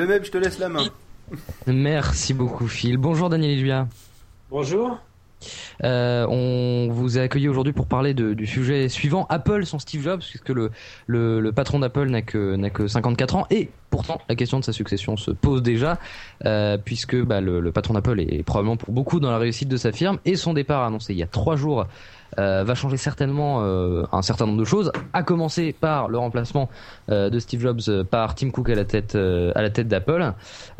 Le même, je te laisse la main. Merci beaucoup Phil. Bonjour Daniel Eluia. Bonjour. Euh, on vous a accueilli aujourd'hui pour parler de, du sujet suivant, Apple sans Steve Jobs, puisque le, le, le patron d'Apple n'a que, n'a que 54 ans, et pourtant la question de sa succession se pose déjà, euh, puisque bah, le, le patron d'Apple est probablement pour beaucoup dans la réussite de sa firme, et son départ annoncé il y a trois jours euh, va changer certainement euh, un certain nombre de choses, à commencer par le remplacement euh, de Steve Jobs par Tim Cook à la tête, tête d'Apple.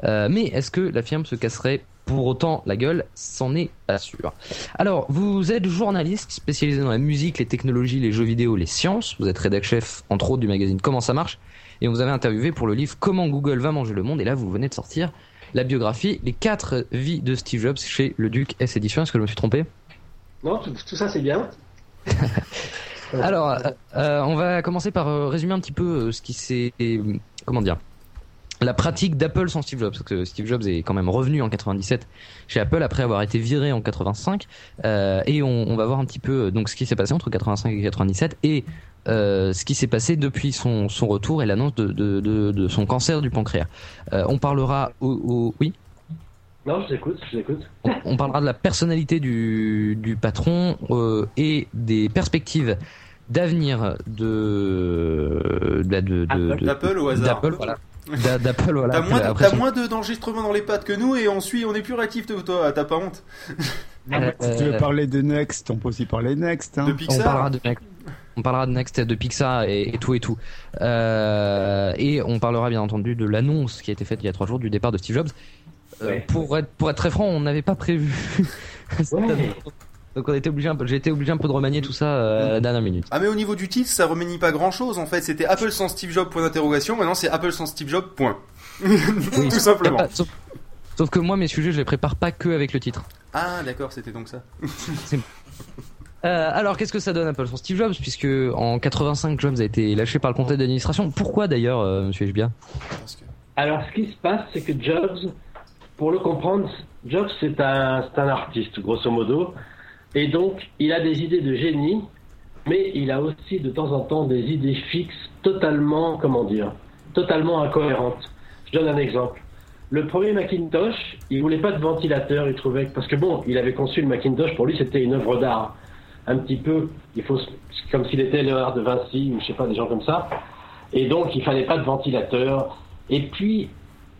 Mais est-ce que la firme se casserait pour autant la gueule? C'en est pas sûr. Alors, vous êtes journaliste spécialisé dans la musique, les technologies, les jeux vidéo, les sciences. Vous êtes rédac chef, entre autres, du magazine Comment ça marche. Et on vous avez interviewé pour le livre Comment Google va manger le monde. Et là, vous venez de sortir la biographie Les quatre vies de Steve Jobs chez le Duc S Édition. Est-ce que je me suis trompé? Non, tout, ça c'est bien. Alors, euh, on va commencer par euh, résumer un petit peu euh, ce qui s'est, comment dire, la pratique d'Apple sans Steve Jobs. Parce que Steve Jobs est quand même revenu en 97 chez Apple après avoir été viré en 85. Euh, et on, va voir un petit peu donc ce qui s'est passé entre 85 et 97 et ce qui s'est passé depuis son, retour et l'annonce de, son cancer du pancréas. On parlera au- oui? Non, je t'écoute, je t'écoute. On, on parlera de la personnalité du, du patron euh, et des perspectives d'avenir de, de, de, de- de- D'Apple au hasard. d'Apple, voilà. D'a- D'Apple, voilà. T'as moins, de- son- moins de- d'enregistrements dans les pattes que nous et on suit, on est plus réactif que toi. T'as pas honte Euh, Si tu veux euh, parler de Next, on peut aussi parler de Next. Hein. de on Pixar. parlera de Next. On parlera de Next, de Pixar et, et tout et tout. Euh, et on parlera bien entendu de l'annonce qui a été faite il y a trois jours du départ de Steve Jobs. Euh, Ouais. pour être pour être très franc, on n'avait pas prévu. Ouais. Donc on était obligé un peu, j'ai été obligé un peu de remanier tout ça euh, à la dernière minute. Ah mais au niveau du titre, ça remanie pas grand chose en fait. C'était Apple sans Steve Jobs point d'interrogation. Maintenant c'est Apple sans Steve Jobs point. Tout simplement. Sauf, sauf que moi mes sujets je les prépare pas que avec le titre. Ah d'accord, c'était donc ça. Euh, alors qu'est-ce que ça donne Apple sans Steve Jobs? Puisque en 85 Jobs a été lâché par le conseil d'administration. Pourquoi d'ailleurs, euh, Monsieur Hbia Alors, ce qui se passe, c'est que Jobs, pour le comprendre, Jobs, c'est un, artiste, grosso modo. Et donc, il a des idées de génie, mais il a aussi de temps en temps des idées fixes totalement, comment dire, totalement incohérentes. Je donne un exemple. Le premier Macintosh, il voulait pas de ventilateur, il trouvait parce que bon, il avait conçu le Macintosh, pour lui c'était une œuvre d'art. Un petit peu, il faut comme s'il était Léonard de Vinci ou je sais pas des gens comme ça. Et donc il fallait pas de ventilateur. Et puis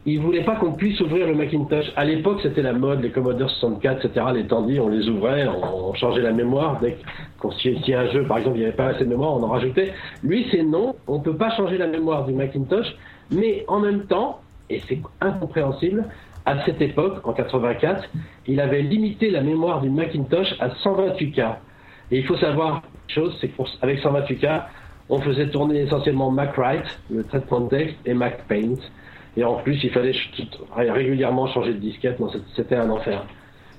il voulait pas qu'on puisse ouvrir le Macintosh. À l'époque, c'était la mode, les Commodore 64, etc. Les Tandy, on les ouvrait, on, changeait la mémoire. Dès qu'on s'il y a un jeu, par exemple, il n'y avait pas assez de mémoire, on en rajoutait. Lui, c'est non, on peut pas changer la mémoire du Macintosh, mais en même temps, et c'est incompréhensible, à cette époque, en 84, il avait limité la mémoire du Macintosh à 128K. Et il faut savoir une chose, c'est qu'avec 128K, on faisait tourner essentiellement MacWrite, le traitement de texte, et MacPaint. Et en plus, il fallait régulièrement changer de disquette. C'était un enfer.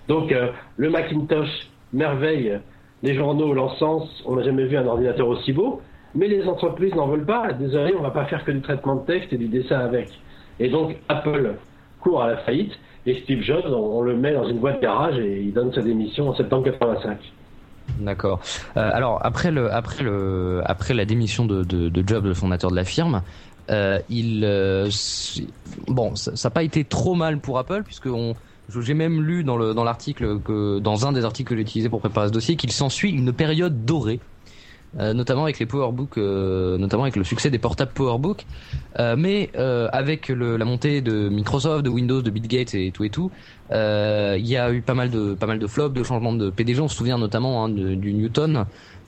Donc, euh, le Macintosh, merveille, les journaux l'encensent. On n'a jamais vu un ordinateur aussi beau. Mais les entreprises n'en veulent pas. Désolé, on va pas faire que du traitement de texte et du dessin avec. Et donc, Apple court à la faillite. Et Steve Jobs, on, le met dans une boîte garage et il donne sa démission en septembre 85. D'accord. Euh, alors après après le après la démission de, de, de Jobs, le fondateur de la firme, euh, il euh, bon ça n'a pas été trop mal pour Apple puisque j'ai même lu dans le dans l'article que dans un des articles que j'ai utilisé pour préparer ce dossier qu'il s'ensuit une période dorée. euh, notamment avec les PowerBook, euh, notamment avec le succès des portables PowerBook, Euh, mais euh, avec le, la montée de Microsoft, de Windows, de Bill Gates et tout et tout, il y a eu pas mal de pas mal de flops, de changements de PDG. On se souvient notamment hein, du Newton,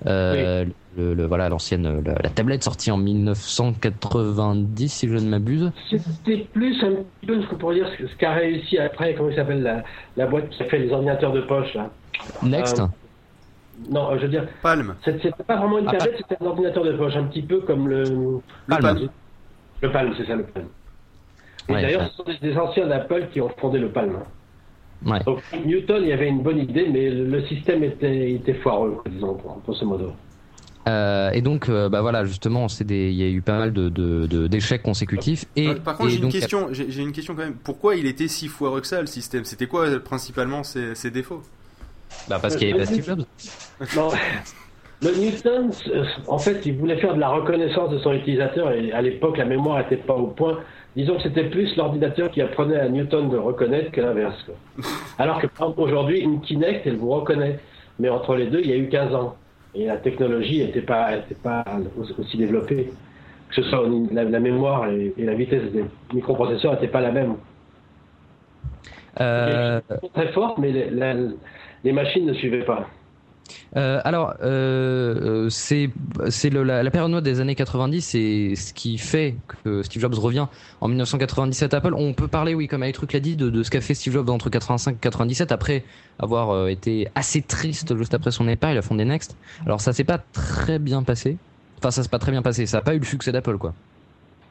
euh, le, le- voilà l'ancienne la, la tablette sortie en 1990 si je ne m'abuse. C'était plus un petit peu ce qu'on pourrait dire ce ce qu'a réussi après, comment il s'appelle la, la boîte qui a fait les ordinateurs de poche là. Next. Euh, Non, je veux dire, Palm. c'est- c'était pas vraiment une Ah, tablette, c'était un ordinateur de poche, un petit peu comme le. Le Palm. Le Palm, c'est ça le Palm. Et Ouais, d'ailleurs, ce sont des, des anciens d'Apple qui ont fondé le Palm. Ouais. Donc Newton, il y avait une bonne idée, mais le, le système était, était foireux, disons, grosso modo. Euh, et donc euh, bah voilà justement c'est des il y a eu pas mal de de- de- d'échecs consécutifs et Ouais, Par contre, j'ai une donc, question. J'ai j'ai une question quand même. Pourquoi il était si foireux que ça le système? C'était quoi euh, principalement ses, ses défauts? Bah, parce qu'il y avait pas Steve Jobs. Non, le Newton, euh, en fait, il voulait faire de la reconnaissance de son utilisateur et à l'époque, la mémoire n'était pas au point. Disons que c'était plus l'ordinateur qui apprenait à Newton de reconnaître que l'inverse. quoi. Alors que par exemple, aujourd'hui, une Kinect, elle vous reconnaît. Mais entre les deux, il y a eu 15 ans. Et la technologie n'était pas, était pas aussi développée. Que ce soit la, la mémoire et, et la vitesse des microprocesseurs n'étaient pas la même. Euh, très fortes, mais les, la- les machines ne suivaient pas. Euh, alors, euh, euh, c'est la, période des années 90, c'est ce qui fait que Steve Jobs revient en 1997 à Apple. On peut parler, oui, comme Truc l'a dit, de, ce qu'a fait Steve Jobs entre 85 et 97 après avoir été assez triste juste après son départ. Il a fondé Next. Alors ça s'est pas très bien passé. Enfin, ça s'est pas très bien passé. Ça a pas eu le succès d'Apple, quoi.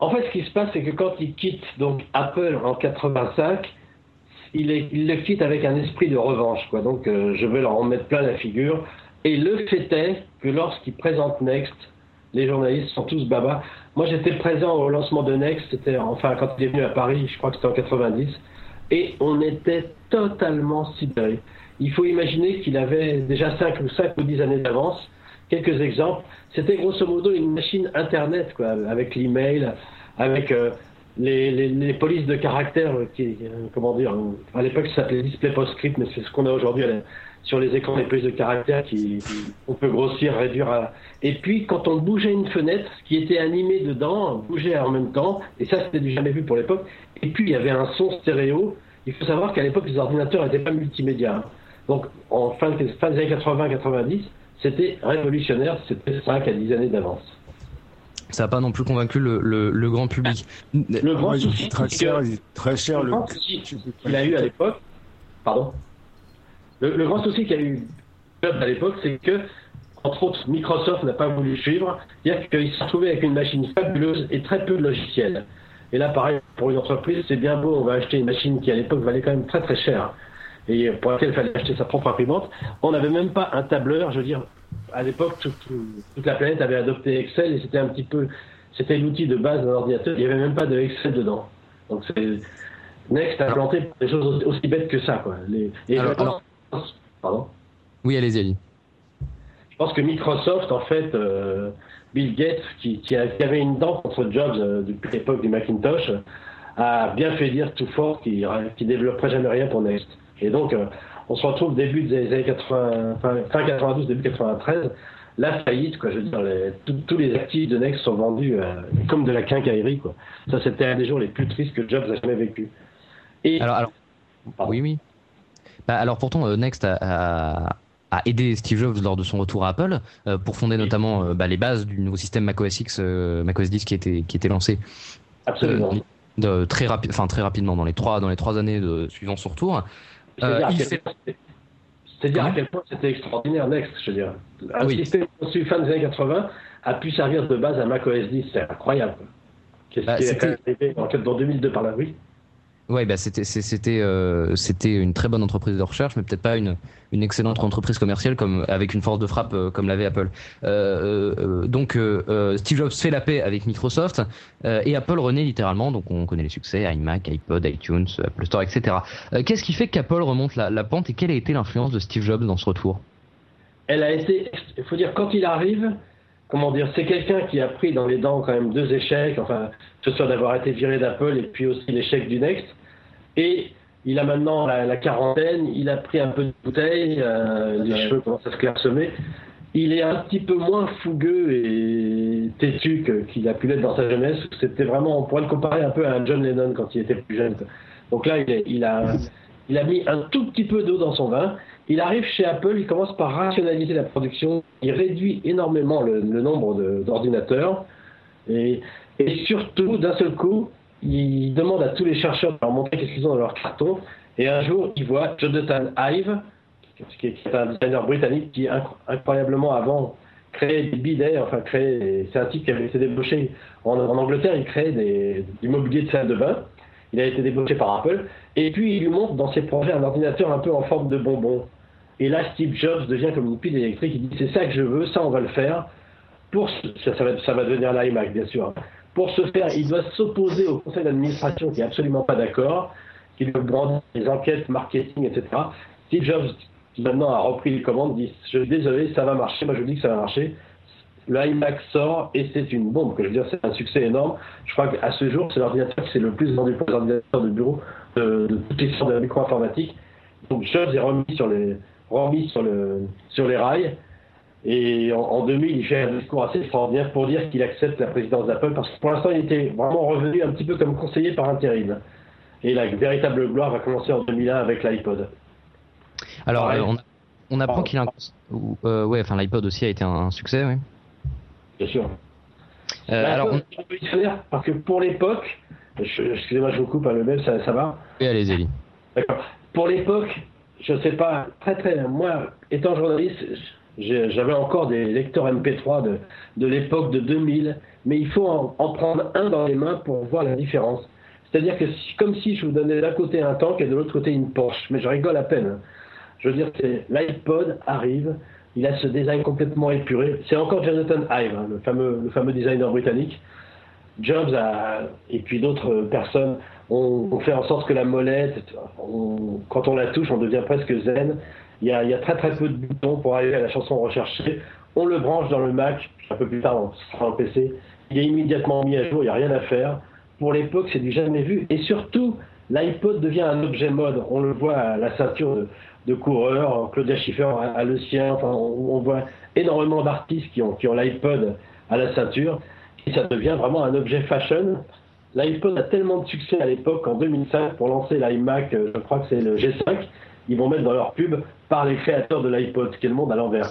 En fait, ce qui se passe, c'est que quand il quitte donc Apple en 85, il, il le quitte avec un esprit de revanche. Quoi. Donc, euh, je vais leur en mettre plein la figure. Et le fait est que lorsqu'il présente Next, les journalistes sont tous baba. Moi, j'étais présent au lancement de Next. C'était enfin quand il est venu à Paris. Je crois que c'était en 90. Et on était totalement sidérés. Il faut imaginer qu'il avait déjà 5 ou 5 ou 10 années d'avance. Quelques exemples. C'était grosso modo une machine Internet, quoi, avec l'email, avec euh, les, les, les polices de caractère, euh, qui, euh, comment dire, euh, à l'époque ça s'appelait display PostScript, mais c'est ce qu'on a aujourd'hui la- sur les écrans des polices de caractère qui, on peut grossir, réduire. À... Et puis quand on bougeait une fenêtre, ce qui était animé dedans bougeait en même temps, et ça c'était du jamais vu pour l'époque. Et puis il y avait un son stéréo. Il faut savoir qu'à l'époque les ordinateurs n'étaient pas multimédia. Donc en fin, fin des années 80-90, c'était révolutionnaire, c'était 5 à 10 années d'avance. Ça a pas non plus convaincu le, le, le grand public. Le grand souci, très cher, que- il est très cher le le. grand souci qu'il a eu à l'époque, pardon, le, le grand souci qu'a eu Jobs à l'époque, c'est que, entre autres, Microsoft n'a pas voulu suivre, c'est-à-dire qu'il s'est retrouvé avec une machine fabuleuse et très peu de logiciels. Et là, pareil, pour une entreprise, c'est bien beau, on va acheter une machine qui à l'époque valait quand même très très cher, et pour laquelle il fallait acheter sa propre imprimante. On n'avait même pas un tableur, je veux dire, à l'époque, tout- tout- toute la planète avait adopté Excel et c'était un petit peu, c'était l'outil de base d'un ordinateur, il n'y avait même pas de Excel dedans. Donc c'est Next a planté des choses aussi, bêtes que ça, quoi. Les, Alors- pardon? Oui, allez-y, allez. Je pense que Microsoft, en fait, euh, Bill Gates, qui, qui a- qui avait une dent contre Jobs euh, depuis l'époque du Macintosh, a bien fait dire tout fort qu'il ne développerait jamais rien pour Next. Et donc, euh, on se retrouve début des années 80, fin, fin 92, début 93, la faillite, quoi. Je veux dire, les- tous- tous les actifs de Next sont vendus euh, comme de la quincaillerie, quoi. Ça, c'était un des jours les plus tristes que Jobs a jamais vécu. Et, Alors, oui, oui. Bah, alors pourtant, euh, Next a, a- a aidé Steve Jobs lors de son retour à Apple euh, pour fonder notamment bah, les bases du nouveau système macOS X, macOS 10 qui était qui était lancé absolument. de, très rapide, enfin très rapidement dans les trois dans les trois années de, suivant son retour. C'est-à-dire Euh, à quel point c'était- extraordinaire Next, je veux dire. Un Oui. système conçu fin des années 80 a pu servir de base à macOS 10, c'est incroyable. Qu'est-ce Bah, qui est arrivé en, dans 2002 par là, oui. Ouais, bah c'était euh, c'était une très bonne entreprise de recherche, mais peut-être pas une une excellente entreprise commerciale comme avec une force de frappe euh, comme l'avait Apple. Euh, donc Steve Jobs fait la paix avec Microsoft et Apple renaît littéralement. Donc on connaît les succès iMac, iPod, iTunes, Apple Store, etc. Qu'est-ce qui fait qu'Apple remonte la pente et quelle a été l'influence de Steve Jobs dans ce retour? Elle a été, il faut dire, quand il arrive, comment dire, c'est quelqu'un qui a pris dans les dents quand même deux échecs, enfin, que ce soit d'avoir été viré d'Apple et puis aussi l'échec du Next. Et il a maintenant la, la quarantaine, il a pris un peu de bouteille, euh, les cheveux commencent à se clairsemer. Il est un petit peu moins fougueux et têtu qu'il a pu l'être dans sa jeunesse. C'était vraiment, on pourrait le comparer un peu à un John Lennon quand il était plus jeune. Donc là, il, est- il a, il a mis un tout petit peu d'eau dans son vin. Il arrive chez Apple, il commence par rationaliser la production, il réduit énormément le, nombre d'ordinateurs et, surtout, d'un seul coup, il demande à tous les chercheurs de leur montrer qu'est-ce qu'ils ont dans leur carton. Et un jour, il voit Jonathan Ive, qui est, un designer britannique qui incro- incroyablement avant créait des bidets, enfin créait, c'est un type qui avait été débauché en, en Angleterre, il créait des, du mobilier de salle de bain. Il a été débauché par Apple. Et puis, il lui montre dans ses projets un ordinateur un peu en forme de bonbon. Et là, Steve Jobs devient comme une pile électrique. Il dit c'est ça que je veux, ça on va le faire. Pour ce- ça, ça va, devenir l'iMac, bien sûr. Pour ce faire, il doit s'opposer au conseil d'administration qui est absolument pas d'accord, qui lui brandit les enquêtes marketing, etc. Steve Jobs, qui maintenant a repris les commandes, dit je suis désolé, ça va marcher. Moi, je vous dis que ça va marcher. le iMac sort et c'est une bombe. Que je veux dire, c'est un succès énorme. Je crois qu'à ce jour, c'est l'ordinateur qui c'est le plus vendu pour les ordinateurs de bureau de, de toute l'histoire de la micro-informatique. Donc Jobs est remis sur les, remis sur, le, sur les rails. Et en, en 2000, il fait un discours assez extraordinaire pour dire qu'il accepte la présidence d'Apple parce que pour l'instant, il était vraiment revenu un petit peu comme conseiller par intérim. Et la véritable gloire va commencer en 2001 avec l'iPod. Alors, on, on apprend qu'il a un. euh, ouais, enfin, l'iPod aussi a été un, un succès, oui. Bien sûr. Euh, alors, on... c'est révolutionnaire parce que pour l'époque, excusez-moi, je vous coupe à le même, ça, ça va. oui, allez, Zélie. D'accord. Pour l'époque, je sais pas, très très, moi, étant journaliste, j'avais encore des lecteurs MP3 de, de l'époque de 2000, mais il faut en, en prendre un dans les mains pour voir la différence. C'est-à-dire que si- comme si je vous donnais d'un côté un tank et de l'autre côté une Porsche, mais je rigole à peine. Je veux dire, c'est l'iPod arrive, il a ce design complètement épuré. C'est encore Jonathan Ive, hein, le fameux, le fameux designer britannique. Jobs a, et puis d'autres personnes ont, fait en sorte que la molette, quand on la touche, on devient presque zen. Il y, a, très très peu de boutons pour arriver à la chanson recherchée. On le branche dans le Mac, un peu plus tard on sera en PC. Il est immédiatement mis à jour, il n'y a rien à faire. Pour l'époque, c'est du jamais vu. Et surtout, l'iPod devient un objet mode. On le voit à la ceinture de, coureurs, Claudia Schiffer a, le sien. On, voit énormément d'artistes qui ont l'iPod à la ceinture. Et ça devient vraiment un objet fashion. L'iPod a tellement de succès à l'époque qu'en 2005, pour lancer l'iMac, euh, je crois que c'est le G5, ils vont mettre dans leur pub par les créateurs de l'iPod, ce qui est le monde à l'envers.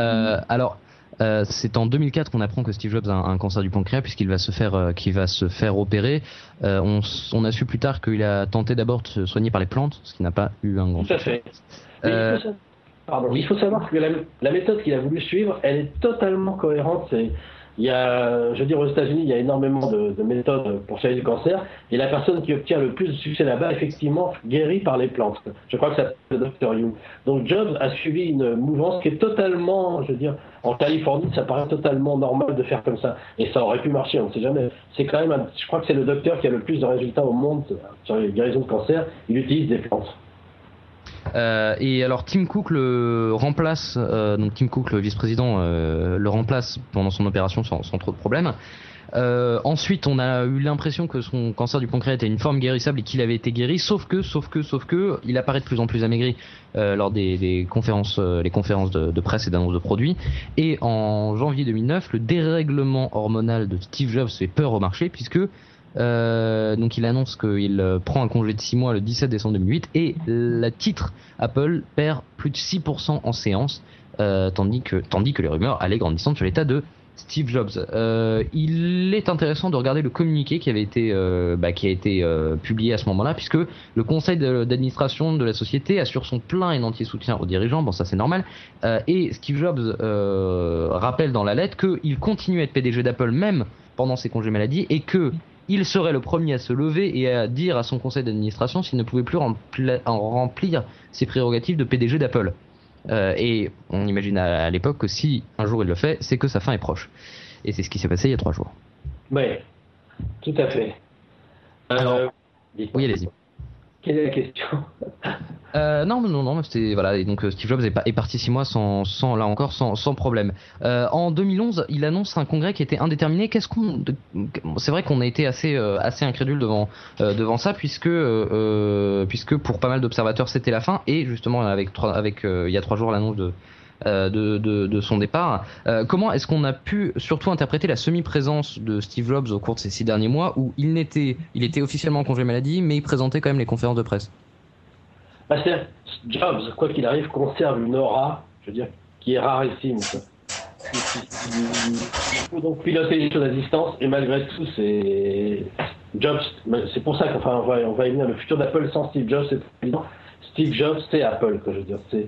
Euh, alors, euh, c'est en 2004 qu'on apprend que Steve Jobs a un, un cancer du pancréas puisqu'il va se faire, euh, qu'il va se faire opérer. Euh, on, a su plus tard qu'il a tenté d'abord de se soigner par les plantes, ce qui n'a pas eu un grand Tout à succès. fait. Il, faut sa- pardon, il faut savoir que la, la méthode qu'il a voulu suivre, elle est totalement cohérente. C'est- Il y a, je veux dire, aux États-Unis, il y a énormément de, de méthodes pour soigner du cancer, et la personne qui obtient le plus de succès là-bas, effectivement, guérit par les plantes. Je crois que ça s'appelle le Dr. Young. Donc Jobs a suivi une mouvance qui est totalement, je veux dire, en Californie, ça paraît totalement normal de faire comme ça, et ça aurait pu marcher, on ne sait jamais. C'est quand même, un- je crois que c'est le docteur qui a le plus de résultats au monde sur les guérisons de cancer. Il utilise des plantes. Euh, et alors Tim Cook le remplace, euh, donc Tim Cook le vice-président euh, le remplace pendant son opération sans, trop de problèmes. Ensuite, on a eu l'impression que son cancer du pancréas était une forme guérissable et qu'il avait été guéri, sauf que, sauf que, sauf que, il apparaît de plus en plus amaigri lors des, conférences, les conférences de, de presse et d'annonces de produits. Et en janvier 2009, le dérèglement hormonal de Steve Jobs fait peur au marché puisque euh, donc il annonce qu'il euh, prend un congé de 6 mois le 17 décembre 2008 et le titre Apple perd plus de 6% en séance, euh, tandis, que, les rumeurs allaient grandissant sur l'état de Steve Jobs. Il est intéressant de regarder le communiqué qui avait été, bah, a été publié à ce moment-là, puisque le conseil d'administration de la société assure son plein et entier soutien aux dirigeants, bon ça c'est normal, et Steve Jobs rappelle dans la lettre qu'il continue à être PDG d'Apple même pendant ses congés maladie et que il serait le premier à se lever et à dire à son conseil d'administration s'il ne pouvait plus rempli- en remplir ses prérogatives de PDG d'Apple. Euh, et on imagine à, à l'époque que si un jour il le fait, c'est que sa fin est proche. Et c'est ce qui s'est passé il y a trois jours. Oui, tout à fait. Alors, Euh, dites-moi. Oui, allez-y. Quelle est la question Euh, non, non, non, c'était voilà. Et donc euh, Steve Jobs est, pa- est parti six mois sans, sans là encore sans, problème. Euh, en 2011, il annonce un congrès qui était indéterminé. Qu'est-ce c'est vrai qu'on a été assez euh, assez incrédule devant euh, devant ça puisque puisque pour pas mal d'observateurs c'était la fin et justement il y a trois jours l'annonce de de, de, son départ. Euh, comment est-ce qu'on a pu surtout interpréter la semi-présence de Steve Jobs au cours de ces six derniers mois où il n'était, il était officiellement en congé maladie, mais il présentait quand même les conférences de presse? Bah, Jobs, quoi qu'il arrive, conserve une aura, je veux dire, qui est rarissime. Il, faut donc piloter les choses à distance, et malgré tout, c'est Jobs. C'est pour ça qu'enfin, on va, on y venir. Le futur d'Apple sans Steve Jobs, c'est. Steve Jobs, c'est Apple, je veux dire. C'est,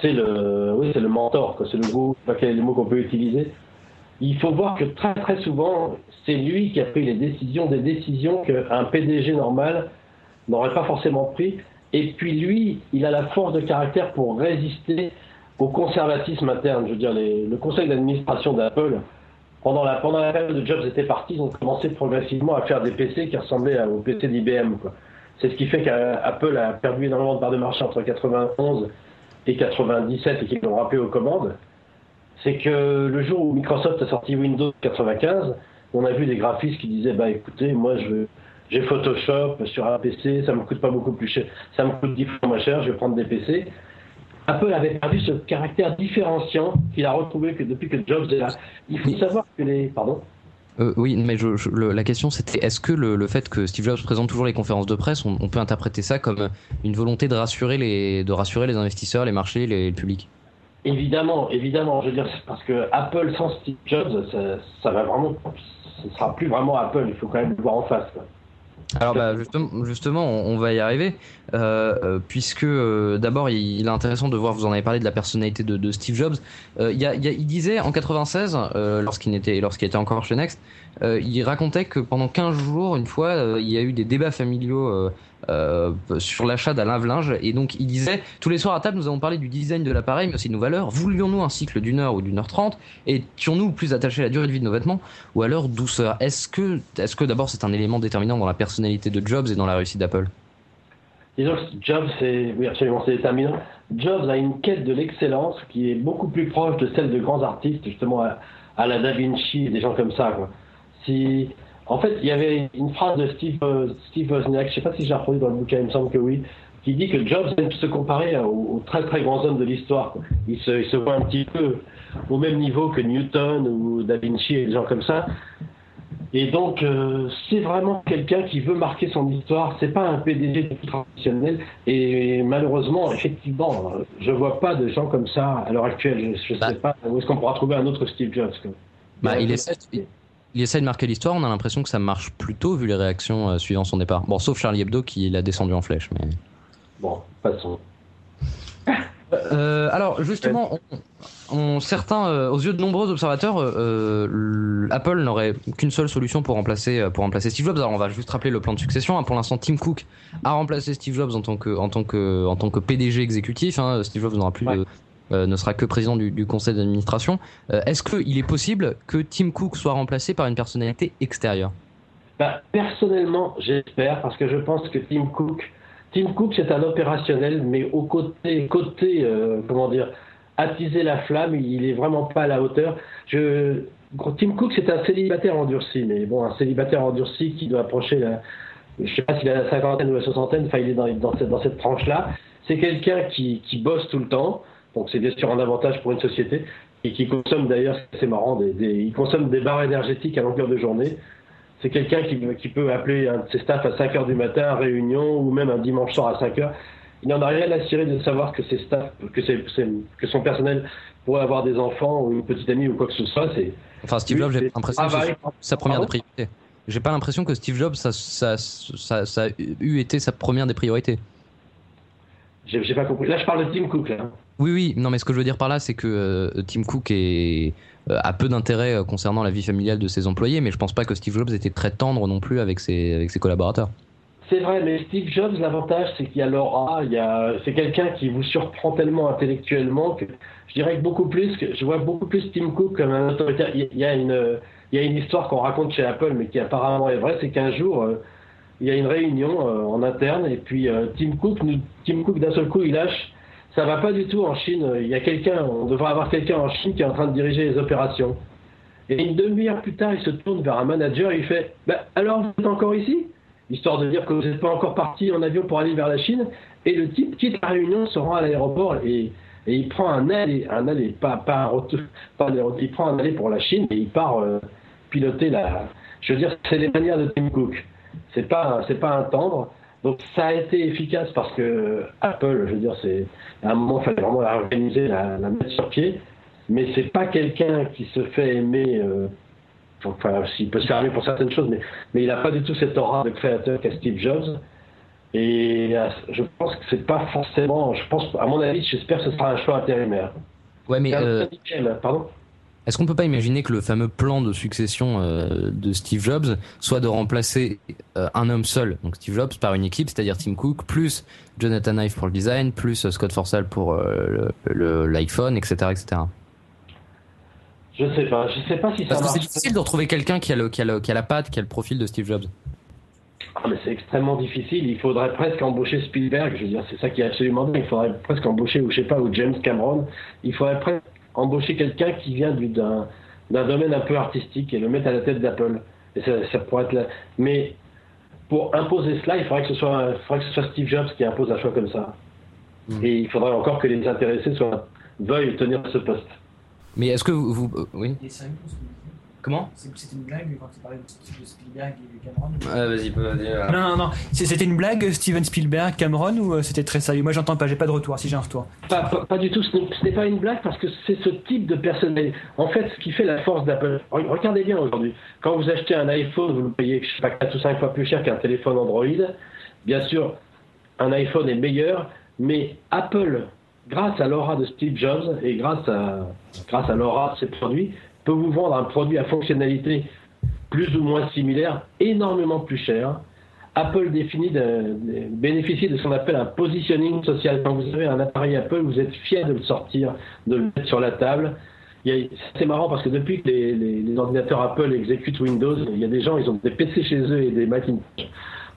c'est le, oui, c'est le mentor. C'est le mot, pas quel est le mot qu'on peut utiliser. Il faut voir que très très souvent, c'est lui qui a pris les décisions, des décisions qu'un PDG normal n'aurait pas forcément pris. Et puis lui, il a la force de caractère pour résister au conservatisme interne. Je veux dire, le conseil d'administration d'Apple, pendant la, période de Jobs était parti, ils ont commencé progressivement à faire des PC qui ressemblaient aux PC d'IBM. C'est ce qui fait qu'Apple a perdu énormément de parts de marché entre 91 et 97 et qu'ils l'ont rappelé aux commandes. c'est que le jour où Microsoft a sorti Windows 95, on a vu des graphistes qui disaient bah écoutez, moi je j'ai Photoshop sur un PC, ça me coûte pas beaucoup plus cher, ça me coûte 10 fois moins cher, je vais prendre des PC. Apple avait perdu ce caractère différenciant qu'il a retrouvé que depuis que Jobs est là. Il faut savoir que les pardon. Euh, oui, mais je, la question c'était est-ce que le, fait que Steve Jobs présente toujours les conférences de presse, on, peut interpréter ça comme une volonté de rassurer les, de rassurer les investisseurs, les marchés, les, le public? Évidemment, évidemment. Je veux dire, parce que Apple sans Steve Jobs, ça, ça va vraiment, ce sera plus vraiment Apple. Il faut quand même le voir en face. Alors bah, justement, on, va y arriver, euh, euh, puisque euh, d'abord il, est intéressant de voir, vous en avez parlé de la personnalité de, Steve Jobs. il, y a, il, disait en 96, lorsqu'il était, lorsqu'il était encore chez Next, il racontait que pendant 15 jours, une fois, il y a eu des débats familiaux euh, sur l'achat d'un lave-linge. Et donc, il disait Tous les soirs à table, nous avons parlé du design de l'appareil, mais aussi de nos valeurs. Voulions-nous un cycle d'une heure ou d'une heure trente? Étions-nous plus attachés à la durée de vie de nos vêtements ou à leur douceur? Est-ce que, est que d'abord c'est un élément déterminant dans la personnalité de Jobs et dans la réussite d'Apple? Disons Jobs, c'est oui, absolument, c'est déterminant. Jobs a une quête de l'excellence qui est beaucoup plus proche de celle de grands artistes, justement à, la Da Vinci des gens comme ça. Quoi. Si, en fait, il y avait une phrase de Steve, euh, Steve Wozniak, je ne sais pas si j'ai reproduit dans le bouquin, il me semble que oui, qui dit que Jobs aime se comparer aux, très très grands hommes de l'histoire. Il se, il se voit un petit peu au même niveau que Newton ou Da Vinci et des gens comme ça. Et donc, euh, c'est vraiment quelqu'un qui veut marquer son histoire. C'est pas un PDG traditionnel. Et malheureusement, effectivement, je vois pas de gens comme ça à l'heure actuelle. Je, ne bah. sais pas où est-ce qu'on pourra trouver un autre Steve Jobs. Bah, il, est, il essaie de marquer l'histoire, on a l'impression que ça marche plutôt vu les réactions euh, suivant son départ. Bon, sauf Charlie Hebdo qui l'a descendu en flèche. Mais... Bon, passons. Euh, alors justement, on, certains, euh, aux yeux de nombreux observateurs, Apple n'aurait qu'une seule solution pour remplacer, pour remplacer Steve Jobs. Alors on va juste rappeler le plan de succession. Hein. Pour l'instant, Tim Cook a remplacé Steve Jobs en tant que, en tant que, en tant que PDG exécutif. Hein. Steve Jobs n'aura plus de euh, ne sera que président du, conseil d'administration. Euh, est-ce qu'il est possible que Tim Cook soit remplacé par une personnalité extérieure? Bah, Personnellement, j'espère, parce que je pense que Tim Cook, Tim Cook, c'est un opérationnel, mais au côté, côté euh, comment dire, attiser la flamme, il est vraiment pas à la hauteur. Tim Cook, c'est un célibataire endurci, mais bon, un célibataire endurci qui doit approcher la, je sais pas s'il a la cinquantaine ou la soixantaine, enfin, il est dans, dans cette, dans cette tranche-là. C'est quelqu'un qui, qui bosse tout le temps, donc c'est bien sûr un avantage pour une société et qui consomme d'ailleurs, c'est marrant, des, il consomme des barres énergétiques à longueur de journée. C'est quelqu'un qui, qui, peut appeler un de ses staffs à 5 heures du matin à réunion ou même un dimanche soir à 5 heures. Il n'en a rien à cirer de savoir que ses staffs, que, que son personnel pourrait avoir des enfants ou une petite amie ou quoi que ce soit. C'est, enfin, Steve Jobs, j'ai l'impression que c'est sa première priorité. J'ai pas l'impression que Steve Jobs, ça, ça, ça, ça, a eu été sa première des priorités. J'ai, pas compris. Là, je parle de Tim Cook. Là. Oui, oui, non, mais ce que je veux dire par là, c'est que euh, Tim Cook est, euh, a peu d'intérêt euh, concernant la vie familiale de ses employés, mais je pense pas que Steve Jobs était très tendre non plus avec ses, avec ses collaborateurs. C'est vrai, mais Steve Jobs, l'avantage, c'est qu'il y a l'aura, c'est quelqu'un qui vous surprend tellement intellectuellement que je dirais que beaucoup plus, je vois beaucoup plus Tim Cook comme un autoritaire. Il y a une, il y a une histoire qu'on raconte chez Apple, mais qui apparemment est vraie, c'est qu'un jour, il y a une réunion en interne, et puis Tim Cook, Tim Cook d'un seul coup, il lâche ça va pas du tout en Chine. Il y a quelqu'un, on devrait avoir quelqu'un en Chine qui est en train de diriger les opérations. Et une demi-heure plus tard, il se tourne vers un manager et il fait bah, Alors, vous êtes encore ici? Histoire de dire que vous n'êtes pas encore parti en avion pour aller vers la Chine. Et le type quitte la réunion, se rend à l'aéroport et, il prend un aller, un aller, pas, un retour, pas il prend un aller pour la Chine et il part euh, piloter la. Je veux dire, c'est les manières de Tim Cook. C'est pas, pas un tendre. Donc ça a été efficace parce que Apple, je veux dire, c'est à un moment il fallait vraiment la organiser, la, mettre sur pied, mais c'est pas quelqu'un qui se fait aimer. Euh, enfin, s'il peut se faire aimer pour certaines choses, mais, mais il n'a pas du tout cette aura de créateur qu'a Steve Jobs. Et euh, je pense que c'est pas forcément. Je pense, à mon avis, j'espère que ce sera un choix intérimaire. Ouais, mais. Euh, pardon est-ce qu'on peut pas imaginer que le fameux plan de succession euh, de Steve Jobs soit de remplacer euh, un homme seul, donc Steve Jobs, par une équipe, c'est-à-dire Tim Cook, plus Jonathan Ive pour le design, plus euh, Scott Forstall pour l'iPhone, etc., etc. Je sais pas, je sais pas si Parce que c'est difficile de retrouver quelqu'un qui a le qui a le qui a la patte, qui a le profil de Steve Jobs. Ah, mais c'est extrêmement difficile. Il faudrait presque embaucher Spielberg. Je veux dire, c'est ça qui est absolument dingue. Il faudrait presque embaucher, ou je sais pas, ou James Cameron. Il faudrait presque embaucher quelqu'un qui vient du- d'un d'un domaine un peu artistique et le mettre à la tête d'Apple. Et ça, ça pourrait être là. Mais pour imposer cela, il faudrait que ce soit, il faudrait que ce soit Steve Jobs qui impose un choix comme ça. Mm. Et il faudrait encore que les intéressés soient, veuillent tenir ce poste. Mais est-ce que vous, vous- euh, oui Comment C'est- C'était une blague quand tu parlais de Spielberg et Cameron Vas-y, vas-y. Non, non, non. C'est- C'était une blague, Steven Spielberg, Cameron, ou euh, c'était très sérieux? Moi, j'entends pas, j'ai pas de retour. Si j'ai un retour. Pas, pas- pas du tout, ce n'est pas une blague parce que c'est ce type de personnalité. En fait, ce qui fait la force d'Apple, Re- regardez bien aujourd'hui, quand vous achetez un iPhone, vous le payez, je sais pas, 4 ou 5 fois plus cher qu'un téléphone Android. Bien sûr, un iPhone est meilleur, mais Apple, grâce à l'aura de Steve Jobs et grâce à, grâce à l'aura de ses produits, peut vous vendre un produit à fonctionnalité plus ou moins similaire, énormément plus cher. Apple définit de, de- bénéficie de ce qu'on appelle un positioning social. Quand vous avez un appareil Apple, vous êtes fier de le sortir, de le mettre sur la table. C'est marrant parce que depuis que les, les- les ordinateurs Apple exécutent Windows, il y a des gens, ils ont des PC chez eux et des Macintosh.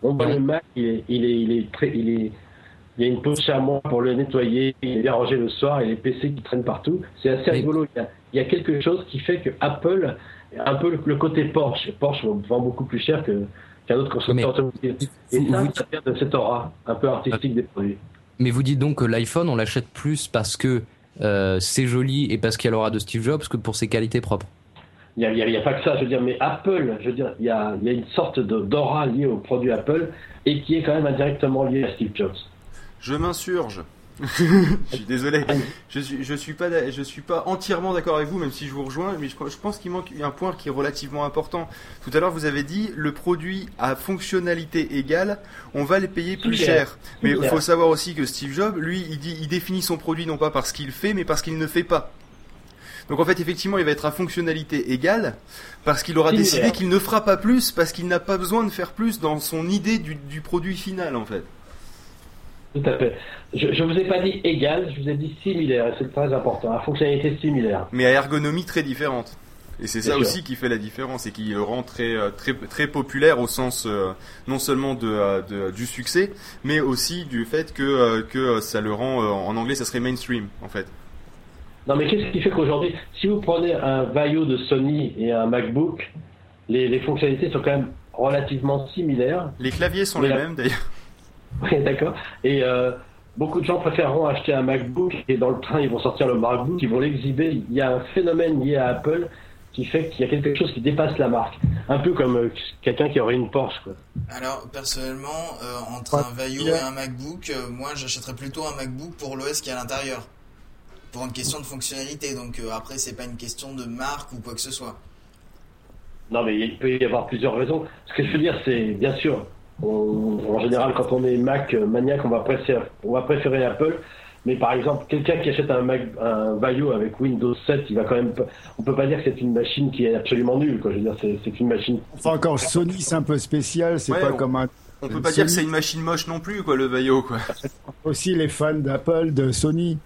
On voit le Mac, il est, il est, il est très, il est, il y a une poche à moi pour le nettoyer, il est bien rangé le soir et les PC qui traînent partout. C'est assez rigolo. Il y, a, il y a quelque chose qui fait que Apple, un peu le, le côté Porsche, Porsche vend beaucoup plus cher que qu'un autre constructeur automobile. Et Vous- ça, vous- ça vient de cette aura un peu artistique des produits. Mais vous dites donc que l'iPhone, on l'achète plus parce que euh, c'est joli et parce qu'il y a l'aura de Steve Jobs que pour ses qualités propres. Il n'y a, pas que ça, je veux dire, mais Apple, je veux dire, il y a, il y a une sorte d'aura liée au produit Apple et qui est quand même indirectement liée à Steve Jobs. Je m'insurge. je suis désolé. Je suis, je suis pas, je suis pas entièrement d'accord avec vous, même si je vous rejoins. Mais je, je pense qu'il manque un point qui est relativement important. Tout à l'heure, vous avez dit le produit à fonctionnalité égale, on va les payer plus cher. Mais il faut savoir aussi que Steve Jobs, lui, il dit, il définit son produit non pas par ce qu'il fait, mais par ce qu'il ne fait pas. Donc en fait, effectivement, il va être à fonctionnalité égale parce qu'il aura décidé qu'il ne fera pas plus parce qu'il n'a pas besoin de faire plus dans son idée du, du produit final, en fait. Tout à fait. Je ne vous ai pas dit égal, je vous ai dit similaire, et c'est très important, à fonctionnalité similaire. mais à ergonomie très différente. Et c'est ça sûr. aussi qui fait la différence et qui le rend très euh, très très populaire au sens euh, non seulement de, euh, de- du succès, mais aussi du fait que euh, que ça le rend euh, en anglais ça serait mainstream en fait. Non, mais qu'est-ce qui fait qu'aujourd'hui, si vous prenez un Vaio de Sony et un MacBook, les, les fonctionnalités sont quand même relativement similaires. Les claviers sont les la- mêmes d'ailleurs. D'accord. Et euh, beaucoup de gens préféreront acheter un MacBook et dans le train, ils vont sortir le MacBook, ils vont l'exhiber. Il y a un phénomène lié à Apple qui fait qu'il y a quelque chose qui dépasse la marque. Un peu comme euh, quelqu'un qui aurait une Porsche. Quoi. Alors, personnellement, euh, entre un Vaio et un MacBook, euh, moi j'achèterais plutôt un MacBook pour l'OS qui est à l'intérieur. Pour une question de fonctionnalité. Donc après, c'est pas une question de marque ou quoi que ce soit. Non, mais il peut y avoir plusieurs raisons. Ce que je veux dire, c'est bien sûr, on- en général, quand on est Mac euh, maniaque, on va préférer, on va préférer Apple. Mais par exemple, quelqu'un qui achète un Mac, un Vaio avec Windows 7, il va quand même, on peut pas dire que c'est une machine qui est absolument nulle. Quoi. Je veux dire, c'est, c'est une machine. Enfin, encore Sony, c'est un peu spécial. C'est Ouais, pas on- comme un. On peut Sony. pas dire que c'est une machine moche non plus quoi le Vaio quoi. Aussi les fans d'Apple, de Sony.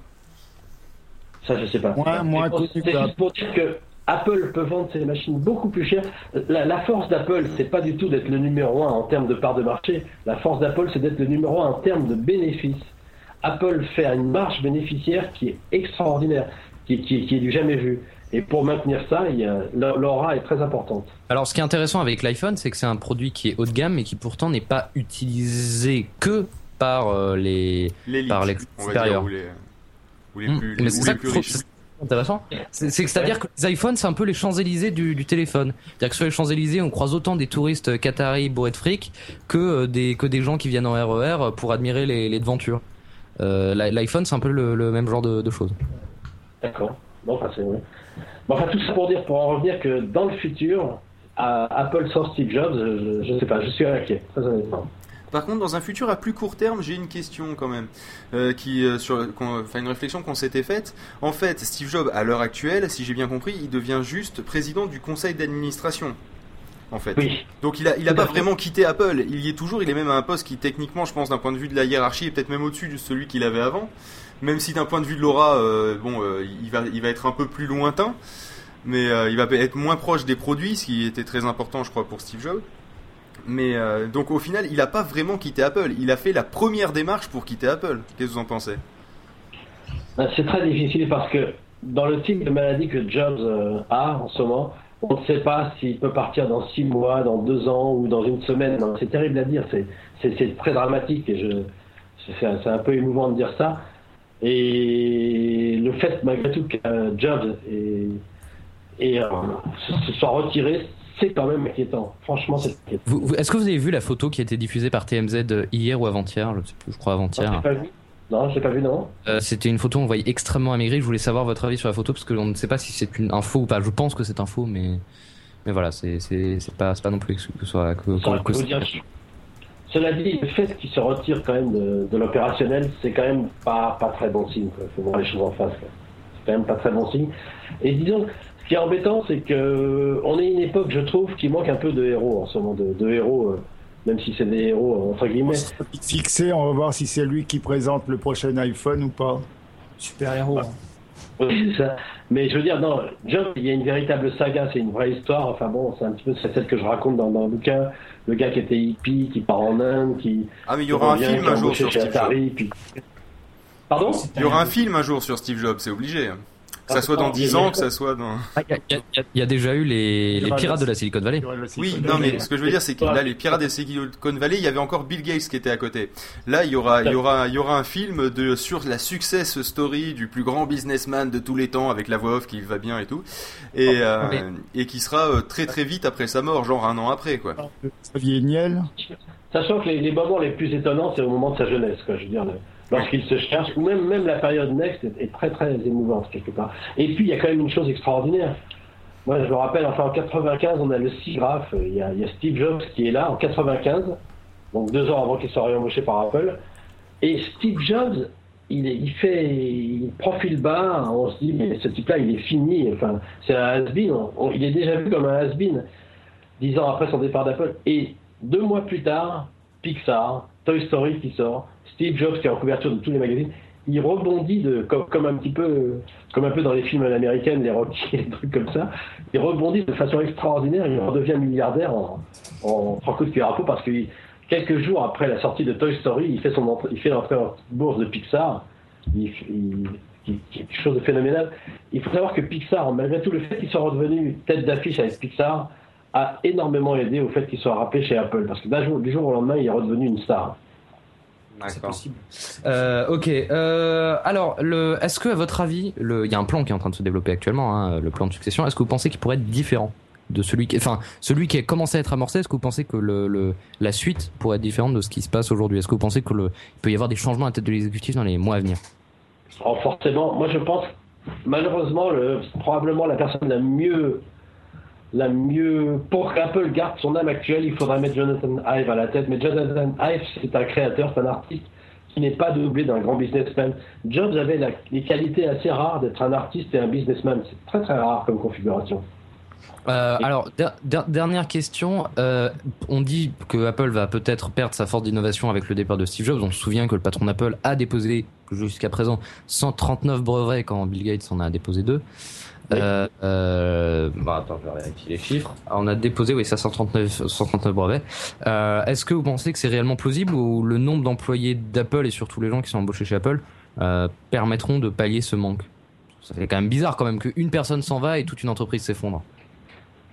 Ça, je sais pas. Moins- moins C'est pour- pour dire que Apple peut vendre ses machines beaucoup plus chères. La, la force d'Apple, c'est pas du tout d'être le numéro un en termes de part de marché. La force d'Apple, c'est d'être le numéro un en termes de bénéfices. Apple fait une marge bénéficiaire qui est extraordinaire, qui, qui, qui est du jamais vu. Et pour maintenir ça, l'aura est très importante. Alors, ce qui est intéressant avec l'iPhone, c'est que c'est un produit qui est haut de gamme, mais qui pourtant n'est pas utilisé que par euh, les. L'élite, Par les supérieurs. ou les, ou les plus, les, ou les riches. Intéressant. C'est que c'est-à-dire que les iPhones, c'est un peu les Champs-Élysées du, téléphone. C'est-à-dire que sur les Champs-Élysées, on croise autant des touristes qataris bourrés de fric que euh, des que des gens qui viennent en RER pour admirer les, les devantures. Euh, l'i- L'iPhone, c'est un peu le, même genre de, choses. D'accord. Bon, enfin, c'est. Bon, enfin, tout ça pour dire, pour en revenir que dans le futur, à Apple sans Steve Jobs, je, je sais pas, je suis inquiet, très honnêtement. Par contre, dans un futur à plus court terme, j'ai une question quand même, euh, qui euh, sur, enfin une réflexion qu'on s'était faite. En fait, Steve Jobs, à l'heure actuelle, si j'ai bien compris, il devient juste président du conseil d'administration. En fait. Oui. Donc il a, il a pas vraiment quitté Apple. Il y est toujours. Il est même à un poste qui, techniquement, je pense, d'un point de vue de la hiérarchie, est peut-être même au-dessus de celui qu'il avait avant. Même si d'un point de vue de l'aura, euh, bon, euh, il va, il va être un peu plus lointain, mais euh, il va être moins proche des produits, ce qui était très important, je crois, pour Steve Jobs. Mais euh, donc au final, il a pas vraiment quitté Apple. Il a fait la première démarche pour quitter Apple. Qu'est-ce que vous en pensez? Ben, C'est très difficile parce que dans le type de maladie que Jobs euh, a en ce moment, on ne sait pas s'il peut partir dans six mois, dans deux ans ou dans une semaine. C'est terrible à dire, c'est- très dramatique et c'est un- peu émouvant de dire ça. Et le fait, malgré tout, que euh, Jobs se soit retiré, c'est quand même inquiétant. Franchement, c'est inquiétant. Vous- vous- Est-ce que vous avez vu la photo qui a été diffusée par TMZ hier ou avant-hier? Je sais plus, je crois avant-hier. Non, j'ai pas vu, non. Euh, C'était une photo, on voyait extrêmement amaigri. Je voulais savoir votre avis sur la photo parce que on ne sait pas si c'est une info ou pas. Je pense que c'est info, mais mais voilà, c'est c'est c'est pas c'est pas non plus que ce soit que, Ça, que- faut dire- Cela dit, le fait qu'il se retire quand même de, de l'opérationnel, c'est quand même pas, pas très bon signe. Il faut voir les choses en face. C'est quand même pas très bon signe. Et disons, ce qui est embêtant, c'est que on est à une époque, je trouve, qui manque un peu de héros en ce moment, de, de héros, euh, même si c'est des héros euh, entre guillemets. Fixé, on va voir si c'est lui qui présente le prochain iPhone ou pas. Super héros. hein. Oui, c'est ça. Mais je veux dire, non, Job, il y a une véritable saga, c'est une vraie histoire. Enfin bon, c'est un petit peu c'est celle que je raconte dans, dans le bouquin. Le gars qui était hippie, qui part en Inde, qui. Ah, mais il y aura un qui film un jour sur chez Steve Jobs. Puis- Pardon? Il y aura un film un jour sur Steve Jobs, c'est obligé. Que ça Ah, soit dans attends, 10 mais- ans, que ça soit dans. Ah, Il y, a- il y a- il y a déjà eu les, les pirates de la Silicon Valley. Oui, non, mais ce que je veux dire, c'est que là, les pirates des Silicon Valley, il y avait encore Bill Gates qui était à côté. Là, il y aura, il y aura, il y aura un film de sur la success story du plus grand businessman de tous les temps avec la voix off qui va bien et tout, et euh, et qui sera euh, très très vite après sa mort, genre un an après, quoi. Xavier Niel. Sachant que les, les moments les plus étonnants, c'est au moment de sa jeunesse, quoi. Je veux dire, le- lorsqu'il se cherche, ou même, même la période Next est, très très émouvante quelque part. Et puis il y a quand même une chose extraordinaire. Moi, je me rappelle, enfin en 95, on a le y a, il y a Steve Jobs qui est là en 95, donc deux ans avant qu'il soit réembauché par Apple. Et Steve Jobs, il, fait, il profile bas. On se dit, mais ce type-là, il est fini. Enfin, c'est un has-been. Il est déjà vu comme un has-been dix ans après son départ d'Apple. Et deux mois plus tard, Pixar, Toy Story qui sort, Steve Jobs qui est en couverture de tous les magazines, il rebondit comme, un petit peu, comme un peu dans les films américains, les Rocky, les trucs comme ça. Il rebondit de façon extraordinaire. Il redevient milliardaire en, en à peau parce que quelques jours après la sortie de Toy Story, il fait son l'entrée en bourse de Pixar. Il, il- quelque chose de phénoménal. Il faut savoir que Pixar, malgré tout le fait qu'il soit redevenu tête d'affiche avec Pixar, a énormément aidé au fait qu'il soit rappelé chez Apple. Parce que du jour au lendemain, il est redevenu une star. C'est possible. Euh, ok. Euh, alors, le, est-ce que à votre avis, le, il y a un plan qui est en train de se développer actuellement, hein, le plan de succession. Est-ce que vous pensez qu'il pourrait être différent de celui qui, enfin, celui qui a commencé à être amorcé Est-ce que vous pensez que le, le- la suite pourrait être différente de ce qui se passe aujourd'hui? Est-ce que vous pensez que le, il peut y avoir des changements à la tête de l'exécutif dans les mois à venir? Alors forcément, moi je pense, malheureusement, le, probablement la personne la mieux, la mieux, pour qu'Apple garde son âme actuelle, il faudrait mettre Jonathan Ive à la tête. Mais Jonathan Ive, c'est un créateur, c'est un artiste qui n'est pas doublé d'un grand businessman. Jobs avait les qualités assez rares d'être un artiste et un businessman. C'est très très rare comme configuration. Euh, alors, der- der- dernière question. Euh, on dit que Apple va peut-être perdre sa force d'innovation avec le départ de Steve Jobs. On se souvient que le patron d'Apple a déposé jusqu'à présent 139 brevets quand Bill Gates en a déposé deux. Oui. Euh, euh, bon, attends, je vais vérifier les chiffres. On a déposé, oui, ça 139, 139 brevets. Euh, Est-ce que vous pensez que c'est réellement plausible ou le nombre d'employés d'Apple et surtout les gens qui sont embauchés chez Apple euh, permettront de pallier ce manque? Ça fait quand même bizarre quand même qu'une personne s'en va et toute une entreprise s'effondre.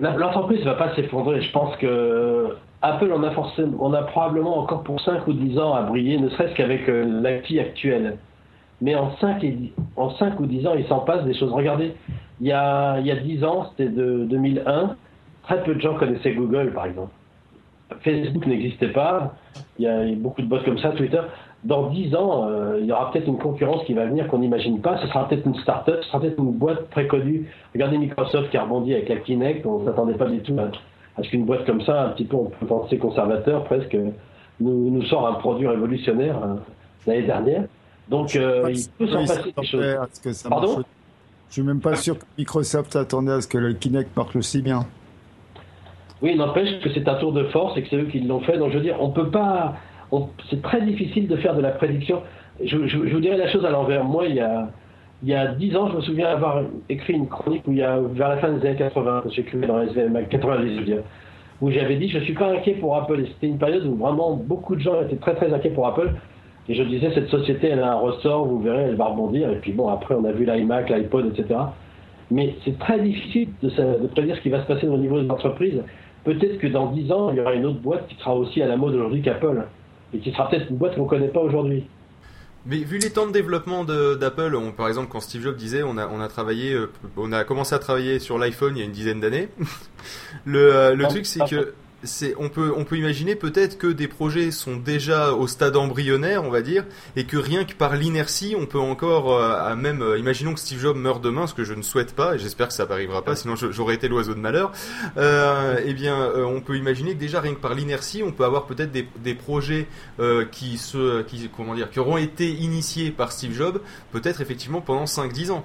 L'entreprise ne va pas s'effondrer. Je pense que Apple en a forcément, on a probablement encore pour 5 ou 10 ans à briller, ne serait-ce qu'avec l'IT actuel. Mais en 5, et dix- en 5 ou 10 ans, il s'en passe des choses. Regardez, il y a, il y a 10 ans, c'était de 2001, très peu de gens connaissaient Google, par exemple. Facebook n'existait pas, il y a beaucoup de bots comme ça, Twitter. Dans 10 ans, euh, il y aura peut-être une concurrence qui va venir qu'on n'imagine pas. Ce sera peut-être une start-up, ce sera peut-être une boîte très connue. Regardez Microsoft qui a rebondi avec la Kinect. On ne s'attendait pas du tout à, à ce qu'une boîte comme ça, un petit peu, on peut penser conservateur presque, nous, nous sort un produit révolutionnaire euh, l'année dernière. Donc, euh, il peut s'en passer des choses. Pardon? marche. Je suis même pas sûr que Microsoft s'attendait à ce que le Kinect marche aussi bien. Oui, n'empêche que c'est un tour de force et que c'est eux qui l'ont fait. Donc je veux dire, on peut pas. C'est très difficile de faire de la prédiction. Je, vous dirais la chose à l'envers. Moi, il y a il y a dix ans, je me souviens avoir écrit une chronique où il y a vers la fin des années 80, que j'écrivais dans SVM 90, je veux dire, où j'avais dit je suis pas inquiet pour Apple. Et c'était une période où vraiment beaucoup de gens étaient très très inquiets pour Apple. Et je disais, cette société, elle a un ressort, vous verrez, elle va rebondir. Et puis bon, après, on a vu l'iMac, l'iPod, etc. Mais c'est très difficile de, prédire ce qui va se passer au niveau des entreprises. Peut-être que dans 10 ans, il y aura une autre boîte qui sera aussi à la mode aujourd'hui qu'Apple. Et qui sera peut-être une boîte qu'on ne connaît pas aujourd'hui. Mais vu les temps de développement d'Apple, par exemple quand Steve Jobs disait on a on a travaillé euh, on a commencé à travailler sur l'iPhone il y a une dizaine d'années. le euh, le Ah, truc c'est que on peut imaginer peut-être que des projets sont déjà au stade embryonnaire on va dire et que rien que par l'inertie on peut encore euh, à même euh, imaginons que Steve Jobs meurt demain ce que je ne souhaite pas et j'espère que ça n'arrivera pas sinon j'aurais été l'oiseau de malheur. Euh, eh bien on peut imaginer que déjà rien que par l'inertie on peut avoir peut-être des, projets qui se comment dire qui auront été initiés par Steve Jobs peut-être effectivement pendant 5-10 ans.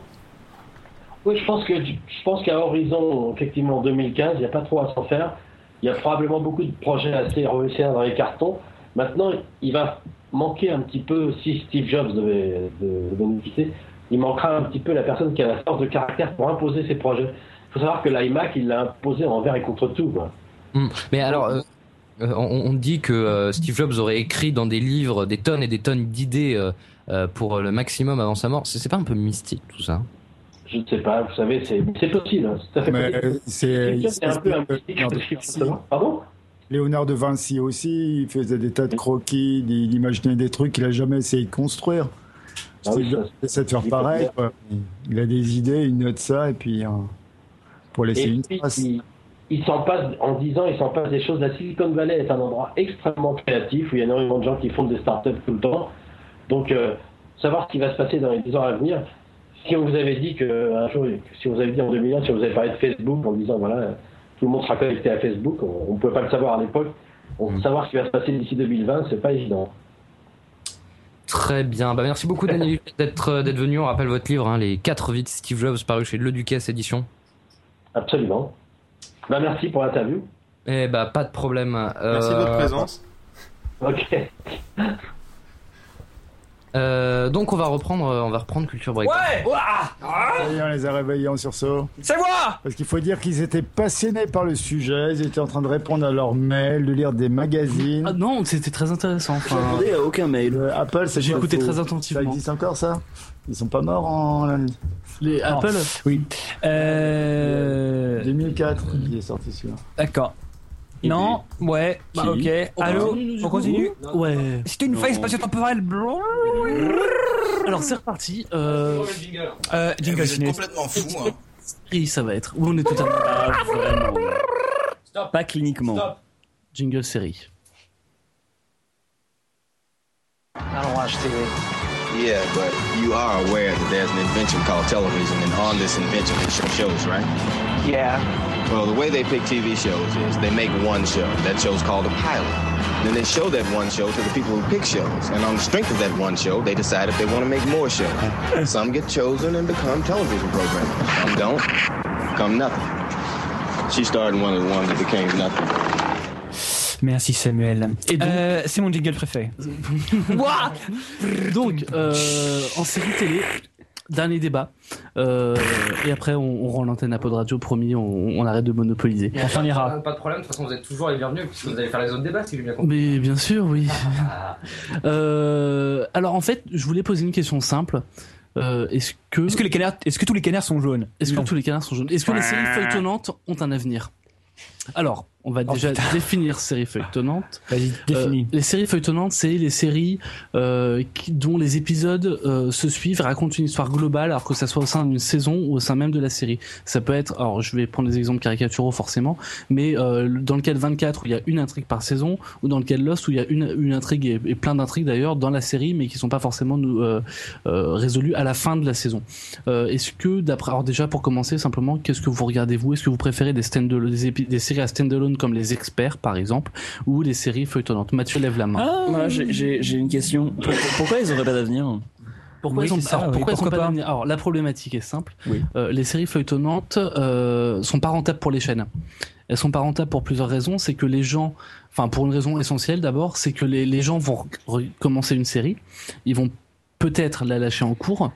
Oui, je pense je pense qu'à horizon effectivement 2015, il n'y a pas trop à s'en faire. Il y a probablement beaucoup de projets assez réussis dans les cartons. Maintenant, il va manquer un petit peu si Steve Jobs devait, de- devait nous quitter. Il manquera un petit peu la personne qui a la force de caractère pour imposer ses projets. Il faut savoir que l'iMac, il l'a imposé envers et contre tout. Hmm. Mais alors, euh, euh, on, dit que euh, Steve Jobs aurait écrit dans des livres des tonnes et des tonnes d'idées pour le maximum avant sa mort. C'est pas un peu mystique tout ça? Je ne sais pas, vous savez, c'est possible. hein, C'est tout à fait Mais possible. c'est un peu un de Vinci. Pardon? Léonard de Vinci aussi, il faisait des tas de croquis, il imaginait des trucs qu'il a jamais essayé de construire. Ah oui, de faire il pareil. quoi. Il a des idées, il note ça et puis euh, pour laisser Et une puis, trace. il, il s'en passe, en 10 ans, il s'en passe des choses. La Silicon Valley est un endroit extrêmement créatif où il y a énormément de gens qui font des startups tout le temps. Donc, euh, savoir ce qui va se passer dans les 10 ans à venir. Si on vous avait dit que un jour, si on vous avait dit en 2001, si on vous avait parlé de Facebook en disant voilà, tout le monde sera connecté à Facebook, on ne pouvait pas le savoir à l'époque. On Mm. Savoir ce qui va se passer d'ici 2020, c'est pas évident. Très bien. Bah, merci beaucoup Daniel d'être euh, d'être venu. On rappelle votre livre, hein, Les 4 vies de Steve Jobs, paru chez Le Ducasse Édition. Absolument. Bah, merci pour l'interview. Eh bah pas de problème. Merci de votre Euh, présence. Ok. euh, donc on va reprendre, euh, on va reprendre Culture Break. Ouais Ça y est, on les a réveillés en sursaut. C'est moi Parce qu'il faut dire qu'ils étaient passionnés par le sujet, ils étaient en train de répondre à leurs mails, de lire des magazines. Ah non, c'était très intéressant. Enfin, J'attendais à aucun mail. Euh, Apple, c'est J'ai écouté faut- très Ça attentivement. existe encore ça? Ils sont pas morts en les Apple? Oui. Euh... 2004 qui est sorti celui-là. D'accord. Non, ouais, bah, ok. Allô, on continue Ouais. C'est une faille spatio-temporelle. Alors c'est reparti. Euh, Euh, Eh, jingle Vous êtes complètement fou. Hein. oui, ça va être. Où on est totalement. Ah, vraiment. Pas cliniquement. Jingle série. Yeah, but you are aware that there's an invention called television, and on this invention show shows, right? Yeah. Well, the way they pick TV shows is they make one show. That show's called a pilot. Then they show that one show to the people who pick shows, and on the strength of that one show, they decide if they want to make more shows. Some get chosen and become television programmers. Some don't. Become nothing. She starred in one of the ones that became nothing. Merci Samuel. Et donc- Euh, c'est mon jingle préféré. Ouah Donc, euh, en série télé, dernier débat. Euh, et après, on, on rend l'antenne à Pod Radio. Promis, on, on arrête de monopoliser. On s'en ira. Pas de problème. De toute façon, vous êtes toujours les bienvenus puisque vous allez faire les autres débats si j'ai bien compris. Mais bien sûr, oui. Euh, alors, en fait, je voulais poser une question simple. Euh, est-ce que, Est-ce que les canards, est-ce que tous les canards sont jaunes? Est-ce que tous les canards sont jaunes? Est-ce que les séries feuilletonnantes ont un avenir? Alors, on va déjà définir séries feuilletonnantes. Vas-y, Euh, définis. les séries feuilletonnantes, c'est les séries euh, qui- dont les épisodes euh, se suivent racontent une histoire globale, alors que ça soit au sein d'une saison ou au sein même de la série. Ça peut être, alors je vais prendre des exemples caricaturaux forcément, mais euh, dans le cas de 24 où il y a une intrigue par saison, ou dans le cas de Lost où il y a une, une intrigue et, et plein d'intrigues d'ailleurs dans la série, mais qui sont pas forcément euh, euh, résolues à la fin de la saison. Euh, Est-ce que d'après, alors déjà pour commencer simplement, qu'est-ce que vous regardez vous Est-ce que vous préférez des, stand des, épi- des séries à stand-alone comme les experts par exemple, ou les séries feuilletonnantes Mathieu lève la main. Ah, Moi, j'ai- une question. Pour- pourquoi ils auraient pas d'avenir? Pourquoi Oui, ils ont, ça, alors, oui, pourquoi ils ont pourquoi pas pas d'avenir? Alors la problématique est simple. Oui. Euh, les séries feuilletonnantes euh, sont pas rentables pour les chaînes. Elles sont pas rentables pour plusieurs raisons. C'est que les gens, enfin pour une raison essentielle d'abord, c'est que les, les gens vont recommencer une série, ils vont peut-être la lâcher en cours.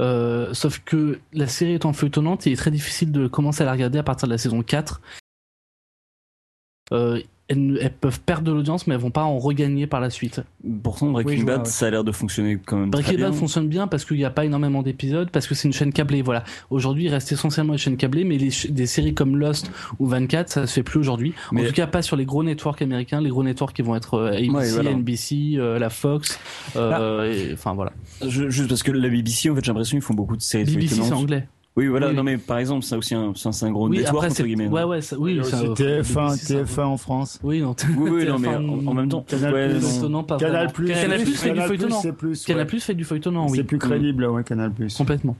Euh, sauf que la série étant feuilletonnante, il est très difficile de commencer à la regarder à partir de la saison 4. Euh, elles, peuvent perdre de l'audience, mais elles vont pas en regagner par la suite. Pourtant, Breaking Oui, je vois, Bad, ouais. ça a l'air de fonctionner quand même très Breaking bien. Bad fonctionne bien parce qu'il n'y a pas énormément d'épisodes, parce que c'est une chaîne câblée. Voilà. Aujourd'hui, il reste essentiellement une chaîne câblée, mais les des séries comme Lost ou 24, ça se fait plus aujourd'hui. En Mais- tout cas, pas sur les gros networks américains, les gros networks qui vont être euh, ABC, Ouais, voilà. NBC, euh, la Fox, euh, et- enfin voilà. Je- juste parce que la BBC, en fait, j'ai l'impression qu'ils font beaucoup de séries BBC, c'est anglais. Oui, voilà. Oui. Non, mais par exemple, ça aussi, un- c'est un, gros Oui, network après, entre c'est. guillemets. Ouais, ouais, ça- oui, ça- aussi TF1, BBC, ça- TF1 en France. Oui, non. Oui, oui, non, mais TF1, en, en même temps. Canal+, ouais, Plus, non. pas Canal. Plus, Canal Plus fait du feuilletonnant. Canal. Plus fait du feuilletonnant, oui. C'est plus crédible, ouais, Canal Plus. Complètement.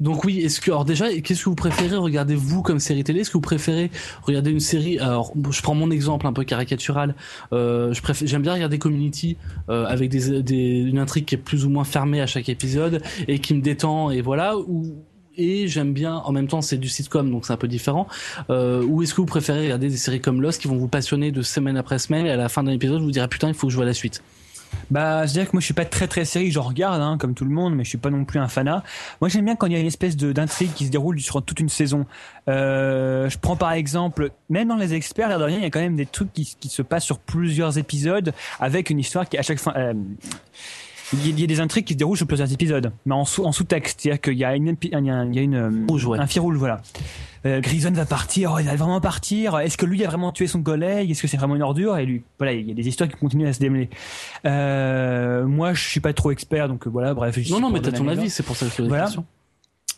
Donc oui, est-ce que alors déjà, qu'est-ce que vous préférez regarder vous comme série télé? Est-ce que vous préférez regarder une série Alors, je prends mon exemple un peu caricatural. Euh, je préfère, j'aime bien regarder Community euh, avec des, des- une intrigue qui est plus ou moins fermée à chaque épisode et qui me détend et voilà. Ou et j'aime bien, en même temps, c'est du sitcom, donc c'est un peu différent. Euh, ou est-ce que vous préférez regarder des séries comme Lost qui vont vous passionner de semaine après semaine et à la fin d'un épisode vous direz putain, il faut que je vois la suite? Bah, je dirais que moi je suis pas très très série, je regarde hein, comme tout le monde, mais je suis pas non plus un fanat. Moi j'aime bien quand il y a une espèce d'intrigue qui se déroule sur toute une saison. Euh, je prends par exemple, même dans les experts, rien, il y a quand même des trucs qui, qui se passent sur plusieurs épisodes avec une histoire qui à chaque fin. euh, il y, a, des intrigues qui se déroulent sur plusieurs épisodes, mais en, sous, en sous-texte, c'est-à-dire qu'il y a une, il y a, il y a une Rouge, ouais. un fil rouge, voilà. Euh, Grison va partir, oh, il va vraiment partir. Est-ce que lui a vraiment tué son collègue? Est-ce que c'est vraiment une ordure? Et lui, voilà, il y a des histoires qui continuent à se démêler. Euh, moi, je suis pas trop expert, donc euh, voilà, bref. je Non, non, mais t'as ton un avis, c'est pour ça que je la Voilà.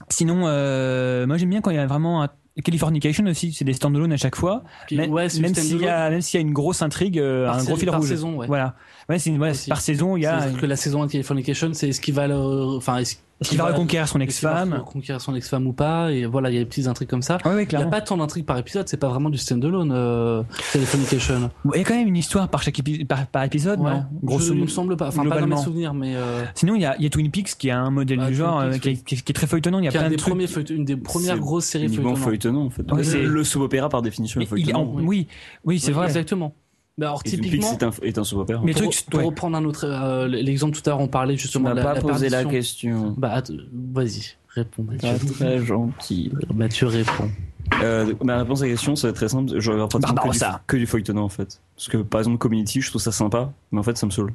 Sinon, euh, moi j'aime bien quand il y a vraiment un Californication aussi, c'est des standalone à chaque fois. Qui- Même, ouais, s'il y a même s'il y a une grosse intrigue, euh, un gros fil rouge. saison, ouais. Voilà. Ouais, c'est par saison, il y a C'est-à-dire que la saison de Californication, c'est est-ce qu'il va le, enfin, est-ce qui va reconquérir son va ex-femme. reconquérir son ex-femme ou pas, et voilà, il y a des petites intrigues comme ça. Ouais, ouais, Il n'y a pas tant d'intrigues par épisode, c'est pas vraiment du standalone, euh, Californication. Il y a quand même une histoire par chaque épi- par, par épisode, Ouais. non? Je- Grosso il me modo. semble pas, enfin, pas dans mes souvenirs, mais, euh, Sinon, il y a, il y a Twin Peaks qui a un modèle Ah, du genre Peaks, euh, qui, est, oui. qui est- qui est très feuilletonnant. Il y a plein de des trucs. premiers feuilletons- une des premières grosses séries feuilletonnantes. feuilletonnant en fait. Ouais, c'est- le soap opéra par définition oui, oui, c'est vrai. Exactement. Mais alors, Et typiquement, est un, est un soap. Mais pour, trucs, pour ouais. reprendre un autre, euh, l'exemple tout à l'heure, on parlait justement de la, pas posé la question. Bah, vas-y, réponds, Mathieu. Ah, très gentil. Mathieu répond. Euh, ma réponse à la question, ça va être très simple. Je regarde pratiquement que du, Barbarossa. que du feuilletonnant en fait. Parce que par exemple, Community, je trouve ça sympa, mais en fait, ça me saoule.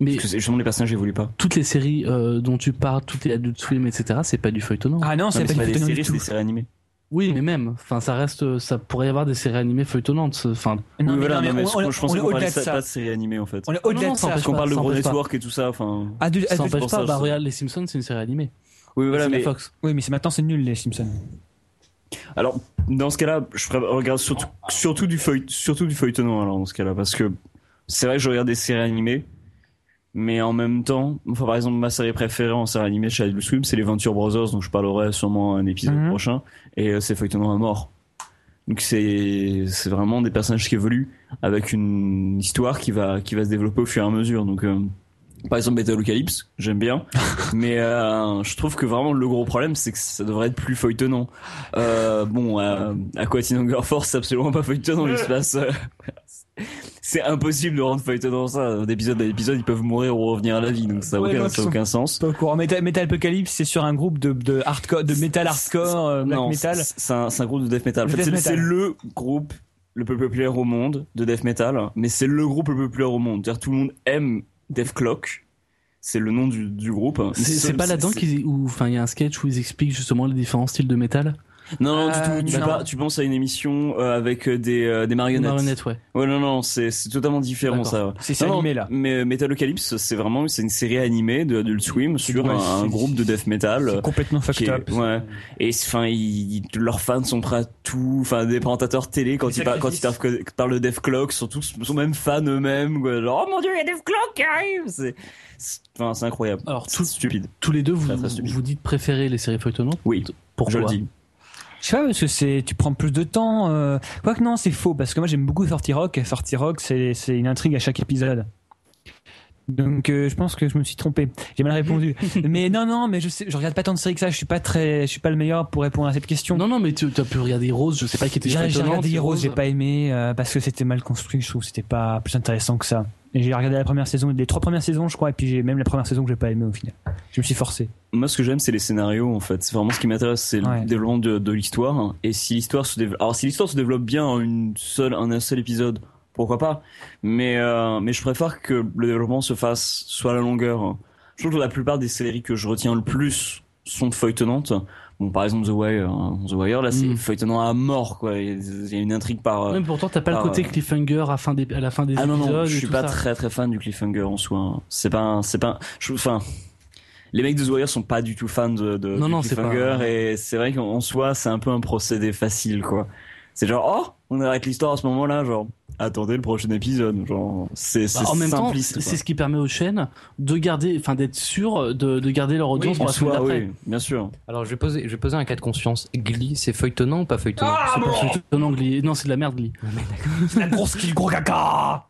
Mais Parce que c'est- justement, les personnages évoluent pas. toutes les séries euh, dont tu parles, toutes les Adult Swim, etc., c'est pas du feuilletonnant. Ah non, c'est pas c'est du pas des feuilletonnant du séries, c'est des séries animées. Oui, mais même, enfin, ça reste, ça pourrait y avoir des séries animées feuilletonnantes. Enfin, Non, mais, voilà, non, mais non, mais on, je, on- je pense on est qu'on au-delà de ça, ça. pas de séries animées en fait. On est au-delà de ça ça. Parce qu'on parle de ça gros network et tout ça, enfin. Adulte- ça adulte- n'empêche pas. ça, Bah, ça. regarde, les Simpsons, c'est une série animée. Oui, voilà, mais. Fox. Oui, mais c'est maintenant c'est nul les Simpsons. Alors, dans ce cas-là, je regarde surtout, surtout, du feuille, surtout du feuilletonnant, alors, dans ce cas-là, parce que c'est vrai que je regarde des séries animées, mais en même temps, enfin, par exemple, ma série préférée en série animée chez Adult Swim, c'est les Venture Brothers, dont je parlerai sûrement un épisode Mhm. prochain, et euh, c'est feuilletonnant à mort. Donc c'est, c'est vraiment des personnages qui évoluent avec une histoire qui va, qui va se développer au fur et à mesure, donc, euh, par exemple, Metalocalypse, j'aime bien, mais euh, je trouve que vraiment le gros problème, c'est que ça devrait être plus feuilletonnant. Euh, bon, euh, Aquatine Hunger Force, c'est absolument pas feuilletonnant. Il se passe, euh, c'est impossible de rendre feuilletonnant ça. D'épisode à épisode, ils peuvent mourir ou revenir à la vie, donc ça n'a Ouais, aucun, aucun sens. Pas au courant. Metal, Metal Apocalypse, c'est sur un groupe de, de hardcore, de metal hardcore, euh, black non, metal. c'est- un, groupe de death metal. En fait, c'est le groupe le plus populaire au monde de death metal, mais c'est le groupe le plus populaire au monde. C'est-à-dire tout le monde aime Death Clock. C'est le nom du, du groupe. C'est pas là-dedans qu'ils, où, enfin, il y a un sketch où ils expliquent justement les différents styles de métal. Non, non, Euh, du tout. Tu, non. par- tu penses à une émission euh, avec euh, des, euh, des marionnettes. Marionnettes, ouais. Ouais, non, non, c'est totalement différent ça. C'est animé là. Mais Metalocalypse, c'est vraiment c'est une série animée de Adult Swim sur Ouais, un, groupe de death metal. Complètement fucked up. ouais. Et enfin, leurs fans sont prêts à tout. Enfin, des présentateurs télé quand ils, par- quand ils sacrifices. par- parlent de Death Clock, sont tous sont même fans eux-mêmes. Genre, oh mon dieu, il y a Death Clock qui arrive. Enfin, c'est incroyable. Alors, tout- stupide. Tous les deux, vous, vous dites préférer les séries feuilletonnantes? Oui, Pourquoi? Je le dis. Je sais pas, parce que c'est, tu prends plus de temps. Euh... Quoique non, c'est faux, parce que moi j'aime beaucoup Sorty Rock, et Sorty Rock, c'est, c'est une intrigue à chaque épisode. Donc euh, je pense que je me suis trompé. J'ai mal répondu. mais non, non, mais je sais, je regarde pas tant de séries que ça. Je suis pas très, je suis pas le meilleur pour répondre à cette question. Non, non, mais tu as pu regarder Rose, je sais pas qui était J'ai, regardé Heroes, Rose. j'ai pas aimé euh, parce que c'était mal construit. Je trouve que c'était pas plus intéressant que ça. Et j'ai regardé la première saison, les trois premières saisons, je crois, et puis j'ai même la première saison que j'ai pas aimé au final. Je me suis forcé. Moi, ce que j'aime, c'est les scénarios, en fait. C'est vraiment ce qui m'intéresse, c'est Ouais. le développement de, de l'histoire. Et si l'histoire se développe, alors si l'histoire se développe bien en une seule, en un seul épisode, pourquoi pas. Mais euh, mais je préfère que le développement se fasse soit à la longueur. Je trouve que la plupart des séries que je retiens le plus sont feuilletonnantes. Bon, par exemple The Wire, hein. The Wire là c'est Mm. feuilletonnant à mort quoi. Il y a- une intrigue par. mais pourtant, t'as pas le côté euh, cliffhanger à, fin des, à la fin des ah non épisodes. non, et je suis pas ça. très très fan du cliffhanger en soi. C'est pas c'est pas je enfin les mecs de The Wire sont pas du tout fans de, de Non, du non, cliffhanger pas- et c'est vrai qu'en en soi c'est un peu un procédé facile quoi. C'est genre oh on arrête l'histoire à ce moment-là genre attendez le prochain épisode genre c'est Bah, c'est en même temps, simpliste. c'est ce qui permet aux chaînes de garder, enfin d'être sûr de, de garder leur audience pour en la semaine soi d'après. oui bien sûr. Alors je vais poser, je vais poser un cas de conscience. Glee, c'est feuilletonnant ou pas feuilletonnant C'est pas feuilletonnant, Glee. Non, c'est de la merde, Glee. C'est la grosse qui le gros caca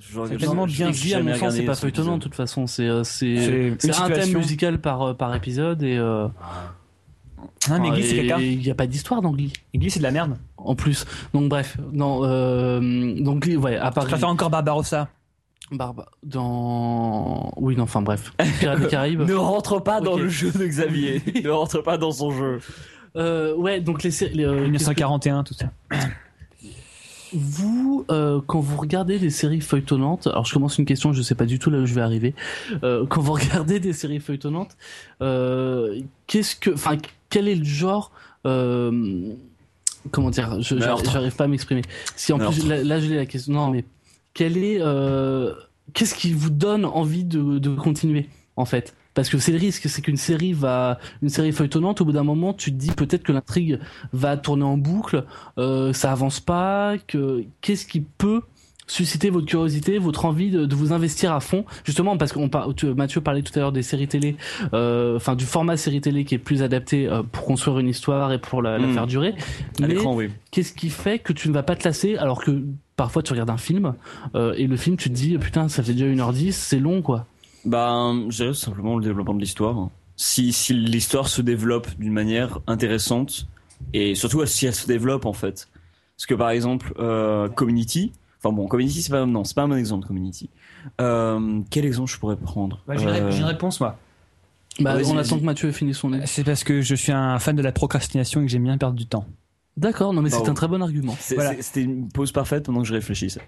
C'est tellement bien Glee, à mon sens, c'est pas feuilletonnant de toute façon. C'est euh, c'est C'est c'est un thème musical par euh, par épisode et euh, Hein, mais Glee, c'est. Il y a pas d'histoire dans Glee. Glee, c'est de la merde. En plus, donc bref, non, euh, donc Glee, ouais, à part Je préfère encore Barbarossa. Barbe dans, oui, non, enfin bref, Pirates des Caraïbes. Ne rentre pas dans le jeu de Xavier. ne rentre pas dans son jeu. Euh, ouais, donc les, les, euh, 1941, tout ça. Vous, euh, quand vous regardez des séries feuilletonnantes, alors je commence une question, je sais pas du tout là où je vais arriver. Euh, quand vous regardez des séries feuilletonnantes, euh, qu'est-ce que, enfin, quel est le genre euh, Comment dire je-. J'arrive pas à m'exprimer. Si en plus là, là, je l'ai la question. Non, mais quel est euh, Qu'est-ce qui vous donne envie de, de continuer en fait? Parce que c'est le risque, c'est qu'une série va, une série feuilletonnante, au bout d'un moment, tu te dis peut-être que l'intrigue va tourner en boucle, euh, ça avance pas, que qu'est-ce qui peut susciter votre curiosité, votre envie de, de vous investir à fond, justement parce qu'on par- Mathieu parlait tout à l'heure des séries télé, euh, enfin du format série télé qui est plus adapté euh, pour construire une histoire et pour la, la Mm. faire durer. À Mais l'écran oui. qu'est-ce qui fait que tu ne vas pas te lasser alors que parfois tu regardes un film euh, et le film tu te dis putain ça fait déjà 1h10, c'est long quoi. Ben, tout simplement le développement de l'histoire. Si, si l'histoire se développe d'une manière intéressante, et surtout si elle se développe en fait. Parce que par exemple, Community, enfin bon, Community c'est pas, non, c'est pas un bon exemple, Community. Euh, quel exemple je pourrais prendre Bah, J'ai une ré- Euh, j'ai une réponse, moi. Bah, on attend que Mathieu ait fini son nez. C'est parce que je suis un fan de la procrastination et que j'aime bien perdre du temps. D'accord, non mais Bah, c'est un très bon argument. c'est- Voilà. c'est- C'était une pause parfaite pendant que je réfléchissais.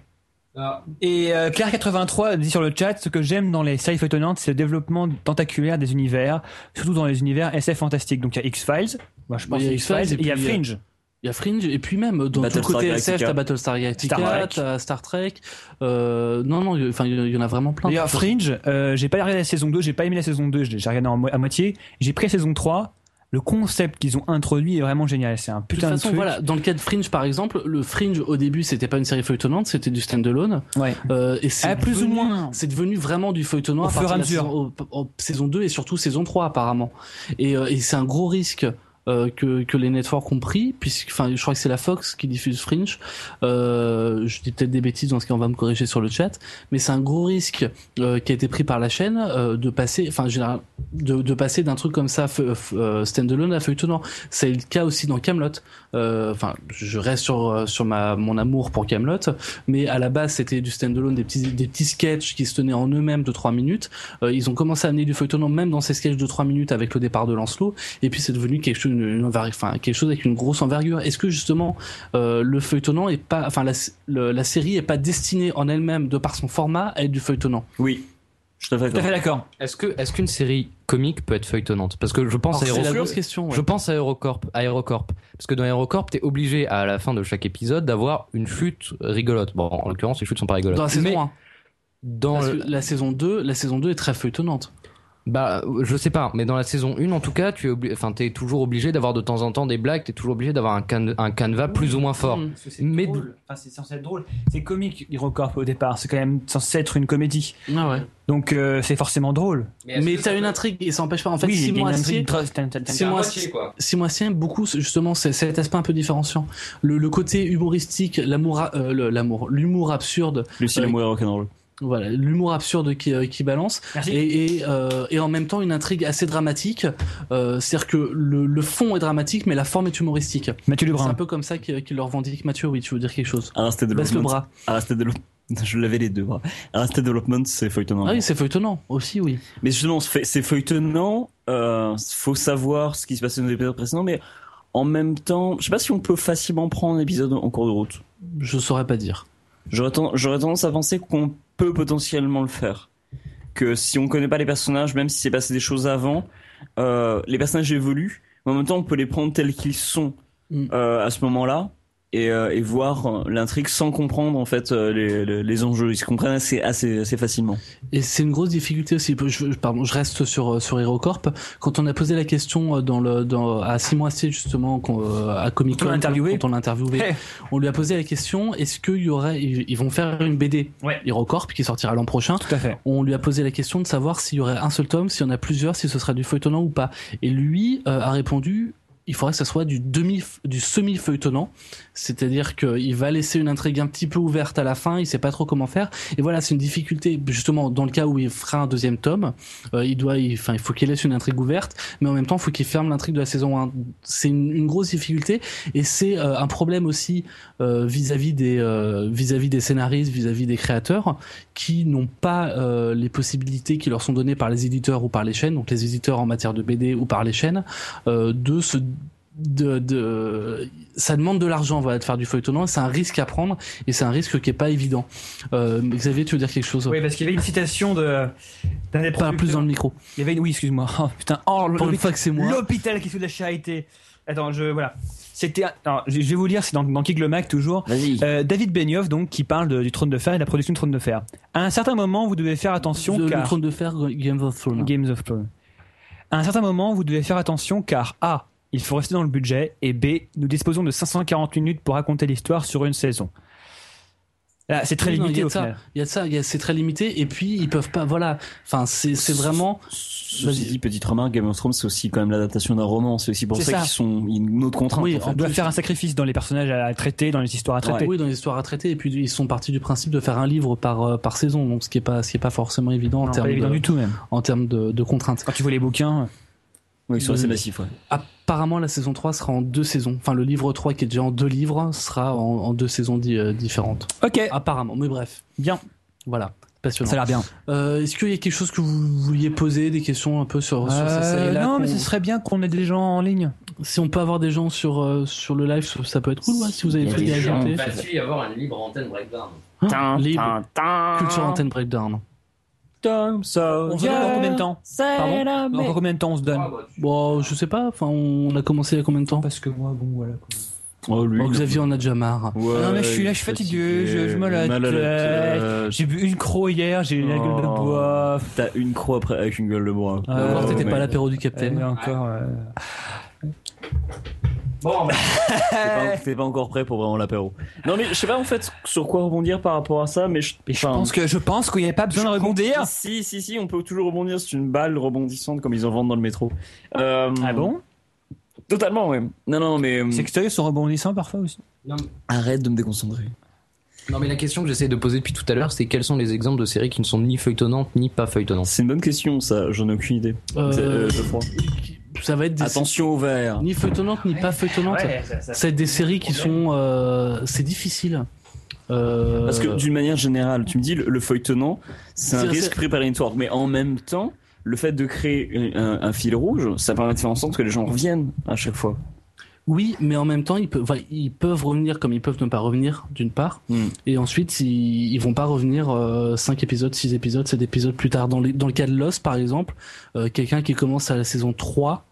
Et euh, Claire83 dit sur le chat ce que j'aime dans les séries feuilletonnantes, c'est le développement tentaculaire des univers, surtout dans les univers SF fantastiques. Donc il y a X-Files, moi je pense Il y a à X-Files, X-Files, et il y a et euh, Fringe. Il y a Fringe et puis même dans tout le Battlestar côté Galactica. SF, t'as Battlestar Galactica, Star Trek. t'as Star Trek. Euh, non non, il- enfin il y en a vraiment plein. D'ailleurs Fringe, euh, j'ai pas regardé la saison 2, j'ai pas aimé la saison 2, j'ai regardé en mo- à moitié, j'ai pris la saison 3, le concept qu'ils ont introduit est vraiment génial, c'est un De toute putain de, façon, truc. voilà, dans le cas de Fringe par exemple, le Fringe au début c'était pas une série feuilletonnante, c'était du standalone. Ouais. Euh, et c'est Ah, plus ou devenu- moins. C'est devenu vraiment du feuilletonnant Au à fur et à mesure. saison, au- au- saison 2 et surtout saison 3 apparemment. Et, euh, et c'est un gros risque. Euh, que, les networks ont pris, puisque, enfin, je crois que c'est la Fox qui diffuse Fringe. Euh, je dis peut-être des bêtises dans ce cas, on va me corriger sur le chat, mais c'est un gros risque euh, qui a été pris par la chaîne de passer, enfin, de, passer d'un truc comme ça, standalone à feuilletonnant. C'est le cas aussi dans Camelot. Enfin, je reste sur sur ma mon amour pour Camelot, mais à la base c'était du standalone, des petits des petits sketchs qui se tenaient en eux-mêmes de 3 minutes. Ils ont commencé à amener du feuilletonnant même dans ces sketchs de 3 minutes avec le départ de Lancelot, et puis c'est devenu quelque chose, une, une enver- enfin quelque chose avec une grosse envergure. Est-ce que justement euh, le feuilletonnant est pas, enfin la, le- la série est pas destinée en elle-même de par son format à être du feuilletonnant? Oui, je suis tout à fait d'accord. Est-ce que est-ce qu'une série comique peut être feuilletonnante? Parce que je pense Alors, à C'est la Aérocorp. grosse question. ouais. Je pense à Aérocorp, à Aérocorp. Parce que dans Aérocorp, t'es obligé à la fin de chaque épisode d'avoir une chute rigolote. Bon, en l'occurrence, les chutes sont pas rigolotes. Dans la saison Mais 1. dans Parce le- que la saison 2, la saison 2 est très feuilletonnante. Bah, je sais pas, mais dans la saison 1, en tout cas, tu es, obli- enfin, t'es toujours obligé d'avoir de temps en temps des blagues, t'es toujours obligé d'avoir un, can- un canevas plus ou moins fort. Mais- Enfin, c'est censé être drôle. C'est comique, HeroCorp au départ. C'est quand même censé être une comédie. Ah ouais. Donc euh, c'est forcément drôle. Mais t'as une intrigue et ça empêche pas. En fait, oui, Simon Astier aime beaucoup justement c'est- cet aspect un peu différenciant. Le, le côté humoristique, l'amour, euh, l'humour absurde. Lucie Euh, l'amour et rock'n'roll. Voilà, l'humour absurde qui, euh, qui balance. Merci. Et, et, euh, et en même temps une intrigue assez dramatique. Euh, C'est-à-dire que le, le fond est dramatique, mais la forme est humoristique. Mathieu C'est Lebrun. un peu comme ça qu'il qu'il le revendique. Mathieu, oui, tu veux dire quelque chose Arrested Baisse le Development. bras. Arrested Development. Je l'avais les deux bras. Arrested Development, c'est feuilletonnant. Ah oui, c'est feuilletonnant aussi, oui. Mais justement, c'est c'est feuilletonnant. Euh, faut savoir ce qui se passait dans les épisodes précédents, mais en même temps, je sais pas si on peut facilement prendre l'épisode en cours de route. Je saurais pas dire. J'aurais ten- j'aurais tendance à penser qu'on peut potentiellement le faire. Que si on connaît pas les personnages, même si c'est passé des choses avant, euh, les personnages évoluent, mais en même temps on peut les prendre tels qu'ils sont Mm. euh, à ce moment-là et, euh, et voir euh, l'intrigue sans comprendre en fait euh, les, les, les enjeux. Ils se comprennent assez, assez, assez facilement. Et c'est une grosse difficulté aussi. Je, pardon, je reste sur euh, sur HeroCorp. Quand on a posé la question dans le dans à Simon Astier justement qu'on, euh, à Comic Quand on Con l'a interviewé. quand on l'a interviewé, Hey. on lui a posé la question est-ce qu'il y aurait ils, ils vont faire une BD Ouais. HeroCorp qui sortira l'an prochain? Tout à fait. On lui a posé la question de savoir s'il y aurait un seul tome, s'il y en a plusieurs, si ce sera du feuilletonnant ou pas. Et lui euh, a répondu il faudrait que ça soit du demi du semi feuilletonnant c'est-à-dire qu'il va laisser une intrigue un petit peu ouverte à la fin il sait pas trop comment faire. Et voilà c'est une difficulté justement dans le cas où il fera un deuxième tome. Euh, il doit enfin il faut qu'il laisse une intrigue ouverte mais en même temps il faut qu'il ferme l'intrigue de la saison 1 c'est une, grosse difficulté et c'est euh, un problème aussi euh, vis-à-vis des vis-à-vis des scénaristes vis-à-vis des créateurs qui n'ont pas les possibilités qui leur sont données par les éditeurs ou par les chaînes donc les éditeurs en matière de BD ou par les chaînes de se de, de ça demande de l'argent voilà de faire du feuilletonnant c'est un risque à prendre et c'est un risque qui est pas évident euh, Xavier tu veux dire quelque chose? Oui, parce qu'il y avait une citation de d'un des pas plus dans le micro Il y avait une... Oui, excuse-moi. Oh, putain. Oh, pour une l'hôpital- fois que c'est moi L'hôpital qui fait de la charité. Attends, je voilà. C'était. je vais vous lire, c'est dans, dans Kick le Mac toujours. Vas-y. Euh, David Benioff, donc, qui parle de- du Trône de Fer et de la production du Trône de Fer. À un certain moment, vous devez faire attention le car trône de fer Game of Thrones Games of Thrones. À un certain moment, vous devez faire attention car A, il faut rester dans le budget et B, nous disposons de 540 minutes pour raconter l'histoire sur une saison. Là, c'est très Oui, non, limité il y a de ça. c'est très limité, et puis ils peuvent pas, voilà. Enfin, c'est, c'est vraiment. Ceci dit, petite remarque, Game of Thrones, c'est aussi quand même l'adaptation d'un roman. C'est aussi pour C'est ça, ça. qu'ils sont une autre contrainte. Oui, On doit faire un sacrifice dans les personnages à traiter, dans les histoires à traiter. Oui, dans les histoires à traiter, et puis ils sont partis du principe de faire un livre par, euh, par saison, donc ce qui est pas, ce qui est pas forcément évident en termes de, du tout même. en termes de, de contraintes. Quand tu vois les bouquins, Oui, ils sont assez massifs, ouais. Apparemment, la saison 3 sera en deux saisons. Enfin, le livre 3 qui est déjà en deux livres sera en, en deux saisons di- euh, différentes. ok, Apparemment, mais bref, bien, voilà. Passionnant. ça a l'air bien. Euh, est-ce qu'il y a quelque chose que vous vouliez poser, des questions un peu sur, Euh, séries-là non, mais ce serait bien qu'on ait des gens en ligne. Si on peut avoir des gens sur, euh, sur le live, ça peut être cool, ouais, si vous avez Il y a des trucs des à gens. ajouter. Va-t-il y avoir une libre antenne breakdown Hein, libre. Culture Antenne Breakdown. On se donne encore combien de temps Pardon Encore combien de temps on se donne Bon, je sais pas, enfin, on a commencé il y a combien de temps Parce que moi, bon, voilà. Oh, lui. Bon, Xavier en a déjà marre. Ouais, Ah non, mais je suis là, je suis fatigué, je, je me la mal à la tête. tête. J'ai bu une croix hier, j'ai eu la gueule de Oh. bois. T'as une croix après avec une gueule de bois. Ah, Encore, t'étais mais pas à l'apéro du Et Capitaine. encore. euh, Bon, bah, T'es pas, pas encore prêt pour vraiment l'apéro. Non, mais je sais pas en fait sur quoi rebondir par rapport à ça, mais je, je pense que je pense qu'il n'y avait pas besoin de rebondir. Si, si, si, on peut toujours rebondir. C'est une balle rebondissante comme ils en vendent dans le métro. Euh, Ah bon? Totalement, ouais. Non, non, mais euh, C'est que sont rebondissants parfois aussi. non, arrête de me déconcentrer. non, mais la question que j'essaie de poser depuis tout à l'heure, c'est quels sont les exemples de séries qui ne sont ni feuilletonnantes ni pas feuilletonnantes? C'est une bonne question, ça. J'en ai aucune idée. Euh, C'est- euh, je crois. Ça va être des Attention au verre. ni feuilletonnantes ni pas feuilletonnantes. Ça va être des séries qui sont, euh, c'est difficile. Euh, Parce que d'une manière générale, tu me dis le, le feuilletonnant, c'est un risque préparatoire, mais en même temps, le fait de créer un, un fil rouge, ça permet de faire en sorte que les gens reviennent à chaque fois. Oui, mais en même temps, ils peuvent, enfin, ils peuvent revenir comme ils peuvent ne pas revenir, d'une part. Hmm. Et ensuite, ils, ils vont pas revenir 5 épisodes, 6 épisodes, 7 épisodes plus tard. Dans, les- dans le cas de Lost, par exemple, euh, quelqu'un qui commence à la saison 3,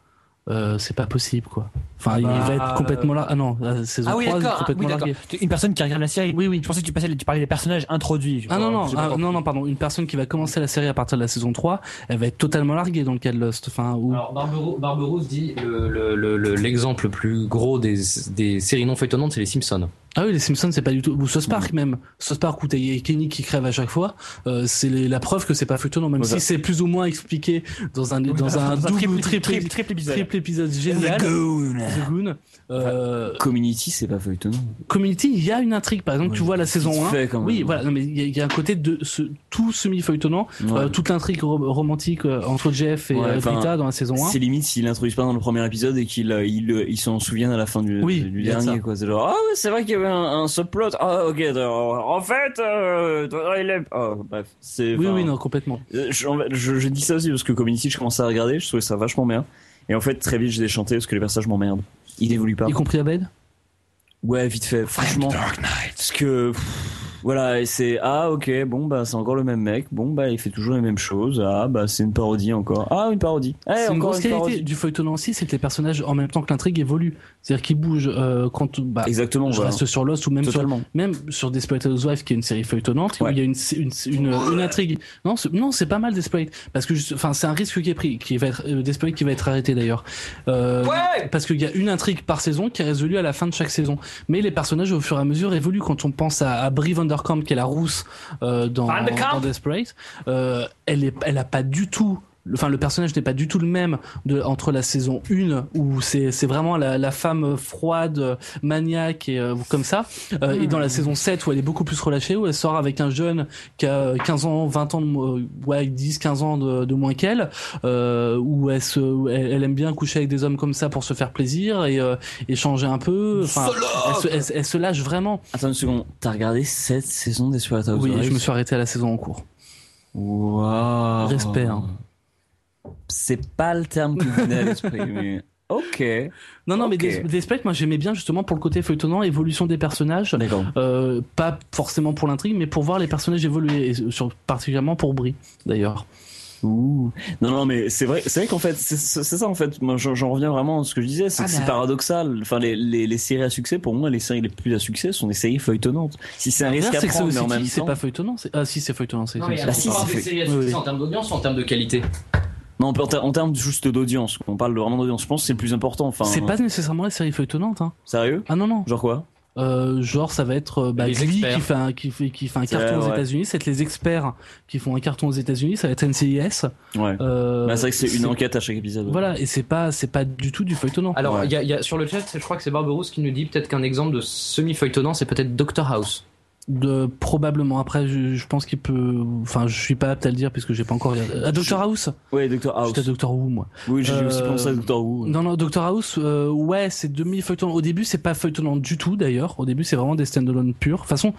euh, c'est pas possible, quoi. Enfin, il bah, va être complètement là. Ah non, la saison Ah oui, 3, il est ah, complètement oui, largué. Une personne qui regarde la série. Oui, oui. Je pensais que tu, passais, tu parlais des personnages introduits. Ah non, non, ah, non, non, pardon. Une personne qui va commencer la série à partir de la saison 3, elle va être totalement larguée dans le cas de Lost. Enfin, ou... Alors, Barberou- dit le- le- le- le- l'exemple le, plus gros des, des séries non feuilletonnantes, c'est les Simpsons. Ah oui, les Simpsons, c'est pas du tout. Ou South Park même. South Park où t'as Kenny qui crève à chaque fois, euh, c'est les- la preuve que c'est pas feuilletonnant, même Voilà. si c'est plus ou moins expliqué dans un, dans un Dans un double triple- triple, triple- triple épisode. triple épisode génial. The Goon. The Goon. Euh, Community, c'est pas feuilletonnant. Community, il y a une intrigue. Par exemple, tu vois la saison Vite 1. fait, quand même. Oui, voilà. Non, mais il y, a- il y a un côté de ce, tout semi-feuilletonnant. Ouais. Euh, toute l'intrigue ro- romantique euh, entre Jeff et Ouais, euh, Rita dans la saison 1. C'est limite s'ils l'introduisent pas dans le premier épisode et qu'ils euh, ils, euh, ils s'en souviennent à la fin du, Oui, du il dernier quoi. C'est genre ah ouais c'est vrai qu'il un, un subplot. Ah ok en fait euh, il est oh, bref c'est. Oui, oui, non, complètement. euh, Je, je, je dis ça aussi parce que Community je commençais à regarder je trouvais ça vachement bien et en fait très vite j'ai déchanté parce que les personnages m'emmerdent. Ils évoluent pas. Y compris Abed? Ouais vite fait franchement parce que pff, Voilà, et c'est ah ok, bon bah c'est encore le même mec, bon bah il fait toujours les mêmes choses, ah bah c'est une parodie encore, ah une parodie, eh, c'est une encore grosse qualité parodie. du feuilleton aussi, c'est que les personnages, en même temps que l'intrigue, évoluent. C'est-à-dire qu'ils bougent euh, quand bah, Exactement, je voilà. reste sur Lost ou même sur, Totalement. même sur Desperate Housewives, qui est une série feuilletonnante, où Ouais. il y a une, une, une, une intrigue. Non, c'est- non, c'est pas mal Desperate, parce que enfin c'est un risque qui est pris, qui va être euh, Desperate qui va être arrêté d'ailleurs. Euh, Parce qu'il y a une intrigue par saison qui est résolue à la fin de chaque saison. Mais les personnages au fur et à mesure évoluent. Quand on pense à, à Brie Vanderkamp, qui est la rousse euh, dans, dans Desperate, euh, elle est, elle a pas du tout. Enfin, le personnage n'est pas du tout le même de, entre la saison 1 où c'est c'est vraiment la, la femme froide, euh, maniaque et euh, comme ça, euh, et dans la saison 7 où elle est beaucoup plus relâchée, où elle sort avec un jeune qui a 15 ans, 20 ans, de, mo- ouais, 10, 15 ans de, de moins qu'elle, euh, où elle, se, où elle, elle aime bien coucher avec des hommes comme ça pour se faire plaisir et, euh, et changer un peu. Enfin, elle se, elle, elle se lâche vraiment. Attends une seconde, t'as regardé cette saison des Desperate Oui, je me suis arrêté à la saison en cours. Waouh. Respect, hein. C'est pas le terme qui me venait à l'esprit, mais ok. Non, non, mais Ok. Des- Desperate, moi j'aimais bien justement pour le côté feuilletonnant, évolution des personnages. Euh, pas forcément pour l'intrigue, mais pour voir les personnages évoluer, et sur, particulièrement pour Brie, d'ailleurs. Ouh. Non, non, mais c'est vrai, c'est vrai qu'en fait, c'est ça en fait. Moi, j'en reviens vraiment à ce que je disais, c'est Ah, que bah. paradoxal. Enfin, les, les, les séries à succès, pour moi, les séries les plus à succès sont des séries feuilletonnantes. Si c'est un risque à c'est que c'est prendre, mais en même qui, c'est temps. pas feuilletonnant. c'est- Ah si, c'est feuilletonnant. C'est Bah, si, c'est des fait. séries à Oui, succès oui. en termes d'audience ou en termes de qualité Non, en, ter- en termes juste d'audience. On parle vraiment d'audience. Je pense que c'est le plus important. Enfin, c'est pas nécessairement la série feuilletonnante. Hein. sérieux? Ah non, non. Genre quoi? Euh, genre, ça va être euh, bah, Les Glee experts. qui fait un, qui fait, qui fait un C'est carton vrai, aux ouais. États-Unis. C'est les experts qui font un carton aux États-Unis. Ça va être NCIS. Ouais. Euh, Bah, c'est vrai que c'est une enquête à chaque épisode. Voilà, et c'est pas, c'est pas du tout du feuilletonnant. Alors, Ouais. il y, a, il y a sur le chat, je crois que c'est Barberousse qui nous dit peut-être qu'un exemple de semi-feuilletonnant, c'est peut-être Doctor House. De, probablement. Après, je, je pense qu'il peut. Enfin, je suis pas apte à le dire puisque j'ai pas encore regardé. À Doctor House? Ouais, Doctor House. J'étais Doctor Who, moi. Oui, j'ai aussi Euh, pensé à Doctor Who. Non, non, Doctor House, euh, ouais, c'est demi-feuilletonnant. Au début, c'est pas feuilletonnant du tout, d'ailleurs. Au début, c'est vraiment des stand-alone purs. De toute façon,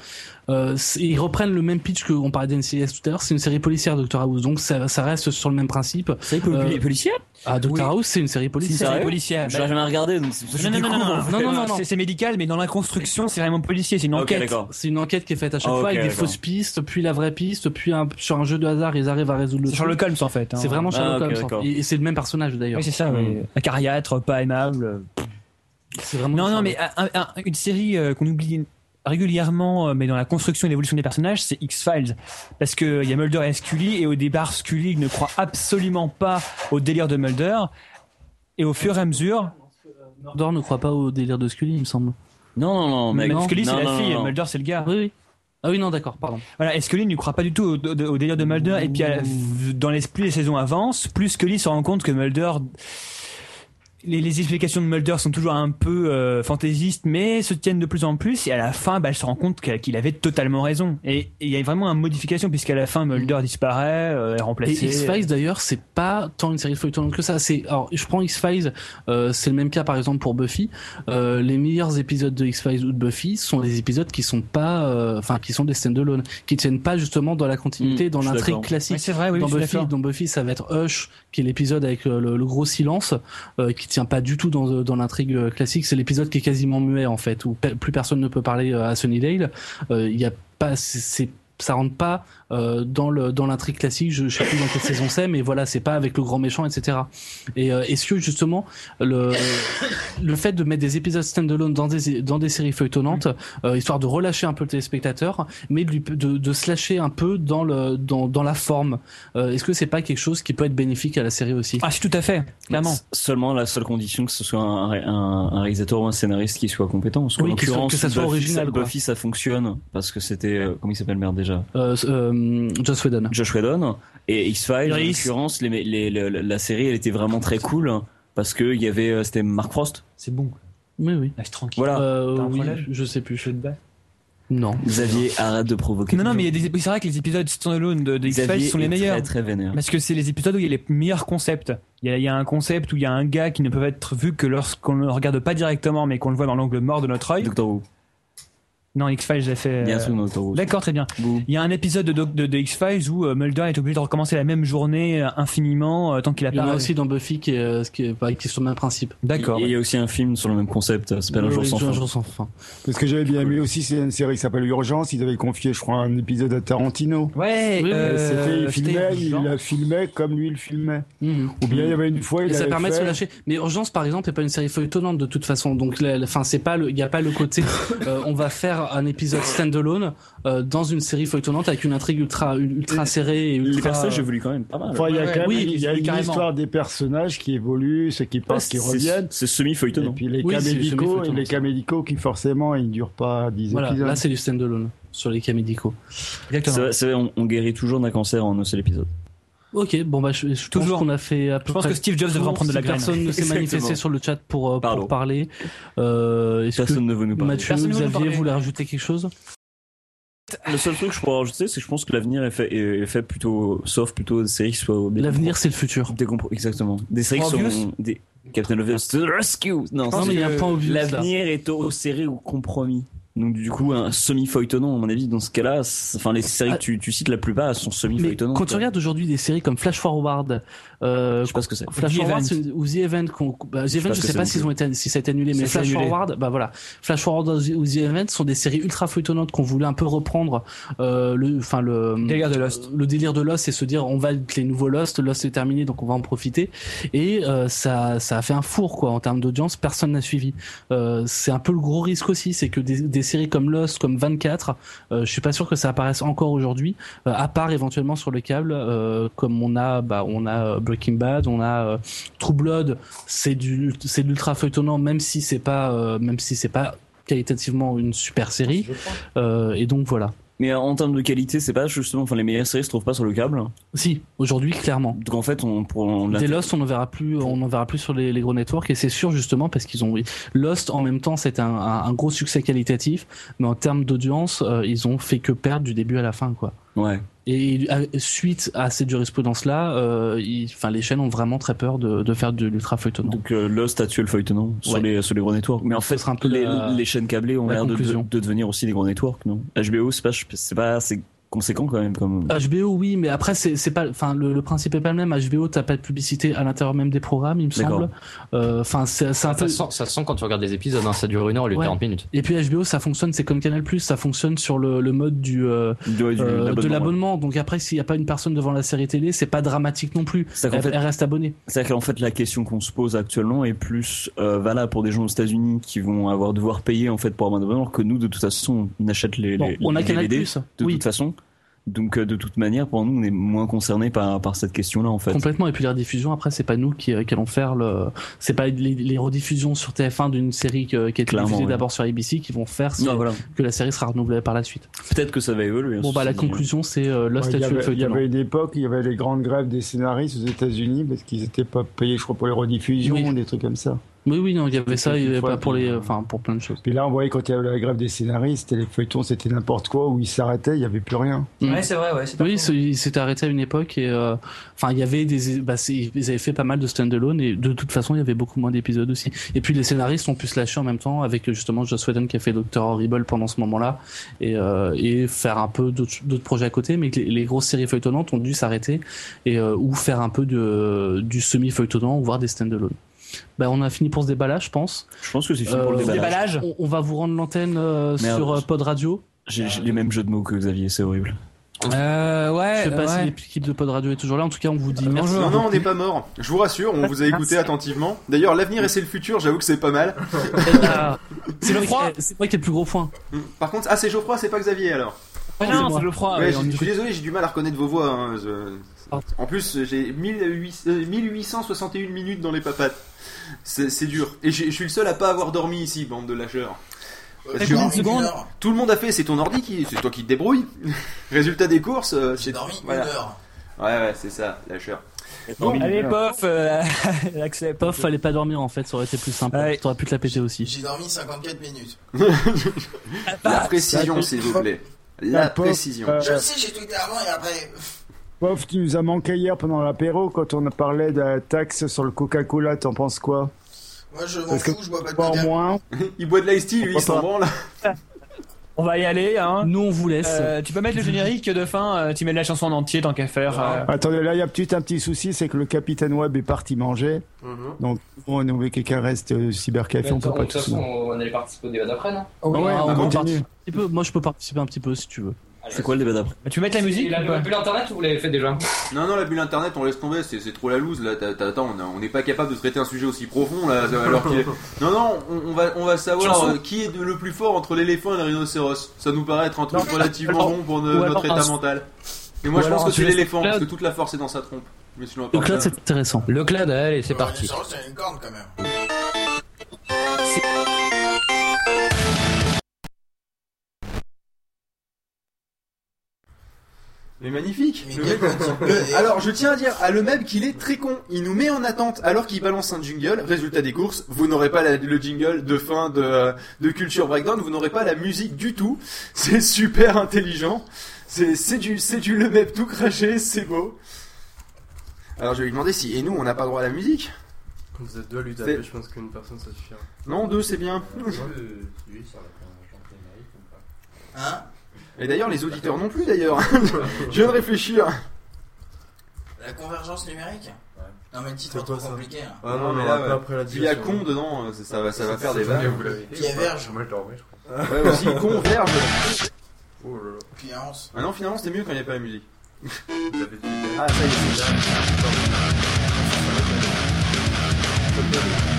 euh, ils reprennent le même pitch qu'on parlait d'NCIS tout à l'heure. C'est une série policière, Doctor House. Donc, ça, ça reste sur le même principe. C'est Euh, policier Ah, Doctor Oui. House, c'est une série C'est une policière. série policière. Je l'ai jamais regardé, donc c'est- Non, non, non, non, non. C'est- C'est médical, mais dans la construction, c'est vraiment policier. C'est une enquête. C'est une enquête qui est faite à chaque Ah, fois ok, avec des fausses pistes, puis la vraie piste, puis un- sur un jeu de hasard, ils arrivent à résoudre le C'est truc. Sherlock Holmes en fait. hein. C'est vraiment Ah, Sherlock ok, Holmes. Et, et c'est le même personnage d'ailleurs. Oui, c'est ça. Mm. oui. Acariâtre, pas aimable. C'est vraiment Non, non, mais un- un- une série euh, qu'on oublie régulièrement, euh, mais dans la construction et l'évolution des personnages, c'est X-Files. Parce qu'il y a Mulder et Scully, et au départ, Scully ne croit absolument pas au délire de Mulder. Et au fur et à mesure, Mordor ne croit pas au délire de Scully, il me semble. Non, non, non, mais Scully, c'est la non, fille, non, non. Mulder, c'est le gars. Oui, oui. Ah oui, non, d'accord, pardon. Voilà, et Scully ne croit pas du tout au, au- au délire de Mulder. Et puis, la- dans les, plus les saisons avancent, plus Scully se rend compte que Mulder. Les, les explications de Mulder sont toujours un peu euh, fantaisistes, mais se tiennent de plus en plus. Et à la fin, bah, elle se rend compte qu'elle- qu'il avait totalement raison. Et il y a vraiment une modification, puisqu'à la fin, Mulder disparaît, euh, est Et remplacé. X-Files d'ailleurs, c'est pas tant une série feuilletonnante que ça. C'est alors je prends X-Files, euh, c'est le même cas par exemple pour Buffy. Euh, les meilleurs épisodes de X-Files ou de Buffy sont des épisodes qui sont pas, euh, enfin qui sont des stand-alone, qui tiennent pas justement dans la continuité, Mm, dans l'intrigue classique. Ouais, c'est vrai, oui, dans Buffy, dans Buffy, ça va être Hush, qui est l'épisode avec euh, le, le gros silence, euh, qui tient pas du tout dans, dans l'intrigue euh, classique. C'est l'épisode qui est quasiment muet en fait, où plus personne ne peut parler euh, à Sunnydale. Euh, Il y a pas, c'est ça rentre pas euh, dans le dans l'intrigue classique. Je, je sais plus dans quelle saison c'est, mais voilà, c'est pas avec le grand méchant, etc. Et euh, est-ce que justement le le fait de mettre des épisodes standalone dans des dans des séries feuilletonnantes, euh, histoire de relâcher un peu le téléspectateur, mais de, lui- de, de se lâcher un peu dans le dans dans la forme. euh, est-ce que c'est pas quelque chose qui peut être bénéfique à la série aussi? Ah, si, tout à fait, clairement. Seulement la seule condition que ce soit un, un- un réalisateur ou un scénariste qui soit compétent. Oui, que que ça soit Buffy, original. Buffy, ça fonctionne parce que c'était euh, comment il s'appelle merde déjà? Euh, euh, Joss Whedon. Josh Whedon et X-Files. En l'occurrence, les, les- les- la série, elle était vraiment très cool parce que il y avait euh, c'était Mark Frost. C'est bon. Oui, oui. Tranquille. Voilà. Euh, un oui, je sais plus. Je te bats. Non. Xavier, arrête de provoquer. Non, non, mais c'est vrai que les épisodes standalone de, de X-Files sont les meilleurs. Très très vénère. Parce que c'est les épisodes où il y a les meilleurs concepts. Il y a, il y a un concept où il y a un gars qui ne peut être vu que lorsqu'on ne le regarde pas directement, mais qu'on le voit dans l'angle mort de notre œil. Doctor Who. Non, X-Files, j'ai fait. Il y a un euh, truc dans l'autoroute. D'accord, très bien. Bouh. Il y a un épisode de, Doc- de, de X-Files où euh, Mulder est obligé de recommencer la même journée euh, infiniment euh, tant qu'il a Il y en pas. a aussi dans Buffy qui est, euh, qui est, qui est sur le même principe. D'accord. Et il y a aussi un film sur le même concept, ça s'appelle Un jour sans Un fin. jour sans fin. Parce que j'avais bien aimé aussi, c'est une série qui s'appelle Urgence. Ils avaient confié, je crois, un épisode à Tarantino. Ouais, Oui, euh, C'était, il filmait, il la filmait comme lui il filmait. Mhm. Ou bien il y avait une fois, il Et ça permet de se lâcher. Mais Urgence, par exemple, n'est pas une série feuilletonnante de toute façon. Donc, la- la- enfin, c'est pas le, il y a pas le côté. euh, on va faire un épisode standalone euh, dans une série feuilletonnante avec une intrigue ultra, ultra serrée et Les ultra. personnages évoluent quand même pas mal. Enfin, il y a Ouais, quand même, oui, il y a oui, une carrément. histoire des personnages qui évoluent, ceux qui partent, qui C'est- reviennent. C'est Et semi-feuilletonnant. puis les Oui, cas médicaux, et les cas médicaux qui forcément ils durent pas 10 Voilà, épisodes. là c'est du standalone sur les cas médicaux. Exactement. C'est vrai, c'est vrai, on, on guérit toujours d'un cancer en un seul épisode. Ok, bon bah je, je Toujours. pense qu'on a fait à peu Je pense près que Steve Jobs devrait prendre de la graine. Personne ne s'est manifesté sur le chat pour, euh, pour parler. Euh, que Personne ne veut nous parler. Mathieu, Personne Xavier parler. voulait rajouter quelque chose? Le seul truc que je pourrais rajouter, c'est que je pense que l'avenir est fait, est fait plutôt, sauf plutôt des séries qui soient L'avenir c'est le futur. Des exactement. Des séries qui sont des Captain Obvious to the rescue. Non, mais il y a un point l'avenir est au serré ou compromis. Donc du coup, un semi-feuilletonnant, à mon avis, dans ce cas-là, enfin les séries Ah. que tu, tu cites la plupart sont Mais semi-feuilletonnantes. quand tu regardes aujourd'hui des séries comme Flash Forward, euh, je sais pas ce que c'est. Flash The Forward ou The Event, qu'on- bah, The Event je sais pas s'ils ont été, si ça a été annulé, mais Flash annulé. Forward, bah voilà, Flash Forward ou The Event sont des séries ultra feuilletonnantes qu'on voulait un peu reprendre, euh, le, enfin le Délire de Lost. le délire de Lost, c'est se dire on va avec les nouveaux Lost, Lost est terminé donc on va en profiter et euh, ça ça a fait un four quoi en termes d'audience, personne n'a suivi. Euh, c'est un peu le gros risque aussi, c'est que des, des séries comme Lost, comme 24, euh, je suis pas sûr que ça apparaisse encore aujourd'hui, euh, à part éventuellement sur le câble, euh, comme on a bah on a euh, Breaking Bad, on a euh, True Blood, c'est du c'est de l'ultra feuilletonnant même si c'est pas euh, même si c'est pas qualitativement une super série Euh, et donc voilà. Mais en termes de qualité, c'est pas justement, enfin les meilleures séries se trouvent pas sur le câble? Si, aujourd'hui clairement. Donc en fait, on pour on Des Lost, on n'en verra plus, on en verra plus sur les, les gros networks et c'est sûr justement parce qu'ils ont Lost en même temps c'est un, un, un gros succès qualitatif, mais en termes d'audience, euh, ils ont fait que perdre du début à la fin quoi. Ouais. Et euh, suite à cette jurisprudence là, euh, enfin les chaînes ont vraiment très peur de, de faire de l'ultra feuilletonnant. Donc euh, Lost a tué le feuilletonnant sur Ouais. les sur les gros networks. Mais en fait, sera un peu les, la- les chaînes câblées ont la l'air de, devenir aussi des gros networks, non? HBO, c'est pas c'est pas assez conséquent quand même comme. HBO oui, mais après c'est c'est pas, enfin le, le principe est pas le même. HBO t'as pas de publicité à l'intérieur même des programmes, il me D'accord. semble. Euh, Enfin c'est c'est un Ça peu. ça sent quand tu regardes des épisodes, hein, ça dure une heure au lieu de Ouais. 40 minutes. Et puis HBO ça fonctionne, c'est comme Canal ça fonctionne sur le, le mode du euh, du- du- euh, de l'abonnement. Donc après, s'il n'y a pas une personne devant la série télé, c'est pas dramatique non plus. Elle, fait- elle reste abonnée. C'est-à-dire qu'en fait, la question qu'on se pose actuellement est plus euh, valable pour des gens aux États-Unis qui vont avoir devoir payer en fait pour avoir un abonnement, alors que nous, de toute façon, on achète les, Bon, les, on a les Canal DVD de oui, toute façon. Donc, euh, de toute manière, pour nous, on est moins concernés par, par cette question-là, en fait. complètement. Et puis les rediffusions, après, c'est pas nous qui, euh, qui allons faire le. C'est pas les, les rediffusions sur TF1 d'une série que- qui a été Clairement, diffusée ouais. d'abord sur ABC qui vont faire si- Non, voilà. que la série sera renouvelée par la suite. Peut-être que ça va évoluer. Bon, bah la conclusion, c'est euh, Lost Ouais, il, y avait, il y feuilletonnant. avait une époque, il y avait les grandes grèves des scénaristes aux États-Unis parce qu'ils n'étaient pas payés, je crois, pour les rediffusions, Oui. des trucs comme ça. Oui, oui, non, il y avait ça, il y avait fois, pas pour les, euh, enfin, pour plein de choses. Puis là, on voyait quand il y avait la grève des scénaristes, et les feuilletons, c'était n'importe quoi, où ils s'arrêtaient, il n'y avait plus rien. Mm. Ouais, c'est vrai, ouais. Oui, faux. c'est- il s'était arrêté à une époque et euh, enfin il y avait des bah, ils avaient fait pas mal de stand-alone et de toute façon il y avait beaucoup moins d'épisodes aussi. Et puis les scénaristes ont pu se lâcher en même temps avec justement Joss Whedon qui a fait Doctor Horrible pendant ce moment-là et euh, et faire un peu d'autres d'autres projets à côté, mais que les, les grosses séries feuilletonnantes ont dû s'arrêter et euh, ou faire un peu de du semi feuilletonnant ou voir des stand-alone. Bah on a fini pour ce débat là, je pense. Je pense que c'est fini pour le Euh, déballage. Déballage. On, on va vous rendre l'antenne euh, sur euh, Pod Radio. J'ai les mêmes jeux de mots que Xavier, c'est horrible. Euh, ouais. Je sais pas si ouais. l'équipe de Pod Radio est toujours là. En tout cas, on vous dit merci. Non, non, on n'est pas mort. Je vous rassure, on vous a écouté attentivement. D'ailleurs, l'avenir et c'est le futur, j'avoue que c'est pas mal. Ah, C'est le froid. C'est moi qui ai le plus gros point. Par contre, ah, c'est Geoffroy, c'est pas Xavier alors. Non, c'est le froid. Ouais, je suis désolé, j'ai du mal à reconnaître vos voix. hein, je- Ah. En plus, j'ai 1800 euh, 1861 minutes dans les papates. C'est dur. Et je suis le seul à pas avoir dormi ici, bande de lâcheurs. Parce que une seconde. tout le monde a fait, c'est ton ordi qui, c'est toi qui te débrouilles. Résultat des courses, euh, J'ai c'est dormi voilà. une heure. Ouais, ouais, c'est ça, lâcheur. Bon, Allez, pof, euh, Pof, fallait pas dormir en fait, ça aurait été plus simple. Ouais. T'aurais pu te la péter aussi. J'ai dormi 54 minutes. La précision, s'il vous plaît. La précision. euh, Je le sais, j'ai tweeté avant et après. Pof, tu nous as manqué hier pendant l'apéro quand on a parlé de la taxe sur le Coca-Cola, t'en penses quoi? Moi, je m'en fous, je bois pas de coca. moins. Il boit de l'ice tea, lui, il s'en branle. On va y aller, hein. Nous, on vous laisse. Euh, tu peux mettre le générique de fin, euh, tu mets la chanson en entier tant qu'à faire. euh. Attendez, là, il y a peut-être un petit souci, c'est que le capitaine Web est parti manger. Mhm. Donc, on que quelqu'un reste euh, cybercafé, on peut pas tous. on allait participer au débat d'après, non? Oh, ouais, on on peut continue. participer un petit peu. Moi, je peux participer un petit peu si tu veux. C'est quoi le débat d'après Tu veux mettre la musique ou pas bulle internet ou vous l'avez fait déjà Non, non, la bulle internet, on laisse tomber, c'est c'est trop la loose là. Attends, on n'est pas capable de traiter un sujet aussi profond là. Alors qu'il est- Non, non, on, on va, on va savoir Chanson. euh, qui est le plus fort entre l'éléphant et le rhinocéros. Ça nous paraît être un truc Non, relativement alors- bon pour ne- ou alors notre un- état mental. Et moi, ou je pense que c'est l'éléphant, parce que toute la force est dans sa trompe. Mais sinon, Le ça- c'est intéressant. Le clad, allez, c'est parti. C'est une corne quand même. Mais magnifique Mais le mec- Alors je tiens à dire à le même qu'il est très con. Il nous met en attente alors qu'il balance un jingle. Résultat des courses, vous n'aurez pas la- le jingle de fin de, de Culture Breakdown, vous n'aurez pas la musique du tout. C'est super intelligent. C'est du c'est du le même tout craché, c'est beau. Alors je vais lui demander si et nous on n'a pas droit à la musique? Vous êtes deux à lui taper, je pense qu'une personne ça suffira. Non, deux c'est bien. Hein? Et d'ailleurs les auditeurs non plus d'ailleurs. je viens de réfléchir. La convergence numérique Non, mais le titre C'est est trop ça compliqué. hein. Ah non, non, mais là, ouais. après la Il y a con dedans, ça, ça va ça va faire des l'avez fait Qui est verge Moi je l'ai remis, je crois. Ouais aussi converge. Oh là là. Puis avance. Ah non finalement c'était mieux quand il n'y avait pas la musique. Ah ça y est. c'est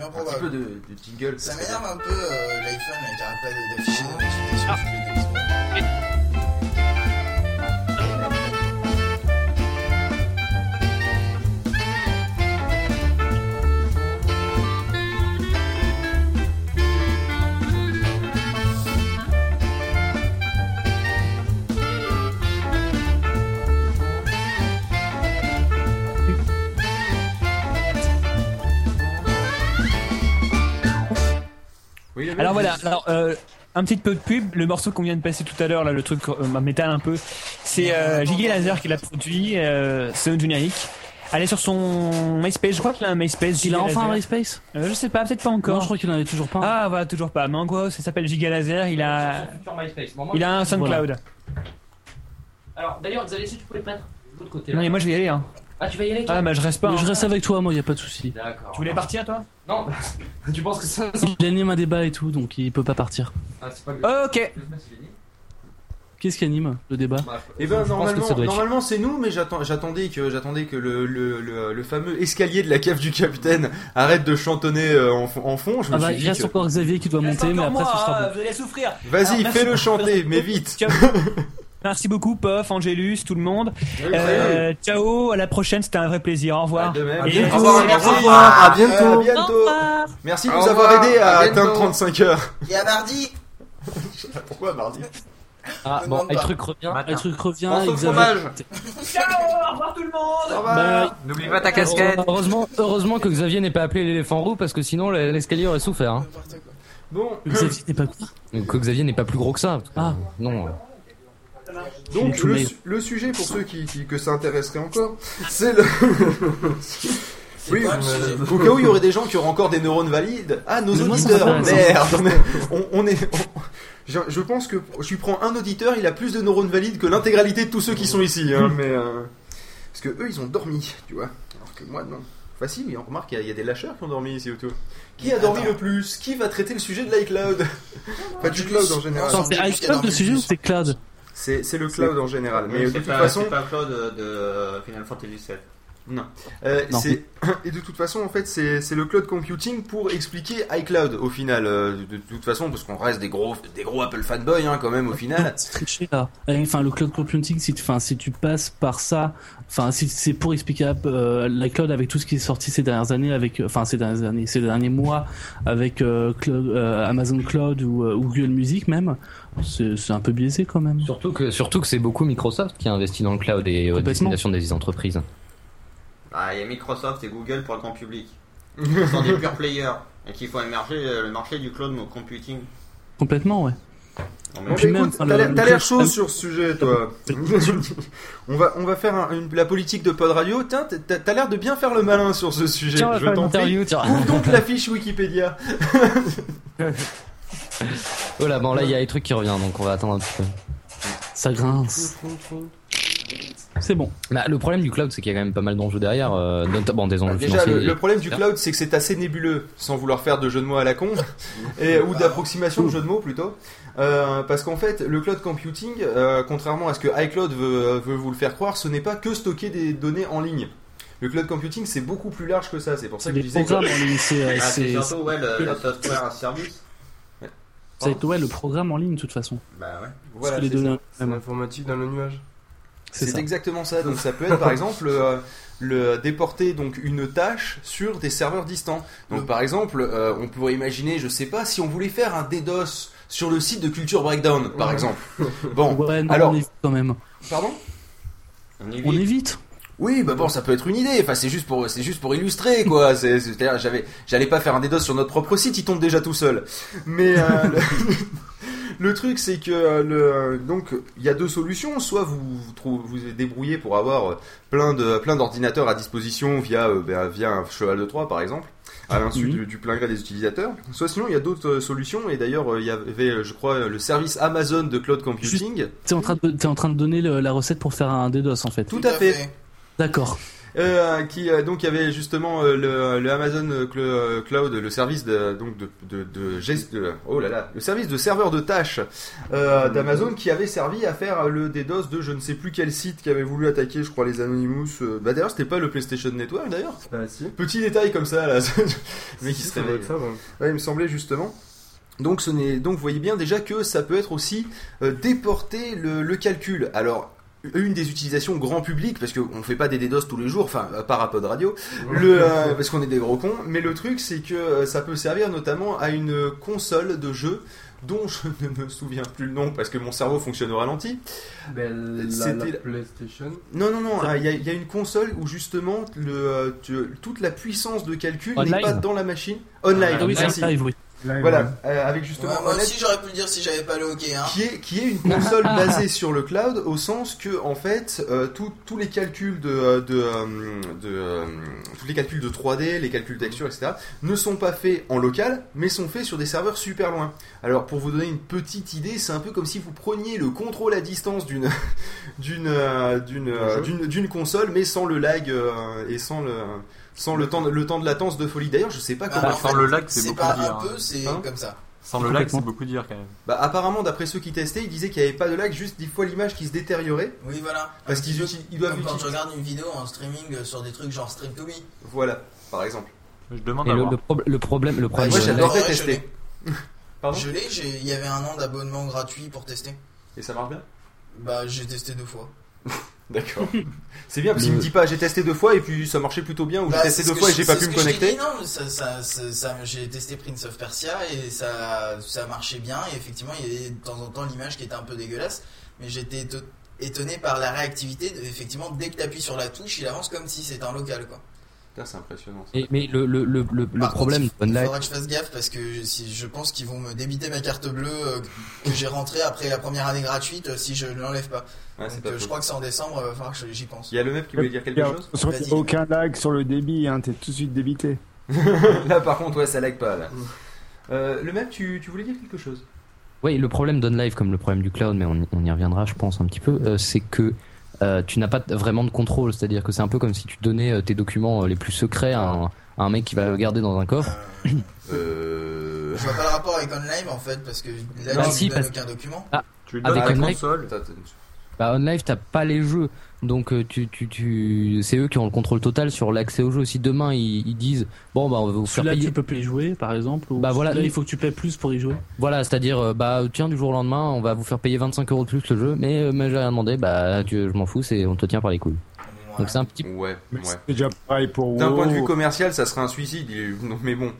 Un petit peu de, de jingle. Ça m'énerve un peu euh, l'iPhone qui arrête pas de- d'afficher des notifications Alors voilà, alors euh, un petit peu de pub, le morceau qu'on vient de passer tout à l'heure, là, le truc euh, métal un peu, c'est euh, Gigi Laser qui l'a produit, euh, c'est un générique. Allez sur son MySpace, je crois qu'il a un MySpace. Il a enfin un. MySpace Euh, Je sais pas, peut-être pas Non, encore. je crois qu'il en avait toujours pas. Ah voilà, toujours pas. Mais en gros, ça s'appelle Giga Laser, il a, il a un SoundCloud. Alors, d'ailleurs, Xavier, si tu peux le mettre de l'autre côté. Non mais moi je vais y aller. Hein. Ah, tu vas y aller, toi Ah bah je reste pas. Mais hein. je reste avec toi, moi, y a pas de souci. D'accord. Tu voulais partir toi? Non, tu penses que ça. Il anime un débat et tout, donc il peut pas partir. Ah, c'est pas grave. Ok. Qu'est-ce qui anime le débat Eh ben normalement, normalement c'est nous, mais j'attendais que j'attendais que le, le, le, le fameux escalier de la cave du capitaine arrête de chantonner euh, en, fond- en fond. Je me Ah bah, suis il dit reste que- encore Xavier qui doit monter, mais après ce sera bon. vous allez souffrir. Vas-y, fais-le chanter, mais vite. Merci beaucoup, Pof, Angélus, tout le monde. Euh, ciao, à la prochaine, c'était un vrai plaisir. Au revoir. Même. Et- Au revoir, merci. Au revoir, à bientôt. À bientôt. Merci de nous avoir aidé à à atteindre bientôt. 35 heures. Et à mardi Pourquoi mardi Ah, bon, pas. truc revient. Un truc revient, Pense au fromage. Ciao, au revoir tout le monde. Bah, N'oublie pas ta casquette. Heureusement, heureusement que Xavier n'est pas appelé l'éléphant roux parce que sinon l'escalier aurait souffert. Hein. Bon, Xavier n'est pas quoi Que Xavier n'est pas plus gros que ça. Ah. Non. Donc le, le- su- le sujet pour ceux qui, qui- que ça intéresserait encore, c'est le. C'est Oui, le sujet Au cas où il y aurait des gens qui auraient encore des neurones valides. Ah, nos Mais auditeurs. Merde. on, on est. on- je, je pense que je prends un auditeur, il a plus de neurones valides que l'intégralité de tous ceux qui sont ici. Hein, mais euh, parce que eux, ils ont dormi, tu vois. Alors que moi, non. Facile, mais on remarque qu'il y, a- il y a des lâcheurs qui ont dormi ici autour. Qui a dormi Attends. le plus? Qui va traiter le sujet de l'iCloud? Pas du cloud en général. C'est iCloud le sujet ou c'est Cloud? C'est c'est le cloud en général. Mais Mais de toute pas, façon, c'est pas Claude de, de Final Fantasy VII. Non. Euh, Non. c'est- Et de toute façon, en fait, c'est c'est le cloud computing pour expliquer iCloud au final. euh, de, de toute façon, parce qu'on reste des gros, des gros Apple fanboys hein, quand même au final. C'est triché là. Euh, Enfin, le cloud computing, si tu, enfin, si tu passes par ça, enfin, si c'est pour expliquer euh, la cloud avec tout ce qui est sorti ces dernières années, avec, enfin, ces dernières années, ces derniers mois, avec euh, cloud- euh, Amazon Cloud ou, euh, ou Google Music même, c'est un peu biaisé quand même. Surtout que, surtout que c'est beaucoup Microsoft qui a investi dans le cloud et aux Complètement. destinations des entreprises. Ah, il y a Microsoft et Google pour le grand public. Ce sont des pure players. Et qu'il faut émerger euh, le marché du cloud computing. Complètement, ouais. Bon, bah, écoute, t'as l'air- chaud sur ce sujet, toi. on va, on va faire un- une- la politique de Pod Radio. Tiens, t'as l'air de bien faire le malin sur ce sujet. Tiens, Je t'en prie. Ouvre donc la fiche Wikipédia. Voilà, bon là il y a des trucs qui reviennent donc on va attendre un petit peu. Ça grince. C'est bon. Bah, le problème du cloud c'est qu'il y a quand même pas mal d'enjeux derrière, euh, notamment des enjeux Bah, Déjà, financiers. le, le problème du cloud, c'est que c'est assez nébuleux, sans vouloir faire de jeu de mots à la con, et, ou d'approximation de jeu de mots plutôt. Euh, parce qu'en fait, le cloud computing, euh, contrairement à ce que iCloud veut, veut vous le faire croire, ce n'est pas que stocker des données en ligne. Le cloud computing, c'est beaucoup plus large que ça. C'est pour ça que je Les disais que... programmes en ligne, c'est, Ah, ouais, le, le software as service. C'est- ouais, le programme en ligne de toute façon. Bah ouais. Voilà, c'est ça. l'informatique dans le nuage. C'est ça. exactement ça. Donc ça peut être par exemple euh, le déporter donc une tâche sur des serveurs distants. Donc Le- par exemple, euh, on pourrait imaginer, je sais pas, si on voulait faire un DDoS sur le site de Culture Breakdown, par exemple. Bon, Ouais, non, alors, on évite quand même. pardon? On évite. On évite. Oui, bah bon, ça peut être une idée. Enfin, c'est juste pour, c'est juste pour illustrer, quoi. C'est, c'est- c'est-à-dire, j'avais, j'allais pas faire un DDoS sur notre propre site, il tombe déjà tout seul. Mais euh, le, le truc, c'est que euh, le, donc, il y a deux solutions. Soit vous vous, vous débrouillez pour avoir euh, plein de, plein d'ordinateurs à disposition via, euh, ben, via un cheval de Troie, par exemple, à l'insu du, du plein gré des utilisateurs. Soit sinon, il y a d'autres euh, solutions. Et d'ailleurs, euh, il y avait, euh, je crois, le service Amazon de cloud computing. T'es en train de, t'es en train de donner le- la recette pour faire un DDoS en fait. Tout à fait. D'accord. Euh, qui euh, donc il y avait justement euh, le, le Amazon Cl- Cloud, le service de donc de de, de, gest- de- oh là là, le service de serveur de tâches euh, d'Amazon qui avait servi à faire le DDoS de je ne sais plus quel site qui avait voulu attaquer, je crois les Anonymous. euh, bah d'ailleurs c'était pas le PlayStation Network d'ailleurs. Bah si. Petit détail comme ça là, mais qui Si, se réveille. ça. Ouais, il me semblait justement. Donc, ce n'est, donc, vous voyez bien déjà que ça peut être aussi euh, déporter le, le calcul. Alors, une des utilisations grand public, parce qu'on fait pas des DDoS tous les jours, enfin, à Pod Radio, le, euh, parce qu'on est des gros cons, mais le truc, c'est que euh, ça peut servir notamment à une console de jeu dont je ne me souviens plus le nom parce que mon cerveau fonctionne au ralenti. Ben, la, la C'était la- PlayStation. Non, non, non, ah, il y, a- il y a une console où justement le, euh, tu- toute la puissance de calcul n'est pas dans la machine. Online, Ah oui, ça arrive, oui. Là, Voilà, euh, avec justement Ouais, moi aussi j'aurais pu le dire si j'avais pas le hockey. Hein. qui est qui est une console basée sur le cloud au sens que en fait euh, tout- tous les calculs de de, euh, de euh, tous les calculs de 3D, les calculs texture, etc. ne sont pas faits en local, mais sont faits sur des serveurs super loin. Alors pour vous donner une petite idée, c'est un peu comme si vous preniez le contrôle à distance d'une d'une euh, d'une euh, d'une d'une console, mais sans le lag euh, et sans le sans le temps de- le temps de latence de folie. D'ailleurs, je sais pas Bah, comment. en sans fait, le lag, c'est c'est beaucoup pas dire, un peu, hein. C'est Hein comme ça. Sans le lag, c'est beaucoup dire quand même. Bah, apparemment, d'après ceux qui testaient, ils disaient qu'il n'y avait pas de lag, juste des fois l'image qui se détériorait. Oui, voilà. Parce Un qu'ils ils doivent Comme quand tu regardes une vidéo en streaming sur des trucs genre Stream to Me. Voilà, par exemple. Je demande Et à le, voir. le, prob- le problème, le problème. moi, je tester. Pardon Je l'ai, j'ai- il y avait un an d'abonnement gratuit pour tester. Et ça marche bien? Bah, j'ai testé deux fois. D'accord. C'est bien, parce qu'il me dit pas j'ai testé deux fois et puis ça marchait plutôt bien, ou Bah, j'ai testé c'est deux fois et j'ai pas pu ce me connecter. dit, non, ça, ça, ça, ça- j'ai testé Prince of Persia et ça, ça marchait bien. Et effectivement, il y avait de temps en temps l'image qui était un peu dégueulasse, mais j'étais éto- étonné par la réactivité. De, effectivement, dès que tu appuies sur la touche, il avance comme si c'était un local. Quoi. C'est impressionnant. ça. Et- mais le, le, le, le, le Par problème contre, il OnLive, faudra que je fasse gaffe parce que si je pense qu'ils vont me débiter ma carte bleue euh, que j'ai rentrée après la première année gratuite euh, si je ne l'enlève pas. Ouais, c'est Donc, pas euh, je crois que c'est en décembre, il va falloir que j'y pense. Il y a le mec qui voulait dire quelque Il chose il Vas-y. aucun lag sur le débit, hein, t'es tout de suite débité. Là, par contre, ouais, ça lag pas. Là. Euh, le mec, tu, tu voulais dire quelque chose? Oui, le problème d'OnLive, comme le problème du cloud, mais on, on y reviendra, je pense, un petit peu, euh, c'est que euh, tu n'as pas vraiment de contrôle. C'est-à-dire que c'est un peu comme si tu donnais euh, tes documents euh, les plus secrets à un, à un mec qui va le garder dans un coffre. Euh, Euh. je vois pas le rapport avec OnLive en fait parce que là Bah, tu si, ne donnes parce- aucun document. Tu lui donnes Avec la console. Bah, OnLive, t'as pas les jeux. Donc, euh, tu, tu, tu, c'est eux qui ont le contrôle total sur l'accès aux jeux. Si demain ils, ils disent, bon, bah, on va vous faire Celui-là, payer. tu peux plus y jouer, par exemple. Ou Bah, voilà. Là, il faut que tu payes plus pour y jouer. Voilà, c'est-à-dire, euh, bah, tiens, du jour au lendemain, on va vous faire payer 25 euros de plus le jeu, mais, euh, mais j'ai rien demandé, bah, tu, je m'en fous, c'est, on te tient par les couilles. Donc, c'est un petit. Ouais, Mais ouais. C'est déjà pareil pour D'un point de vue commercial, ça serait un suicide. Mais bon,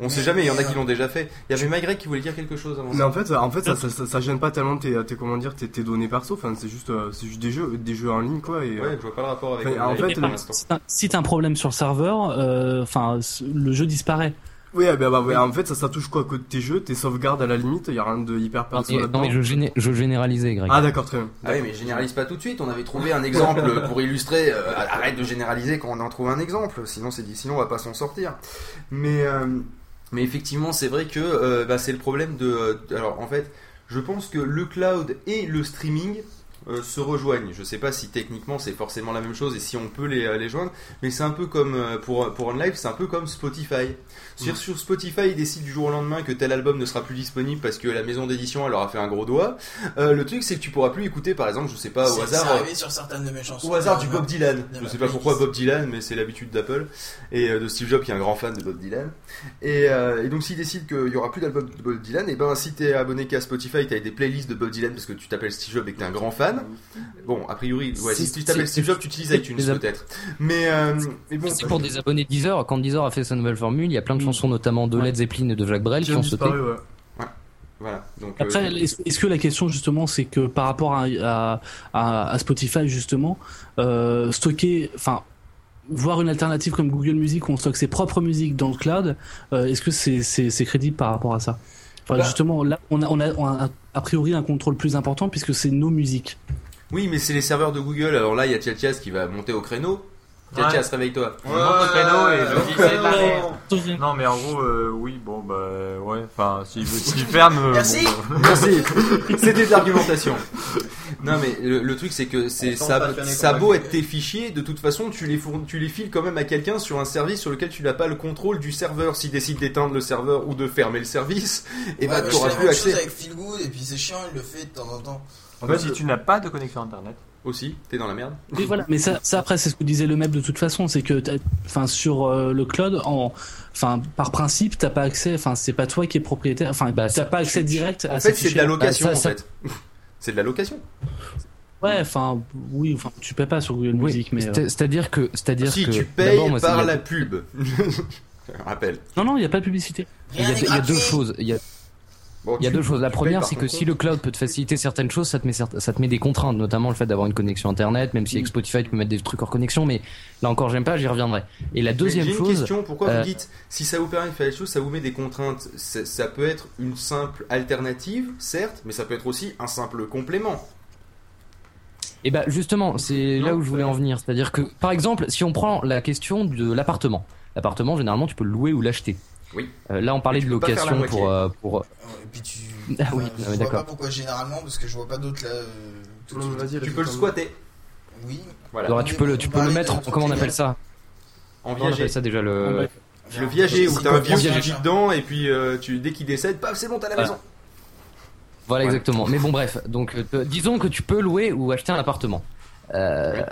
on sait jamais, il y en a qui l'ont déjà fait. Il y avait Mygreg qui voulait dire quelque chose avant Mais ça. en fait, en fait ça, ça, ça, ça gêne pas tellement tes, tes, comment dire, tes, tes données perso. Enfin, c'est juste, euh, c'est juste des jeux, des jeux en ligne, quoi. Et, euh, Ouais, je vois pas le rapport avec en fait, pour le- l'instant. Si t'as- un problème sur le serveur, euh, enfin, le jeu disparaît. Oui, bah, bah, ouais, en fait, ça, ça touche quoi que tes jeux, tes sauvegardes à la limite, il y a rien de hyper perso là-dedans. non, mais je, géné- je généralisais, Greg. Ah, d'accord, très bien. Ah oui, mais généralise pas tout de suite. On avait trouvé un exemple pour illustrer. euh, arrête de généraliser quand on en trouve un exemple. Sinon, c'est dit, sinon on va pas s'en sortir. Mais, euh, mais effectivement, c'est vrai que euh, bah, c'est le problème de. euh, alors, en fait, je pense que le cloud et le streaming euh, se rejoignent. Je sais pas si techniquement c'est forcément la même chose et si on peut les, les joindre, mais c'est un peu comme pour pour OnLive, c'est un peu comme Spotify. Sur, sur Spotify, ils décident du jour au lendemain que tel album ne sera plus disponible parce que la maison d'édition elle leur a fait un gros doigt. Euh, le truc c'est que tu pourras plus écouter par exemple, je sais pas au hasard. Euh, arrivé sur certaines de mes chansons. au hasard du Bob Dylan. Je sais pas pourquoi Bob Dylan, mais c'est l'habitude d'Apple et euh, de Steve Jobs qui est un grand fan de Bob Dylan. Et, euh, et donc s'ils décident qu'il y aura plus d'album de Bob Dylan, et ben si t'es abonné qu'à Spotify, t'as des playlists de Bob Dylan parce que tu t'appelles Steve Jobs et que t'es un grand fan. Bon, a priori, ouais, si tu t'appelles Steve Jobs, tu utilises iTunes peut-être. Mais, euh, mais bon. C'est pour des abonnés Deezer. Quand Deezer a fait sa nouvelle formule, il y a plein de chansons, notamment de Led Zeppelin et de Jacques Brel, qui ont sauté. Voilà. Donc, Après, euh, est-ce que la question justement, c'est que par rapport à, à, à- à Spotify justement, euh, stocker, enfin, voir une alternative comme Google Music où on stocke ses propres musiques dans le cloud, euh, est-ce que c'est crédible par rapport à ça? Enfin, Bah. justement, là, on a, on a, on a a priori un contrôle plus important puisque c'est nos musiques. Oui, mais c'est les serveurs de Google. Alors là, il y a Tiatias qui va monter au créneau. Tiatias, réveille-toi. Je monte au créneau et je dis c'est de la merde. merde. Non mais en gros euh, oui bon bah ouais enfin s'il s'il ferme euh, Merci. bon, Merci. C'était de l'argumentation. Non mais le, le truc c'est que c'est On ça, ça beau être tes fichiers, de toute façon tu les fourn- tu les files quand même à quelqu'un sur un service sur lequel tu n'as pas le contrôle du serveur. S'il décide d'éteindre le serveur ou de fermer le service, et Ouais, bah mais tu je fais auras la plus même chose accès. avec Feelgood et puis c'est chiant, il le fait de temps en temps. en fait si tu n'as pas de connexion internet Aussi, t'es dans la merde. Oui, voilà. Mais ça, ça après, c'est ce que disait le MEP de toute façon, c'est que, enfin, sur euh, le cloud, en, enfin, par principe, t'as pas accès, enfin, c'est pas toi qui es propriétaire, enfin, Bah, t'as pas accès direct à En ces fait, c'est de fichiers. la location Bah, ça- en fait. C'est de la location. Ouais, enfin, oui, enfin, tu payes pas sur Google Oui, Music, mais. euh, c'est- c'est-à-dire que, c'est-à-dire Si que tu payes d'abord, moi, c'est- par la pub. Rappelle. Non, non, il y a pas de publicité. Il y, a, y a deux choses. Il y a, Bon, il y a tu- deux choses. La première, c'est que si le cloud peut te faciliter certaines choses, ça te met, certes- ça te met des contraintes, notamment le fait d'avoir une connexion internet, même si avec Spotify tu peux mettre des trucs hors connexion, mais là encore j'aime pas, j'y reviendrai. Et la deuxième une chose, question, pourquoi euh, vous dites si ça vous permet de faire les choses, ça vous met des contraintes? Ça ça peut être une simple alternative, certes, mais ça peut être aussi un simple complément. Et bah justement, c'est là où je voulais en venir. C'est-à-dire que, par exemple, si on prend la question de l'appartement, l'appartement généralement tu peux le louer ou l'acheter. Oui. Euh, là on parlait tu de location pour euh, pour. Ouais, Et puis tu. Ah oui, ah je vois d'accord. pas pourquoi généralement, parce que je vois pas d'autres là. euh, tout vas-y, Tu peux le squatter Oui. Voilà. Alors tu peux le tu peux le mettre en, comment on appelle ça En Comment on viager. appelle ça déjà le Le viager, où t'as un vieux qui viager dedans, et puis euh, tu, dès qu'il décède, paf, c'est bon, t'as la maison. Voilà Ouais. exactement. Mais bon bref, donc euh, disons que tu peux louer ou acheter un appartement. Euh,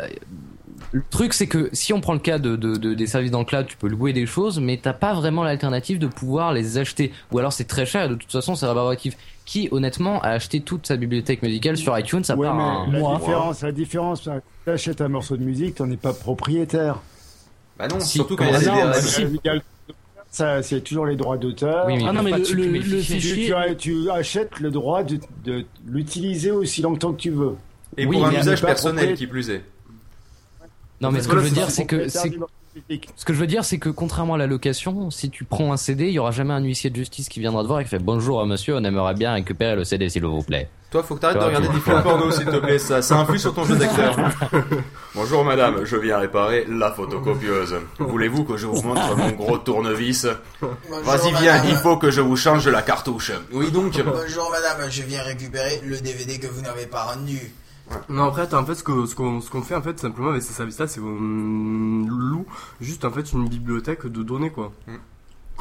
Le truc c'est que si on prend le cas de, de- de- des services dans le cloud, tu peux louer des choses, mais t'as pas vraiment l'alternative de pouvoir les acheter. Ou alors c'est très cher et de toute façon c'est rébarbatif. Qui honnêtement a acheté toute sa bibliothèque musicale sur iTunes à Ouais, part un- mais la différence, la différence, tu achètes un morceau de musique, t'en es pas propriétaire. Bah non, Si, surtout quand comment il y a ça, des Ça, c'est toujours les droits d'auteur. Oui, mais Ah non, mais pas le- fichier. Tu, fichier- tu achètes le droit de, de l'utiliser aussi longtemps que tu veux. Et Oui, pour un usage personnel qui plus est. Non mais ce que je veux dire c'est que. Ce que je veux dire, c'est que contrairement à la location, si tu prends un CD, il y aura jamais un huissier de justice qui viendra te voir et qui fait bonjour à monsieur, on aimerait bien récupérer le CD s'il vous plaît. Toi, faut que t'arrêtes de regarder des films porno, s'il te plaît, ça, ça influe sur ton jeu d'acteur. Bonjour madame, je viens réparer la photocopieuse. Voulez-vous que je vous montre mon gros tournevis? Vas-y viens, madame. il faut que je vous change la cartouche. Oui donc, Bonjour madame, je viens récupérer le DVD que vous n'avez pas rendu. Non, après, en fait, ce qu'on ce qu'on ce qu'on fait, en fait, simplement avec ces services-là, c'est qu'on loue juste, en fait, une bibliothèque de données, quoi. Mm.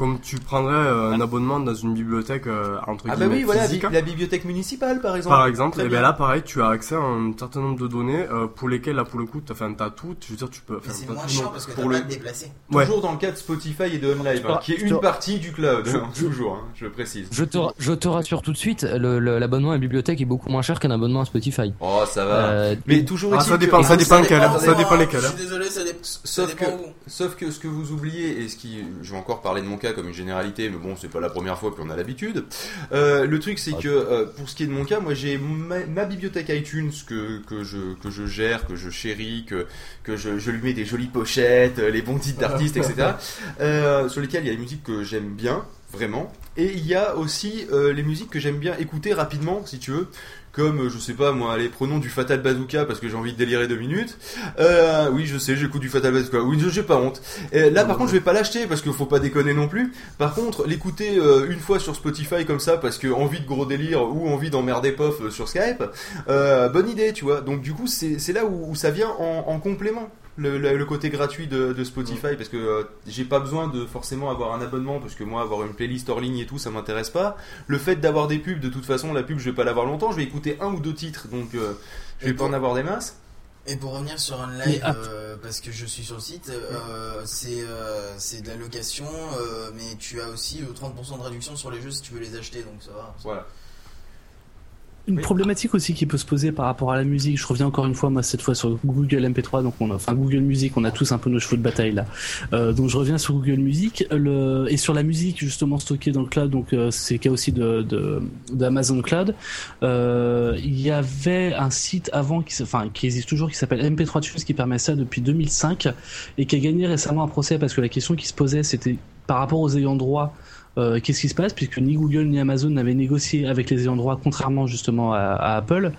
Comme tu prendrais euh, un abonnement dans une bibliothèque euh, entre Ah guillemets bah oui, voilà, physique, la bibliothèque municipale par exemple. Par exemple, Très et bien. ben là pareil, tu as accès à un certain nombre de données euh, pour lesquelles là pour le coup, t'as enfin, t'as tout. Je veux dire, tu peux. Mais c'est moins tout, chiant non. parce que t'as le- pas à te déplacer. Ouais. Toujours dans le cas de Spotify et de OnLive, hein, qui est une partie du cloud, hein, toujours, hein, je précise. Je te, je te rassure tout de suite, le- le- l'abonnement à la bibliothèque est beaucoup moins cher qu'un abonnement à Spotify. Oh, ça va. Euh, Mais toujours Ah, ça que- dépend, ça dépend lesquels, ça dépend hein. lesquels. Je suis désolé, ça, Sauf que, dépend sauf que ce que vous oubliez, et ce qui, je vais encore parler de mon cas comme une généralité, mais bon, c'est pas la première fois, puis on a l'habitude. Euh, le truc, c'est que euh, pour ce qui est de mon cas, moi, j'ai ma, ma bibliothèque iTunes que que je que je gère, que je chéris, que que je, je lui mets des jolies pochettes, euh, les bons titres d'artistes, etc. Euh, sur lesquels il y a des musiques que j'aime bien, vraiment. Et il y a aussi euh, les musiques que j'aime bien écouter rapidement, si tu veux. Comme, euh, je sais pas, moi, allez, prenons du Fatal Bazooka parce que j'ai envie de délirer deux minutes. Euh, oui, je sais, j'écoute du Fatal Bazooka. Oui, j'ai pas honte. Et là, par contre, je vais pas l'acheter parce qu'il faut pas déconner non plus. Par contre, l'écouter euh, une fois sur Spotify comme ça parce que envie de gros délire ou envie d'emmerder Pof sur Skype, euh, bonne idée, tu vois. Donc, du coup, c'est là où, ça vient en, en complément. Le, le- le côté gratuit de, de Spotify parce que euh, j'ai pas besoin de forcément avoir un abonnement parce que moi avoir une playlist hors ligne et tout ça m'intéresse pas. Le fait d'avoir des pubs de toute façon la pub je vais pas l'avoir longtemps je vais écouter un ou deux titres donc euh, je vais Et pas en avoir des masses. Et pour revenir sur un live, euh, parce que je suis sur le site, euh, c'est euh, c'est de la location, euh, mais tu as aussi euh, 30% de réduction sur les jeux si tu veux les acheter, donc ça va. voilà Une problématique aussi qui peut se poser par rapport à la musique. Je reviens encore une fois, moi, cette fois sur Google MP3, donc on a, enfin Google Music, on a tous un peu nos chevaux de bataille là. Euh, donc je reviens sur Google Music le, et sur la musique justement stockée dans le cloud. Donc euh, c'est le cas aussi de de- d'Amazon Cloud. Euh, il y avait un site avant qui, enfin qui existe toujours, qui s'appelle MP3 Tunes, qui permet ça depuis 2005 et qui a gagné récemment un procès parce que la question qui se posait, c'était par rapport aux ayants droit. Euh, qu'est-ce qui se passe puisque ni Google ni Amazon n'avaient négocié avec les ayants droit contrairement justement à, Apple.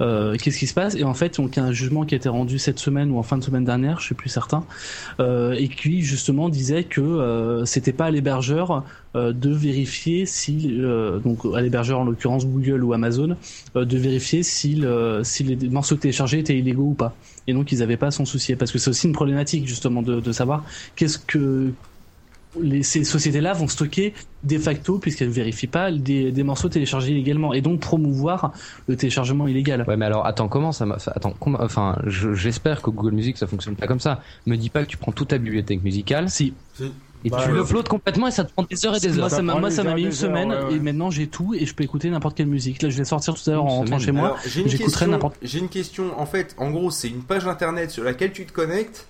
Euh, qu'est-ce qui se passe? Et en fait donc il y a un jugement qui a été rendu cette semaine ou en fin de semaine dernière je suis plus certain euh, et qui justement disait que euh, c'était pas à l'hébergeur euh, de vérifier si euh, donc à l'hébergeur en l'occurrence Google ou Amazon de vérifier si, si les morceaux téléchargés étaient illégaux ou pas. Et donc ils n'avaient pas à s'en soucier. Parce que c'est aussi une problématique justement de, de savoir qu'est-ce que les, ces sociétés-là vont stocker de facto, puisqu'elles ne vérifient pas, des, des morceaux téléchargés illégalement et donc promouvoir le téléchargement illégal. Ouais, mais alors attends, comment ça m'a- ça- Attends, comment- enfin, je- j'espère que Google Music ça fonctionne pas comme ça. Me dis pas que tu prends toute ta bibliothèque musicale. Si. Et Bah, tu euh, l'uploades complètement et ça te prend des heures et des heures. ça moi, ça m'a mis une heures, semaine ouais, ouais. et maintenant j'ai tout et je peux écouter n'importe quelle musique. Là, je vais sortir tout à l'heure Une en rentrant chez moi. J'écouterai question n'importe- j'ai une question en fait en gros c'est une page internet sur laquelle tu te connectes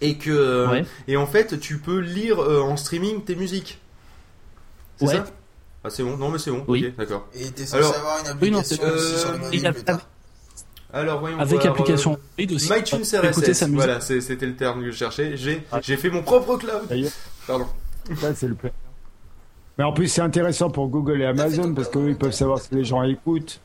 et que Ouais. et en fait tu peux lire euh, en streaming tes musiques c'est Ouais. ça? Ah c'est bon non mais c'est bon Oui. ok d'accord Et t'es censé Alors- avoir une Oui, non, application c'est- aussi sur euh, le tard. alors voyons avec voir, application euh, aussi. MyTunes tu peux écouter sa RSS, musique. voilà, c'était le terme que je cherchais. J'ai, j'ai fait mon propre cloud. D'ailleurs, Pardon. ça, c'est le. Mais en plus, c'est intéressant pour Google et Amazon parce qu'eux, ils peuvent savoir ce que les gens écoutent.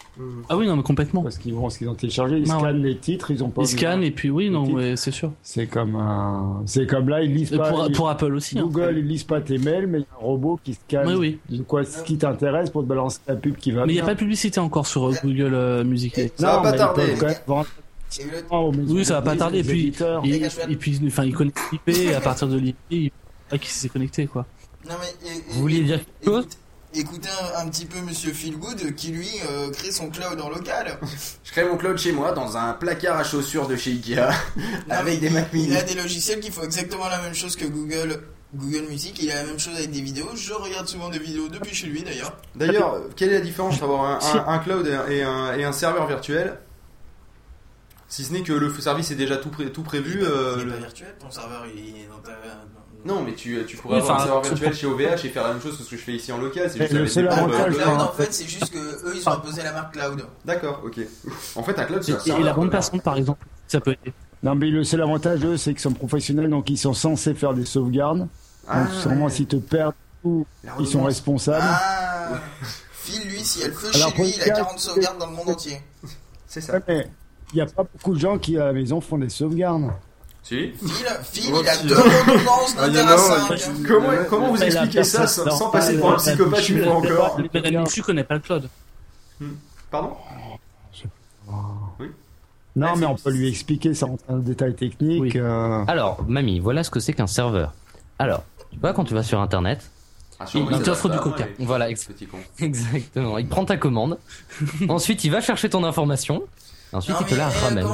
Ah oui, non, mais complètement. Parce qu'ils vont ce qu'ils ont téléchargé. Ils Ah ouais. scannent les titres, ils ont pas. Ils scannent et puis oui, non, c'est sûr. C'est comme un. C'est comme là, ils lisent pas. pour, ils- pour Apple aussi. hein. Google, ils lisent pas tes mails, mais il y a un robot qui scanne Oui, oui. de quoi ce qui t'intéresse pour te balancer la pub qui va Mais il n'y a pas de publicité encore sur euh, Google euh, Music. Ça va Non, pas mais ils tarder. Oui, ça va pas tarder. Et puis, et, et enfin, il connecte l'IP et à partir de l'IP, il pas qui s'est connecté, quoi. Non mais. et- et- Vous vouliez dire quelque chose écoute- Écoutez un, un petit peu Monsieur Feelgood qui lui euh, crée son cloud en local. Je crée mon cloud chez moi dans un placard à chaussures de chez Ikea Non, avec des Mac il, mini. il a des logiciels qui font exactement la même chose que Google. Google Music, il a la même chose avec des vidéos. Je regarde souvent des vidéos depuis chez lui d'ailleurs. D'ailleurs, quelle est la différence entre avoir un, un- un cloud et un, et un- et un serveur virtuel? Si ce n'est que le service est déjà tout, pré- tout prévu. il est pas, euh, il est le- pas virtuel, ton serveur il est dans ta. Non, mais tu, tu pourrais Oui, avoir un serveur virtuel chez OVH et faire la même chose que ce que je fais ici en local. C'est juste le avec seul Ah, avantage, euh, cloud, en fait, c'est juste que eux ils ont imposé la marque cloud. D'accord, ok. En fait, un cloud, c'est Et, la quoi. passante, par exemple, ça peut aider. Non, mais le seul avantage, eux, c'est qu'ils sont professionnels, donc ils sont censés faire des sauvegardes. Ah, donc, sûrement, ouais. s'ils te perdent, ils sont responsables. Ah Phil, lui, si elle feu Alors, chez lui, il a regarde- 40 sauvegardes dans le monde entier. C'est ça. Ouais, mais il n'y a pas beaucoup de gens qui, à la maison, font des sauvegardes. Si. Phil, Phil Oh, il a deux redondances Ah, en 5. Comment, comment vous expliquez ça sans, passer pas- pour un psychopathe une fois encore Benelux connaît pas le cloud. Pardon? Non, mais on peut lui expliquer ça le détail technique. Oui. euh, Alors, mamie, voilà ce que c'est qu'un serveur. Alors, tu vois, quand tu vas sur Internet, Ah, Il, il t'offre du coca. Voilà, ex- exactement. Il prend ta commande. Ensuite, il va chercher ton information. Ensuite, Non, il te la ramène.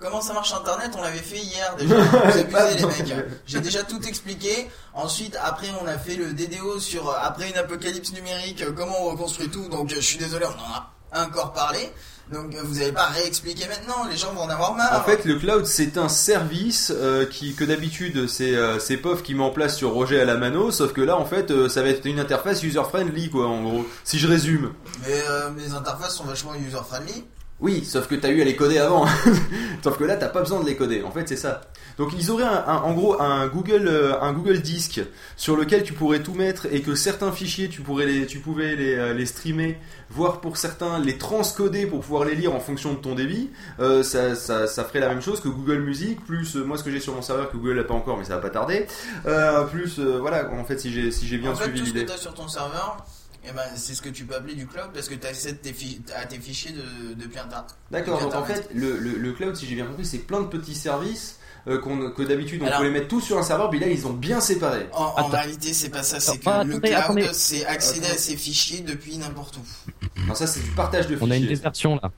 Comment ça marche Internet On l'avait fait hier déjà. Vous abusez les mecs. J'ai déjà tout expliqué. Ensuite, après, on a fait le DDO sur euh, après une apocalypse numérique, euh, comment on reconstruit tout. Donc, euh, je suis désolé, on en a encore parlé. Donc, euh, vous n'allez pas réexpliquer maintenant. Les gens vont en avoir marre. En fait, le cloud, c'est un service euh, qui, que d'habitude, c'est euh, c'est POF qui met en place sur Roger à la mano, sauf que là, en fait, euh, ça va être une interface user-friendly, quoi, en gros. Si je résume. Mais euh, mes interfaces sont vachement user-friendly. Oui, sauf que t'as eu à les coder avant. sauf que là, t'as pas besoin de les coder. En fait, c'est ça. Donc, ils auraient un, un- en gros un Google, euh, un Google Disk sur lequel tu pourrais tout mettre et que certains fichiers, tu pourrais les, tu pouvais les, euh, les streamer, voire pour certains les transcoder pour pouvoir les lire en fonction de ton débit. Euh, ça, ça, ça ferait la même chose que Google Music plus moi ce que j'ai sur mon serveur que Google n'a pas encore, mais ça va pas tarder. Euh, plus euh, voilà, en fait, si j'ai si j'ai bien en fait, suivi tout ce que l'idée. sur ton serveur, eh ben, c'est ce que tu peux appeler du cloud parce que tu accèdes tes à tes fichiers de, depuis Internet. D'accord, donc en fait, le, le, le cloud, si j'ai bien compris, c'est plein de petits services euh, qu'on- que d'habitude on Alors- peut les mettre tous sur un serveur, mais là ils ont bien séparé. En, en réalité, c'est pas ça, c'est que Ah, le cloud, c'est accéder à ses fichiers depuis n'importe où. Non, ça c'est du partage de On a fichiers. une désertion là.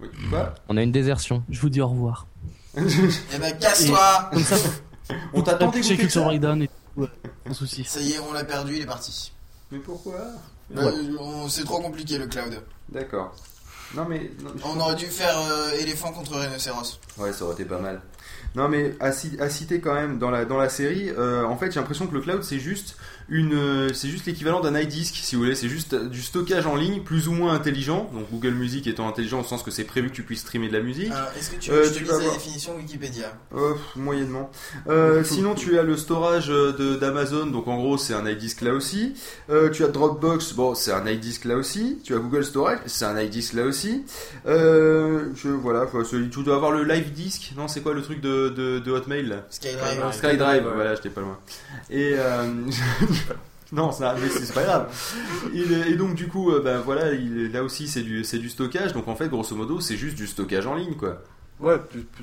Oui. Quoi? On a une désertion. Je vous dis au revoir. Eh ben, casse-toi On t'attend chez d'écouter Culture ça? Breakdown et tout, ouais, sans souci. Ça y est, on l'a perdu, il est parti. Mais pourquoi? Euh, on- c'est trop compliqué le cloud. D'accord. Non mais non, On aurait dû faire euh, éléphant contre rhinocéros. Ouais, ça aurait été pas mal. Non, mais à, ci- à citer quand même dans la, dans la série, euh, en fait, j'ai l'impression que le cloud c'est juste une, euh, c'est juste l'équivalent d'un iDisk, si vous voulez. C'est juste du stockage en ligne plus ou moins intelligent. Donc Google Music étant intelligent au sens que c'est prévu que tu puisses streamer de la musique. Euh, Est-ce que tu Euh, tu la définition Wikipédia? Euh, pff, moyennement. Euh, sinon, tu as le storage de- d'Amazon, donc en gros, c'est un iDisk là aussi. Euh, tu as Dropbox, bon, c'est un iDisk là aussi. Tu as Google Storage, c'est un iDisk là aussi. Euh, je, voilà, tu dois avoir le Live Disk. Non, c'est quoi le truc de, de, de Hotmail SkyDrive. SkyDrive, voilà, j'étais pas loin. Et euh, non, ça, mais c'est pas grave. Il est- et donc du coup, euh, ben voilà, il est- là aussi c'est du c'est du stockage. Donc en fait, grosso modo, c'est juste du stockage en ligne, quoi. Ouais,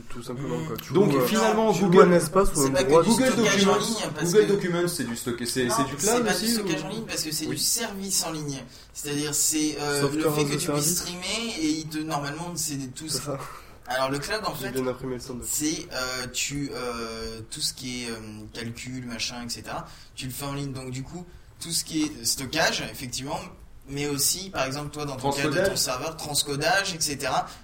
tout, simplement quoi. Tu Donc euh, finalement, tu Google un espace ou C'est un pas que droit. du Google stockage Documents, en ligne, parce Google que- Documents, c'est du stock, c'est c'est du cloud C'est pas aussi. du stockage ou- en ligne parce que c'est Oui. du service en ligne. C'est-à-dire c'est euh, le fait que tu service. puisses streamer et il te normalement c'est tout C'est ça. Alors le cloud en fait c'est euh, tu euh, tout ce qui est euh, calcul machin etc. Tu le fais en ligne donc du coup tout ce qui est stockage effectivement mais aussi par exemple toi dans ton cas de ton serveur transcodage etc.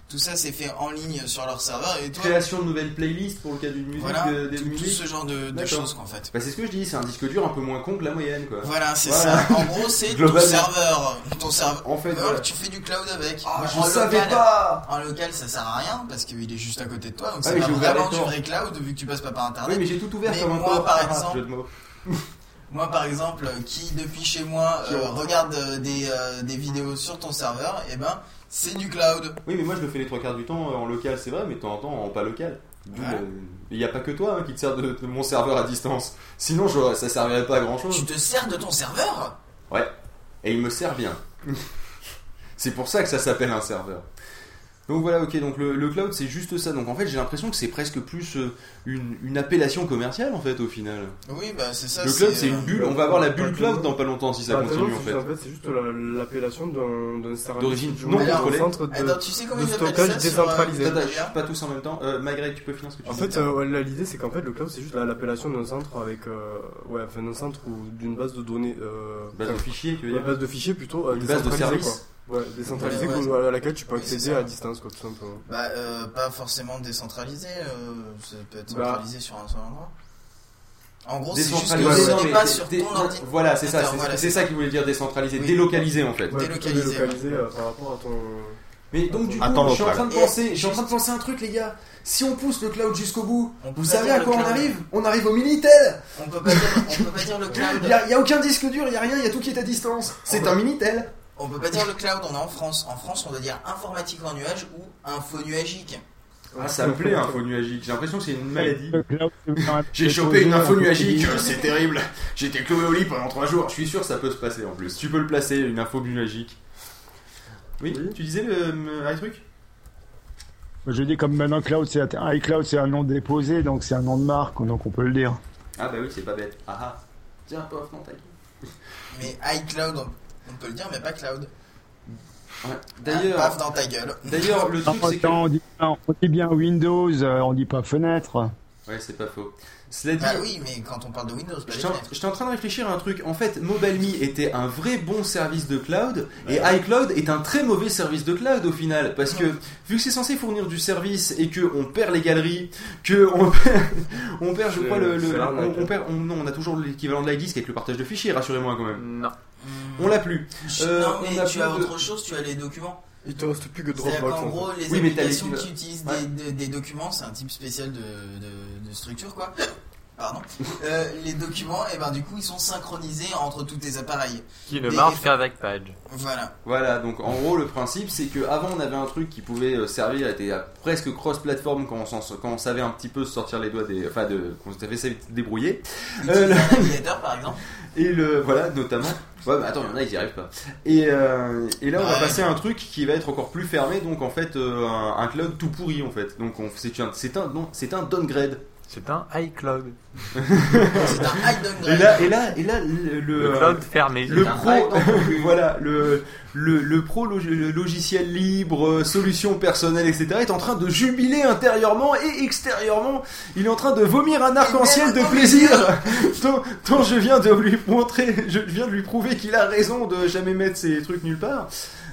Tout ça c'est fait en ligne sur leur serveur et toi Création de nouvelles playlists pour le cas d'une musique, voilà de- des tout, ce genre de, de choses qu'en fait. Bah, c'est ce que je dis, c'est un disque dur un peu moins con que la moyenne, quoi. Voilà, c'est Voilà. ça. En gros, c'est ton serveur. Ton serveur. En fait, Alors, tu fais du cloud avec. Ah, je en savais local, pas En local, ça sert à rien parce qu'il est juste à côté de toi. Donc, Ah c'est vraiment du vrai cloud vu que tu passes pas par Oui, internet. mais j'ai tout ouvert Mais comme un moi, porc. par Ah, exemple-. Moi, par exemple, qui depuis chez moi euh, regarde euh, des, euh, des vidéos sur ton serveur, et ben, c'est du cloud. Oui, mais moi je le fais les trois quarts du temps euh, en local, c'est vrai, mais de temps en temps en pas local. Ouais. euh, Il n'y a pas que toi hein, qui te sert de, de mon serveur à distance. Sinon, j'aurais- ça servirait pas à grand chose. Tu te sers de ton serveur? Ouais. Et il me sert bien. c'est pour ça que ça s'appelle un serveur. Donc voilà, ok, donc le, le cloud c'est juste ça. Donc en fait, j'ai l'impression que c'est presque plus euh, une, une appellation commerciale en fait au final. Oui, bah c'est ça. le cloud c'est, une bulle, on va avoir la bulle cloud dans pas longtemps si ça Bah, continue en fait. En fait, c'est juste la- l'appellation d'un d'un service D'origine non contrôlée. centre de, Attends, tu sais comment de ils appellent stockage ça sur, euh, décentralisé. Pas tous en même temps. Euh, Magret, tu peux finir ce que tu En fait, euh, l'idée c'est qu'en fait le cloud c'est juste la- l'appellation d'un centre avec, euh, ouais, enfin d'un centre ou d'une base de données, euh, base de fichiers, tu veux une dire base de fichiers plutôt euh, Une base de quoi. Ouais, Ouais, ouais. qu'on- à laquelle tu peux Oui, accéder à distance quoi, tout simplement. Bah, euh, pas forcément décentralisé, euh, ça peut être Bah. centralisé sur un seul endroit. En gros, c'est juste que Décentralisé, mais pas sur ton ordinateur. Voilà, c'est ça, c'est Voilà, c'est ça qu'il voulait dire décentralisé, Oui. délocalisé en fait. Ouais, Délocalisé, délocalisé euh, par rapport à ton. Mais donc du coup, Attends, je suis en train de penser, je suis en train de penser un truc les gars. Si on pousse le cloud jusqu'au bout, On vous savez à quoi on arrive? On arrive au Minitel. On peut pas dire, on peut pas dire le cloud. Il y, a, il y a aucun disque dur, il y a rien, il y a tout qui est à distance. C'est un Minitel. On peut pas dire le cloud, on est en France. En France, on doit dire informatique en nuage ou info nuagique. Ah, ça me plaît info nuagique. J'ai l'impression que c'est une maladie. J'ai chopé une info nuagique, c'est terrible. J'ai été cloué au lit pendant 3 jours. Je suis sûr que ça peut se passer en plus. Tu peux le placer, une info nuagique. Oui, Oui. tu disais le, un truc? Je dis comme maintenant cloud, c'est iCloud, c'est un nom déposé, donc c'est un nom de marque, donc on peut le dire. Ah bah oui, c'est pas bête. Ah ah. Tiens, pof, non, t'as Mais iCloud, on, peut le dire, mais pas cloud. Ouais. Ah, D'ailleurs, paf dans ta gueule. d'ailleurs, le truc, c'est que. On, dit, on dit bien Windows, euh, on dit pas fenêtre. Ouais, c'est pas faux. Cela dit, Bah oui, mais quand on parle de Windows, J'étais en, fenêtres. j'étais en train de réfléchir à un truc. En fait, MobileMe était un vrai bon service de cloud et iCloud est un très mauvais service de cloud au final parce que vu que c'est censé fournir du service et que on perd les galeries, que on perd, on perd je crois le, on, on perd, on- non, on a toujours l'équivalent de l'iDisk avec le partage de fichiers. Rassurez-moi quand même. Non. On l'a plus. Euh, non, on mais a tu plus as de- autre chose, tu as les documents. Il te reste plus que Dropbox. en gros, les Oui, applications les- qui utilisent Ouais. des, des- des documents, c'est un type spécial de, de- de structure, quoi. Pardon. Euh, les documents, et ben du coup, ils sont synchronisés entre tous tes appareils. Qui ne Et- marche qu'avec Page. Voilà. Voilà, donc en gros le principe c'est que avant on avait un truc qui pouvait euh, servir, était presque cross-platform quand on, quand on savait un petit peu se sortir les doigts des, enfin de, qu'on savait se débrouiller. Euh, le- un navigateur, par exemple. Et le voilà notamment. Ouais, mais attends, il y en a ils y arrivent pas. Et, euh, et là on va passer à un truc qui va être encore plus fermé, donc en fait euh, un, un cloud tout pourri en fait. Donc on- c'est un c'est un non, un downgrade. C'est un iCloud. C'est un high downgrade. Et là et là et là le, Le euh, cloud fermé. le pro, voilà, le, le, le pro log- le logiciel libre, euh, solution personnelle, etc. est en train de jubiler intérieurement et extérieurement. Il est en train de vomir un arc-en-ciel de plaisir. tant, tant je viens de lui montrer, je viens de lui prouver qu'il a raison de jamais mettre ses trucs nulle part.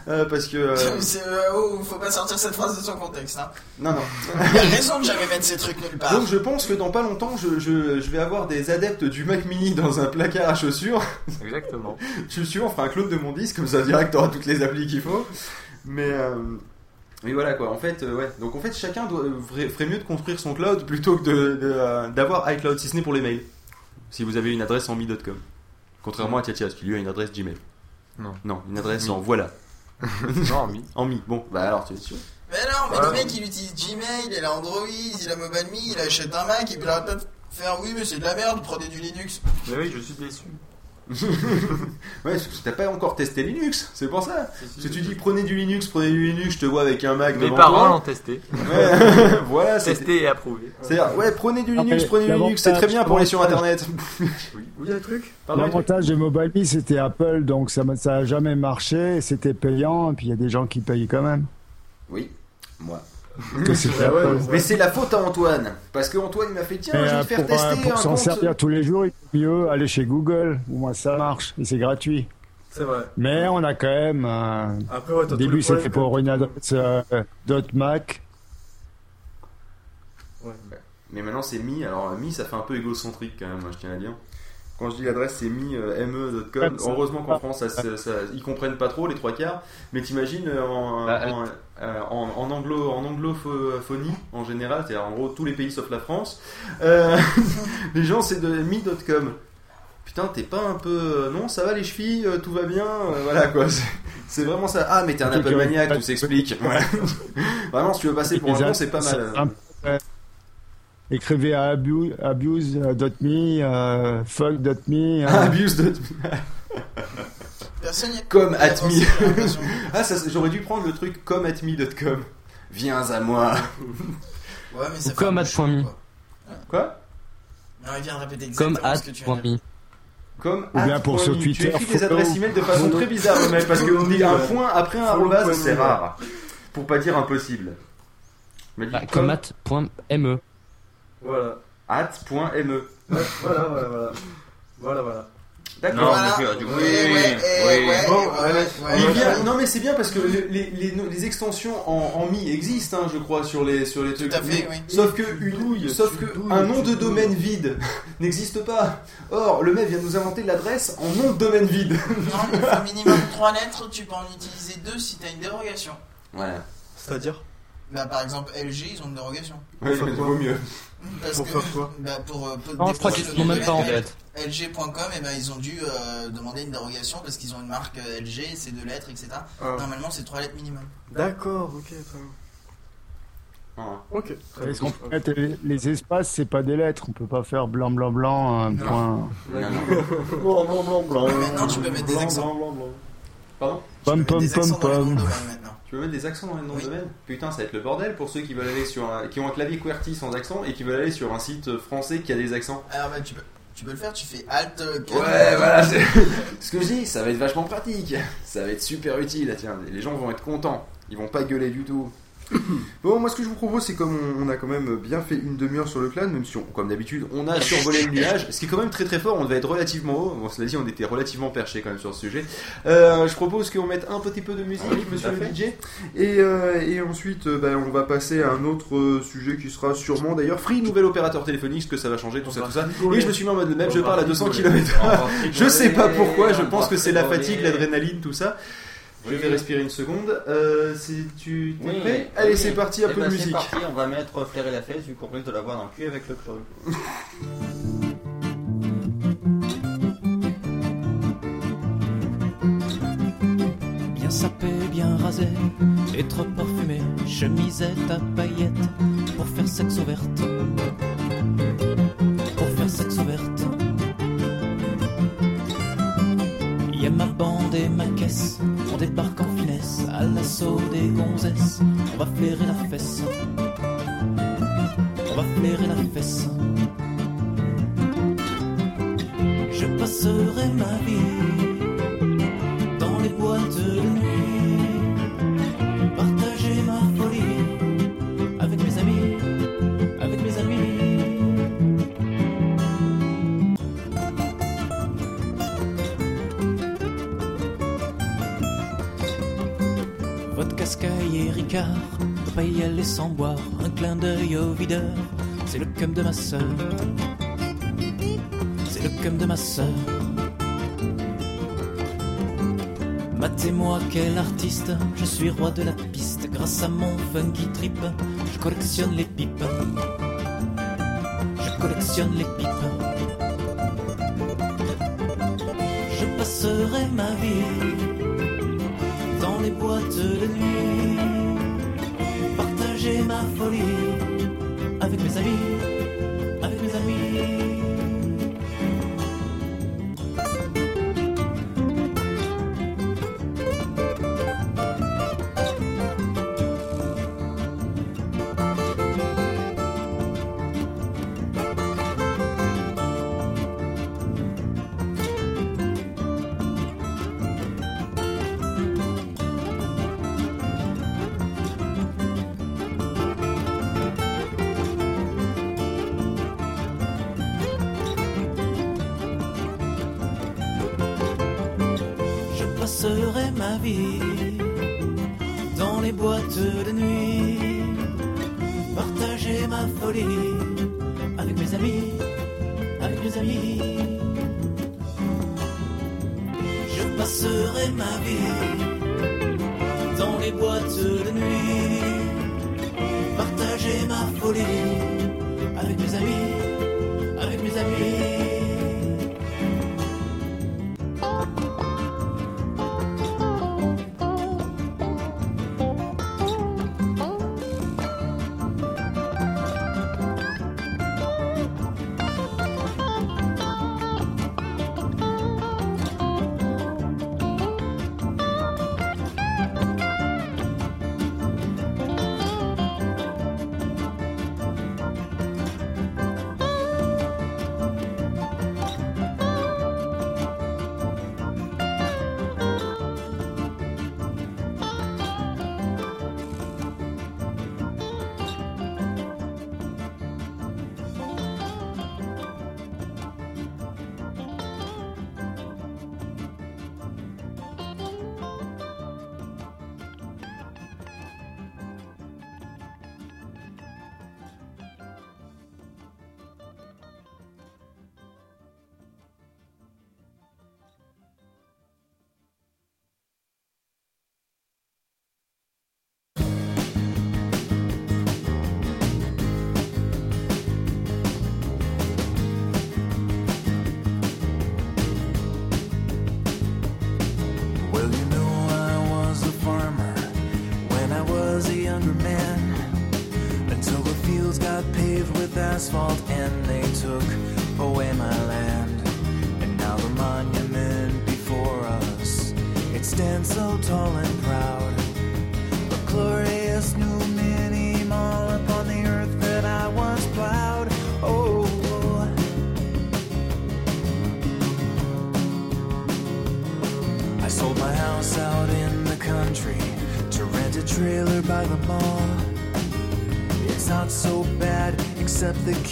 Euh, parce que euh, euh, oh, faut pas sortir cette phrase de son contexte. Hein. non non. Il a raison de jamais mettre ces trucs nulle part. Donc je pense que dans pas longtemps je, je, je vais avoir des adeptes du Mac Mini dans un placard à chaussures. Exactement. Je suis sûr, on fera un clone de mon disque, comme ça direct t'auras toutes les applis qu'il faut. Mais, euh, mais voilà quoi, en fait, euh, ouais. Donc en fait, chacun doit, ferait ferait mieux de construire son cloud plutôt que de- de, euh, d'avoir iCloud, si ce n'est pour les mails. Si vous avez une adresse en mi.com. Contrairement à Tiatias, qui lui a une adresse Gmail? Non. Non, une adresse en voilà. non, mi. En mi. Bon, bah alors tu es sûr? Mais non, mais Ouais. le mec il utilise Gmail, il a Android, il a MobileMe, il achète un Mac et puis il arrête pas de faire oui, mais c'est de la merde, prenez du Linux. Mais oui, je suis déçu. Ouais, parce que t'as pas encore testé Linux, c'est pour ça. Que tu dis prenez du Linux, prenez du Linux, je te vois avec un Mac Mes devant parents l'ont testé. Ouais, voilà, c'est Testé et approuvé. C'est-à-dire, ouais, prenez du Après, Linux, prenez du Linux, c'est très bien pour aller sur internet. Oui, il y a un truc. Pardon, L'avantage de MobileMe, c'était Apple, donc ça ça a jamais marché, c'était payant, et puis il y a des gens qui payent quand même. Oui, moi. Ah. Mais c'est la faute à Antoine. Parce que Antoine il m'a fait tiens, je vais te faire pour, tester pour un s'en servir tous les jours, il est mieux aller chez Google, au moins ça marche, et c'est gratuit. C'est vrai. Mais on a quand même, euh, Après, ouais, t'as au début c'était pour une adresse euh, .mac, Ouais. Mais maintenant c'est Mi. Alors Mi ça fait un peu égocentrique quand même, je tiens à dire. Quand je dis l'adresse c'est mi euh, Heureusement qu'en France ça, ça- ça- ils comprennent pas trop les trois quarts. Mais t'imagines euh, en, Bah, en, euh, en, en anglo en anglophonie en général, c'est-à-dire en gros tous les pays sauf la France. euh, les gens c'est de mi.com. Putain, t'es pas un peu. euh, Non, ça va les chevilles, tout va bien, euh, voilà quoi. C'est- vraiment ça. Ah, mais t'es un Apple maniaque, tout s'explique. Ouais. Vraiment, si tu veux passer pour un con, c'est pas mal. Écrivez à abu- abuse.me, euh, fuck.me. euh, Ah, abuse de. Personne y a- Comme y a at pensé, me. j'ai l'impression. Ah, ça, j'aurais dû prendre le truc comme at me.com. Viens à moi. Ouais, mais ça Ou fait comme un peu at point me. chaud, quoi. Quoi? Non, il vient de répéter Comme exactement at ce que tu dire. Comme Ou bien at pour sur me. Twitter, Tu écris des adresses email de façon très bizarre, mec, parce qu'on dit un point après un point c'est rare. Pour pas dire impossible. Mais Bah, comme at.me. Voilà. at.me. Ouais, voilà, voilà, voilà. Voilà, voilà. D'accord. Non, Voilà. mais du coup, Ouais, oui, ouais, oui. ouais, Bon, ouais, ouais, Il ouais. vient- non mais c'est bien parce que les, les, les- les extensions en, en mi existent, hein, je crois, sur les sur les trucs. Tout à fait, oui. Sauf que une douilles, sauf que douilles, un nom de domaine vide n'existe pas. Or, le mec vient de nous inventer l'adresse en nom de domaine vide. Non, il faut minimum 3 lettres, tu peux en utiliser 2 si t'as une dérogation. Voilà. C'est-à-dire? Bah, par exemple, LG, ils ont une dérogation. Ouais, mais vaut mieux. Parce Pour que, faire quoi bah, pour, euh, pour Non, je crois qu'ils nom même pas en fait. LG.com, et ben ils ont dû euh, demander une dérogation parce qu'ils ont une marque euh, LG, c'est deux lettres, etc. Ah. Normalement, c'est trois lettres minimum. D'accord, ok, très bien. Ah. Ok, très bien. peut mettre les, espaces, c'est pas des lettres, on peut pas faire blanc, blanc, blanc, un Non. point. Non, non. Blanc, blanc, blanc, blanc. Maintenant, tu peux mettre des Blanc, accents. blanc, blanc, blanc. Pardon Tu veux mettre des accents dans les noms Oui. de domaine Putain, ça va être le bordel pour ceux qui veulent aller sur un, qui ont un clavier QWERTY sans accent et qui veulent aller sur un site français qui a des accents. Alors, bah, tu peux. Tu peux le faire, tu fais Alt. euh, Ouais, voilà, c'est ce que je dis, ça va être vachement pratique. Ça va être super utile. Tiens, les gens vont être contents. Ils vont pas gueuler du tout. Bon, moi ce que je vous propose, c'est comme on, on a quand même bien fait une demi-heure sur le clan, même si on, comme d'habitude, on a survolé le nuage, ce qui est quand même très très fort, on devait être relativement haut, bon cela dit, on était relativement perché quand même sur ce sujet. Euh, je propose qu'on mette un petit peu de musique, monsieur le DJ, et, euh, et ensuite, euh, ben, on va passer à un autre sujet qui sera sûrement d'ailleurs Free, nouvel opérateur téléphonique, ce que ça va changer, tout ça, tout ça. Et je me suis mis en mode même, je parle à 200 km Je sais pas pourquoi, je pense que c'est la fatigue, l'adrénaline, tout ça. Je vais respirer une seconde. Euh, c'est tu t'es Oui, prêt oui. Allez, c'est parti, un Eh peu ben, de c'est musique. parti, on va mettre flairer la fesse vu qu'on risque de l'avoir dans le cul avec le creux. Bien sapé, bien rasé et trop parfumé, chemisette à paillettes pour faire sexe ouverte. Pour faire sexe ouverte. Y a ma bande et ma caisse, on débarque en finesse à l'assaut des gonzesses. On va flairer la fesse. On va flairer la fesse. Je passerai ma vie peut pas y aller sans boire. Un clin d'œil au videur, c'est le cum de ma sœur. C'est le cum de ma sœur. Matez-moi quel artiste, je suis roi de la piste. Grâce à mon funky trip, je collectionne les pipes. Je collectionne les pipes. Je passerai ma vie dans les boîtes de nuit. Partager ma folie avec mes amis,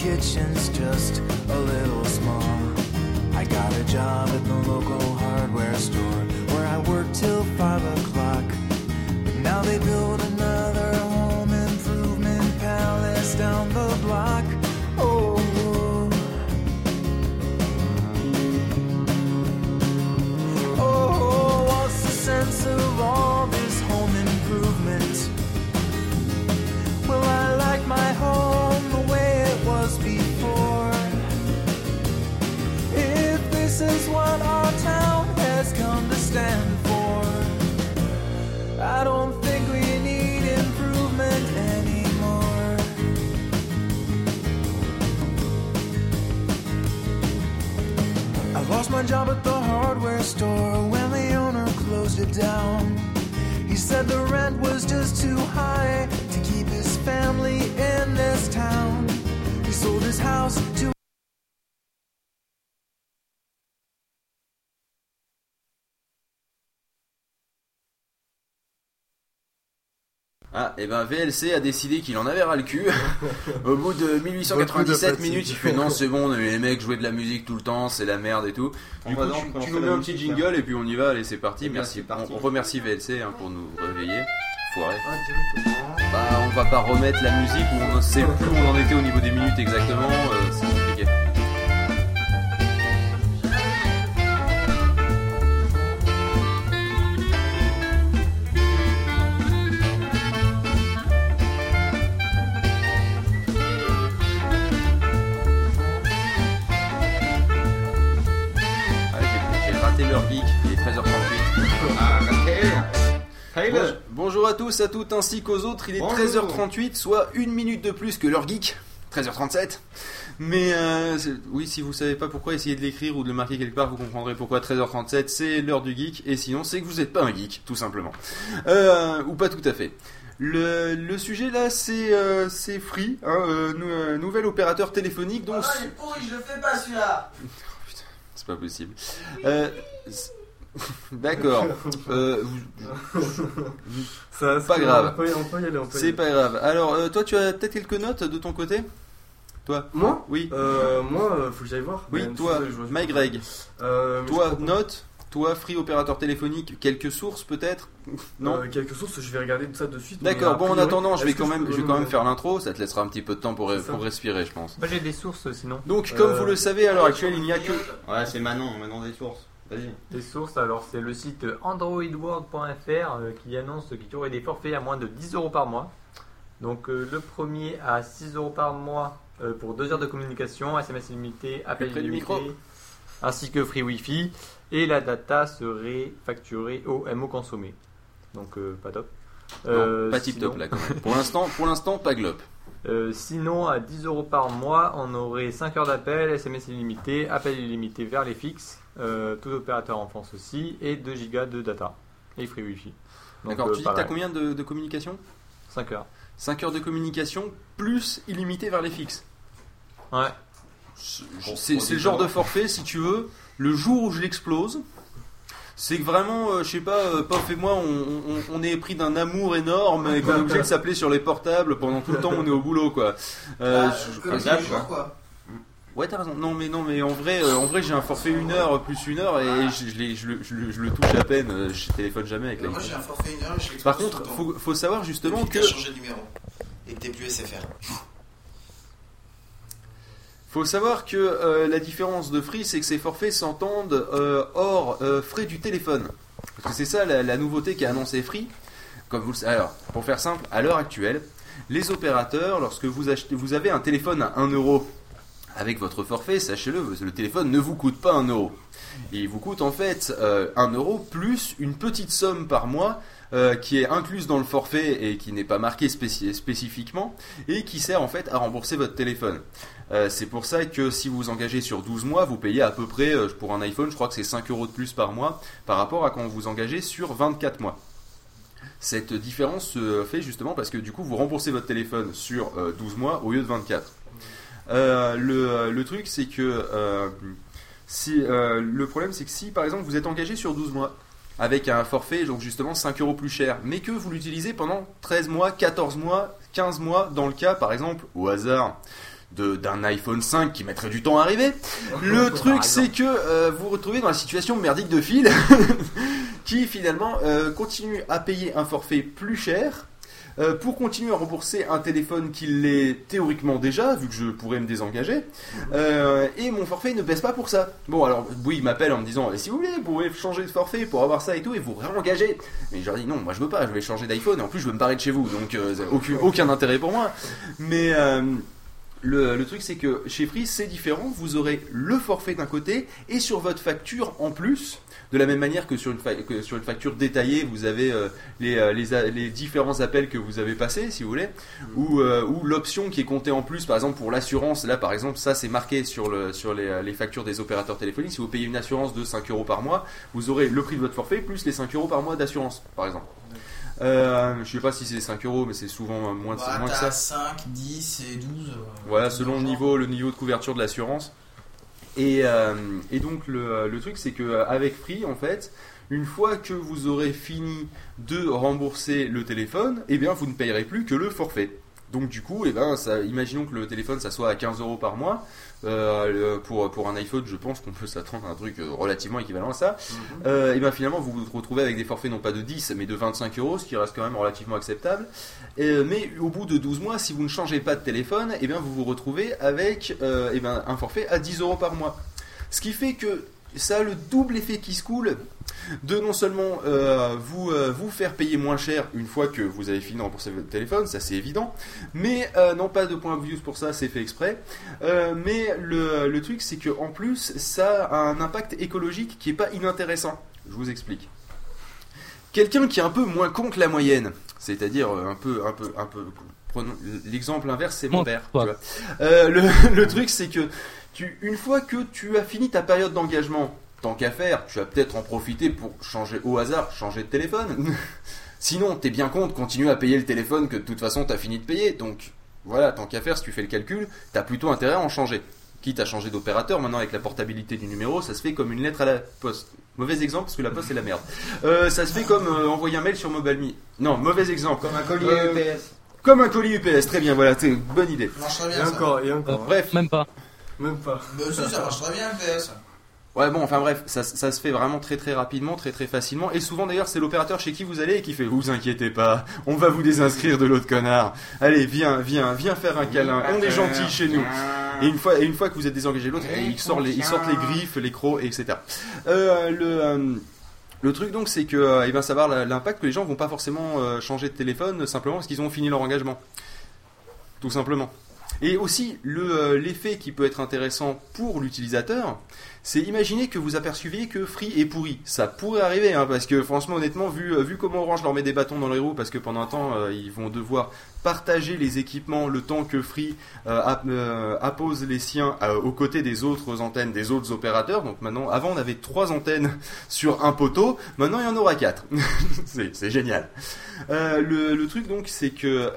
kitchen's just a little VLC a décidé qu'il en avait ras le cul. Au bout de 1897 minutes, il fait non, c'est bon, les mecs jouaient de la musique tout le temps, c'est la merde et tout. Du coup, tu, nous mets un petit jingle et puis on y va, allez, c'est parti. Eh bien, Merci. On, on remercie VLC hein, pour nous réveiller. Foiré. Bah, on va pas remettre la musique on ne sait plus où on en était au niveau des minutes exactement, tous, à toutes ainsi qu'aux autres, il est Bonjour. 13h38, soit une minute de plus que l'heure geek. 13h37. Mais euh, oui, si vous savez pas pourquoi, essayez de l'écrire ou de le marquer quelque part, vous comprendrez pourquoi 13h37 c'est l'heure du geek. Et sinon, c'est que vous n'êtes pas un geek, tout simplement. Euh, ou pas tout à fait. Le, le sujet là, c'est euh, c'est Free, hein, euh, nou- euh, nouvel opérateur téléphonique dont Ah, il est pourri, je le fais pas celui-là. c'est pas possible. D'accord. Euh, Ça, pas c'est- grave. on peut y- on peut y aller, on peut y C'est pas grave. Alors, euh, toi, tu as peut-être quelques notes de ton côté? Toi? Moi? Oui. Euh, moi, euh, faut que j'aille voir. Oui, toi, Greg. Euh, mais toi, note. Toi, free opérateur téléphonique. Quelques sources peut-être? Non? Euh, quelques sources, je vais regarder tout ça de suite. D'accord. Bon, en attendant, je vais quand même, je vais quand même faire l'intro. Ça te laissera un petit peu de temps pour, pour respirer, je pense. J'ai des sources sinon. Donc, comme Euh, vous le savez, à l'heure actuelle, il n'y a que. Ouais, c'est Manon, Manon des sources. Vas-y. Des sources, alors c'est le site androidworld.fr euh, qui annonce qu'il y aurait des forfaits à moins de 10 euros par mois. Donc euh, le premier à 6 euros par mois euh, pour 2 heures de communication, SMS illimité, appel du micro. ainsi que free wifi. Et la data serait facturée au MO consommé. Donc euh, pas top. Non, pas tip top là. Quand même. Pour l'instant, pour l'instant, pas glop. Euh, sinon, à 10 euros par mois, on aurait 5 heures d'appel, SMS illimité, appel illimité vers les fixes, euh, tout opérateur en France aussi, et 2 gigas de data et free wifi. D'accord. euh, tu dis que t'as mal. combien de, de communication 5 heures. 5 heures de communication plus illimité vers les fixes. Ouais. C'est le genre de forfait, si tu veux, le jour où je l'explose, c'est que vraiment, euh, je sais pas, euh, Pof et moi, on, on- on est pris d'un amour énorme et qu'on est obligé de s'appeler sur les portables pendant tout le temps, on est au boulot, quoi. Euh, Bah, je- jours, quoi. Ouais, t'as raison. Non, mais non, mais en vrai, euh, en vrai, j'ai un forfait une heure plus une heure et je, je l'ai- je le, je le- je le touche à peine. euh, Je téléphone jamais avec Moi, l'iPhone. j'ai un forfait une heure et je l'expose Par contre, faut, faut savoir justement que changé de numéro et que t'es plus SFR. Faut savoir que euh, la différence de Free, c'est que ces forfaits s'entendent euh, hors euh, frais du téléphone. Parce que c'est ça la, la nouveauté qu'a annoncé Free. Comme vous le savez, alors, pour faire simple, à l'heure actuelle, les opérateurs, lorsque vous achetez, vous avez un téléphone à 1 euro avec votre forfait, sachez-le, le téléphone ne vous coûte pas 1 euro. Il vous coûte en fait euh, 1 euro plus une petite somme par mois euh, qui est incluse dans le forfait et qui n'est pas marquée spéci- spécifiquement et qui sert en fait à rembourser votre téléphone. Euh, c'est pour ça que si vous vous engagez sur 12 mois, vous payez à peu près, pour un iPhone, je crois que c'est 5 euros de plus par mois par rapport à quand vous vous engagez sur 24 mois. Cette différence se fait justement parce que du coup vous remboursez votre téléphone sur euh, 12 mois au lieu de 24. Euh, le, le truc c'est que euh, si, euh, le problème c'est que si par exemple vous êtes engagé sur 12 mois avec un forfait, donc justement 5 euros plus cher, mais que vous l'utilisez pendant 13 mois, 14 mois, 15 mois, dans le cas, par exemple, au hasard, d'un iPhone 5 qui mettrait du temps à arriver. Le truc, c'est que euh, vous vous retrouvez dans la situation merdique de Phil, qui finalement euh, continue à payer un forfait plus cher. Euh, pour continuer à rembourser un téléphone qui l'est théoriquement déjà, vu que je pourrais me désengager, euh, et mon forfait ne baisse pas pour ça. Bon, alors, oui, il m'appelle en me disant, Eh, si vous voulez, vous pouvez changer de forfait pour avoir ça et tout, et vous réengager. Mais je leur dis, non, moi je veux pas, je vais changer d'iPhone, et en plus je veux me barrer de chez vous, donc euh, aucun, intérêt pour moi. Mais le, le truc, c'est que chez Free, c'est différent, vous aurez le forfait d'un côté, et sur votre facture en plus, de la même manière que sur une, fa- que sur une facture détaillée, vous avez euh, les, euh, les, différents appels que vous avez passés, si vous voulez, ou, euh, ou l'option qui est comptée en plus, par exemple pour l'assurance. Là, par exemple, ça c'est marqué sur, le, sur les, les factures des opérateurs téléphoniques. Si vous payez une assurance de 5 euros par mois, vous aurez le prix de votre forfait plus les 5 euros par mois d'assurance, par exemple. Euh, je sais pas si c'est 5 euros, mais c'est souvent moins, Bah, moins que ça. 5, 10 et 12. euh, Voilà, selon le niveau, le niveau de couverture de l'assurance. Et, euh, et donc le, truc, c'est que avec Free, en fait, une fois que vous aurez fini de rembourser le téléphone, eh bien, vous ne payerez plus que le forfait. Donc du coup, eh ben, imaginons que le téléphone, ça soit à 15 euros par mois. Euh, le- pour, pour un iPhone, je pense qu'on peut s'attendre à un truc euh, relativement équivalent à ça. Euh, et bien finalement, vous vous retrouvez avec des forfaits non pas de 10, mais de 25 euros, ce qui reste quand même relativement acceptable. Euh, mais au bout de 12 mois, si vous ne changez pas de téléphone, et bien vous vous retrouvez avec euh, eh ben, un forfait à 10 euros par mois. Ce qui fait que ça a le double effet qui se coule de non seulement euh, vous, euh, vous faire payer moins cher une fois que vous avez fini de rembourser votre téléphone, ça c'est évident, mais euh, non pas de point views pour ça, c'est fait exprès, mais le, le truc c'est que en plus ça a un impact écologique qui est pas inintéressant. Je vous explique. Quelqu'un qui est un peu moins con que la moyenne, c'est-à-dire un peu, un peu, un peu. L'exemple inverse, c'est mon père. tu toi. vois. Le, le truc, c'est que tu, une fois que tu as fini ta période d'engagement, tant qu'à faire, tu vas peut-être en profiter pour changer au hasard, changer de téléphone. Sinon, t'es bien con de continuer à payer le téléphone que de toute façon t'as fini de payer. Donc voilà, tant qu'à faire, si tu fais le calcul, t'as plutôt intérêt à en changer. Quitte à changer d'opérateur, maintenant avec la portabilité du numéro, ça se fait comme une lettre à la poste. Mauvais exemple parce que la poste c'est la merde. Euh, ça se fait comme euh, envoyer un mail sur MobileMe. Non, mauvais exemple. Comme un colis Euh, UPS. Comme un colis UPS, très bien, voilà, c'est une bonne idée. Et encore, et encore. Bref, Même pas. Même pas. Bah, si, ça marcherait bien, PS. Ouais, bon, enfin bref, ça, ça se fait vraiment très très rapidement, très très facilement. Et souvent d'ailleurs, c'est l'opérateur chez qui vous allez et qui fait Vous inquiétez pas, on va vous désinscrire de l'autre connard. Allez, viens, viens, viens faire un câlin, on est gentil chez nous. Et une fois, et une fois que vous êtes désengagé l'autre, ils sortent les, ils sortent les griffes, les crocs, etc. Euh, le, euh, le truc donc, c'est que euh, il va savoir la- l'impact que les gens vont pas forcément euh, changer de téléphone simplement parce qu'ils ont fini leur engagement. Tout simplement. Et aussi, euh, l'effet qui peut être intéressant pour l'utilisateur, c'est imaginer que vous aperceviez que Free est pourri. Ça pourrait arriver, hein, parce que franchement, honnêtement, vu, euh, vu comment Orange leur met des bâtons dans les roues, parce que pendant un temps, euh, ils vont devoir partager les équipements le temps que Free euh, euh, appose les siens euh, aux côtés des autres antennes, des autres opérateurs. Donc maintenant, avant, on avait trois antennes sur un poteau, maintenant, il y en aura quatre. c'est, génial. Le, le truc donc c'est que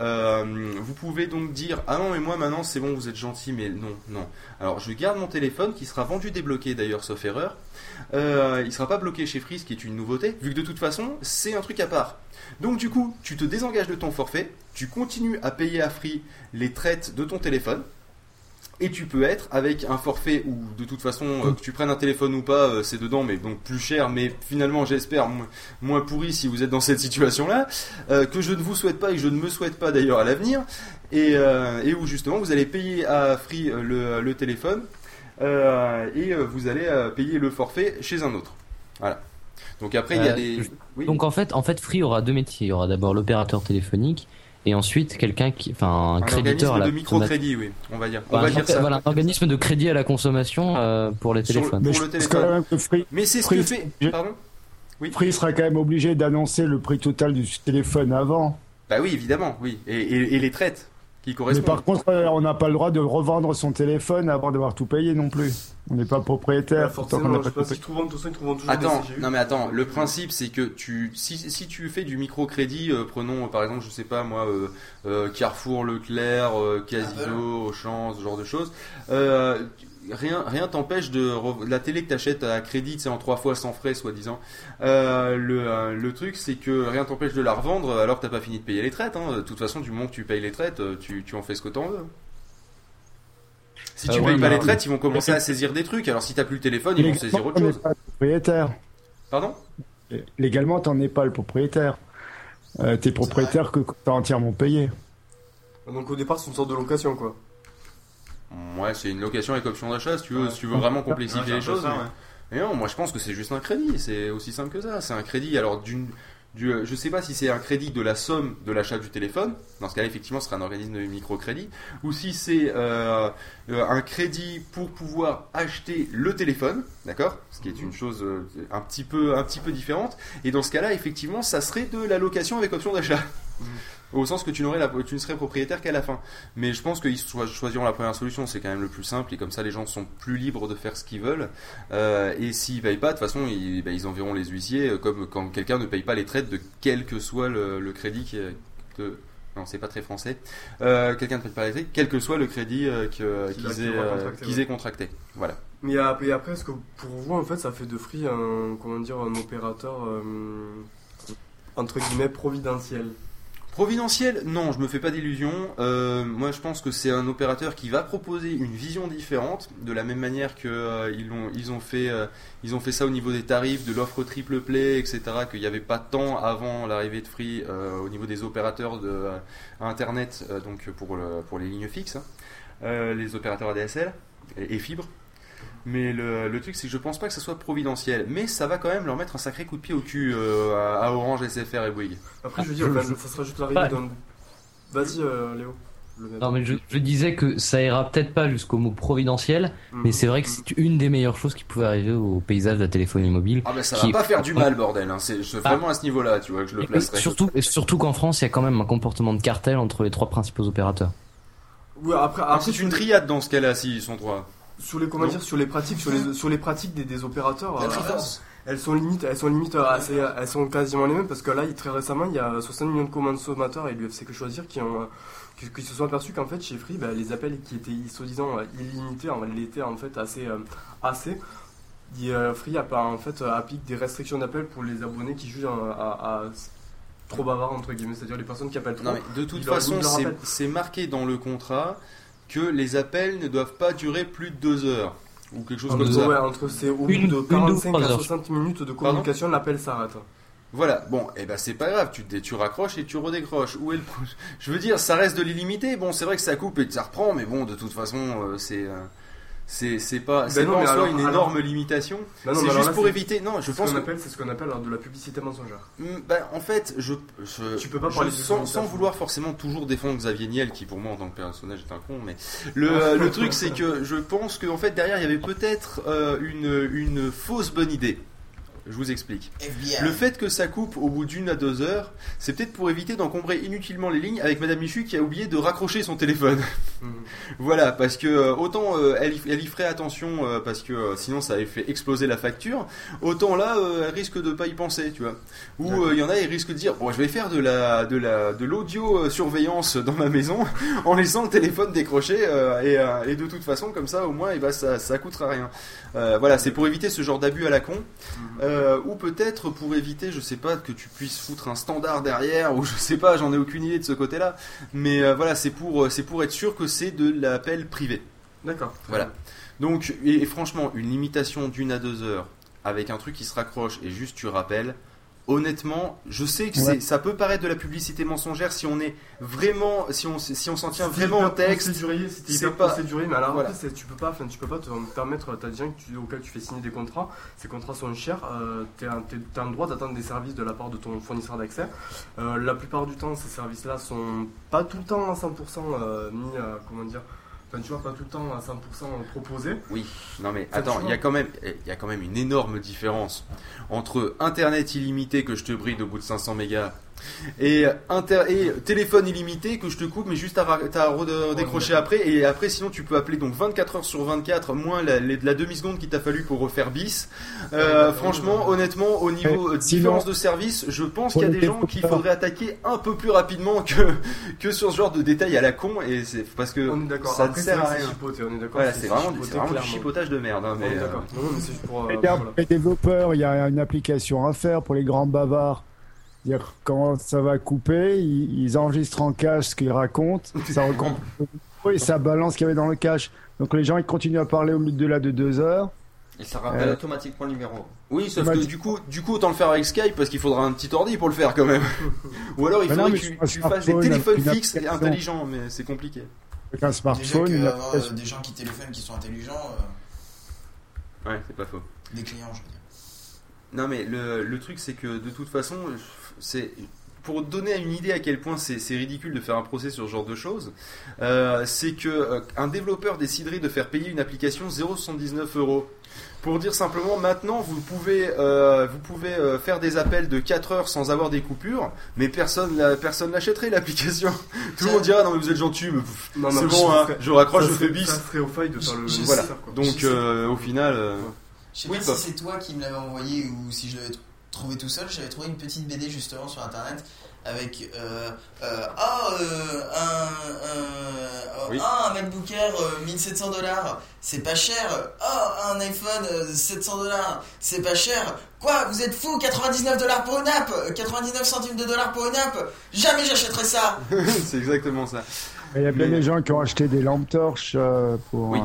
vous pouvez donc dire ah non mais moi maintenant c'est bon vous êtes gentil mais non non alors je garde mon téléphone qui sera vendu débloqué d'ailleurs sauf erreur euh, il sera pas bloqué chez Free ce qui est une nouveauté vu que de toute façon c'est un truc à part. Donc du coup tu te désengages de ton forfait tu continues à payer à Free les traites de ton téléphone et tu peux être avec un forfait où de toute façon euh, que tu prennes un téléphone ou pas euh, c'est dedans mais donc plus cher mais finalement j'espère mo- moins pourri si vous êtes dans cette situation là que je ne vous souhaite pas et que je ne me souhaite pas d'ailleurs à l'avenir et, euh, où justement vous allez payer à Free euh, le, téléphone. euh, et euh, vous allez euh, payer le forfait chez un autre voilà donc après il y a Euh, des oui. Donc en fait, en fait, Free aura deux métiers. Il y aura d'abord l'opérateur téléphonique et ensuite quelqu'un qui, enfin, un, un créditeur à organisme la de microcrédit oui on va dire on va un dire ça voilà, un organisme de crédit à la consommation euh, pour les Sur le- téléphones. pour le téléphone. quand même que Free, mais c'est ce Free- que fait pardon oui Free sera quand même obligé d'annoncer le prix total du téléphone avant. bah oui évidemment oui et, et- et les traites qui Mais par contre, euh, on n'a pas le droit de revendre son téléphone avant d'avoir tout payé non plus. On n'est pas propriétaire. qu'on Forcément, je pas tout toujours Attends, des CGU. non mais attends, le principe c'est que tu, si, si tu fais du microcrédit, euh, prenons euh, par exemple, je sais pas moi, euh, euh, Carrefour, Leclerc, euh, Casino, Auchan, ce genre de choses, euh, rien rien t'empêche de la télé que t'achètes à crédit, c'est en trois fois sans frais soi-disant. Euh, le euh, le truc c'est que rien t'empêche de la revendre alors que t'as pas fini de payer les traites. Hein. De toute façon, du moment que tu payes les traites, euh, tu tu en fais ce que t'en veux. Si tu Euh, payes ouais, pas les traites, ils vont commencer à saisir des trucs. Alors si t'as plus le téléphone, ils vont saisir autre T'en es chose. pas le propriétaire. Pardon? Légalement, t'en es pas le propriétaire. Euh, T'es propriétaire que t'as entièrement payé. Donc au départ, c'est une sorte de location, quoi. Ouais, c'est une location avec option d'achat si tu veux, Ouais. si tu veux vraiment complexifier Ouais, les choses. ça, mais- mais non, moi je pense que c'est juste un crédit, c'est aussi simple que ça. C'est un crédit, alors d'une. Du, euh, je sais pas si c'est un crédit de la somme de l'achat du téléphone, dans ce cas-là effectivement ce sera un organisme de microcrédit, ou si c'est euh, euh, un crédit pour pouvoir acheter le téléphone, d'accord Ce qui est une chose euh, un petit peu un petit peu différente. Et dans ce cas-là effectivement ça serait de la location avec option d'achat. Au sens que tu, n'aurais la, tu ne serais propriétaire qu'à la fin. Mais je pense qu'ils choi- choisiront la première solution, c'est quand même le plus simple, et comme ça les gens sont plus libres de faire ce qu'ils veulent. Euh, et s'ils payent pas, de toute façon, ils, bah, ils enverront les huissiers, euh, comme quand quelqu'un ne paye pas les traites de quel que soit le, le crédit qui est... de- non, c'est pas très français. Euh, quelqu'un ne paye pas les traites, quel que soit le crédit euh, que- qu'ils qu'il aient, euh, contracté, qu'ils ouais. aient contracté. Voilà. Mais après, est-ce que pour vous, en fait, ça fait de Free un, comment dire, un opérateur, euh, entre guillemets, providentiel Providentiel, non, je me fais pas d'illusions. Euh, moi, je pense que c'est un opérateur qui va proposer une vision différente, de la même manière que euh, ils, ont, ils ont fait, euh, ils ont fait ça au niveau des tarifs, de l'offre triple play, etc. Qu'il n'y avait pas tant avant l'arrivée de Free au niveau des opérateurs internet, donc pour le- pour les lignes fixes, hein. Les opérateurs ADSL et, et fibre. Mais le, le truc, c'est que je pense pas que ça soit providentiel. Mais ça va quand même leur mettre un sacré coup de pied au cul euh, à, à Orange, SFR et Bouygues. Après, je veux dire, ça sera juste l'arrivée d'un. Vas-y, euh, Léo. Non mais je, je disais que ça ira peut-être pas jusqu'au mot providentiel, Mhm. mais c'est vrai que c'est une des meilleures choses qui pouvait arriver au paysage de la téléphonie mobile. Ah bah ça qui- va pas faire du mal bordel, hein. c'est c'est vraiment à ce niveau-là tu vois que je le Et placerai. surtout, et surtout qu'en France, il y a quand même un comportement de cartel entre les trois principaux opérateurs. Ouais, après, Ah, après c'est une triade dans ce cas-là si ils sont trois. Sur les comment dire sur les pratiques sur les sur les pratiques des, des opérateurs. Euh, elles sont limite elles sont limite euh, assez elles sont quasiment les mêmes parce que là il- très récemment il y a 60 millions de consommateurs et l'UFC que choisir qui ont euh, qui, qui se sont aperçus qu'en fait chez Free bah, les appels qui étaient soi-disant euh, illimités en l'étaient en fait assez euh, assez. Et, euh, Free a pas, en fait euh, applique des restrictions d'appel pour les abonnés qui jugent euh, à, à- trop bavard entre guillemets c'est-à-dire les personnes qui appellent trop Non mais de toute façon c'est marqué dans le contrat que les appels ne doivent pas durer plus de deux heures ou quelque chose Entre- comme ça. ouais, entre c'est au bout de une ou 45 trois à heures. 60 minutes de communication l'appel s'arrête Voilà, bon, et ben c'est pas grave, tu, tu raccroches et tu redécroches. Où est le Je veux dire, ça reste de l'illimité. Bon, c'est vrai que ça coupe et que ça reprend, mais bon, de toute façon, euh, c'est euh, c'est c'est pas Ben c'est non, pas en soi une alors- énorme limitation. Non, c'est juste là, pour éviter. Non, je C'est ce pense qu'on que appelle, c'est ce qu'on appelle alors, de la publicité mensongère. Bah, en fait, je, je, Tu peux pas je- parler de sans, sans vouloir forcément toujours défendre Xavier Niel, qui pour moi en tant que personnage est un con, mais le, euh, le truc c'est que je pense qu'en fait derrière il y avait peut-être euh, une, une fausse bonne idée. Je vous explique. FBI. Le fait que ça coupe au bout d'une à deux heures, c'est peut-être pour éviter d'encombrer inutilement les lignes avec Madame Michu qui a oublié de raccrocher son téléphone. Mhm. Voilà, parce que euh, autant euh, elle, y- elle y ferait attention euh, parce que euh, sinon ça avait fait exploser la facture, autant là elle risque de pas y penser, tu vois. Ou il y en a ils risquent de dire bon je vais faire de la de la de l'audio surveillance dans ma maison en laissant le téléphone décroché et, et de toute façon comme ça au moins et ben ça ça coûtera rien. Voilà, c'est pour éviter ce genre d'abus à la con. Euh, ou peut-être pour éviter, je sais pas, que tu puisses foutre un standard derrière, ou je sais pas, j'en ai aucune idée de ce côté-là. Mais euh, voilà, c'est pour, euh, c'est pour être sûr que c'est de l'appel privé. D'accord. Voilà. Donc, et, et franchement, une limitation d'une à deux heures avec un truc qui se raccroche et juste tu rappelles. Honnêtement, je sais que Ouais. ça peut paraître de la publicité mensongère si on est vraiment, si on, si on s'en tient vraiment au texte. C'était c'est hyper pas- procéduré, mais alors Voilà. après, tu peux pas, enfin, tu peux pas te permettre. T'as des gens que tu- auxquels tu fais signer des contrats. Ces contrats sont chers. Euh, t'es t'as un droit d'attendre des services de la part de ton fournisseur d'accès. Euh, la plupart du temps, ces services-là sont pas tout le temps à 100% euh, mis, à- comment dire. Enfin, tu vois, pas tout le temps à 100% proposés. Oui, non mais attends, il y a quand même, il y a quand même une énorme différence entre Internet illimité que je te bride au bout de 500 mégas Et, inter et téléphone illimité que je te coupe, mais juste à, à re- décrocher après. Et après, sinon, tu peux appeler donc 24 heures sur 24, moins la, demi-seconde qu'il t'a fallu pour refaire bis. Euh, franchement, honnêtement, au niveau euh, sinon- différence de service, je pense qu'il y a des gens qu'il faudrait attaquer un peu plus rapidement que, que sur ce genre de détails à la con. Et c'est parce que On est ça ne Après, sert c'est à rien. c'est vraiment, du chipotage de merde. hein, mais, euh. Non, mais pour. euh, voilà. pour les développeurs, il y a une application à faire pour les grands bavards. Dire quand ça va couper, ils, ils enregistrent en cache ce qu'ils racontent, ça recompte et ça balance ce qu'il y avait dans le cache. Donc les gens ils continuent à parler au delà de deux heures. Et ça rappelle Euh, automatiquement le numéro. Oui, sauf que du coup, du coup, autant le faire avec Skype parce qu'il faudra un petit ordi pour le faire quand même. Ou alors il faudrait que tu, tu fasses des téléphones une fixes et intelligents, mais c'est compliqué. Avec un Déjà smartphone, que une avoir euh, des gens qui téléphonent qui sont intelligents, euh, Ouais, c'est pas faux. des clients, je veux dire. Non, mais le, le truc, c'est que de toute façon, c'est pour donner une idée à quel point c'est ridicule de faire un procès sur ce genre de choses, euh, c'est que euh, un développeur déciderait de faire payer une application 0,79 euros. Pour dire simplement, maintenant, vous pouvez, euh, vous pouvez euh, faire des appels de 4 heures sans avoir des coupures, mais personne, la- personne l'achèterait l'application. Tout le monde dira, non mais vous êtes gentil, c'est bon, hein, je raccroche, ça je fais bis. Ça serait au faille de faire le. Je- je Voilà. sais- Donc, euh, au final, euh, Je sais Oui, pas Pop. si c'est toi qui me l'avais envoyé ou si je l'avais t- trouvé tout seul. J'avais trouvé une petite BD justement sur internet avec euh, euh, ah euh, un, un, Oui. ah, un MacBook Air euh, 1700 dollars, c'est pas cher. Ah un iPhone euh, 700 dollars, c'est pas cher. Quoi Vous êtes fou 99 dollars pour une app, euh, 99 centimes de dollars pour une app. Jamais j'achèterais ça. c'est exactement ça. Il y a bien Mais- des gens qui ont acheté des lampes torches euh, pour. Oui.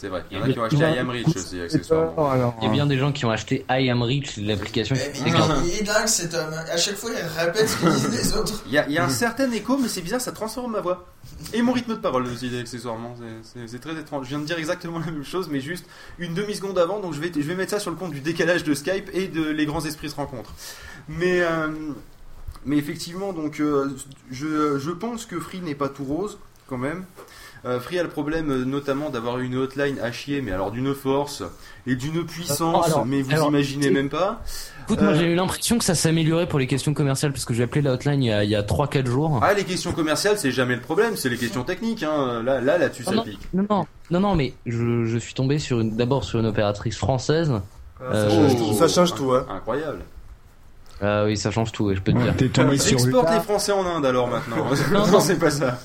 C'est vrai. Il y en a qui ont acheté I Am Rich aussi, accessoirement. Il y a bien des gens qui ont acheté I Am Rich, l'application qui Eh, il est dingue cet homme. À chaque fois il répète ce que disent les autres. Il y, a, il y a un certain écho, mais c'est bizarre, ça transforme ma voix. Et mon rythme de parole aussi, accessoirement. C'est très étrange. Je viens de dire exactement la même chose, mais juste une demi-seconde avant, donc je vais, je vais mettre ça sur le compte du décalage de Skype et de Les Grands Esprits se rencontrent. Mais, euh, mais effectivement, donc, euh, je, je pense que Free n'est pas tout rose, quand même. Euh, Free a le problème euh, notamment d'avoir une hotline à chier, mais alors d'une force et d'une puissance, Alors, mais vous alors, imaginez même pas. Écoute, moi Euh, j'ai eu l'impression que ça s'améliorait pour les questions commerciales parce que j'ai appelé la hotline il y a, il y a 3-4 jours. Ah, les questions commerciales, c'est jamais le problème, c'est les questions techniques. Hein. Là, là, là-dessus, ça non, pique. non, non, non, non, mais je, je suis tombé sur une, d'abord sur une opératrice française. Ah, ça Euh, change tout, ça change tout, hein. Incroyable. Ah oui, ça change tout, je peux te dire. T'es tombé sur exportent une- les Français en Inde alors maintenant. Non, non, non. c'est pas ça.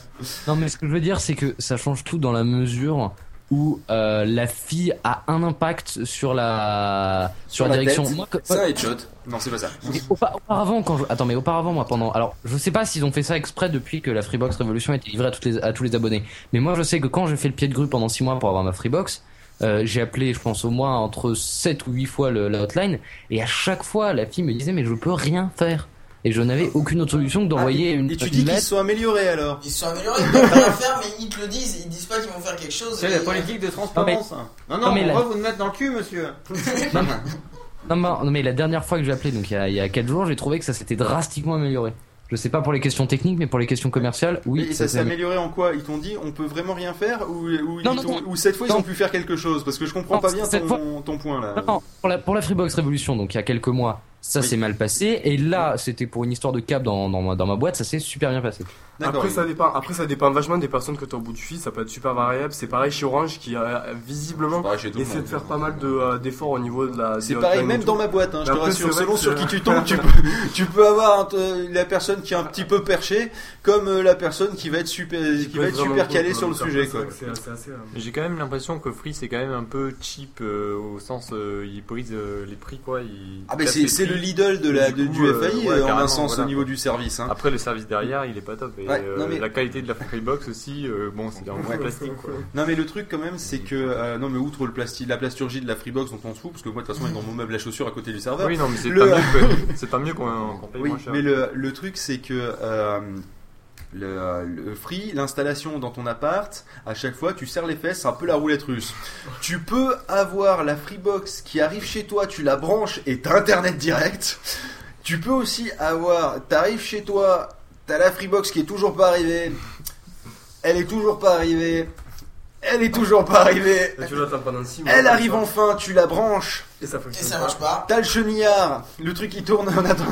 Non, mais ce que je veux dire, c'est que ça change tout dans la mesure où euh, la fille a un impact sur la sur, la, direction. tête. Moi, un headshot. Non, c'est pas ça. Auparavant, quand je... attends, mais auparavant, moi, pendant, alors, je sais pas s'ils ont fait ça exprès depuis que la Freebox Revolution a été livrée à, toutes les... à tous les abonnés. Mais moi, je sais que quand j'ai fait le pied de grue pendant 6 mois pour avoir ma Freebox, euh, j'ai appelé, je pense, au moins entre 7 ou 8 fois le- la hotline, et à chaque fois, la fille me disait, mais je peux rien faire. Et je n'avais aucune autre solution que d'envoyer une, Et tu dis qu'ils sont améliorés alors Ils se sont améliorés, ils peuvent rien faire, mais ils te le disent, ils disent pas qu'ils vont faire quelque chose. C'est la politique de transparence. Non, Non, Non, non, mais on la- va vous le mettre dans le cul, monsieur. Non, non, non, mais la dernière fois que j'ai appelé, donc il y a, il y a 4 jours, j'ai trouvé que ça s'était drastiquement amélioré. Je sais pas pour les questions techniques, mais pour les questions commerciales, oui. Et ça s'est s'est amélioré en quoi? Ils t'ont dit on peut vraiment rien faire ou, ou, Non, non, non. ou cette fois ils Non. ont pu faire quelque chose? Parce que je comprends Non, pas bien ton, fois- ton point là. Non, non, pour la, pour la Freebox Revolution, donc il y a quelques mois, ça s'est mal passé. Et là, c'était pour une histoire de câble dans, dans, ma, dans ma boîte, ça s'est super bien passé. Après ça, dépend, après, ça dépend vachement des personnes que tu as au bout du fil, ça peut être super variable. C'est pareil chez Orange qui a visiblement le essaie monde. de faire pas mal de, euh, d'efforts au niveau de la. C'est pareil même dans ma boîte, hein, je te après, rassure. Selon sur qui tu tombes, tu peux, tu peux avoir un- euh, la personne qui est un petit peu perchée, comme euh, la personne qui va être super, qui va être super calée sur le sujet euh, J'ai quand même l'impression que Free c'est quand même un peu cheap euh, au sens euh, il brise euh, les prix quoi. Il Ah mais c'est le. Lidl de la, Et de- coup, du euh, FAI ouais, en un sens voilà, au niveau du service. Hein. Après le service derrière il est pas top et Ouais, euh, non, mais- la qualité de la Freebox aussi euh, bon c'est un Ouais. plastique quoi. Non mais le truc quand même c'est que euh, non mais outre le plastique, la plasturgie de la Freebox on se fout parce que moi de toute façon elle est dans mon meuble à chaussures à côté du serveur. Oui non mais c'est Le- pas mieux que- c'est pas mieux qu'on qu'on paye Oui, moins cher. mais le, le truc c'est que euh, le, le free, l'installation dans ton appart, à chaque fois tu serres les fesses, c'est un peu la roulette russe. Tu peux avoir la Freebox qui arrive chez toi, tu la branches et t'as internet direct. Tu peux aussi avoir, t'arrives chez toi, t'as la Freebox qui est toujours pas arrivée. Elle est toujours pas arrivée. Elle est toujours pas arrivée. Et tu l'attends pendant 6 mois. Elle arrive enfin, tu la branches. Et ça Et fonctionne. ça marche pas. T'as le chenillard, le truc qui tourne en attendant.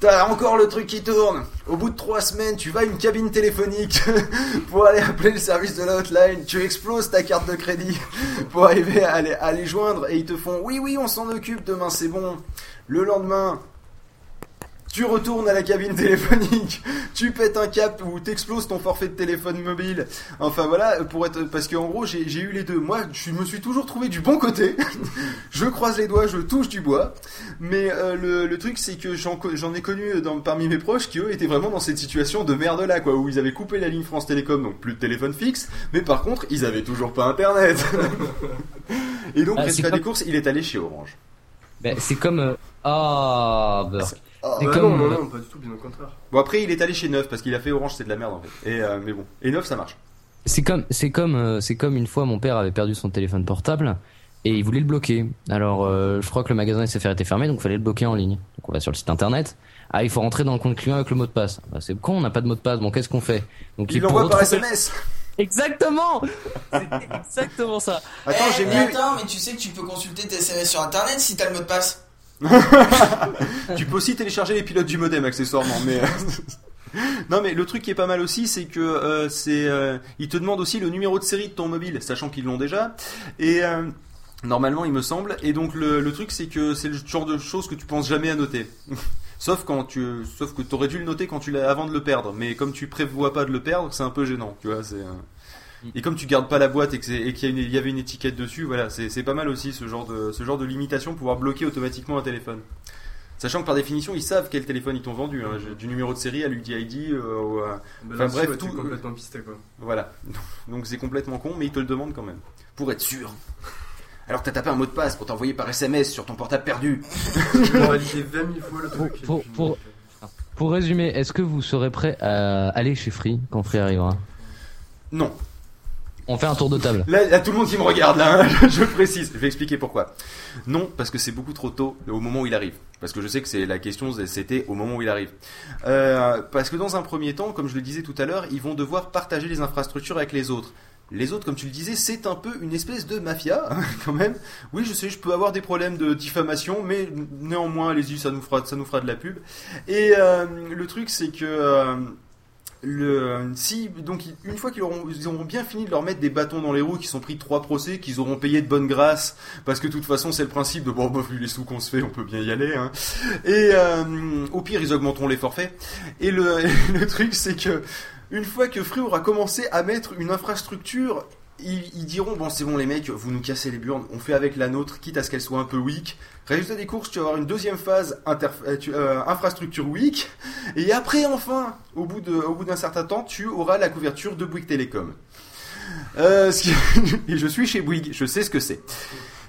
T'as encore le truc qui tourne. Au bout de trois semaines, tu vas à une cabine téléphonique pour aller appeler le service de la hotline. Tu exploses ta carte de crédit pour arriver à les, à les joindre et ils te font oui, oui, on s'en occupe demain, c'est bon. Le lendemain, tu retournes à la cabine téléphonique, tu pètes un cap ou t'exploses ton forfait de téléphone mobile. Enfin voilà, pour être parce qu'en gros j'ai j'ai eu les deux. Moi, je me suis toujours trouvé du bon côté. je croise les doigts, je touche du bois. Mais euh, le, le truc c'est que j'en ai connu dans, parmi mes proches qui eux étaient vraiment dans cette situation de merde là quoi, où ils avaient coupé la ligne France Télécom, donc plus de téléphone fixe. Mais par contre, ils avaient toujours pas internet. Et donc Ah, résultat comme- des courses, il est allé chez Orange. Ben, c'est comme. euh, Ah. Ah, C'est bah comme. non, non, non, pas du tout, bien au contraire. Bon après il est allé chez Neuf parce qu'il a fait Orange c'est de la merde en fait. Et euh, mais bon, et Neuf ça marche. C'est comme, c'est comme, euh, c'est comme une fois mon père avait perdu son téléphone portable et il voulait le bloquer. Alors, euh, je crois que le magasin SFR était fermé, donc il fallait le bloquer en ligne. Donc on va sur le site internet. Ah, il faut rentrer dans le compte client avec le mot de passe. Bah, c'est con, on n'a pas de mot de passe. Bon, qu'est-ce qu'on fait? Donc Il pour l'envoie par SMS. Exactement. C'est exactement ça. Attends, Eh, j'ai mais mieux. attends, mais tu sais que tu peux consulter tes SMS sur internet si t'as le mot de passe. tu peux aussi télécharger les pilotes du modem accessoirement, mais euh, non mais le truc qui est pas mal aussi, c'est que euh, c'est, euh, il te demande aussi le numéro de série de ton mobile, sachant qu'ils l'ont déjà, et euh, normalement il me semble, et donc le, le truc c'est que c'est le genre de choses que tu penses jamais à noter. Sauf quand tu, sauf que t'aurais dû le noter quand tu l'as avant de le perdre, mais comme tu prévois pas de le perdre, c'est un peu gênant, tu vois. C'est et comme tu gardes pas la boîte et que qu'il y, y avait une étiquette dessus, voilà, c'est c'est pas mal aussi ce genre de ce genre de limitation, pouvoir bloquer automatiquement un téléphone. Sachant que par définition, ils savent quel téléphone ils t'ont vendu, hein, du numéro de série à l'UDID, euh, euh, Bah, enfin bref, ouais, tout. complètement pisté, quoi. Voilà, donc c'est complètement con, mais ils te le demandent quand même, pour être sûr. Alors t'as tapé un mot de passe pour t'envoyer par SMS sur ton portable perdu. J'ai validé 20 000 fois le truc. pour résumer, est-ce que vous serez prêt à aller chez Free quand Free arrivera? Non. On fait un tour de table. Là, tout le monde qui me regarde, hein, je précise, je vais expliquer pourquoi. Non, parce que c'est beaucoup trop tôt au moment où il arrive. Parce que je sais que c'est la question, c'était au moment où il arrive. Euh, parce que dans un premier temps, comme je le disais tout à l'heure, ils vont devoir partager les infrastructures avec les autres. Les autres, comme tu le disais, c'est un peu une espèce de mafia, hein, quand même. Oui, je sais, je peux avoir des problèmes de diffamation, mais néanmoins, allez-y, ça nous fera, ça nous fera de la pub. Et euh, le truc, c'est que euh, le, si donc une fois qu'ils auront, ils auront bien fini de leur mettre des bâtons dans les roues, qu'ils ont pris trois procès, qu'ils auront payé de bonne grâce, parce que de toute façon c'est le principe de bon, bah, vu les sous qu'on se fait, on peut bien y aller. Hein. Et euh, au pire ils augmenteront les forfaits. Et le, le truc c'est que une fois que Free aura commencé à mettre une infrastructure ils, diront bon c'est bon les mecs vous nous cassez les burnes on fait avec la nôtre quitte à ce qu'elle soit un peu weak. Résultat des courses tu vas avoir une deuxième phase euh, euh, infrastructure weak. Et après enfin au bout d'un certain temps tu auras la couverture de Bouygues Télécom. Euh, je suis chez Bouygues je sais ce que c'est.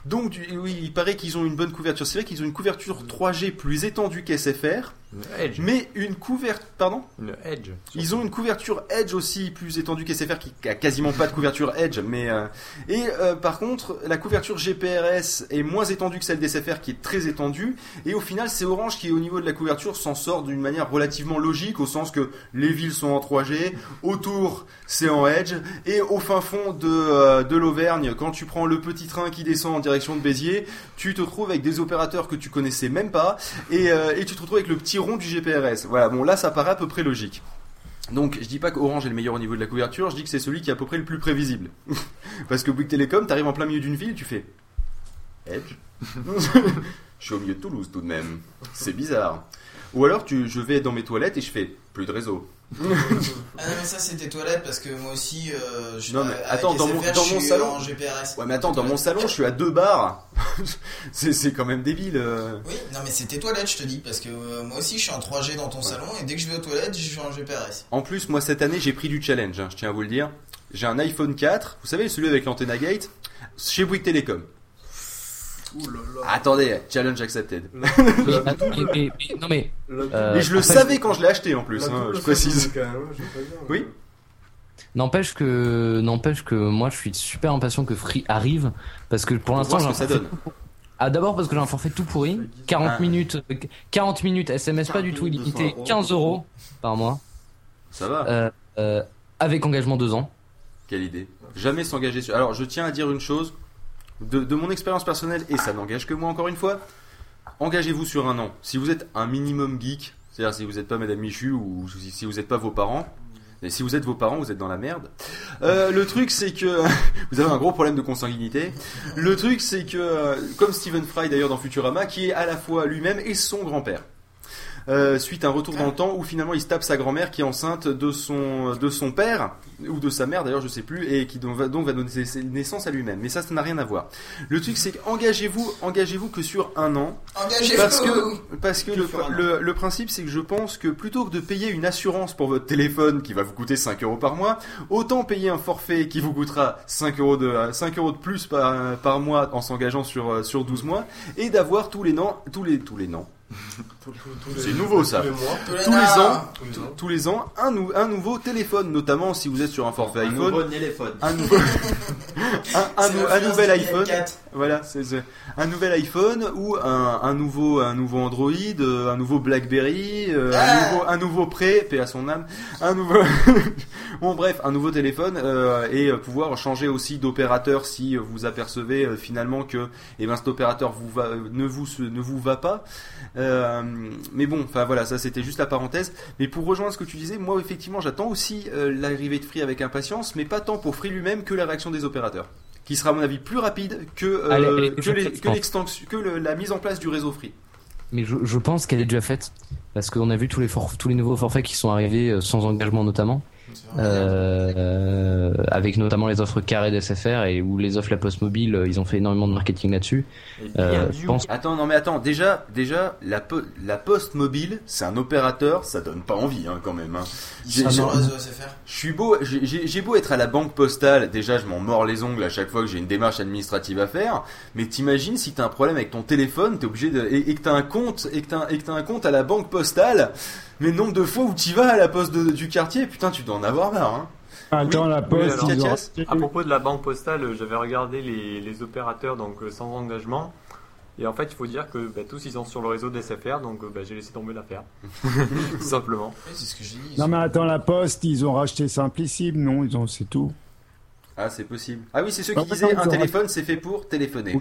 Donc oui il paraît qu'ils ont une bonne couverture. C'est vrai qu'ils ont une couverture 3G plus étendue qu'SFR Edge. mais une couverture pardon? Une Edge. ils ont une couverture Edge aussi plus étendue qu'SFR qui a quasiment pas de couverture Edge, mais euh, et euh, par contre la couverture GPRS est moins étendue que celle d'SFR qui est très étendue et au final c'est Orange qui au niveau de la couverture s'en sort d'une manière relativement logique au sens que les villes sont en 3G, autour c'est en Edge et au fin fond de euh, de l'Auvergne quand tu prends le petit train qui descend en direction de Béziers, tu te retrouves avec des opérateurs que tu connaissais même pas et, et tu te retrouves avec le petit du GPRS. Voilà, bon là ça paraît à peu près logique. Donc je dis pas qu'Orange est le meilleur au niveau de la couverture, je dis que c'est celui qui est à peu près le plus prévisible. Parce que Bouygues Télécom, t'arrives en plein milieu d'une ville, tu fais Edge. je suis au milieu de Toulouse tout de même. C'est bizarre. Ou alors je vais dans mes toilettes et je fais plus de réseau. Ah non, mais ça c'était toilette parce que moi aussi, euh, je, Non mais avec attends, dans mon, dans je mon suis salon. en GPRS. Ouais mais attends, dans mon salon, je suis à deux bars. c'est c'est quand même débile. euh. Oui, non mais c'était toilette, je te dis, parce que euh, moi aussi je suis en 3G dans ton salon et dès que je vais aux toilettes, je suis en GPRS. En plus, moi cette année, j'ai pris du challenge, hein, je tiens à vous le dire. J'ai un iPhone 4, vous savez, celui avec l'antenne à gate, chez Bouygues Télécom. Ouh là là. Attendez, challenge accepted. Mais, attends, mais- mais- mais- non mais. euh, Et je le savais quand je l'ai acheté en plus, hein, je précise. quand même, je. Oui. N'empêche que, n'empêche que moi je suis super impatient que Free arrive parce que pour l'instant j'ai un que ça forfait Ah d'abord parce que j'ai un forfait tout pourri, 40 Ah. minutes, euh, 40 minutes SMS pas du tout illimité, 15 euros par mois, Ça va. euh, euh, avec engagement 2 ans. Quelle idée. Jamais s'engager sur. Alors, je tiens à dire une chose. De, mon expérience personnelle, et ça n'engage que moi encore une fois, engagez-vous sur un an. Si vous êtes un minimum geek, C'est-à-dire si vous n'êtes pas Madame Michu ou si si vous n'êtes pas vos parents. Et si vous êtes vos parents, vous êtes dans la merde. Euh, le truc, c'est que vous avez un gros problème de consanguinité. Le truc, c'est que, euh, comme Stephen Fry d'ailleurs dans Futurama, qui est à la fois lui-même et son grand-père. Euh, suite à un retour dans le temps où finalement il se tape sa grand-mère qui est enceinte de son de son père ou de sa mère d'ailleurs je sais plus et qui donc va, donc va donner naissance à lui-même. Mais ça ça n'a rien à voir. Le truc c'est qu'engagez-vous engagez-vous que sur un an Engagez-vous. parce que parce que Que le, le, le principe c'est que je pense que plutôt que de payer une assurance pour votre téléphone qui va vous coûter 5 euros par mois autant payer un forfait qui vous coûtera 5 euros de 5 euros de plus par, par mois en s'engageant sur euh, sur 12 mois et d'avoir tous les ans tous les tous les ans c'est nouveau ça. Tous les ans. tous- les ans, un, nou- un nouveau téléphone, notamment si vous êtes sur un forfait Un iPhone. nouveau téléphone. Un nouveau, un, nou- nouvel iPhone. N4. Voilà, c'est c'est- un nouvel iPhone ou un, un nouveau, un nouveau Android, euh, un nouveau BlackBerry, euh, Ah. un nouveau, un nouveau Pré, paix à son âme, un nouveau, bon bref, un nouveau téléphone euh, et euh, pouvoir changer aussi d'opérateur si vous apercevez euh, finalement que, eh ben cet opérateur vous va, ne vous ne vous va pas. Euh, mais bon, enfin voilà, ça c'était juste la parenthèse. Mais pour rejoindre ce que tu disais, moi effectivement j'attends aussi euh, l'arrivée de Free avec impatience, mais pas tant pour Free lui-même que la réaction des opérateurs, qui sera à mon avis plus rapide que euh, Elle est- elle est que, déjà les- faite, que je pense. l'extension, que le- la mise en place du réseau Free. Mais je, je pense qu'elle est déjà faite parce qu'on a vu tous les for- tous les nouveaux forfaits qui sont arrivés euh, sans engagement notamment, euh, avec notamment les offres carrées d'SFR et où les offres la Poste Mobile, euh, ils ont fait énormément de marketing là-dessus. Euh, pense Attends, non mais attends, déjà, déjà, la, po- la poste mobile, c'est un opérateur, ça donne pas envie hein, quand même. hein. J'ai- beau, j'ai- beau être à la banque postale, déjà je m'en mords les ongles à chaque fois que j'ai une démarche administrative à faire, mais t'imagines si t'as un problème avec ton téléphone, t'es obligé de, et, et que t'as un compte, et que t'as un compte à la banque postale, mais le nombre de fois où t'y vas à la poste de- du quartier, putain tu dois en avoir marre, hein. Attends, la Oui, poste, alors, À propos de la banque postale, j'avais regardé les, les opérateurs donc euh, sans engagement. Et en fait, il faut dire que bah, tous ils sont sur le réseau d'SFR, donc euh, bah, j'ai laissé tomber l'affaire. Tout simplement. C'est ce que j'ai dit. Non mais attends, la poste, ils ont racheté Simplissime, non, ils ont, c'est tout. Ah c'est possible. Ah oui c'est ceux Non, qui disaient un téléphone c'est fait pour téléphoner.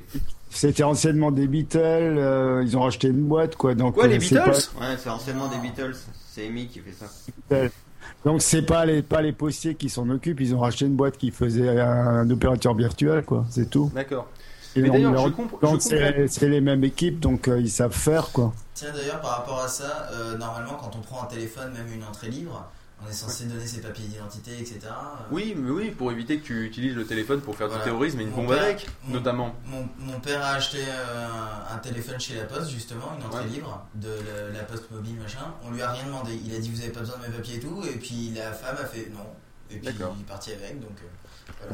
C'était anciennement des Beatles, euh, ils ont racheté une boîte, quoi. Donc, Quoi les euh, c'est Beatles? Ouais, c'est anciennement des Beatles. C'est Amy qui fait ça. Donc c'est pas les pas les postiers qui s'en occupent, ils ont racheté une boîte qui faisait un, opérateur virtuel, quoi. C'est tout. D'accord. Et Mais d'ailleurs, leur- je comp- donc je c'est c'est les mêmes équipes, donc euh, ils savent faire, quoi. Tiens, d'ailleurs, par rapport à ça, euh, normalement, quand on prend un téléphone, même une entrée libre, on est censé donner ses papiers d'identité, etc. Euh, Oui mais oui pour éviter que tu utilises le téléphone pour faire Voilà. du terrorisme et une Mon bombe père- avec, mon- notamment. Mon, mon père a acheté euh, un téléphone chez la Poste, justement, une entrée Ouais. libre de la, la Poste mobile, machin. On lui a rien demandé. Il a dit Vous avez pas besoin de mes papiers et tout. Et puis la femme a fait non. Et puis il est parti avec. Donc, euh.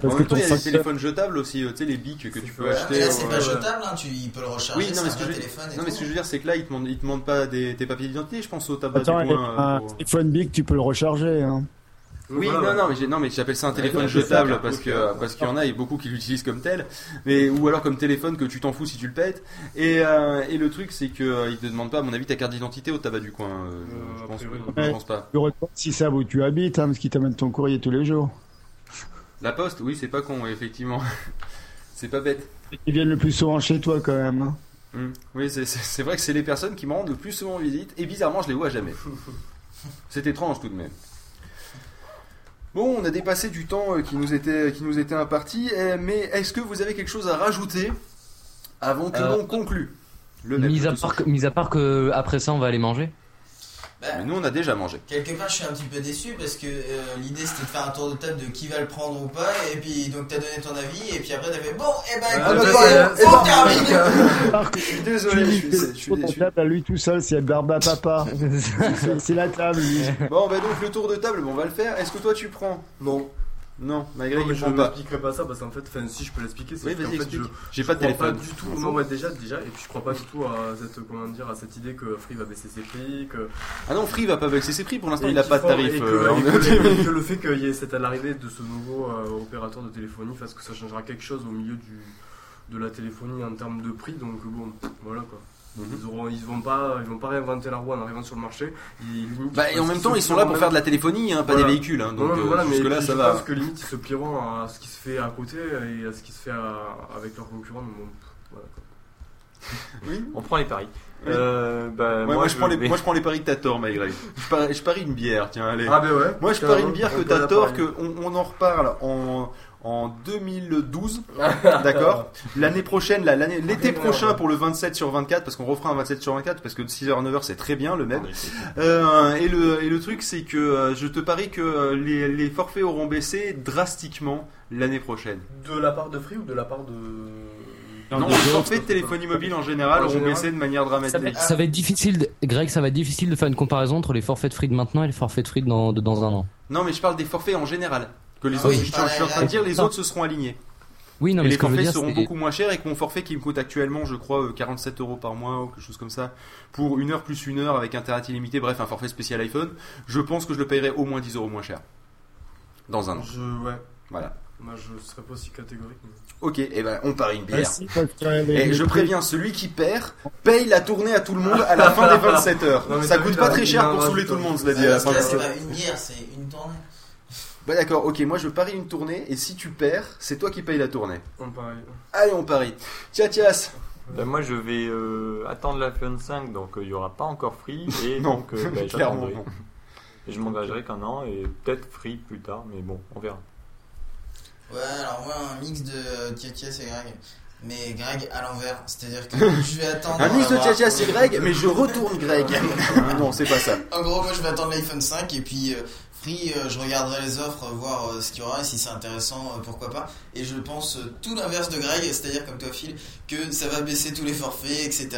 Parce en que même temps, il y a les téléphones jetables aussi, euh, tu sais, les bics que tu peux acheter. Mais là, c'est euh, pas jetable, hein, tu, il peut le recharger. Oui, non, mais un ce que vrai je, téléphone et non, mais ce que je veux dire, c'est que là, ils te demandent, ils te demandent pas des, tes papiers d'identité, je pense au tabac Attends, du coin. un euh, pour- téléphone big, tu peux le recharger, hein. Oui, Voilà, non, non, mais j'ai- non, mais j'appelle ça un téléphone ouais, jetable ça, parce que parce qu'il y en a et beaucoup qui l'utilisent comme tel, mais ou alors comme téléphone que tu t'en fous si tu le pètes. Et, euh, et le truc, c'est que euh, ils te demandent pas, à mon avis, ta carte d'identité au tabac du coin. euh, je- Euh, je, pense, je pense pas. Tu retournes si ça où tu habites, hein, parce qu'ils t'amènent ton courrier tous les jours. La poste, oui, c'est pas con, effectivement. c'est pas bête. Ils viennent le plus souvent chez toi, quand même. hein. Hmm. Oui, c'est- vrai que c'est les personnes qui me rendent le plus souvent visite, et bizarrement, je les vois jamais. C'est étrange tout de même. Bon, on a dépassé du temps euh, qui nous était, qui nous était imparti, euh, mais est-ce que vous avez quelque chose à rajouter avant que Euh, l'on conclue le mis à part que, mis à part que après ça on va aller manger. Bah, Mais nous, on a déjà mangé. Quelque part, je suis un petit peu déçu parce que euh, l'idée c'était de faire un tour de table de qui va le prendre ou pas, et puis donc t'as donné ton avis, et puis après t'as fait bon, et ben Ah, écoute, bah, c'est- on termine Je suis désolé, je suis, je suis déçu. table à lui tout seul, c'est barbe à papa. C'est- c'est la table, lui. Bon, bah donc le tour de table, bon, on va le faire. Est-ce que toi tu prends? Non. Non, malgré qu'il je prend pas. n'expliquerai pas ça parce qu'en fait, si je peux l'expliquer, c'est Oui, qu'en vas-y, fait, explique. je, J'ai pas de téléphone. pas du tout. Non, ouais, déjà, déjà, et puis je crois pas du tout à cette, comment dire, à cette idée que Free va baisser ses prix, que, Ah non, Free va pas baisser ses prix pour l'instant, il a qu'il pas de tarif. et que, euh, et que- que le fait qu'il y ait cette l'arrivée de ce nouveau euh, opérateur de téléphonie fasse que ça changera quelque chose au milieu du, de la téléphonie en termes de prix, donc bon, voilà quoi. Mhm. Ils, auront, ils vont pas, ils vont pas réinventer la roue en arrivant sur le marché. Ils, limite, Bah, et en même temps, ils sont là pour faire de la téléphonie, hein, pas Voilà. des véhicules. Hein, donc non, non, euh, voilà, mais puis ça je va. pense que limite ils se plieront à ce qui se fait à côté et à ce qui se fait à- avec leurs concurrents. donc bon, voilà, quoi. Oui. On prend les paris. Euh, bah, Ouais, moi, je prends les, vais- moi je prends les paris que t'as tort, Greg. Je parie, je parie une bière, tiens, allez. Ah, bah ouais. Moi je parie une bière que t'as tort, que on, on en reparle en, en 2012, d'accord L'année prochaine, là, l'année, l'été prochain pour le 27 sur 24, parce qu'on refera un 27 sur 24, parce que de 6h à 9h c'est très bien le même. Euh, et, le, et le truc c'est que euh, je te parie que euh, les, les forfaits auront baissé drastiquement l'année prochaine. De la part de Free ou de la part de. Non, les forfaits de téléphonie mobile en général auront baissé de manière Ça va, dramatique. ça va être difficile, de- Greg, ça va être difficile de faire une comparaison entre les forfaits de free de maintenant et les forfaits de free de dans, de dans un an. Non, mais je parle des forfaits en général. Que les Ah autres, oui, je, je suis en train de dire, les autres se seront alignés. Oui, non, et mais les forfaits dire, seront c'est- beaucoup moins chers et que mon forfait qui me coûte actuellement, je crois, euh, 47 euros par mois ou quelque chose comme ça, pour une heure plus une heure avec internet illimité, bref, un forfait spécial iPhone, je pense que je le paierai au moins 10 euros moins cher. Dans un an. Je. Ouais. Voilà. Moi, je serais pas aussi catégorique. mais- Ok, et ben on parie une bière. Ah, les- Et les je préviens, celui qui perd paye la tournée à tout le monde à la fin des 27 heures. Non, ça coûte pas très cher pour saouler tout le monde, cela dit, à c'est pas une bière, c'est une tournée. Bah d'accord, ok, moi je parie une tournée et si tu perds, c'est toi qui payes la tournée. On parie. Allez, on parie. Tiens, Tias. Bah, moi, je vais euh, attendre l'iPhone 5, donc euh, il y aura pas encore free. Et Non, donc, euh, bah, clairement non. Et je m'engagerai qu'un an et peut-être free plus tard, mais bon, on verra. Ouais, alors moi, un mix de Tiatias et Greg. Mais Greg à l'envers, c'est-à-dire que je vais attendre. Un mix de avoir- Tias c'est Greg, mais je retourne Greg. non, c'est pas ça. En gros, moi je vais attendre l'iPhone 5 et puis euh, euh, je regarderai les offres, euh, voir euh, ce qu'il y aura et si c'est intéressant, euh, pourquoi pas. Et je pense euh, tout l'inverse de Greg, c'est-à-dire comme toi Phil, que ça va baisser tous les forfaits, etc.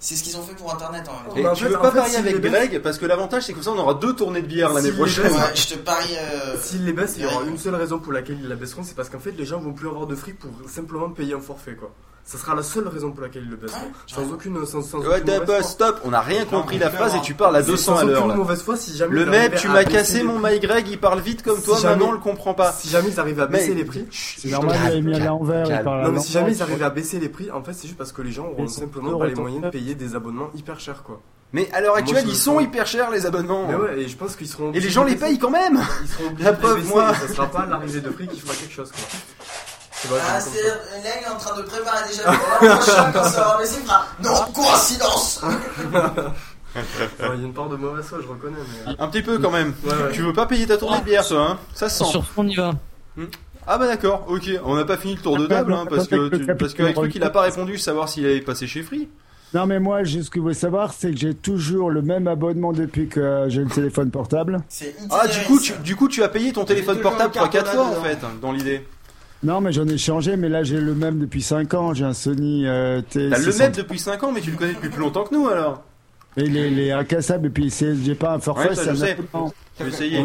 C'est ce qu'ils ont fait pour Internet en même temps. Et Bah, tu fait- veux pas fait, parier avec baisse- Greg parce que l'avantage c'est que ça on aura deux tournées de bière l'année S'il les prochaine. baisse- Ouais, je te parie. euh, S'ils les baissent, il y aura une seule raison pour laquelle ils la baisseront, c'est parce qu'en fait, les gens vont plus avoir de fric pour simplement payer un forfait, quoi. Ça sera la seule raison pour laquelle ils le baisseront. Sans aucune, sans, sans Ouais, aucune mauvaise foi. stop, on a rien compris la phrase et tu parles à C'est 200 sans à l'heure. aucune là. mauvaise foi, si jamais Le ils mec, arrivaient tu à m'as baisser cassé les mon prix. My Greg, il parle vite comme Si toi, jamais- maintenant on le comprend pas. Si jamais ils arrivent à baisser Mais- les prix, C'est normal, il a mis à l'envers, il calme. parle à non mais si jamais ils arrivent à baisser les prix, en fait c'est juste parce que les gens auront Ils sont simplement pas les moyens de payer des abonnements hyper chers quoi. Mais à l'heure Moi, actuelle, je ils le sont hyper chers les abonnements. Mais ouais, et je pense qu'ils seront. Et les gens les payent quand même. Ils seront obligés La de preuve, baisser, moi. et Ça sera pas l'arrivée de prix qui fera quelque chose quoi. C'est pas Ah, c'est ça. là, il est en train de préparer déjà pour l'an prochain quand ça Non, coïncidence Ouais, Il y a une part de mauvaise foi, je reconnais. Mais... Un petit peu quand même. Ouais, ouais. Tu veux pas payer ta tournée de bière, toi, hein? Ça se sent. Sur on y va. Ah bah d'accord, ok. On n'a pas fini le tour de table, hein, parce que tu- parce qu'avec truc, il a pas répondu savoir s'il avait passé chez Free. Non, mais moi, ce que vous voulez savoir, c'est que j'ai toujours le même abonnement depuis que j'ai le téléphone portable. C'est Ah du coup, tu, du coup, tu as payé ton téléphone portable une carte 3-4 fois en fait, dans l'idée. Non, mais j'en ai changé, mais là, j'ai le même depuis 5 ans. J'ai un Sony euh, T. T'as le même depuis 5 ans, mais tu le connais depuis plus longtemps que nous alors. Et les, les incassables, et puis c'est- j'ai pas un forfait, Ouais, ça, c'est un je sais. veux essayer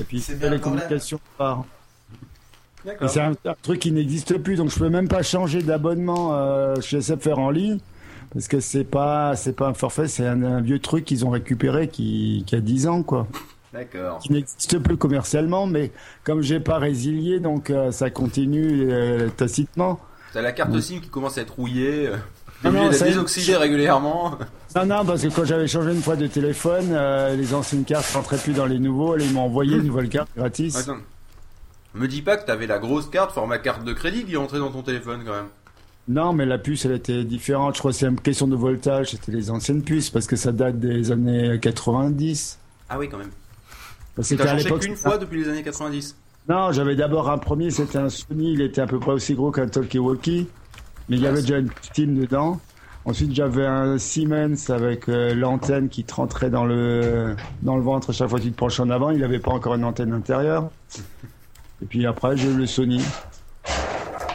Et puis C'est les communications par. C'est un, un truc qui n'existe plus, donc je peux même pas changer d'abonnement euh, chez SFR en ligne. Parce que c'est pas, c'est pas un forfait, c'est un, un vieux truc qu'ils ont récupéré qui, qui a 10 ans, quoi. D'accord. Qui n'existe plus commercialement, mais comme j'ai pas résilié, donc euh, ça continue euh, tacitement. T'as la carte SIM qui commence à être rouillée. euh, T'es Non, non, ça- régulièrement. Non, non, parce que quand j'avais changé une fois de téléphone, euh, les anciennes cartes rentraient plus dans les nouveaux, et ils m'ont envoyé une nouvelle carte gratis. Attends. Me dis pas que t'avais la grosse carte format carte de crédit qui est dans ton téléphone quand même. Non, mais la puce, elle était différente. Je crois que c'est une question de voltage. C'était les anciennes puces parce que ça date des années 90. Ah oui quand même. T'as à l'époque, qu'une c'était- fois depuis les années 90. Non, j'avais d'abord un premier, c'était un Sony. Il était à peu près aussi gros qu'un Talkie-Walkie. Mais il y avait déjà une Steam dedans. Ensuite, j'avais un Siemens avec euh, l'antenne qui te rentrait dans le, dans le ventre chaque fois que tu te penches en avant. Il n'avait pas encore une antenne intérieure. Et puis après, j'ai eu le Sony.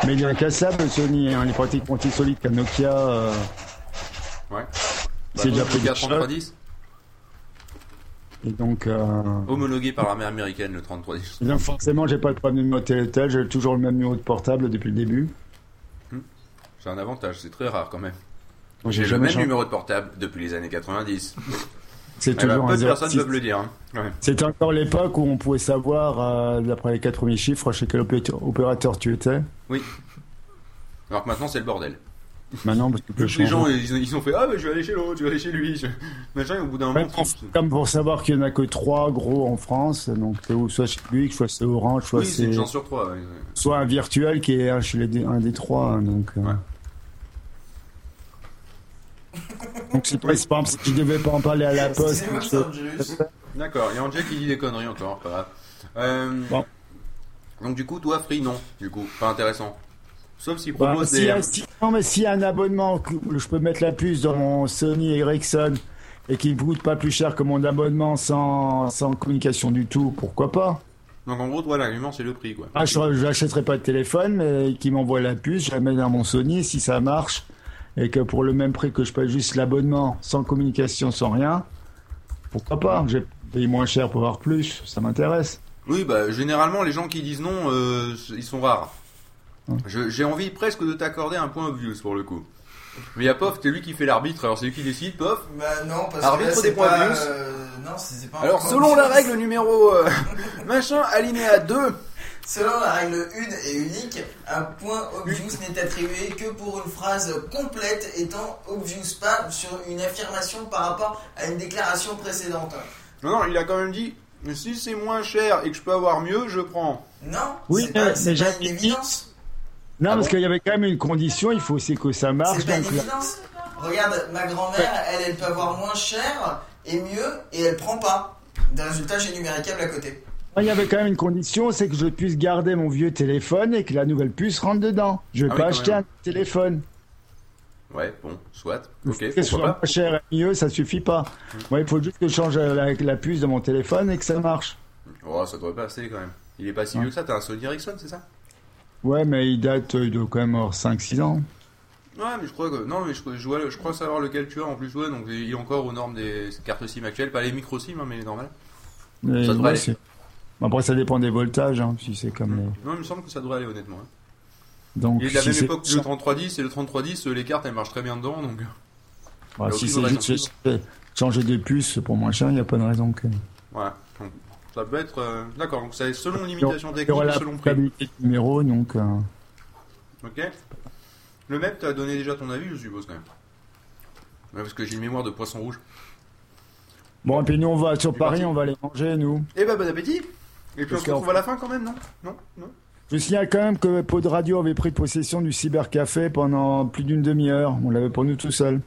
Mais il est incassable, le Sony. hein. Il est pratiquement aussi solide qu'un Nokia. euh, Ouais. C'est déjà pris le des chocs. 3310. Et donc, euh, Homologué par l'armée américaine le 3310. et donc forcément, j'ai pas le problème de numéro de. J'ai toujours le même numéro de portable depuis le début. C'est un avantage, c'est très rare quand même. J'ai le même changé. numéro de portable depuis les années 90. C'est Eh ben, toujours peu un de personnes 06. peuvent le dire. hein. Ouais. C'était encore l'époque où on pouvait savoir, euh, d'après les quatre premiers chiffres, chez quel opé- opérateur tu étais. Oui. Alors que maintenant c'est le bordel. Maintenant, parce que Les changer. gens ils, ils ont fait ah mais je vais aller chez l'autre, je vais aller chez lui. Je... Machin et au bout d'un Ouais, moment. comme pour savoir qu'il y en a que trois gros en France, donc soit chez Bouygues, soit c'est Orange, soit Oui, c'est c'est une chance sur trois. ouais. soit un virtuel qui est un chez les, un des trois. hein, donc, euh. Donc c'est pas, pas si je devais pas en parler à la poste. D'accord, il y a Angel qui dit des conneries encore, pas grave. Euh, Bon. Donc du coup, toi, Free, non, du coup, pas intéressant. Sauf s'il Bah, si, des... si- non, mais s'il y a un abonnement, je peux mettre la puce dans mon Sony Ericsson et qui ne coûte pas plus cher que mon abonnement sans, sans communication du tout, pourquoi pas? Donc en gros, toi, l'argument, c'est le prix, quoi. ah, Je n'achèterai pas de téléphone, mais qui m'envoie la puce, je la mets dans mon Sony si ça marche et que pour le même prix que je paye juste l'abonnement sans communication, sans rien, pourquoi pas? Je vais payer moins cher pour avoir plus, ça m'intéresse. Oui, bah généralement, les gens qui disent non, euh, ils sont rares. J'ai envie presque de t'accorder un point obvious pour le coup. Mais y a Pof, c'est lui qui fait l'arbitre, alors c'est lui qui décide, Pof? Bah non, parce que Arbitre là, c'est des points pas, obvious. euh, non, c'est c'est pas un Alors point selon la règle numéro euh, machin, alinéa 2, Selon la règle une et unique, un point obvious n'est attribué que pour une phrase complète étant obvious, pas sur une affirmation par rapport à une déclaration précédente. non, non, il a quand même dit, si c'est moins cher et que je peux avoir mieux, je prends. Non, Oui, c'est pas, j'avais une évidence. Non, Ah parce bon qu'il y avait quand même une condition, il faut aussi que ça marche. C'est pas une évidence. Regarde, ma grand-mère, elle, elle peut avoir moins cher et mieux et elle prend pas. Des résultats génuméricables à côté. Il y avait quand même une condition, c'est que je puisse garder mon vieux téléphone et que la nouvelle puce rentre dedans. Je vais Ah pas oui, acheter un téléphone. Ouais, bon, soit. Ok, que ce soit pourquoi pas. moins cher et mieux, ça suffit pas. Moi, il faut juste que je change la, la puce de mon téléphone et que ça marche. Oh, ça devrait passer quand même. Il est pas si vieux que ça, t'as un Sony Ericsson, c'est ça? Ouais, mais il date euh, de quand même avoir 5-6 ans. Ouais, mais je crois que. Non, mais je, je, vois- je crois savoir lequel tu as en plus, ouais, donc il est encore aux normes des cartes SIM actuelles, pas les micro SIM, hein, mais les normales. Mais Ça devrait ouais, aller. Après, ça dépend des voltages, hein, si c'est comme les... Non, il me semble que ça devrait aller honnêtement. hein. Donc, il est de la si même époque que le 3310, et le 3310, euh, les cartes elles marchent très bien dedans, donc. Bah, Il si c'est juste changer de puce pour moins cher, il n'y a pas de raison que... Voilà. Ça peut être. euh, D'accord, donc c'est selon limitation technique, la selon prix. de numéro, donc... euh, Ok. Le MEP, t'as donné déjà ton avis, je suppose quand même. Ouais, parce que j'ai une mémoire de poisson rouge. Bon, et puis nous, on va sur Paris, parti. on va les manger, nous. Eh ben, bon appétit Et puis on Parce se qu'en retrouve à la fin quand même, non? Non Non Je signale quand même que Pod Radio avait pris possession du cybercafé pendant plus d'une demi-heure. On l'avait pour nous tout seul.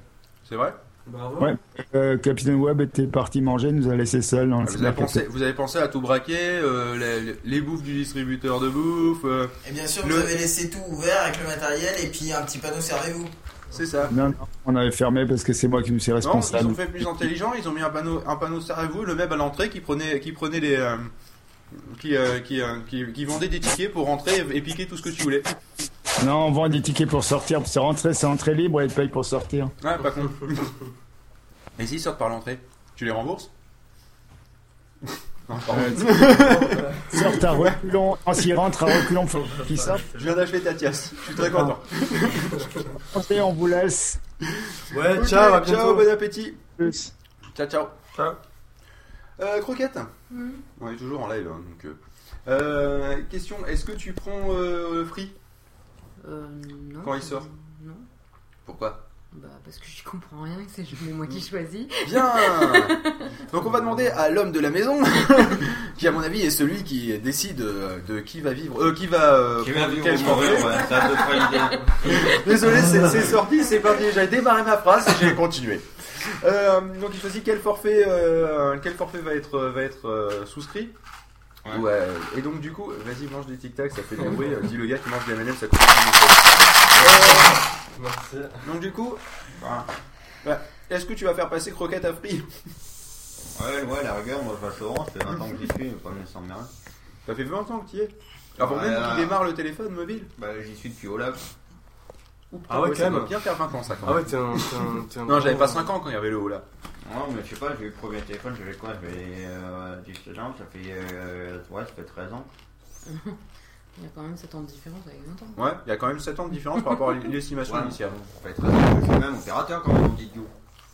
C'est vrai? Bravo. Ouais. Euh, Capitaine Web était parti manger, nous a laissé seuls dans le Ah, vous, avez pensé, vous avez pensé à tout braquer, euh, les, les bouffes du distributeur de bouffe. euh, Et bien sûr, Le- vous avez laissé tout ouvert avec le matériel et puis un petit panneau servez-vous. c'est ça. Non, non, on avait fermé parce que c'est moi qui nous suis Non, ils responsable. ont fait plus intelligent, ils ont mis un panneau, un panneau servez-vous, le MEB à l'entrée qui prenait, qui prenait les, euh, qui, euh, qui, euh, qui, qui vendait des tickets pour rentrer et piquer tout ce que tu voulais. Non, on vend des tickets pour sortir. C'est rentrée, c'est entrée libre et ils payent pour sortir. Ouais, pas con. et s'ils sortent par l'entrée, tu les rembourses. Sortent à reculons. Quand s'ils rentrent à reculons, faut qu'ils sortent. Je viens d'acheter Tatias, je suis très content. Et on vous laisse. Ouais, Ok, ciao, à bientôt. ciao, bon appétit. Plus. Ciao, ciao. Ciao. Euh, croquette On est toujours en live, hein, donc. euh, euh, question, est-ce que tu prends euh, Free Euh, non. Quand il sort Non. Pourquoi Bah, parce que je comprends rien, que c'est jamais moi qui choisis. Bien Donc on va demander à l'homme de la maison, qui à mon avis est celui qui décide euh, de qui va vivre, euh, qui va, euh, Qui va vivre quel ouais. Désolé, c'est sorti, c'est parti. J'avais démarré ma phrase et j'ai continué. Euh, donc il choisit quel forfait, euh, quel forfait va être, va être euh, souscrit. Ouais. Ouais. Et donc du coup, vas-y mange des tic tac, ça fait du bruit. euh, Dis le gars qui mange des M&M's, ça coûte. Merci. Euh, donc du coup, ouais. est-ce que tu vas faire passer croquette à free? Ouais, ouais, la rigueur, moi je chez Orange, ça fait 20 ans que j'y suis, mais pas me s'emmerder. Ça fait 20 ans que tu y es. Avant Ouais, même qu'il démarre le téléphone mobile. Bah, j'y suis depuis Olaf. Ah ouais, quand même. bien faire 20 ans ça quand Ah même. ouais, t'es un. t'es un- t'es un Non, j'avais pas 5 ans quand il y avait le haut là. Non, mais je sais pas, j'ai eu le premier téléphone, j'avais quoi? J'avais euh, 17 ans, ça fait, euh, ouais, ça fait 13 ans. Il y a quand même 7 ans de différence avec 20 ans. Ouais, il y a quand même 7 ans de différence par rapport à l'estimation Ouais, initiale. Ça fait 13 ans, je suis même opérateur quand même, on dit idiot.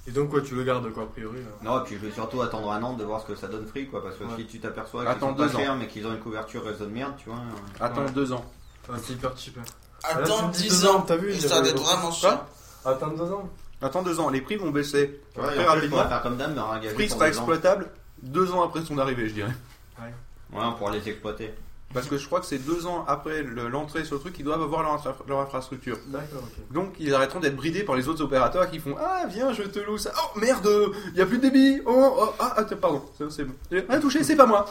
Et donc, quoi, tu le gardes, quoi, a priori. là? Non, et puis je vais surtout attendre un an de voir ce que ça donne free, quoi, parce que Ouais. si tu t'aperçois qu'ils Attends sont pas deux ans. chers, mais qu'ils ont une couverture réseau de merde, tu vois. euh, Attends Ouais. 2 ans. Ah, c'est hyper cheap. hein. Attends tu me dis 10 deux ans, t'as vu histoire d'être vraiment sûr. Attends deux ans. Attends 2 ans, les prix vont baisser très rapidement. faire comme dame, Free pour sera deux ans. exploitable 2 ans après son arrivée, je dirais. Ouais, on pourra les exploiter. Parce que je crois que c'est deux ans après le- l'entrée sur le truc qu'ils doivent avoir leur, infra- leur infrastructure. D'accord, ok. Donc ils arrêteront d'être bridés par les autres opérateurs qui font Ah viens je te loue ça. Oh merde il y a plus de débit. Oh, oh, ah, ah, pardon c'est c'est bon. Ah touché c'est pas moi.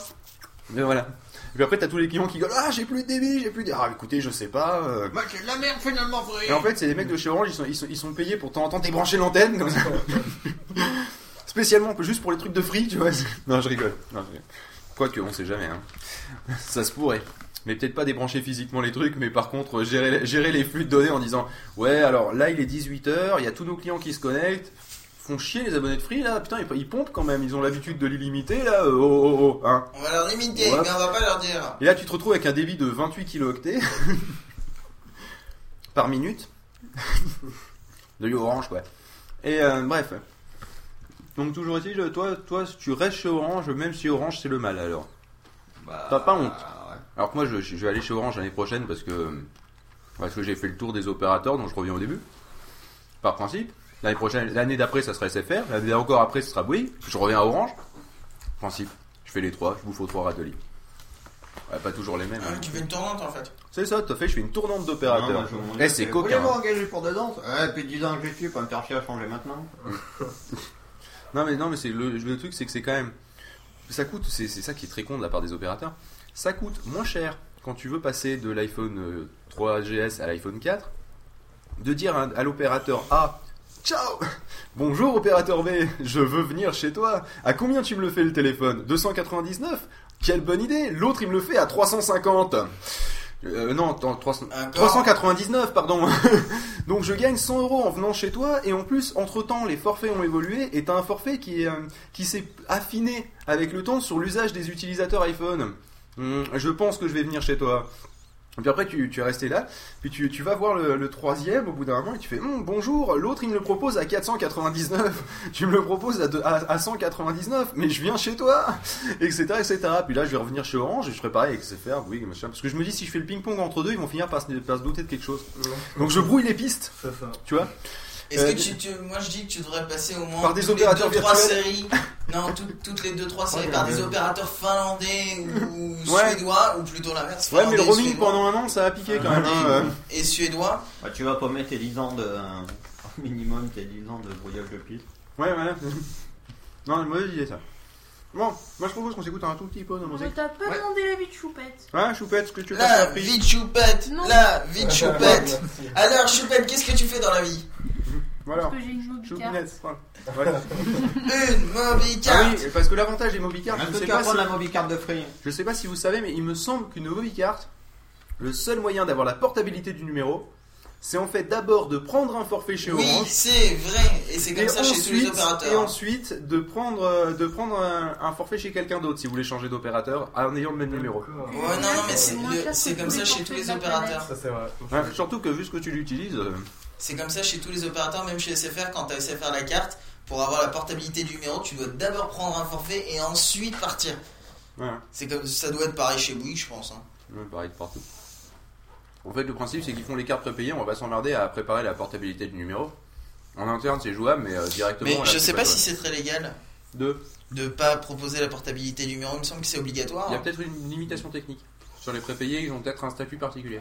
Mais voilà. Et puis après t'as tous les clients qui gueulent Ah j'ai plus de débit j'ai plus de ah écoutez je sais pas. euh. Bah, c'est de la merde finalement, frère. Et en fait c'est des mecs de chez Orange ils sont, ils sont, ils sont payés pour de temps en temps débrancher l'antenne comme ça. Spécialement juste pour les trucs de free tu vois. Non je rigole. Non, je rigole. Quoique on sait jamais hein. Ça se pourrait. Mais peut-être pas débrancher physiquement les trucs, mais par contre gérer, gérer les flux de données en disant Ouais, alors là il est 18h, il y a tous nos clients qui se connectent, font chier les abonnés de free là, putain ils, ils pompent quand même, ils ont l'habitude de l'illimiter là, euh, oh oh oh, hein. On va leur limiter, Ouais. mais on va pas leur dire. Et là tu te retrouves avec un débit de 28 kilooctets par minute de Orange quoi. Et euh, bref. Donc toujours est-il, toi, toi tu restes chez Orange, même si Orange c'est le mal alors. Bah, T'as pas honte. Alors que moi je, je vais aller chez Orange l'année prochaine parce que parce que j'ai fait le tour des opérateurs dont je reviens au début. Par principe. L'année prochaine, l'année d'après ça sera SFR, l'année encore après ce sera Bouygues, je reviens à Orange. Principe. Je fais les trois, je bouffe aux trois râteliers. Ouais, pas toujours les mêmes. hein. Ah, tu fais une tournante en fait. C'est ça, tout à fait, je fais une tournante m'en Eh, c'est coquin. Voulez-vous engager pour de danse Ouais, depuis 10 ans que je suis, pas me faire chier à changer maintenant. Non mais non mais c'est le, le truc c'est que c'est quand même ça coûte c'est c'est ça qui est très con de la part des opérateurs. Ça coûte moins cher quand tu veux passer de l'iPhone euh, 3GS à l'iPhone 4 de dire à, à l'opérateur A Ciao. Bonjour opérateur B, je veux venir chez toi. À combien tu me le fais le téléphone? 299 Quelle bonne idée. L'autre il me le fait à 350 euh, non, attends, 300 399, pardon. Donc je gagne 100 euros en venant chez toi. Et en plus, entre temps, les forfaits ont évolué. Et t'as un forfait qui est euh, qui s'est affiné avec le temps sur l'usage des utilisateurs iPhone. Hum, je pense que je vais venir chez toi. Et puis après, tu, tu es resté là, puis tu, tu vas voir le, le troisième au bout d'un moment et tu fais Hum, bonjour, l'autre il me le propose à 499, tu me le proposes à, à, à 199, mais je viens chez toi, etc., etc. Puis là, je vais revenir chez Orange et je ferai pareil avec SFR, oui, machin, parce que je me dis si je fais le ping-pong entre deux, ils vont finir par se, par se douter de quelque chose. Donc je brouille les pistes, tu vois. Est-ce Euh, que tu, tu- moi je dis que tu devrais passer au moins Par des toutes opérateurs les 2-3 virtuels. séries, non, tout- toutes les 2-3 séries Ouais, par mais- des opérateurs finlandais ou Ouais. suédois, ou plutôt l'inverse. Ouais, mais le roaming suédois. pendant un an, ça a piqué quand même. Hein, euh. Et suédois. Bah, tu vas pas mettre tes 10 ans de. au minimum tes 10 ans de brouillage de piste. Ouais, voilà. Non, une mauvaise idée ça. Bon, moi je propose qu'on s'écoute un tout petit peu de On musique. t'a pas demandé la vie de choupette. Ouais, Choupette, ce que tu veux La vie de choupette, Non. la vie de choupette. Alors choupette, qu'est-ce que tu fais dans la vie? Voilà. Parce que j'ai une mobicard. Voilà. Une mobicard. Ah oui, parce que l'avantage des mobicards, je truc sais pas prendre si... la mobicard de free. Je sais pas si vous savez, mais il me semble qu'une mobicard, le seul moyen d'avoir la portabilité du numéro, c'est en fait d'abord de prendre un forfait chez Oui, Orange. c'est vrai. Et c'est comme Et ça chez tous les opérateurs. et ensuite de prendre, euh, de prendre un, un forfait chez quelqu'un d'autre si vous voulez changer d'opérateur en ayant le même numéro. Ouais, non, non, mais c'est comme ça chez tous les opérateurs. Ça, c'est vrai. Ouais, surtout que vu ce que tu l'utilises. euh, C'est comme ça chez tous les opérateurs, même chez SFR, quand tu as SFR la carte, pour avoir la portabilité du numéro, tu dois d'abord prendre un forfait et ensuite partir. C'est comme ça doit être pareil chez Bouygues, je pense. hein. Ouais, pareil de partout. En fait, le principe, c'est qu'ils font les cartes prépayées, on va pas s'emmerder à préparer la portabilité du numéro. En interne, c'est jouable, mais euh, directement. Mais là, je sais pas si jouable. c'est très légal De. de pas proposer la portabilité du numéro. Il me semble que c'est obligatoire. Il y a peut-être une limitation technique. Sur les prépayés, ils ont peut-être un statut particulier.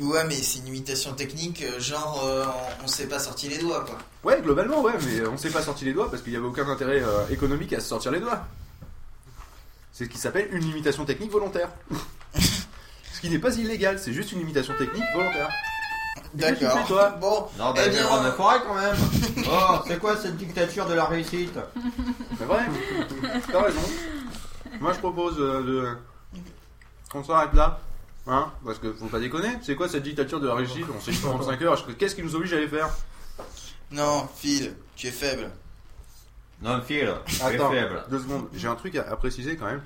Ouais, mais c'est une limitation technique, euh, genre euh, on, on s'est pas sorti les doigts quoi. Ouais, globalement, ouais, mais on s'est pas sorti les doigts parce qu'il y avait aucun intérêt euh, économique à se sortir les doigts. C'est ce qui s'appelle une limitation technique volontaire. ce qui n'est pas illégal, c'est juste une limitation technique volontaire. D'accord. toi Bon, Non, bah, eh bien, me foirer quand même. Oh, c'est quoi cette dictature de la réussite? C'est vrai, t'as raison. Moi, je propose euh, de. qu'on s'arrête là. Hein Parce que faut pas déconner. C'est quoi cette dictature de la réussite On sait 45 heures. Qu'est-ce qui nous oblige à les faire? Non, Phil, tu es faible. Non, Phil, tu es Attends, faible. deux secondes. J'ai un truc à, à préciser quand même.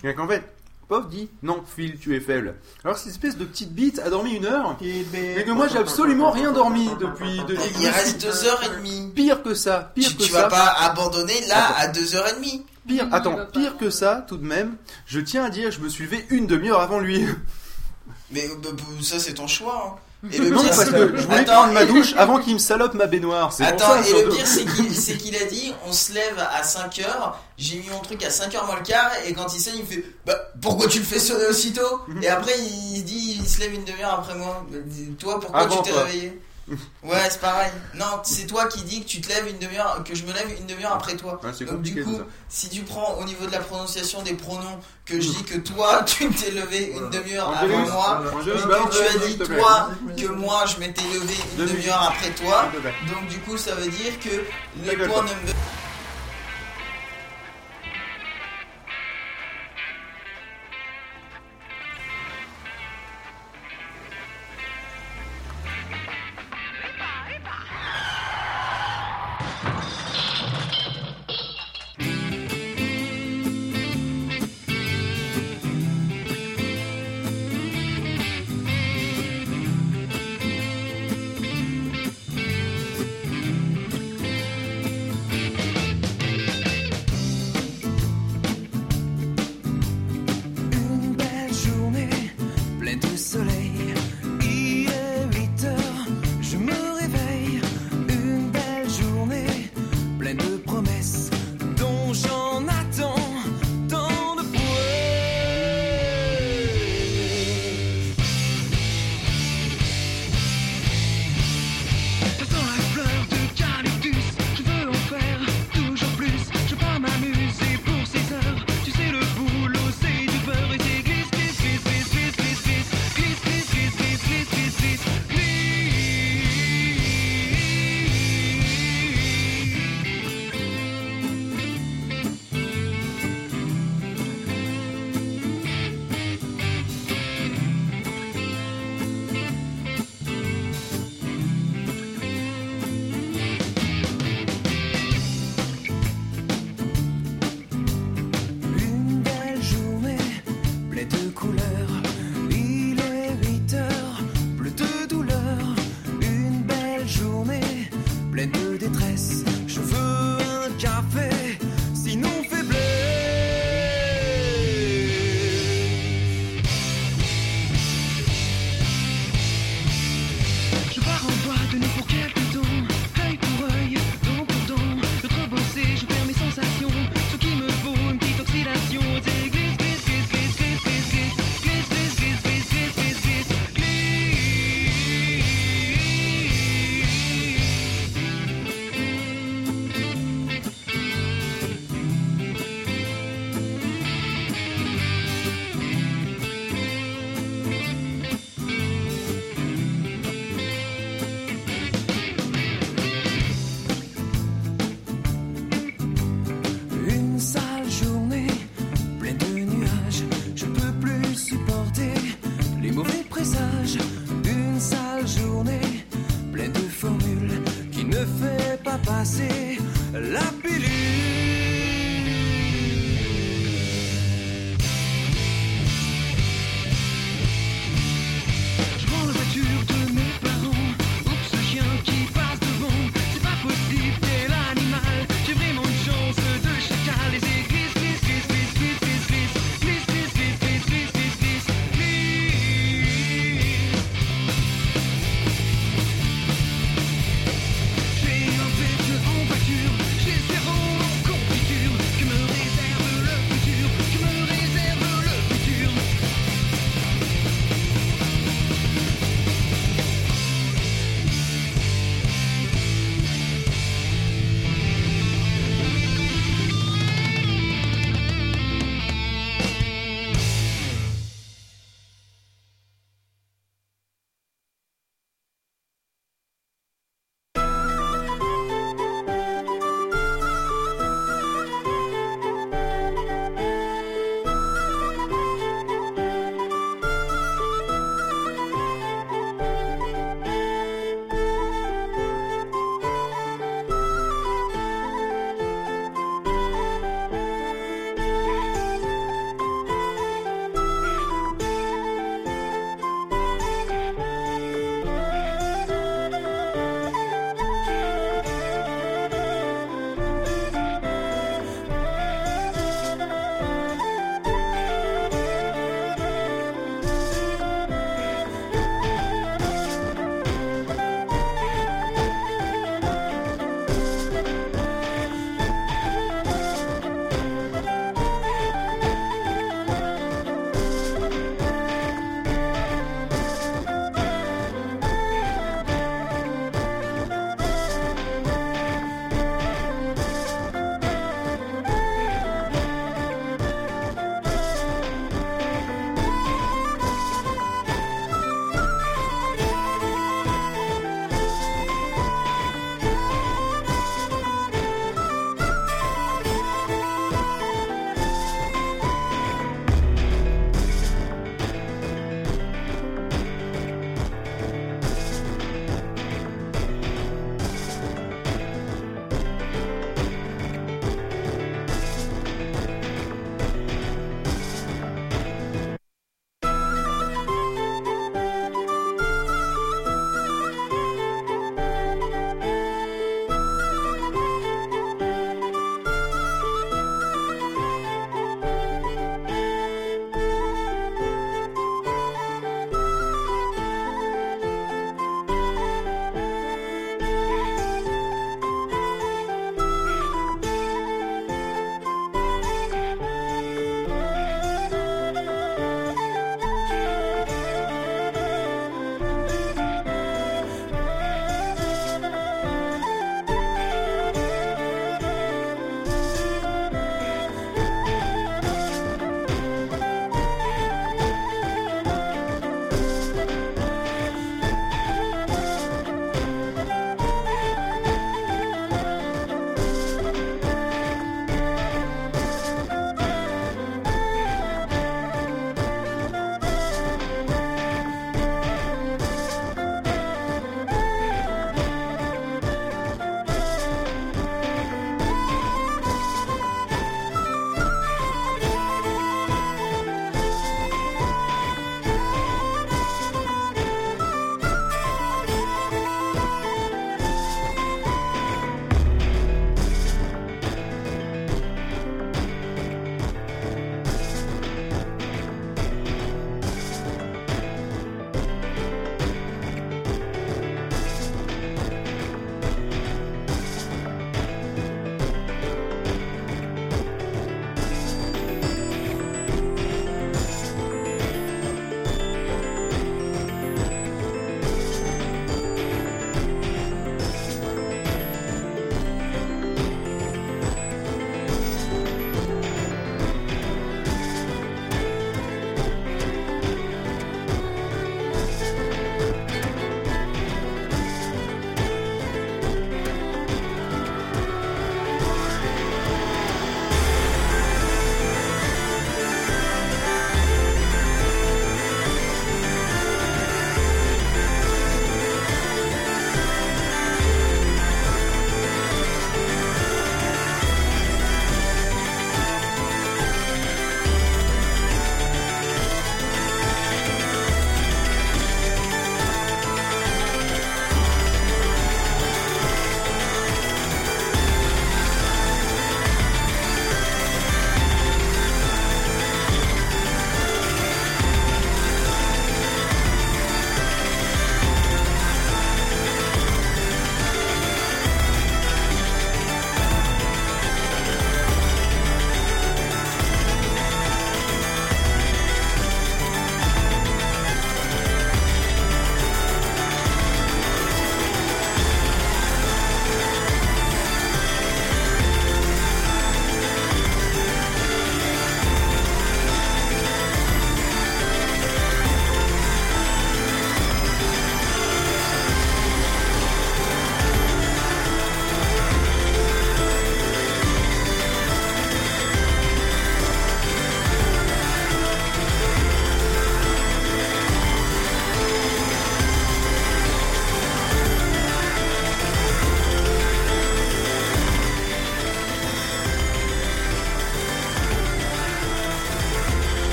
C'est qu'en fait, Pov dit non, Phil, tu es faible. Alors, cette espèce de petite bite a dormi une heure. Et que moi, j'ai absolument rien dormi depuis. De, Il reste deux heures et demie. Pire que ça, pire Tu, que tu ça. vas pas abandonner là à deux heures et demie. Pire, attends, pire que ça, tout de même, je tiens à dire, je me suis levé une demi-heure avant lui. Mais euh, bah, bah, ça c'est ton choix. hein. Et le Non, pire, parce c'est que je voulais Attends, prendre ma douche avant qu'il me salope ma baignoire. Attends, ça, et le pire, c'est qu'il a dit on se lève à 5h, j'ai mis mon truc à 5h moins le quart, et quand il sonne, il me fait Bah, pourquoi tu le fais sonner aussitôt? Mhm. Et après, il dit il se lève une demi-heure après moi. Dis- Toi, pourquoi Avant tu t'es réveillé? Ouais, c'est pareil. Non, c'est toi qui dis que tu te lèves une demi-heure, que je me lève une demi-heure après toi. Ouais, Donc, du coup, si tu prends au niveau de la prononciation des pronoms, que je dis que toi, tu t'es levé une demi-heure avant moi, balance que tu as dit toi que moi je m'étais levé une demi-heure après toi, donc du coup ça veut dire que le point toi. number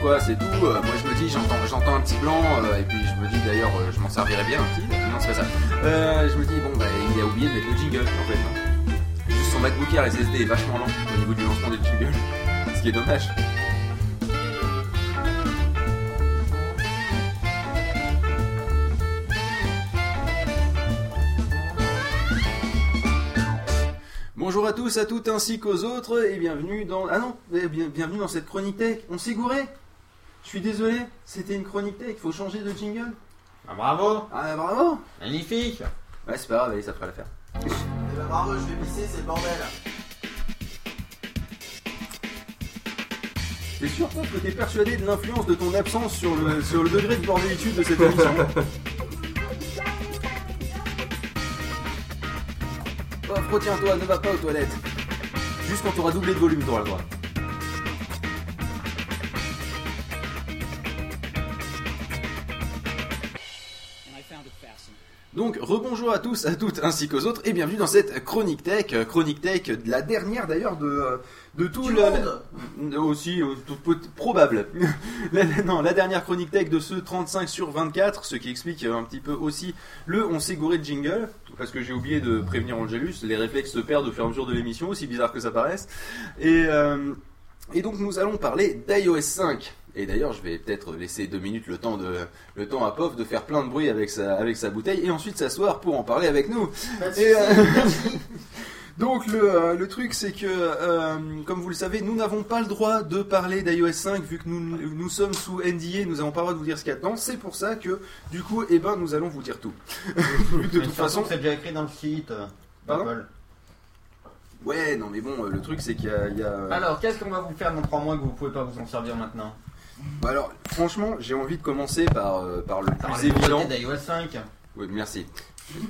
quoi, c'est tout. Euh, moi je me dis j'entends j'entends un petit blanc euh, et puis je me dis d'ailleurs euh, je m'en servirais bien un petit. Non c'est pas ça. Je me dis bon bah il a oublié de mettre le jingle en fait. Juste son MacBook Air SSD est vachement lent au niveau du lancement des jingles. Ce qui est dommage. Bonjour à tous, à toutes ainsi qu'aux autres et bienvenue dans ah non eh bien, bienvenue dans cette chronique tech. On s'est gouré. Je suis désolé, c'était une chronique tech. Faut changer de jingle. Ah, bravo Ah bravo. Magnifique Ouais c'est pas grave, allez ça fera l'affaire. Eh ben, bravo, je vais pisser, c'est le bordel. T'es sûr toi, que t'es persuadé de l'influence de ton absence sur le sur le degré de bordélitude de cette émission? Oh, retiens-toi, ne va pas aux toilettes. Juste quand t'auras doublé de volume, t'auras le droit. Donc, rebonjour à tous, à toutes, ainsi qu'aux autres, et bienvenue dans cette Chronique Tech, euh, Chronique Tech, de la dernière d'ailleurs de, euh, de tout Du le... monde. Aussi, euh, tout- probable. La- non, la dernière Chronique Tech de ce 35 sur 24, ce qui explique euh, un petit peu aussi le on s'est gouré de jingle, parce que j'ai oublié de prévenir Angelus, les réflexes se perdent au fur et à mesure de l'émission, aussi bizarre que ça paraisse. Et, euh, et donc nous allons parler d'iOS 5. Et d'ailleurs, je vais peut-être laisser deux minutes le temps de le temps à Pov de faire plein de bruit avec sa avec sa bouteille et ensuite s'asseoir pour en parler avec nous. Et, euh, donc le, euh, le truc c'est que, euh, comme vous le savez, nous n'avons pas le droit de parler d'iOS 5 vu que nous, nous sommes sous NDA, nous n'avons pas le droit de vous dire ce qu'il y a dedans. C'est pour ça que, du coup, eh ben, nous allons vous dire tout. De toute façon, c'est déjà écrit dans le site. Pardon d'Apple. ouais, non mais bon, le truc c'est qu'il y y a- Alors, qu'est-ce qu'on va vous faire dans 3 mois que vous pouvez pas vous en servir maintenant? Alors, franchement, j'ai envie de commencer par euh, par le plus évident. d'iOS 5. Oui, merci.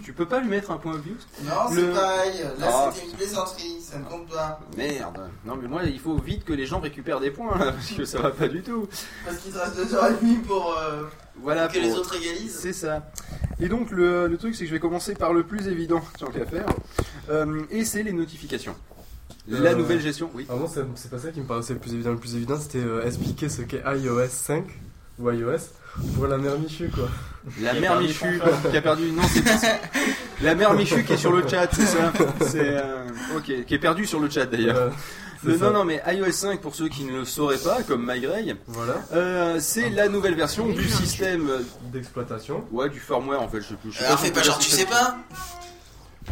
Tu peux pas lui mettre un point obvious Non, Le- c'est pareil. Là, Ah. c'était une plaisanterie, ça ne compte pas. Merde. Non mais moi, il faut vite que les gens récupèrent des points là, parce que ça va pas du tout. Parce qu'il te reste 2h30 pour euh, Voilà. que les pour- autres égalisent. C'est ça. Et donc le, le truc c'est que je vais commencer par le plus évident, tant qu'à faire. Euh, et c'est les notifications. La Euh, nouvelle gestion, oui. Ah non, c'est pas ça qui me paraissait le plus évident. Le plus évident, c'était euh, expliquer ce qu'est iOS 5 ou iOS pour la mère Michu, quoi. La Qui a mère perdu Michu qui a perdu. Non, c'est pas ça. La mère Michu qui est sur le chat, c'est ça. C'est euh, ok, qui est perdue sur le chat d'ailleurs. Euh, ça. non, non, mais iOS 5 pour ceux qui ne le sauraient pas, comme MyGrey, Voilà. euh, c'est la nouvelle version du système, euh, D'exploitation. ouais, du firmware en fait. Je sais plus. je sais Alors si fais on pas genre tu sais pas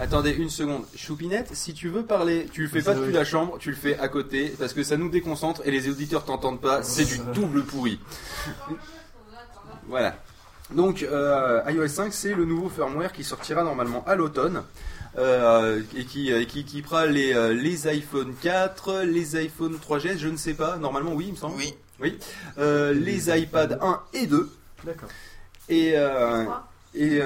Attendez une seconde. Choupinette, si tu veux parler, tu le fais pas depuis la chambre, tu le fais à côté, parce que ça nous déconcentre et les auditeurs t'entendent pas, c'est du double pourri. Voilà. Donc euh, iOS 5, c'est le nouveau firmware qui sortira normalement à l'automne. euh, et qui, euh, qui équipera les, les iPhone 4, les iPhone 3GS, je ne sais pas, normalement oui, il me semble. Oui. Oui. Euh, les iPad 1 et 2. D'accord. Et, euh, et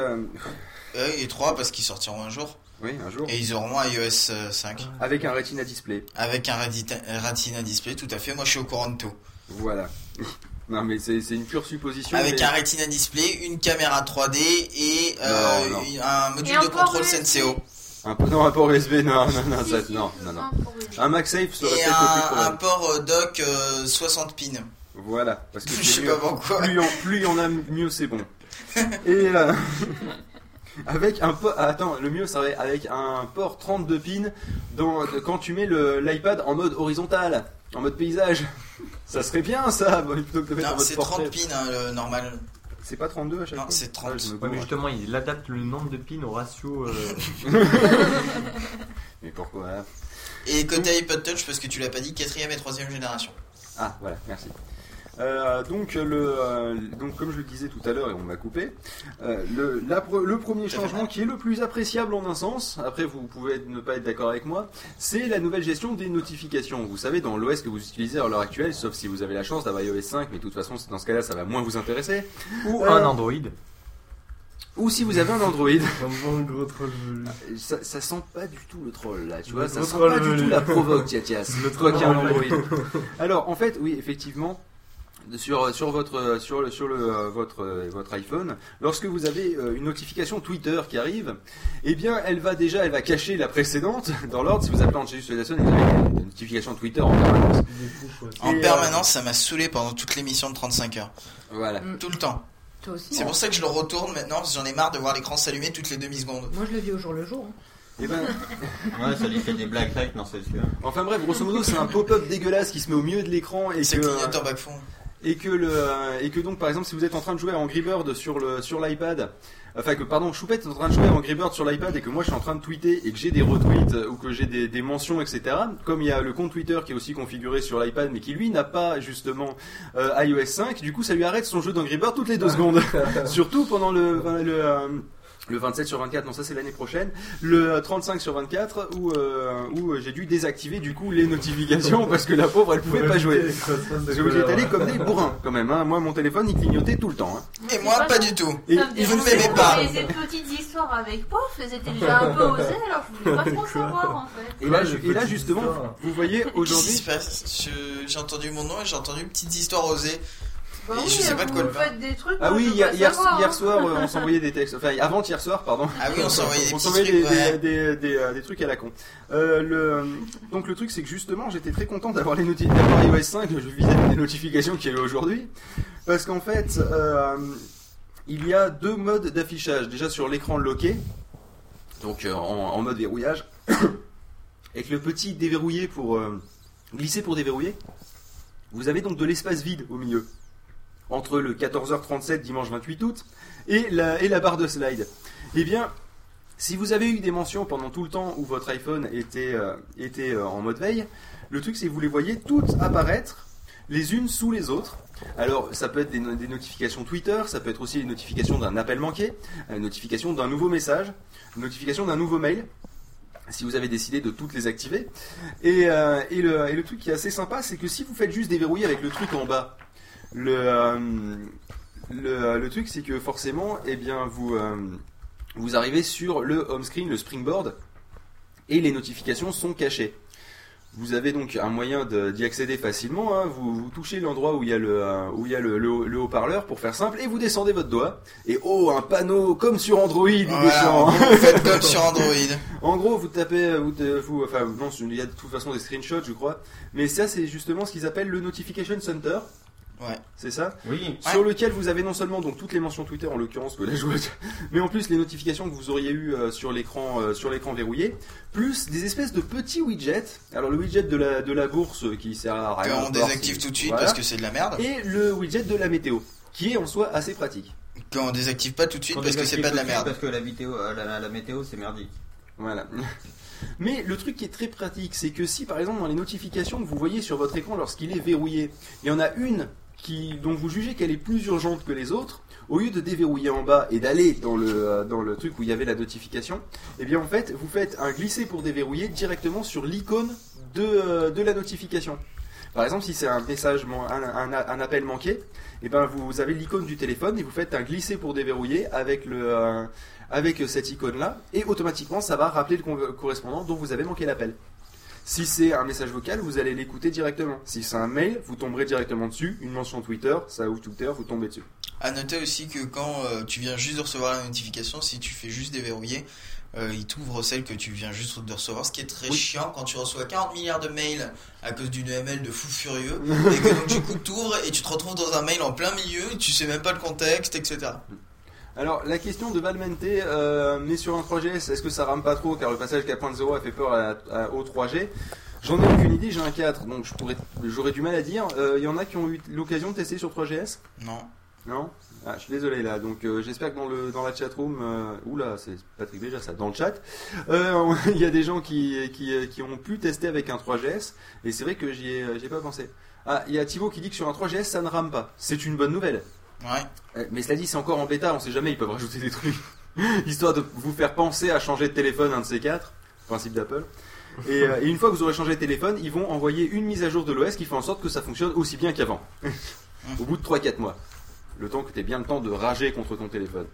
et 3 parce qu'ils sortiront un jour. oui, un jour. Et ils auront iOS euh, 5. Avec un Retina display. Avec un Retina Display, tout à fait. Moi je suis au courant de tout. Voilà. Non mais c'est une pure supposition. Avec mais- un Retina Display, une caméra 3D et euh, Non, non. une- un module Et un de contrôle. Senseo. Un peu, non, un port USB, non, non, non, ça, non, non, non. un. Un MagSafe serait peut-être le plus un, un port euh, dock euh, 60 pins. Voilà, parce que Je sais mieux. pas pourquoi. Plus on, plus il y en a, mieux c'est bon. Et euh, avec un port, attends, le mieux serait avec un port 32 pins dans, quand tu mets l'iPad en mode horizontal, en mode paysage. Ça serait bien ça, plutôt que de mettre en Non, mode c'est portrait. 30 pins hein, le normal. C'est pas 32 à chaque Non, fois c'est 30. Ouais, je me Ouais, gourre. mais justement, il adapte le nombre de pins au ratio. euh, Mais pourquoi? Et côté iPod Touch, parce que tu l'as pas dit, quatrième et troisième génération. Ah, voilà, merci. Euh, donc, le, euh, donc, comme je le disais tout à l'heure et on m'a coupé, euh, le, la le premier changement qui est le plus appréciable en un sens, après vous pouvez ne pas être d'accord avec moi, c'est la nouvelle gestion des notifications. Vous savez, dans l'OS que vous utilisez à l'heure actuelle, sauf si vous avez la chance d'avoir iOS 5, mais de toute façon, dans ce cas-là, ça va moins vous intéresser. Ou Euh, un Android. Ou si vous avez un Android. Un bon gros troll velu. Ça, ça sent pas du tout le troll là, tu Le vois, ça sent pas du tout la provoque, Tiatias. Le troll qui as un. Android. Alors, en fait, oui, effectivement, sur sur votre sur le sur le euh, votre euh, votre iPhone, lorsque vous avez euh, une notification Twitter qui arrive, eh bien elle va déjà elle va cacher la précédente dans l'ordre. Si vous appelez Angelus Solason, vous avez des notifications Twitter en permanence. En Et, euh, permanence, ça m'a saoulé pendant toute l'émission de 35 heures. Voilà. Tout le temps. Toi aussi. C'est pour ça que je le retourne maintenant, parce que j'en ai marre de voir l'écran s'allumer toutes les demi-secondes. Moi, je le vis au jour le jour. hein. Eh ben, Ouais, ça lui fait des blagues non, c'est sûr. Enfin bref, grosso modo, c'est un pop-up dégueulasse qui se met au milieu de l'écran et C'est que clignote en back-fond. Et que le et que donc par exemple si vous êtes en train de jouer à Angry Bird sur le sur l'iPad enfin que pardon Choupette est en train de jouer à Angry Bird sur l'iPad et que moi je suis en train de tweeter et que j'ai des retweets ou que j'ai des, des mentions etc comme il y a le compte Twitter qui est aussi configuré sur l'iPad mais qui lui n'a pas justement euh, iOS 5 du coup ça lui arrête son jeu d'Angry Bird toutes les deux secondes. Surtout pendant le le euh, le 27 sur 24, non ça c'est l'année prochaine. Le 35 sur 24 où euh, où j'ai dû désactiver du coup les notifications parce que la pauvre elle pouvait pas jouer. Parce que vous êtes allé comme des bourrins quand même. Hein. Moi mon téléphone il clignotait tout le temps. Hein. Et moi, pas du tout. Et vous ne m'aimez pas. Et ces petites histoires avec Pof, elles étaient déjà un peu osées, alors je voulais pas trop savoir en fait. Et là, je- et là justement, vous voyez Qu'est-ce qui aujourd'hui. se passe? Je- J'ai entendu mon nom et j'ai entendu petites histoires osées. Bah Et oui, je sais pas de quoi vous faites des trucs. Ah oui, hier, hier, savoir, hier hein. soir, euh, on s'envoyait des textes. Enfin, avant hier soir, pardon. Ah oui, on s'envoyait des on petits s'envoyait trucs, des, ouais. des, des, euh, des, des trucs à la con. Euh, le, donc le truc, c'est que justement, j'étais très content d'avoir les noti- d'avoir iOS 5 je vis-à-vis des notifications qu'il y a eu aujourd'hui, parce qu'en fait, euh, il y a deux modes d'affichage. Déjà sur l'écran loqué, donc euh, en, en mode verrouillage, avec le petit déverrouillé pour euh, glisser pour déverrouiller. Vous avez donc de l'espace vide au milieu entre le 14h37 dimanche 28 août et la, barre de slide. Eh bien, si vous avez eu des mentions pendant tout le temps où votre iPhone était, euh, euh, en mode veille, le truc c'est que vous les voyez toutes apparaître les unes sous les autres. Alors, ça peut être des, no- des notifications Twitter, ça peut être aussi une notification d'un appel manqué, une notification d'un nouveau message, une notification d'un nouveau mail, si vous avez décidé de toutes les activer. Euh, et, le, et le truc qui est assez sympa, c'est que si vous faites juste déverrouiller avec le truc en bas, le, euh, le, le truc c'est que forcément, eh bien, vous, euh, vous arrivez sur le home screen, le springboard, et les notifications sont cachées. Vous avez donc un moyen d'y accéder facilement. hein. Vous, vous touchez l'endroit où il y a le euh, où il y a le, le- le haut-parleur pour faire simple et vous descendez votre doigt et oh un panneau comme sur Android il Voilà, descend. en gros, vous faites comme sur Android. En gros, vous tapez, vous, vous- enfin non, il y a de toute façon des screenshots, je crois. Mais ça, c'est justement ce qu'ils appellent le notification center. Ouais. C'est ça? Oui. Sur lequel vous avez non seulement donc toutes les mentions Twitter en l'occurrence que la joueuse, mais en plus les notifications que vous auriez eu euh, sur l'écran euh, sur l'écran verrouillé, plus des espèces de petits widgets. Alors le widget de la de la bourse qui sert à rien. Qu'on désactive tout de suite voilà. parce que c'est de la merde. Et le widget de la météo, qui est en soi assez pratique. Qu'on désactive pas tout de suite parce que c'est pas de la merde. Parce que la, vidéo, euh, la, la météo, c'est merdique. Voilà. Mais le truc qui est très pratique, c'est que si par exemple dans les notifications que vous voyez sur votre écran lorsqu'il est verrouillé, il y en a une qui, dont vous jugez qu'elle est plus urgente que les autres, au lieu de déverrouiller en bas et d'aller dans le, euh, dans le truc où il y avait la notification, eh bien en fait vous faites un glisser pour déverrouiller directement sur l'icône de, euh, de la notification. Par exemple, si c'est un message, un, appel manqué, eh ben vous avez l'icône du téléphone et vous faites un glisser pour déverrouiller avec le euh, avec cette icône là et automatiquement ça va rappeler le correspondant dont vous avez manqué l'appel. Si c'est un message vocal, vous allez l'écouter directement. Si c'est un mail, vous tomberez directement dessus. Une mention Twitter, ça ouvre Twitter, vous tombez dessus. À noter aussi que quand euh, tu viens juste de recevoir la notification, si tu fais juste déverrouiller, euh, il t'ouvre celle que tu viens juste de recevoir, ce qui est très Oui. chiant quand tu reçois 40 milliards de mails à cause d'une ML de fou furieux, et que donc du coup t'ouvres et tu te retrouves dans un mail en plein milieu, tu sais même pas le contexte, etc. Alors la question de Valmente, euh, mais sur un 3GS, est-ce que ça rame pas trop car le passage 4.0 a fait peur à- à- au 3G J'en ai aucune idée, j'ai un 4, donc j'aurais du mal à dire. Euh, Il y en a qui ont eu l'occasion de tester sur 3GS Non. Non? Ah, Je suis désolé là, donc euh, j'espère que dans, le, dans la chatroom, euh, oula, c'est Patrick déjà ça, dans le chat, euh, il y a des gens qui, qui, qui ont pu tester avec un 3GS, et c'est vrai que j'y ai, ai pas pensé. Ah, il y a Thibaut qui dit que sur un 3GS ça ne rame pas. C'est une bonne nouvelle. Ouais. Euh, Mais cela dit, c'est encore en bêta, on sait jamais, ils peuvent rajouter des trucs. Histoire de vous faire penser à changer de téléphone, un de ces quatre, principe d'Apple. Et, euh, et une fois que vous aurez changé de téléphone, ils vont envoyer une mise à jour de l'OS qui fait en sorte que ça fonctionne aussi bien qu'avant. Au bout de 3-4 mois. Le temps que tu aies bien le temps de rager contre ton téléphone.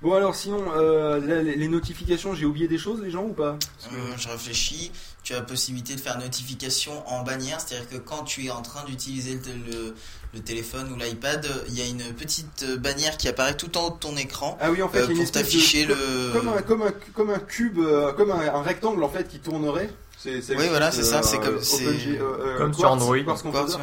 Bon alors sinon, euh, là, les, notifications, j'ai oublié des choses les gens ou pas? Que- Euh, je réfléchis. Tu as la possibilité de faire notification en bannière, c'est-à-dire que quand tu es en train d'utiliser le, le- le téléphone ou l'iPad, il y a une petite bannière qui apparaît tout en haut de ton écran Ah oui, en fait, euh, pour t'afficher le. comme un comme un comme un cube, euh, comme un, un rectangle en fait qui tournerait. C'est, c'est Oui, voilà, c'est ça, c'est comme- Open c'est- G- euh, euh, Comme sur Android. Quartz Quartz, Composer.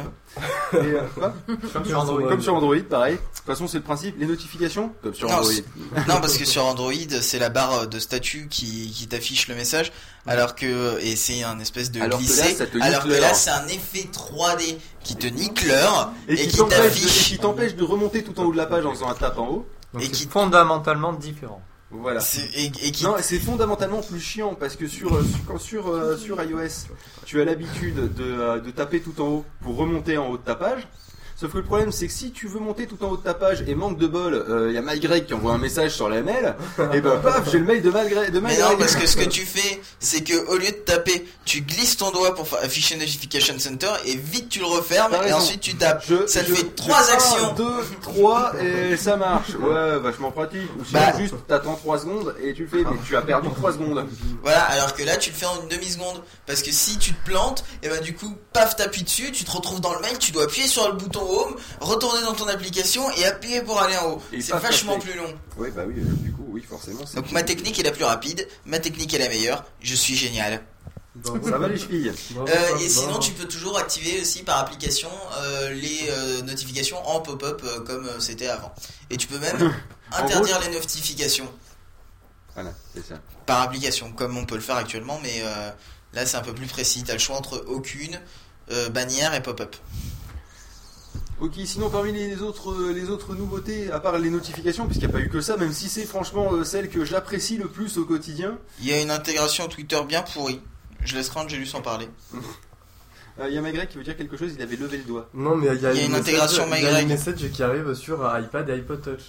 Et, quoi Comme sur Android. Comme sur Android, pareil. De toute façon, c'est le principe. Les notifications, comme sur Non, Android. c'est- non, parce que sur Android, c'est la barre de statut qui, qui t'affiche le message, alors que et c'est un espèce de Alors que là, ça alors que là, c'est un effet 3D qui te nique l'heure Et, et, qui de, et t'affiche. qui t'empêche de remonter tout en haut de la page en faisant un tap en haut. Donc et c'est qui- fondamentalement différent. Voilà. c'est- Et, et qui Non, c'est fondamentalement plus chiant parce que sur, euh, quand sur, euh, sur iOS, tu as l'habitude de, euh, de taper tout en haut pour remonter en haut de ta page. Sauf que le problème, c'est que si tu veux monter tout en haut de ta page et manque de bol, il y a MyGreg qui envoie un message sur la mail, et ben paf, j'ai le mail de MyGreg. De Mais non, parce que ce que tu fais, c'est que au lieu de taper, tu glisses ton doigt pour afficher Notification Center et vite tu le refermes et ensuite tu tapes. Je- ça te je- fait trois actions. deux, trois, et ça marche. Ouais, vachement pratique. Ou sinon, Bah. juste, t'attends 3 secondes et tu le fais, mais tu as perdu 3 secondes. Voilà, alors que là tu le fais en une demi-seconde. Parce que si tu te plantes, et ben du coup, paf, t'appuies dessus, tu te retrouves dans le mail, tu dois appuyer sur le bouton Home, retourner dans ton application et appuyer pour aller en haut. C'est vachement plus long. Oui, bah oui, euh, du coup, oui, forcément. Donc ma technique est la plus rapide, ma technique est la meilleure, je suis génial. Ça va les chevilles Bravo, Euh, bravo, et sinon, tu peux toujours activer aussi par application euh, les euh, notifications en pop-up euh, comme euh, c'était avant. Et tu peux même interdire les notifications Voilà, c'est ça. par application, comme on peut le faire actuellement, mais euh, là c'est un peu plus précis. Tu as le choix entre aucune, euh, bannière et pop-up. Ok, sinon parmi les autres, euh, les autres nouveautés, à part les notifications, puisqu'il n'y a pas eu que ça, même si c'est franchement euh, celle que j'apprécie le plus au quotidien, Il y a une intégration Twitter bien pourrie. Je laisserai Angelus en parler. euh, il y a Magrec qui veut dire quelque chose, il avait levé le doigt. Non, mais il y a, Il y a une message- intégration Il y a une message qui arrive sur iPad et iPod Touch.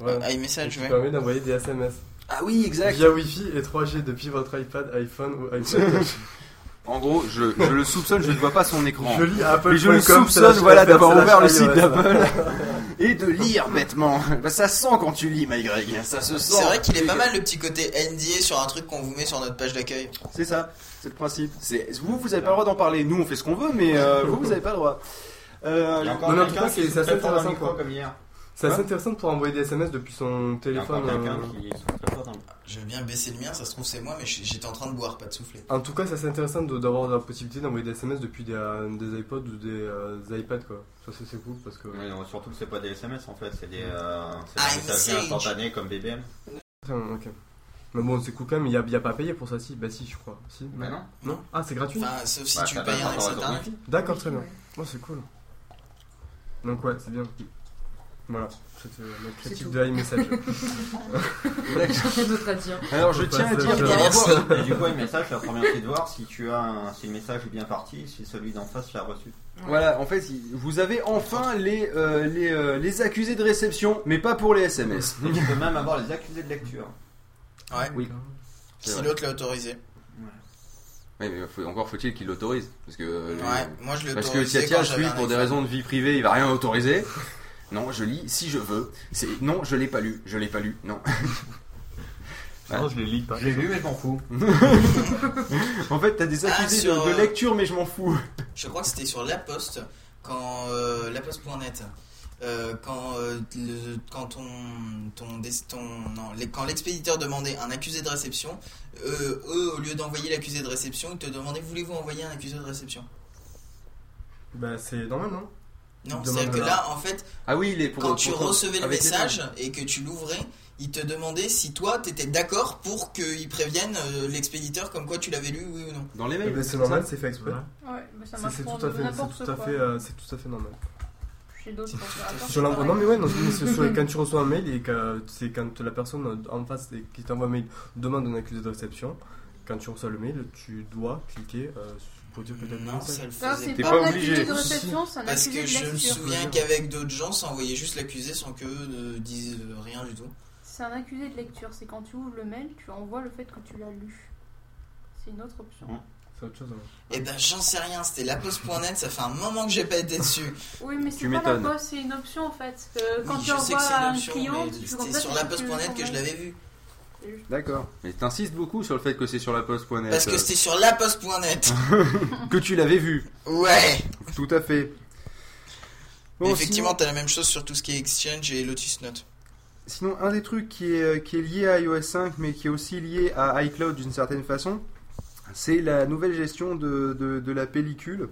Ouais. Ah, iMessage, qui ouais. permet d'envoyer des SMS. Ah oui, exact Via Wi-Fi et 3G depuis votre iPad, iPhone ou iPod Touch. En gros, je, je le soupçonne, je ne vois pas son écran. Je lis Mais je le soupçonne, voilà, d'avoir ouvert le site d'Apple et de lire bêtement. Bah, ça sent quand tu lis, MyGreg, ça se sent. C'est vrai qu'il est pas mal le petit côté NDA sur un truc qu'on vous met sur notre page d'accueil. C'est ça, c'est le principe. C'est vous, vous avez pas le droit d'en parler. Nous, on fait ce qu'on veut, mais euh, vous, vous avez pas le droit. Euh, Non, mais en tout quelqu'un cas, qui c'est se c'est assez intéressant quoi. comme hier. C'est assez Hein intéressant pour envoyer des SMS depuis son Il y a téléphone. quelqu'un euh, qui fort le Je vais bien baisser le mien, ça se trouve c'est moi, mais j'étais en train de boire, pas de souffler. En tout cas, c'est assez intéressant de- d'avoir la possibilité d'envoyer des SMS depuis des, euh, des iPods ou des, euh, des iPads quoi. Ça c'est cool parce que. Ouais, non, surtout que c'est pas des SMS en fait, c'est des, euh, c'est Ah, des une messageries message. instantanées comme BBM. Ok. Mais bon, c'est cool quand même, il n'y a, il y a pas à payer pour ça, si Bah si, je crois. Si Bah non. Non? Ah, c'est gratuit? Enfin, sauf si Bah, tu payes un. D'accord, très bien. Oh, c'est cool. Donc ouais, c'est bien. Voilà, c'était ma C'est critique de iMessage. Rien d'autre à dire. Alors, je Ouais, tiens à c'est dire du coup, un message, ça permet aussi de voir si tu as un- si le message est bien parti, si celui d'en face l'a reçu. Voilà, en fait, vous avez enfin les, euh, les, euh, les accusés de réception, mais pas pour les SMS. Et tu peux même avoir les accusés de lecture. Ouais. Oui. C'est Si l'autre l'a autorisé. Ouais, mais faut- encore faut-il qu'il l'autorise. Parce que, euh, Ouais, moi je parce que lui, pour des raisons de vie privée, il va rien autoriser. Non, je lis si je veux. C'est non, je l'ai pas lu. Je l'ai pas lu. Non. Non, je les lis pas. Je l'ai lu, mais je m'en fous. en fait, t'as des Ah, accusés sur, de, de euh, lecture, mais je m'en fous. Je crois que c'était sur La Poste, quand euh, laposte.net, euh, quand euh, le- quand ton, ton, des- ton- non, les- quand l'expéditeur demandait un accusé de réception, euh, eux au lieu d'envoyer l'accusé de réception, ils te demandaient voulez-vous envoyer un accusé de réception? Bah, c'est normal, non? Non, c'est-à-dire que là. en fait Ah oui, les pour, quand tu recevais le message et que tu l'ouvrais, il te demandait si toi t'étais d'accord pour qu'il prévienne euh, l'expéditeur comme quoi tu l'avais lu, oui ou non. Dans les Eh mails. ben, c'est normal, c'est fait exprès. Ouais, mais ça C'est marche c'est pour tout à fait, tout à fait, euh, tout à fait normal. Sur non mais ouais, non, mais c'est sur- quand tu reçois un mail et que c'est quand la personne en face qui t'envoie un mail demande un accusé de réception, quand tu reçois le mail, tu dois cliquer euh, pour dire peut-être le Non, ça le Ça, faisait c'est pas, pas un obligé. accusé de réception, c'est un Parce accusé que de je me lecture. souviens qu'avec d'autres gens, ça envoyait juste l'accusé sans qu'eux ne disent euh, rien du tout. C'est un accusé de lecture, c'est quand tu ouvres le mail, tu envoies le fait que tu l'as lu. C'est une autre option. C'est autre chose. hein. Eh ben, j'en sais rien, c'était laposte.net, ça fait un moment que j'ai pas été dessus. Oui, mais Tu c'est pas la m'étonnes. poste, c'est une option en fait. Euh, quand Oui, tu je sais que envoies c'est à une un option, client, mais tu c'était sur laposte.net que je l'avais vu. D'accord. Mais t'insistes beaucoup sur le fait que c'est sur la poste.net. Parce que c'était sur laposte.net. que tu l'avais vu. Ouais. Tout à fait. Bon, effectivement, sinon- t'as la même chose sur tout ce qui est Exchange et Lotus Note. Sinon, un des trucs qui est, qui est lié à iOS 5, mais qui est aussi lié à iCloud d'une certaine façon, c'est la nouvelle gestion de, de, de la pellicule,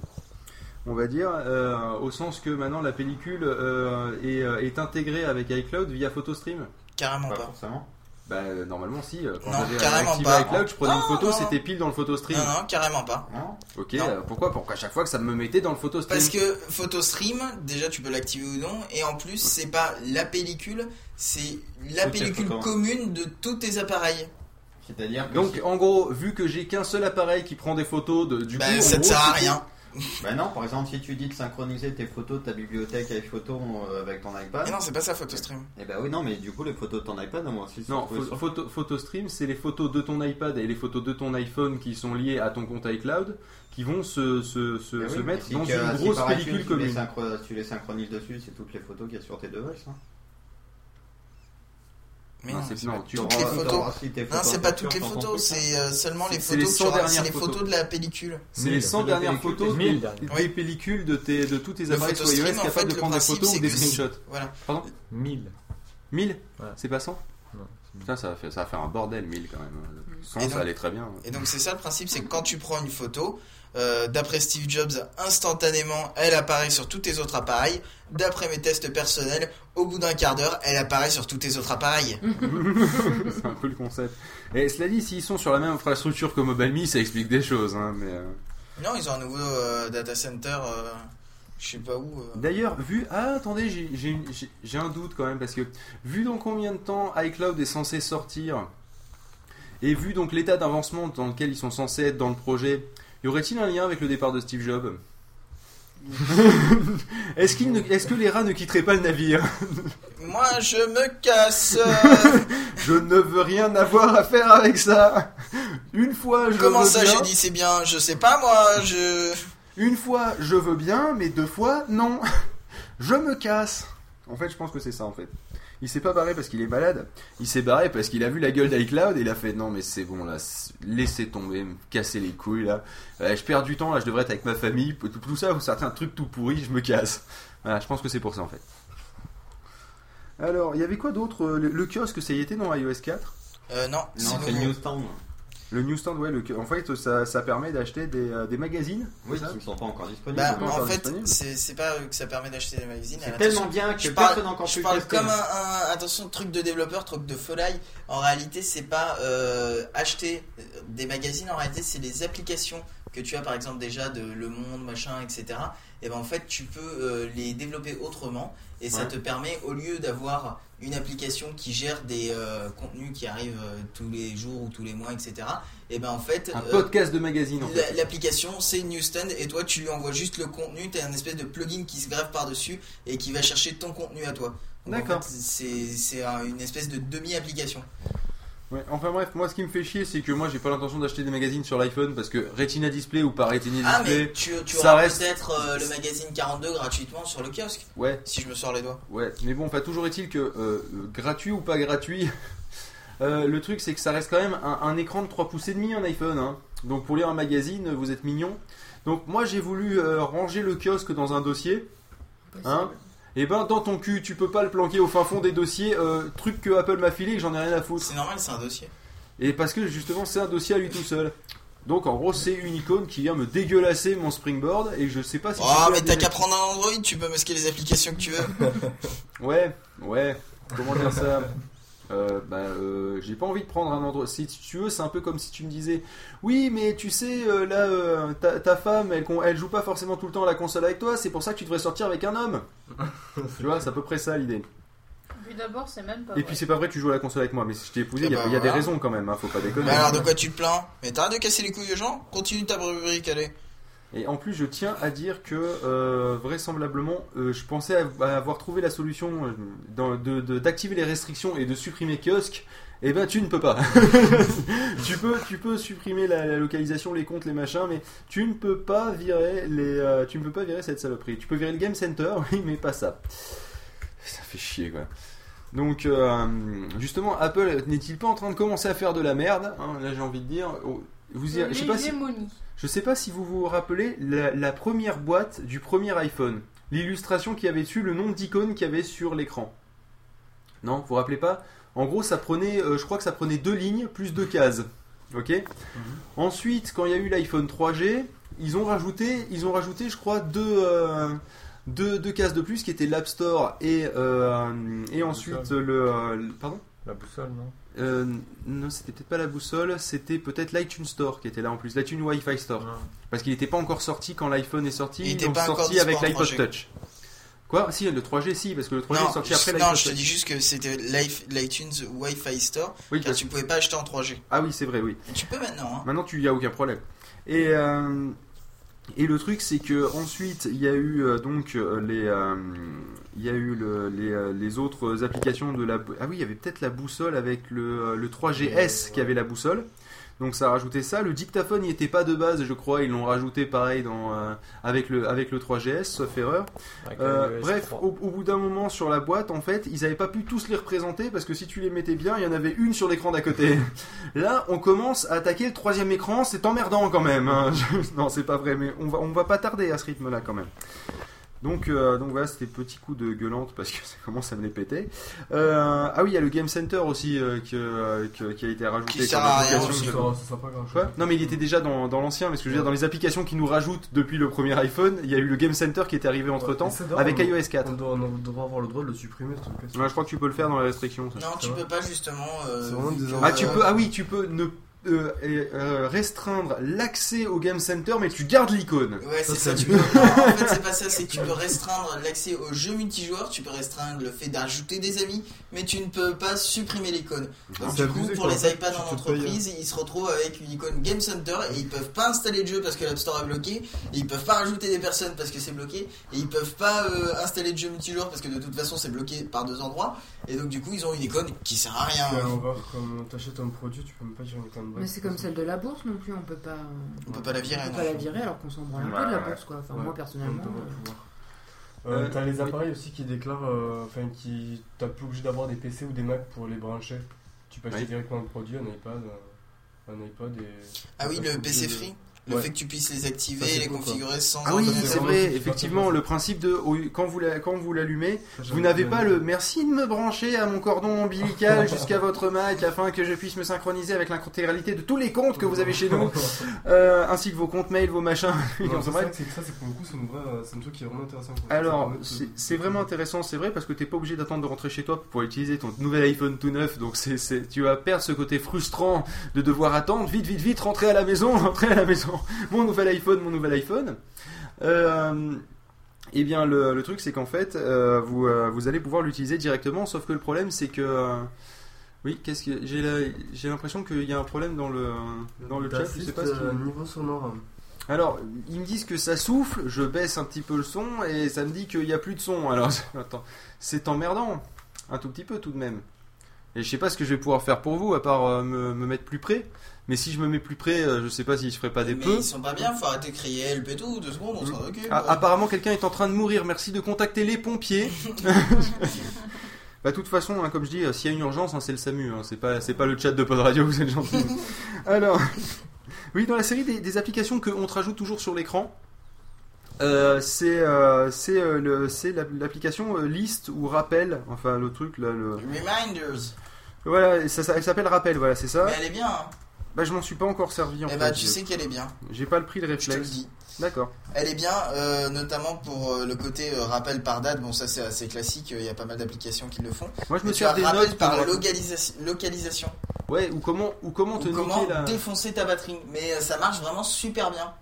on va dire, euh, au sens que maintenant la pellicule euh, est, euh, est intégrée avec iCloud via PhotoStream. Carrément pas. forcément. Bah, euh, normalement, si. euh, Quand Non, j'avais carrément activé pas. iCloud, je prenais une photo, c'était pile dans le PhotoStream. Non, non, carrément pas. Ok, Non. euh, pourquoi? Pour qu'à chaque fois que ça me mettait dans le PhotoStream. Parce que PhotoStream, déjà tu peux l'activer ou non, et en plus c'est pas la pellicule, c'est la pellicule commune de tous tes appareils. C'est-à-dire que Donc si- en gros, vu que j'ai qu'un seul appareil qui prend des photos, de, du Bah, coup, ça gros, sert à rien. Bah non, par exemple, si tu dis de synchroniser tes photos de ta bibliothèque avec photos euh, avec ton iPad. Mais non, c'est pas ça PhotoStream. Eh bah oui, non, mais du coup, les photos de ton iPad, moi aussi, Non, photo, PhotoStream, c'est les photos de ton iPad et les photos de ton iPhone qui sont liées à ton compte iCloud, qui vont se, se, se, Mais se oui, mettre si dans que- une grosse pellicule tu les commune. synchro- tu les synchronises dessus, c'est toutes les photos qu'il y a sur tes devices. Hein. Mais Non, non, c'est- non, tu toutes les photos. Non, photos c'est pas capturent toutes les photos, c'est euh, seulement les C'est- c'est les photos, 100 que tu auras- dernières c'est les photos. photos de la pellicule. C'est les 100 de la dernières photos des, 1000 dernières. des pellicules de, tes, de tous tes Le appareils sur iOS en capables fait, de prendre des photos ou des screenshots. Voilà. Pardon 1000. 1000 Voilà. C'est pas 100 Non. Putain, ça va, faire, ça va faire un bordel 1000 quand même. 100, Et ça donc- allait très bien. Et donc c'est ça le principe, c'est que quand tu prends une photo, euh, d'après Steve Jobs, instantanément, elle apparaît sur tous tes autres appareils. D'après mes tests personnels, au bout d'un quart d'heure, elle apparaît sur tous tes autres appareils. c'est un peu le concept. Et cela dit, s'ils sont sur la même infrastructure que MobileMe, ça explique des choses. Hein, mais, euh, Non, ils ont un nouveau euh, data center, euh, je sais pas où. euh. D'ailleurs, vu. Ah, attendez, j'ai- un doute quand même, parce que vu dans combien de temps iCloud est censé sortir, et vu donc l'état d'avancement dans lequel ils sont censés être dans le projet, y aurait-il un lien avec le départ de Steve Jobs? Est-ce ne- que les rats ne quitteraient pas le navire? Moi, je me casse. Je ne veux rien avoir à faire avec ça. Une fois, je Comment ça, j'ai dit c'est bien Je sais pas, moi, je. Une fois, je veux bien, mais deux fois, non. Je me casse. En fait, je pense que c'est ça, en fait. Il s'est pas barré parce qu'il est malade. Il s'est barré parce qu'il a vu la gueule d'iCloud et il a fait non, mais c'est bon, là, laissez tomber, me casser les couilles, là. Euh, je perds du temps, là, je devrais être avec ma famille. Tout, tout ça, certains trucs tout pourris, je me casse. Voilà, je pense que c'est pour ça, en fait. Alors, il y avait quoi d'autre? Le, le kiosque, ça y était dans iOS 4 Euh, non, Non, c'est le nouveau. Le newsstand, ouais, le, en fait, ça, ça permet d'acheter des, euh, des magazines. Oui, qui ne sont pas encore disponibles. Bah, pas en encore fait, c'est pas que ça permet d'acheter des magazines. C'est tellement bien que je personne encore je parle comme un, un- attention truc de développeur, truc de folie. En réalité, c'est pas euh, acheter des magazines. En réalité, c'est les applications que tu as par exemple déjà de Le Monde, machin, etc. Et ben en fait, tu peux euh, les développer autrement et ça Ouais. te permet au lieu d'avoir une application qui gère des euh, contenus qui arrivent euh, tous les jours ou tous les mois, etc. Et ben en fait, Un euh, podcast de magazine, en la- fait. L'application, c'est Newsstand et toi, tu lui envoies juste le contenu. Tu as un espèce de plugin qui se greffe par-dessus et qui va chercher ton contenu à toi. En D'accord. fait, C'est c'est un- une espèce de demi-application. Ouais, enfin bref, moi ce qui me fait chier, c'est que moi j'ai pas l'intention d'acheter des magazines sur l'iPhone parce que Retina Display ou pas Retina Ah, Display, mais tu, tu ça auras reste. peut-être euh, le magazine 42 gratuitement sur le kiosque. Ouais, Si je me sors les doigts. ouais, mais bon, enfin toujours est-il que euh, gratuit ou pas gratuit, euh, le truc c'est que ça reste quand même un, un écran de 3 pouces et demi un iPhone. Hein. Donc pour lire un magazine, vous êtes mignon. Donc moi j'ai voulu ranger le kiosque dans un dossier. Hein et ben dans ton cul, tu peux pas le planquer au fin fond des dossiers, euh, truc que Apple m'a filé et que j'en ai rien à foutre. C'est normal, c'est un dossier. Et parce que justement c'est un dossier à lui tout seul. Donc en gros c'est une icône qui vient me dégueulasser mon springboard et je sais pas si... Oh, mais t'as qu'à prendre un Android, tu peux masquer les applications que tu veux. Ouais, ouais, comment dire ça? Euh, bah, euh, j'ai pas envie de prendre un Android. Si tu veux, c'est un peu comme si tu me disais Oui, mais tu sais, euh, là, euh, ta, ta femme, elle, con- elle joue pas forcément tout le temps à la console avec toi, c'est pour ça que tu devrais sortir avec un homme. tu vois, c'est à peu près ça l'idée. Puis d'abord, c'est même pas. Et puis c'est pas vrai que tu joues à la console avec moi, mais si je t'ai épousé, Eh il y a, bah, il y a des raisons quand même, hein, faut pas déconner. Mais alors, de quoi tu te plains? Mais t'arrêtes de casser les couilles aux gens? Continue ta rubrique, allez. Et en plus, je tiens à dire que euh, vraisemblablement, euh, je pensais av- avoir trouvé la solution euh, d'activer les restrictions et de supprimer kiosque. Eh ben, tu ne peux pas. tu peux, tu peux supprimer la, localisation, les comptes, les machins, mais tu ne peux pas virer les, tu ne peux pas virer cette saloperie. Tu peux virer le game center, oui, mais pas ça. Ça fait chier, quoi. Donc, justement, Apple n'est-il pas en train de commencer à faire de la merde hein, Là, j'ai envie de dire. Vous y- je sais pas si. Je sais pas si vous vous rappelez la, la première boîte du premier iPhone. L'illustration qu'il y avait dessus, le nombre d'icônes qu'il y avait sur l'écran. Non, vous vous rappelez pas? En gros, ça prenait, euh, je crois que ça prenait deux lignes plus deux cases. Ok? Ensuite, quand il y a eu l'iPhone 3G, ils ont rajouté, ils ont rajouté, je crois, deux, euh, deux, deux cases de plus qui étaient l'App Store et, euh, et ensuite le, euh, le- pardon? La boussole, non? Euh, non, c'était peut-être pas la boussole, c'était peut-être l'iTunes Store qui était là en plus, l'iTunes Wi-Fi Store. Parce qu'il n'était pas encore sorti quand l'iPhone est sorti, Il était l'ont pas encore sorti avec l'iPod 3G. Touch. Quoi? Si, le 3G, si, parce que le 3G non, est sorti je- après non, je te dis juste que c'était l'i- l'iTunes Wi-Fi Store, Oui, car parce- tu pouvais pas acheter en 3G. Ah oui, c'est vrai, oui. Tu peux maintenant, hein. Maintenant, tu y a aucun problème. Et euh, et le truc, c'est que ensuite, il y a eu euh, donc euh, les euh, il y a eu le- les, autres applications de la ah oui, il y avait peut-être la boussole avec le 3GS qui avait la boussole. Donc ça a rajouté ça. Le dictaphone n'y était pas de base, je crois. Ils l'ont rajouté pareil dans, euh, avec, le, avec le 3GS, sauf erreur. Euh, bref, US3. au, au bout d'un moment sur la boîte, en fait, ils n'avaient pas pu tous les représenter parce que si tu les mettais bien, il y en avait une sur l'écran d'à côté. Là, on commence à attaquer le troisième écran, c'est emmerdant quand même. hein. Non, c'est pas vrai, mais on va, on va pas tarder à ce rythme-là quand même. Donc, euh, donc voilà, c'était petit coup de gueulante parce que ça commence à me les péter. Euh, ah oui, il y a le Game Center aussi euh, que, que- qui a été rajouté. Qui sert à rien aussi. Ça sert pas grand-chose. Quoi? Non, mais il était déjà dans, dans l'ancien, mais ce que je veux dire, dans les applications qui nous rajoutent depuis le premier iPhone, il y a eu le Game Center qui est arrivé entre temps avec on- iOS 4. On doit, on doit avoir le droit de le supprimer. Ouais, je crois que tu peux le faire dans les restrictions. ça. Non, tu peux pas justement. euh, Ah, tu peux, ah oui, tu peux ne euh, euh, restreindre l'accès au Game Center, mais tu gardes l'icône. Ouais, c'est ça. Tu peux... non, en fait, c'est pas ça. C'est que tu peux restreindre l'accès aux jeux multijoueurs. Tu peux restreindre le fait d'ajouter des amis, mais tu ne peux pas supprimer l'icône. Donc, C'est du coup, pour les iPads en te entreprise, ils se retrouvent avec une icône Game Center et ils peuvent pas installer de jeu parce que l'App Store est bloqué. Et ils peuvent pas rajouter des personnes parce que c'est bloqué. Et ils peuvent pas euh, installer de jeux multijoueurs parce que de toute façon c'est bloqué par deux endroits. Et donc, du coup, ils ont une icône qui sert à rien. Tu vas voir comme t'achètes un produit, tu peux même pas dire une icône Mais c'est comme celle de la bourse non plus, on peut pas. On peut pas la virer, On peut pas la virer alors qu'on s'en branle un peu de la bourse quoi. Enfin, Ouais, moi personnellement. euh, pouvoir. Euh, Euh, T'as les oui. appareils aussi qui déclarent, euh, enfin qui t'as plus obligé d'avoir des PC ou des Mac pour les brancher. Tu Oui. directement un produit, un iPad, un iPod et. Ah oui, le PC de- free Le Ouais. fait que tu puisses les activer Ça, les cool, configurer sans Ah oui, c'est vrai, effectivement, le principe de quand vous la- quand vous l'allumez, vous n'avez pas le merci de me brancher à mon cordon ombilical jusqu'à votre Mac afin que je puisse me synchroniser avec l'intégralité de tous les comptes que vous avez chez nous, euh, ainsi que vos comptes mail, vos machins. Non, c'est ça, c'est que ça, c'est pour le coup, c'est une vraie, euh, c'est un truc qui est vraiment intéressant. Alors, de- c'est c'est vraiment intéressant, c'est vrai, parce que t'es pas obligé d'attendre de rentrer chez toi pour utiliser ton nouvel iPhone tout neuf, donc c'est, c'est- tu vas perdre ce côté frustrant de devoir attendre, vite, vite, vite, rentrer à la maison, rentrer à la maison, mon nouvel iPhone, mon nouvel iPhone. Euh, eh bien, le, le truc, c'est qu'en fait, euh, vous, euh, vous allez pouvoir l'utiliser directement, sauf que le problème, c'est que... euh, oui, qu'est-ce que j'ai l'impression qu'il y a un problème dans le dans le chat. Je sais pas ce niveau sonore. alors, ils me disent que ça souffle, je baisse un petit peu le son et ça me dit qu'il n'y a plus de son. Alors, attends, c'est emmerdant, un tout petit peu tout de même. Et je sais pas ce que je vais pouvoir faire pour vous à part me, me mettre plus près. Mais si je me mets plus près, euh, je sais pas si je ferai pas des Mais peu. ils sont pas bien, faut arrêter de crier help et tout, deux secondes, on s'en occupe. Ah, apparemment, quelqu'un est en train de mourir. Merci de contacter les pompiers. Bah, de toute façon, hein, comme je dis, euh, s'il y a une urgence, hein, c'est le SAMU. hein, c'est pas, c'est pas le chat de Pod Radio, vous êtes gentil. Alors, oui, dans la série des, des applications qu'on te rajoute toujours sur l'écran, euh, c'est euh, c'est euh, le- c'est la- l'application euh, liste ou rappel, enfin le truc là, le. Reminders. Voilà, ça, ça- elle s'appelle rappel, voilà, c'est ça. Mais elle est bien. Bah, je m'en suis pas encore servi en Eh fait. bah, tu sais qu'elle est bien. J'ai pas le prix de Je te le réflexe. dis. D'accord. Elle est bien, euh, notamment pour euh, le côté euh, rappel par date. Bon, ça c'est assez classique. Il y a pas mal d'applications qui le font. Moi, je me as des rappel notes par pour- localisation. Ouais, ou comment, ou comment te Ou comment la. défoncer ta batterie. Mais ça marche vraiment super bien.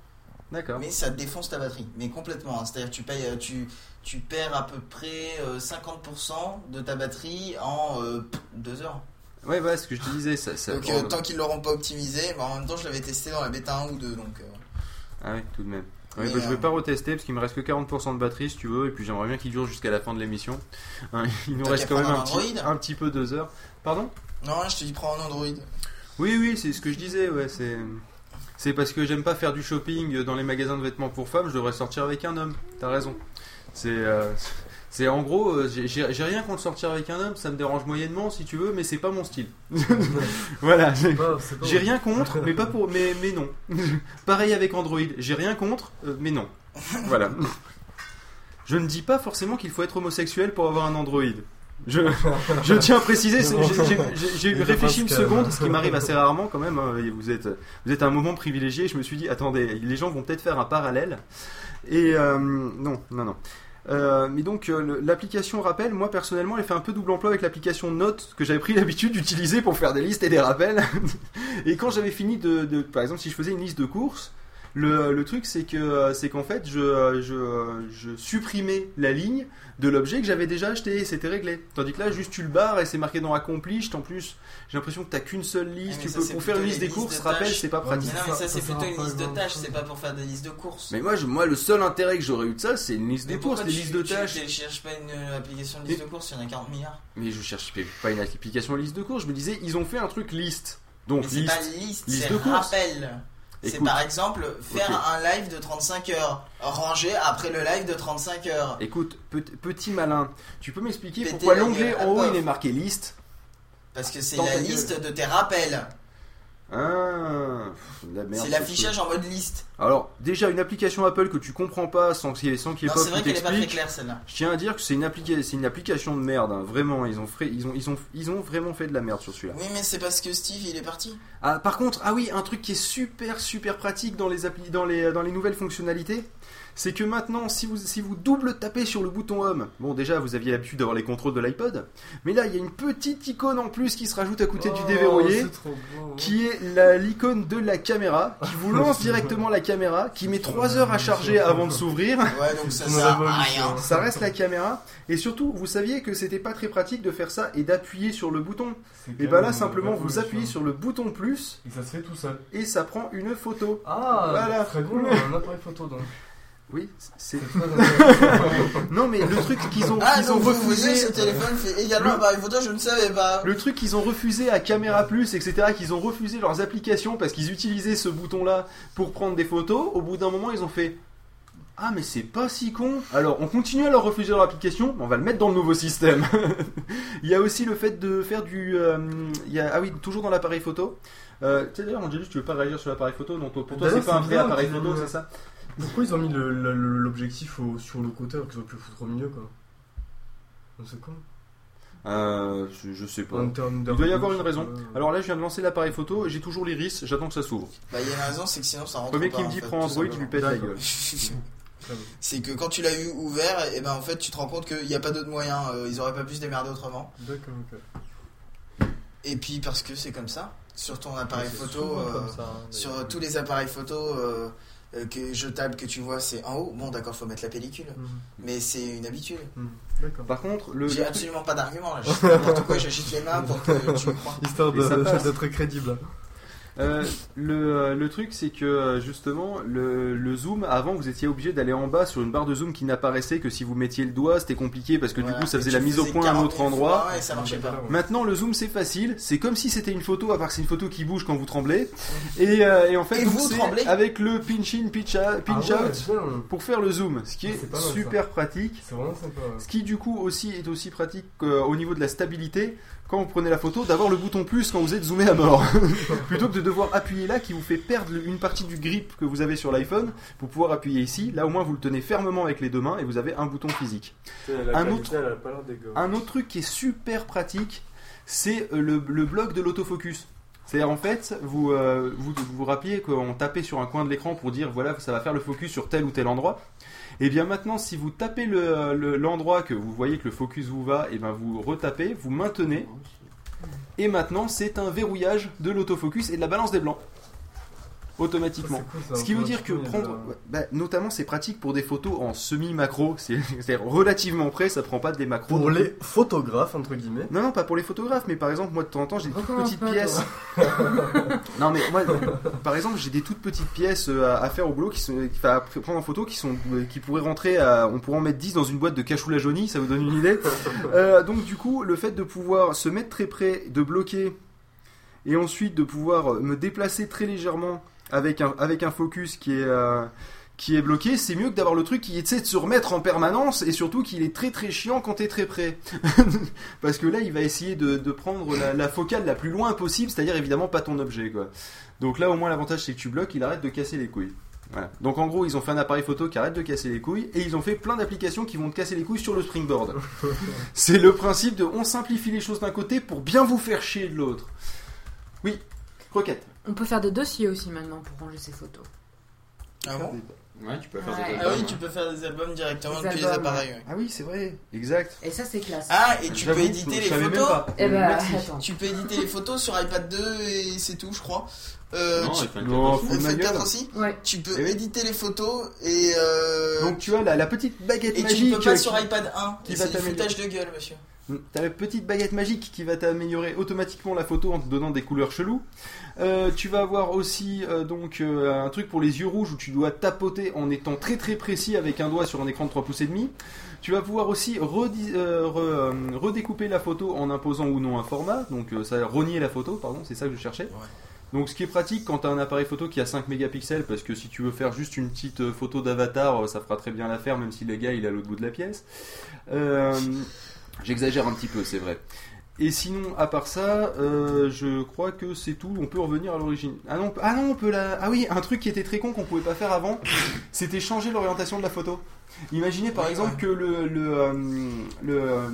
D'accord. Mais ça défonce ta batterie. Mais complètement. hein. C'est-à-dire tu payes, tu, tu perds à peu près euh, 50% de ta batterie en euh, pff, deux heures. Ouais, voilà ce que je te disais. Ça, ça- Donc euh, tant qu'ils l'auront pas optimisé, bah, en même temps je l'avais testé dans la bêta 1 ou 2 donc. euh, Ah ouais, tout de même. Ouais, bah, je vais euh, pas retester parce qu'il me reste que 40% de batterie si tu veux et puis j'aimerais bien qu'il dure jusqu'à la fin de l'émission. Hein, il nous reste quand même un petit, un petit peu deux heures. Pardon? Non, je te dis prends un Android. Oui, oui, c'est ce que je disais, ouais, c'est. C'est parce que j'aime pas faire du shopping dans les magasins de vêtements pour femmes, je devrais sortir avec un homme. T'as raison. C'est. C'est en gros, euh, j'ai- j'ai j'ai rien contre sortir avec un homme, ça me dérange moyennement si tu veux, mais c'est pas mon style. voilà, j'ai pas- c'est pas j'ai bon. rien contre, mais pas pour, mais mais non. Pareil avec Android, j'ai rien contre, euh, mais non. Voilà. Je ne dis pas forcément qu'il faut être homosexuel pour avoir un Android. Je, je tiens à préciser, c'est- j'ai- j'ai- j'ai j'ai Il réfléchi une seconde, ce qui m'arrive assez rarement quand même. hein, et Vous êtes, vous êtes à un moment privilégié. Je me suis dit, attendez, les gens vont peut-être faire un parallèle. Et euh, non, non, non. Euh, mais donc euh, l'application rappel, moi personnellement, elle fait un peu double emploi avec l'application Note que j'avais pris l'habitude d'utiliser pour faire des listes et des rappels. et quand j'avais fini de- par exemple, si je faisais une liste de courses, le, le truc c'est que c'est qu'en fait je, je, je supprimais la ligne de l'objet que j'avais déjà acheté et c'était réglé. Tandis que là, juste tu le barres et c'est marqué dans Accomplished. En plus, j'ai l'impression que t'as qu'une seule liste. mais tu ça, peux pour faire une liste des courses, de rappel, c'est pas pratique. Mais non, mais ça, c'est plutôt une liste de tâches, c'est pas pour faire des listes de courses. Mais moi, je, moi, le seul intérêt que j'aurais eu de ça, c'est une liste Mais des courses, des tu- listes de tu tâches. télécharges pas une euh, application de liste de courses, il y en a 40 milliards. Mais je cherche pas une application liste de courses. Je me disais, ils ont fait un truc liste. Donc liste, pas liste, liste c'est de courses. rappel. C'est par exemple faire un live de 35 heures, ranger après le live de 35 heures. Écoute, pe- petit malin, tu peux m'expliquer pourquoi l'onglet en haut Pof. il est marqué liste Parce que c'est la liste de tes rappels. Ah, C'est ce l'affichage en mode liste. Alors, déjà, une application Apple que tu comprends pas sans qu'il y ait, sans qu'il y ait pas c'est vrai qu'elle est pas très claire, celle-là. Je tiens à dire que c'est une, applica- une application de merde, hein, vraiment. Ils ont, fait, ils, ont, ils, ont, ils ont vraiment fait de la merde sur celui-là. Oui, mais c'est parce que Steve il est parti. Ah, par contre, ah oui, un truc qui est super super pratique dans les, appli- dans les, dans les nouvelles fonctionnalités, c'est que maintenant, si vous, si vous double tapez sur le bouton Home, bon déjà vous aviez l'habitude d'avoir les contrôles de l'iPod, mais là il y a une petite icône en plus qui se rajoute à côté du Oh, déverrouillé, beau. qui est l'icône de la caméra, qui vous lance directement la caméra, qui met 3 heures à charger avant de s'ouvrir. Ouais, donc ça rien. Reste la caméra, et surtout vous saviez que c'était pas très pratique de faire ça et d'appuyer sur le bouton. Et bah même là simplement vous appuyez sur le bouton plus Et ça se fait tout seul. et ça prend une photo. Ah, Voilà. très drôle, un appareil photo donc. Oui, c'est. Non mais le truc qu'ils ont, Ah, qu'ils ont donc vous voyez, refusé. ce téléphone fait également Le- photo, je ne savais pas. Le truc qu'ils ont refusé à Caméra Plus, etc., qu'ils ont refusé leurs applications parce qu'ils utilisaient ce bouton-là pour prendre des photos, au bout d'un moment ils ont fait Ah mais c'est pas si con Alors on continue à leur refuser leur application, mais on va le mettre dans le nouveau système. il y a aussi le fait de faire du... euh, il y a, ah oui, toujours dans l'appareil photo. Euh, tu sais d'ailleurs Angelus, tu veux pas réagir sur l'appareil photo Donc pour toi D'ailleurs, c'est pas un vrai appareil photo, c'est ça? Pourquoi ils ont mis le- le- le- l'objectif sur le côté alors qu'ils auraient pu le foutre au milieu quoi C'est con. Euh, je, je sais pas. Il doit y avoir une raison. euh, Alors là, je viens de lancer l'appareil photo et j'ai toujours l'iris, j'attends que ça s'ouvre. Bah, il y a une raison, c'est que sinon ça rentre Premier pas. qui me dit prends Android, je lui pète la gueule. C'est que quand tu l'as eu ouvert, et ben en fait tu te rends compte qu'il n'y a pas d'autre moyen, euh, ils auraient pas pu se démerder autrement. D'accord, ok. Et puis parce que c'est comme ça, sur ton appareil photo, euh, comme ça, hein, sur tous les appareils photo euh, euh, que jetables que tu vois, c'est en haut. Bon d'accord, faut mettre la pellicule, Mhm. mais c'est une habitude. Mhm. D'accord. Par contre, le. J'ai absolument pas d'argument là, je fais n'importe quoi, j'agite les mains pour que tu me crois. Histoire d'être crédible. Euh, le, euh, le truc, c'est que euh, justement, le, le zoom, avant, vous étiez obligé d'aller en bas sur une barre de zoom qui n'apparaissait que si vous mettiez le doigt, c'était compliqué parce que Voilà. du coup, ça faisait la mise au point à un 40 autre 000 endroit. fois, ouais, ça marchait pas. Maintenant, le zoom, c'est facile. C'est comme si c'était une photo, à part que c'est une photo qui bouge quand vous tremblez. Et, euh, et en fait, Et vous tremblez avec le pinch in, pinch out, pinch Ah ouais, out bien. pour faire le zoom, ce qui est, mal, ça. super pratique. Vraiment sympa. Ce qui du coup aussi est aussi pratique euh, au niveau de la stabilité quand vous prenez la photo d'avoir le bouton plus quand vous êtes zoomé à mort. Plutôt que de devoir appuyer là qui vous fait perdre une partie du grip que vous avez sur l'iPhone pour pouvoir appuyer ici. Là au moins vous le tenez fermement avec les deux mains et vous avez un bouton physique. La Un autre- un truc qui est super pratique c'est euh, le, le bloc de l'autofocus. C'est-à-dire en fait, vous, euh, vous vous vous rappeliez qu'on tapait sur un coin de l'écran pour dire voilà ça va faire le focus sur tel ou tel endroit. Et bien maintenant, si vous tapez le- le- l'endroit que vous voyez que le focus vous va, et ben vous retapez, vous maintenez. Et maintenant, c'est un verrouillage de l'autofocus et de la balance des blancs. Automatiquement. C'est cool, ça, Ce qui veut dire que prendre, y a- bah, notamment c'est pratique pour des photos en semi-macro, c'est- c'est-à-dire relativement près, ça prend pas des macros. Pour les photographes, entre guillemets. Non, non, pas pour les photographes, mais par exemple, moi de temps en temps, j'ai des toutes petites pièces. non, mais moi, par exemple, j'ai des toutes petites pièces euh, à, à faire au boulot qui sont, enfin, à prendre en photo qui sont, euh, qui pourraient rentrer à, on pourrait en mettre 10 dans une boîte de cachoula jaunie, ça vous donne une idée. Euh, donc, du coup, le fait de pouvoir se mettre très près, de bloquer, et ensuite de pouvoir me déplacer très légèrement avec un, avec un focus qui est, euh, qui est bloqué, c'est mieux que d'avoir le truc qui essaie de se remettre en permanence et surtout qu'il est très très chiant quand t'es très près. Parce que là, il va essayer de, de prendre la, la focale la plus loin possible, c'est-à-dire évidemment pas ton objet. Quoi. Donc là, au moins, l'avantage c'est que tu bloques, il arrête de casser les couilles. Voilà. Donc en gros, ils ont fait un appareil photo qui arrête de casser les couilles et ils ont fait plein d'applications qui vont te casser les couilles sur le springboard. c'est le principe de on simplifie les choses d'un côté pour bien vous faire chier de l'autre. Oui, croquette. On peut faire des dossiers aussi maintenant pour ranger ses photos. Ah bon Ouais, tu peux faire Ouais. des Ah oui, tu peux faire des albums directement Des depuis les appareils. ouais. Ah oui, c'est vrai, exact. Et ça, c'est classe. Ah, et tu peux éditer les photos pas. Eh ben, attends. Tu peux éditer les photos sur iPad 2 et c'est tout, je crois. Euh, Non, tu... Non, 14. fous de ma iPhone 4 gueule. aussi Ouais. Tu peux Eh oui. éditer les photos et euh, Donc tu as la, la petite baguette et tu magique. peux pas euh, sur qui- iPad 1. qui Et va c'est du t'améliorer. foutage de gueule, monsieur. T'as la petite baguette magique qui va t'améliorer automatiquement la photo en te donnant des couleurs cheloues. Euh, tu vas avoir aussi euh, donc euh, un truc pour les yeux rouges où tu dois tapoter en étant très très précis avec un doigt sur un écran de 3 pouces et demi. Tu vas pouvoir aussi re- redécouper la photo en imposant ou non un format, donc euh, ça va renier la photo, pardon, c'est ça que je cherchais. Donc ce qui est pratique quand tu as un appareil photo qui a 5 mégapixels, parce que si tu veux faire juste une petite photo d'avatar, ça fera très bien l'affaire, même si le gars il est à l'autre bout de la pièce. Euh, J'exagère un petit peu, c'est vrai. Et sinon, à part ça, euh, je crois que c'est tout. On peut revenir à l'origine. Ah non, ah non, on peut la. Ah oui, un truc qui était très con qu'on pouvait pas faire avant, c'était changer l'orientation de la photo. Imaginez par exemple que le le euh, euh,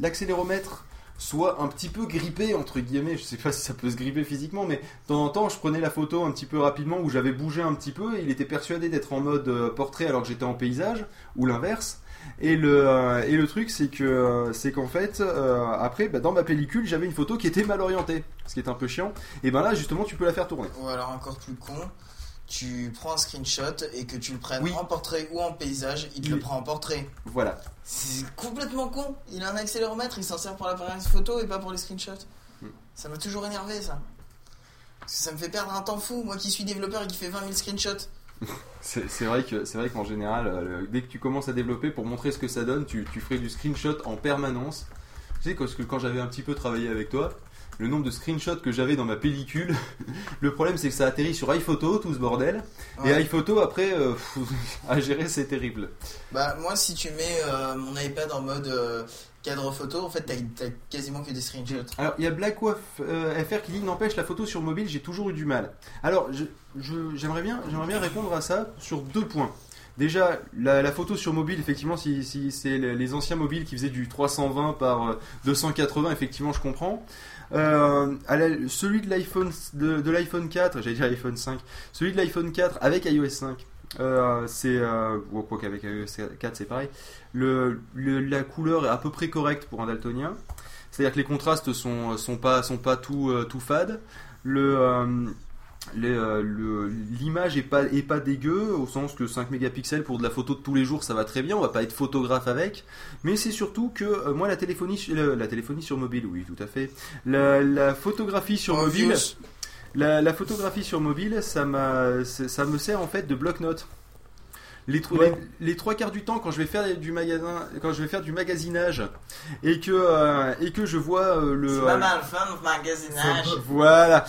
l'accéléromètre soit un petit peu grippé entre guillemets. Je sais pas si ça peut se gripper physiquement, mais de temps en temps, je prenais la photo un petit peu rapidement où j'avais bougé un petit peu. Et il était persuadé d'être en mode portrait alors que j'étais en paysage ou l'inverse. Et le, euh, et le truc, c'est que euh, c'est qu'en fait, euh, après, bah, dans ma pellicule, j'avais une photo qui était mal orientée, ce qui est un peu chiant. Et ben là, justement, tu peux la faire tourner. Ou alors encore plus con, tu prends un screenshot et que tu le prennes Oui. en portrait ou en paysage, il te le prend en portrait. Voilà. C'est complètement con. Il a un accéléromètre, il s'en sert pour l'appareil photo et pas pour les screenshots. Hmm. Ça m'a toujours énervé ça. Parce que ça me fait perdre un temps fou, moi qui suis développeur et qui fait 20 000 screenshots. C'est vrai que c'est vrai qu'en général, euh, dès que tu commences à développer pour montrer ce que ça donne, tu, tu ferais du screenshot en permanence. Tu sais, parce que quand j'avais un petit peu travaillé avec toi, le nombre de screenshots que j'avais dans ma pellicule, le problème c'est que ça atterrit sur iPhoto, tout ce bordel. Et iPhoto après, euh, à gérer c'est terrible. Bah moi si tu mets euh, mon iPad en mode cadre photo, en fait t'as quasiment que des screenshots. Alors, il y a euh, FR qui dit n'empêche la photo sur mobile, j'ai toujours eu du mal. Alors, j'aimerais bien, bien répondre à ça sur deux points. Déjà, la, photo sur mobile, effectivement, si, c'est les, anciens mobiles qui faisaient du 320 par euh, 280, effectivement, je comprends. Euh, celui de l'iPhone de, de l'iPhone 4, j'allais dire l'iPhone 5, celui de l'iPhone 4 avec iOS 5, euh, c'est euh, quoi qu'avec iOS 4 c'est pareil. Le, le- la couleur est à peu près correcte pour un daltonien. C'est-à-dire que les contrastes sont, sont pas, sont pas tout, euh, tout fades. Le, euh, euh, le- l'image est pas, est pas dégueu, au sens que 5 mégapixels pour de la photo de tous les jours, ça va très bien, on va pas être photographe avec. Mais c'est surtout que euh, moi, la téléphonie, la téléphonie sur mobile, oui, tout à fait. La, la photographie sur mobile. La, photographie sur mobile, ça, ça me sert en fait de bloc-notes. Les, tro- Ouais. les, les trois quarts du temps, quand je vais faire du magasin, quand je vais faire du magasinage et que euh, et que je vois euh, le C'est euh, pas mal, fin de magasinage. voilà.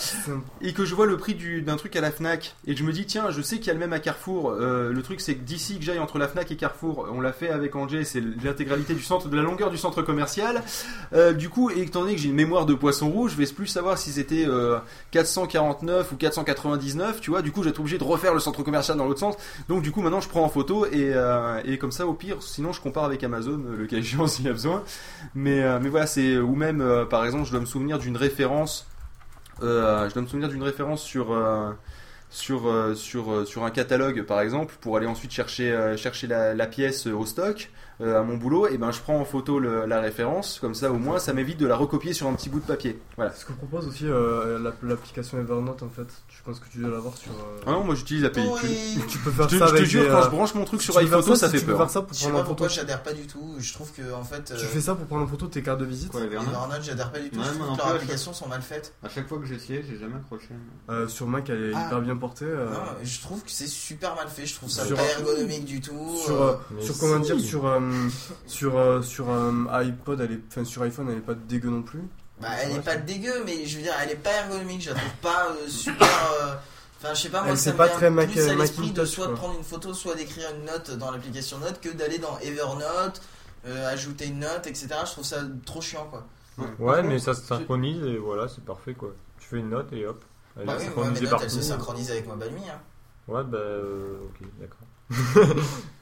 Et que je vois le prix du- d'un truc à la Fnac et que je me dis tiens, je sais qu'il y a le même à Carrefour. Euh, le truc c'est que d'ici que j'aille entre la Fnac et Carrefour, on l'a fait avec Angers, c'est l'intégralité du centre, de la longueur du centre commercial. Euh, du coup, étant donné que j'ai une mémoire de poisson rouge, je vais plus savoir si c'était euh, 449 ou 499, tu vois. Du coup, j'ai été obligé de refaire le centre commercial dans l'autre sens. Donc du coup, maintenant, je prends photo et, euh, et comme ça, au pire, sinon, je compare avec Amazon, euh, le cas échéant s'il y a besoin. Mais, euh, mais voilà, c'est ou même, par exemple, je dois me souvenir d'une référence. je dois me souvenir d'une référence sur sur sur sur un catalogue, par exemple, pour aller ensuite chercher chercher la pièce au stock. Euh, à mon boulot, et ben je prends en photo le- la référence, comme ça au moins ça m'évite de la recopier sur un petit bout de papier. Voilà. Ce que propose aussi euh, l'app- l'application Evernote en fait, je pense que tu dois l'avoir sur. euh, Ah non, moi j'utilise la pellicule. Tu peux faire Je te- ça je te avec jure, des, quand euh, je branche mon truc tu sur peux faire iPhoto, ça si fait tu peux peur. faire ça pour Je sais prendre pas pourquoi j'adhère pas du tout. Je trouve que en fait. Tu euh, fais ça pour prendre en photo tes cartes de visite Evernote, j'adhère pas du tout. Ouais, je trouve que leurs applications sont mal faites. À chaque fois que j'ai essayé, j'ai jamais accroché. Euh, Sur Mac, elle est Ah. hyper bien portée. euh, Non, je trouve que c'est super mal fait. Je trouve ça pas ergonomique du tout. Sur, sur comment dire, sur, euh, sur, euh, sur euh, iPod, elle est, enfin sur iPhone, elle est pas dégueu non plus. Bah, elle est pas dégueu, mais je veux dire, elle est pas ergonomique. Je la trouve pas euh, super. euh, Enfin, je sais pas, moi, Elle, ça c'est me pas vient très Mac- plus à l'esprit de Macintosh, soit de quoi. prendre une photo, soit d'écrire une note dans l'application Note que d'aller dans Evernote, euh, ajouter une note, etc. Je trouve ça trop chiant, quoi. Ouais, mais ça se synchronise et voilà, c'est parfait quoi. Tu fais une note et hop. Elle Bah est oui, moi, mes synchronisée notes, partout. elles se synchronisent avec ma belle-mie. Hein. Ouais, bah euh, ok, d'accord.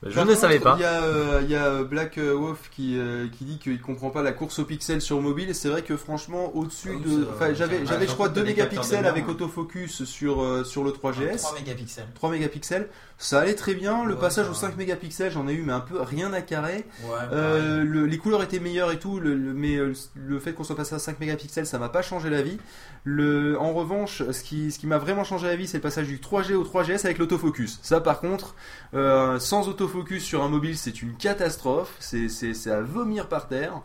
Je Par ne savais pas. Il y a, euh, il y a euh, Black euh, Wolf qui, euh, qui dit qu'il comprend pas la course au pixel sur mobile. Et c'est vrai que franchement, au-dessus Ah de. Enfin, j'avais, j'avais je crois surtout 2 t'as des capteurs mégapixels avec autofocus sur, euh, sur le 3GS. 3 mégapixels. 3 mégapixels. Ça allait très bien. Le Ouais, passage aux va. 5 mégapixels, j'en ai eu, mais un peu rien à carrer. Ouais, Euh, le- les couleurs étaient meilleures et tout, le- le- mais le fait qu'on soit passé à 5 mégapixels, ça m'a pas changé la vie. Le, en revanche, ce qui, ce qui m'a vraiment changé la vie, c'est le passage du 3G au 3GS avec l'autofocus. Ça, par contre, euh, sans autofocus sur un mobile, c'est une catastrophe. C'est, c'est, c'est à vomir par terre.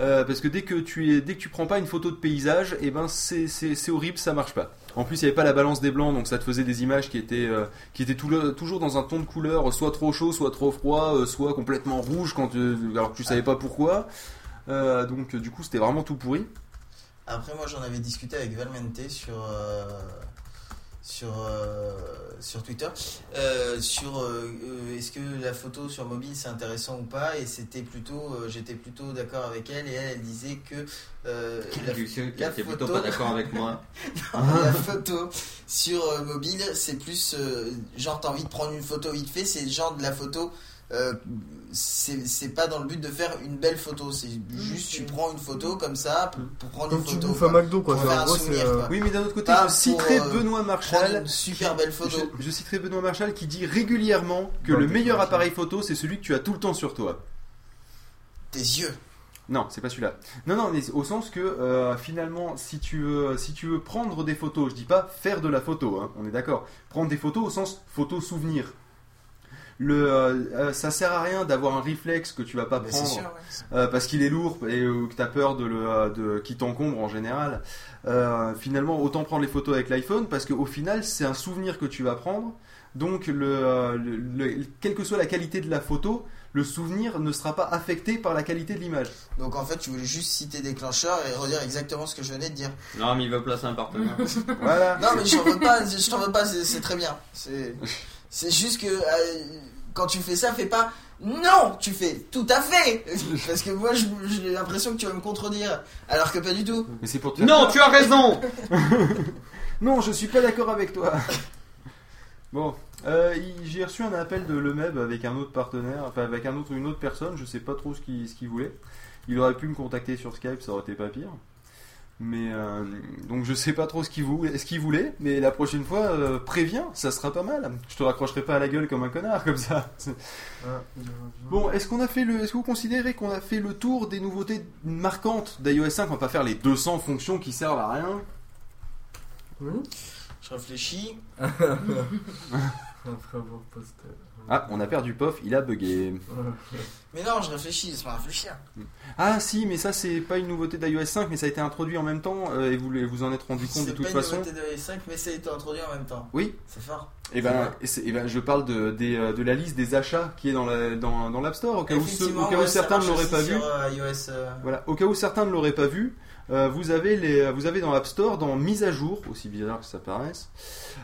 Euh, parce que dès que tu es, dès que tu prends pas une photo de paysage, et ben c'est, c'est, c'est horrible, ça marche pas. En plus, il n'y avait pas la balance des blancs, donc ça te faisait des images qui étaient, euh, qui étaient toujours dans un ton de couleur, soit trop chaud, soit trop froid, euh, soit complètement rouge quand, euh, alors que tu savais pas pourquoi. Donc, du coup, c'était vraiment tout pourri. Après, moi, j'en avais discuté avec Valmente sur sur euh, sur Twitter. Euh, sur euh, est-ce que la photo sur mobile c'est intéressant ou pas? Et c'était plutôt euh, j'étais plutôt d'accord avec elle. Et elle elle disait que euh, Lucien, qui était plutôt pas d'accord avec moi. la photo sur euh, mobile c'est plus euh, genre t'as envie de prendre une photo vite fait c'est genre de la photo euh, c'est c'est pas dans le but de faire une belle photo c'est juste tu prends une photo comme ça pour, pour prendre Comme une tu photo bouffes un McDo, quoi. pour faire un gros, souvenir euh, quoi. Oui, mais d'un autre côté, Pas je citerai pour, euh, Benoît une super belle photo Je, je citerai Benoît Marshall qui dit régulièrement que le tes meilleur appareil photo, c'est celui que tu as tout le temps sur toi. tes yeux Non, c'est pas celui-là. Non, non, mais au sens que euh, finalement, si tu veux, si tu veux prendre des photos, je dis pas faire de la photo, hein, on est d'accord. Prendre des photos au sens photo souvenir. Le, euh, euh, ça sert à rien d'avoir un réflexe que tu vas pas prendre sûr, ouais. euh, parce qu'il est lourd et euh, que tu as peur de le de qui t'encombre en général. Euh, finalement, autant prendre les photos avec l'iPhone parce qu'au final, c'est un souvenir que tu vas prendre. Donc, le, euh, le- le- quelle que soit la qualité de la photo, le souvenir ne sera pas affecté par la qualité de l'image. donc en fait tu voulais juste citer déclencheur et redire exactement ce que je venais de dire Non, mais il veut placer un partenaire. Voilà. non mais je t'en veux pas je t'en veux pas c'est c'est très bien c'est c'est juste que euh, quand tu fais ça fais pas non tu fais tout à fait parce que moi j'ai l'impression que tu vas me contredire alors que pas du tout Mais c'est pour te Non, tu as raison Non, je suis pas d'accord avec toi. Bon, euh, j'ai reçu un appel de Lemeb avec un autre partenaire, enfin avec un autre, une autre personne, je sais pas trop ce qu'il ce qu'il voulait. Il aurait pu me contacter sur Skype, ça aurait été pas pire. Mais euh, donc je sais pas trop ce qu'il voulait, ce qu'il voulait, mais la prochaine fois, euh, préviens, ça sera pas mal. Je te raccrocherai pas à la gueule comme un connard comme ça. Ah, Bon, est-ce qu'on a fait le, est-ce que vous considérez qu'on a fait le tour des nouveautés marquantes d'iOS 5 On va pas faire les 200 fonctions qui servent à rien? Oui. je réfléchis Après avoir posté. Ah, on a perdu Pof, il a bugué. mais non je réfléchis laisse-moi réfléchir Ah si, mais ça c'est pas une nouveauté d'iOS 5, mais ça a été introduit en même temps euh, et vous vous en êtes rendu compte de c'est toute pas une façon. nouveauté de 5 mais ça a été introduit en même temps Oui. c'est fort Et ben, et c'est- et ben, je parle de, euh, de la liste des achats qui est dans la- dans, dans l'App Store, au cas où, ceux- Effectivement, au cas où ouais, ça certains ne l'auraient pas vu. euh, iOS euh, Voilà, au cas où certains ne l'auraient pas vu, euh, vous avez les, vous avez dans l'App Store, dans mise à jour, aussi bizarre que ça paraisse,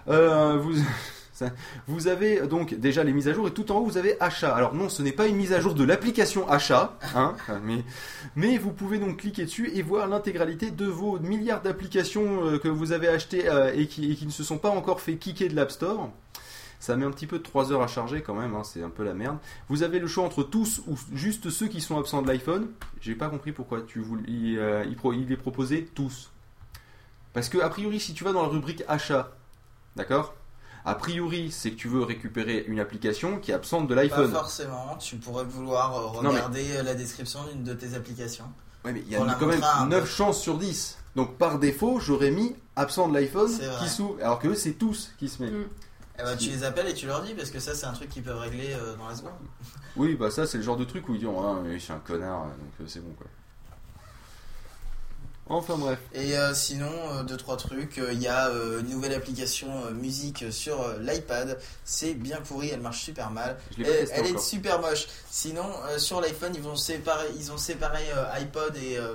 euh, vous, ça- vous avez donc déjà les mises à jour et tout en haut vous avez achat. Alors non, ce n'est pas une mise à jour de l'application achat, hein, mais, vous pouvez donc cliquer dessus et voir l'intégralité de vos milliards d'applications euh, que vous avez achetées euh, et, qui, ne se sont pas encore fait kicker de l'App Store. Ça met un petit peu de 3 heures à charger quand même, hein, c'est un peu la merde. Vous avez le choix entre tous ou juste ceux qui sont absents de l'iPhone. J'ai pas compris pourquoi tu voulais, euh, il est proposé tous. Parce que a priori, si tu vas dans la rubrique achat, d'accord, A priori, c'est que tu veux récupérer une application qui est absente de Pas l'iPhone. forcément, tu pourrais vouloir euh, Non, mais- regarder euh, la description d'une de tes applications. Ouais, mais il y a quand même montrer à un 9 pote. chances sur 10. Donc par défaut, j'aurais mis absent de l'iPhone C'est vrai. qui s'ouvre. Alors que eux, c'est tous qui se met. Eh ben, tu les appelles et tu leur dis parce que ça c'est un truc qu'ils peuvent régler euh, dans la seconde. Oui, bah ça, c'est le genre de truc où ils disent Ah, mais je suis un connard, donc euh, c'est bon quoi. Enfin bref. Et euh, sinon, euh, deux trois trucs. euh, Il y a une nouvelle application musique sur l'iPad. C'est bien pourri, elle marche super mal. Je Elle, est super moche. Sinon, sur l'iPhone, ils ils ont séparé iPod et euh,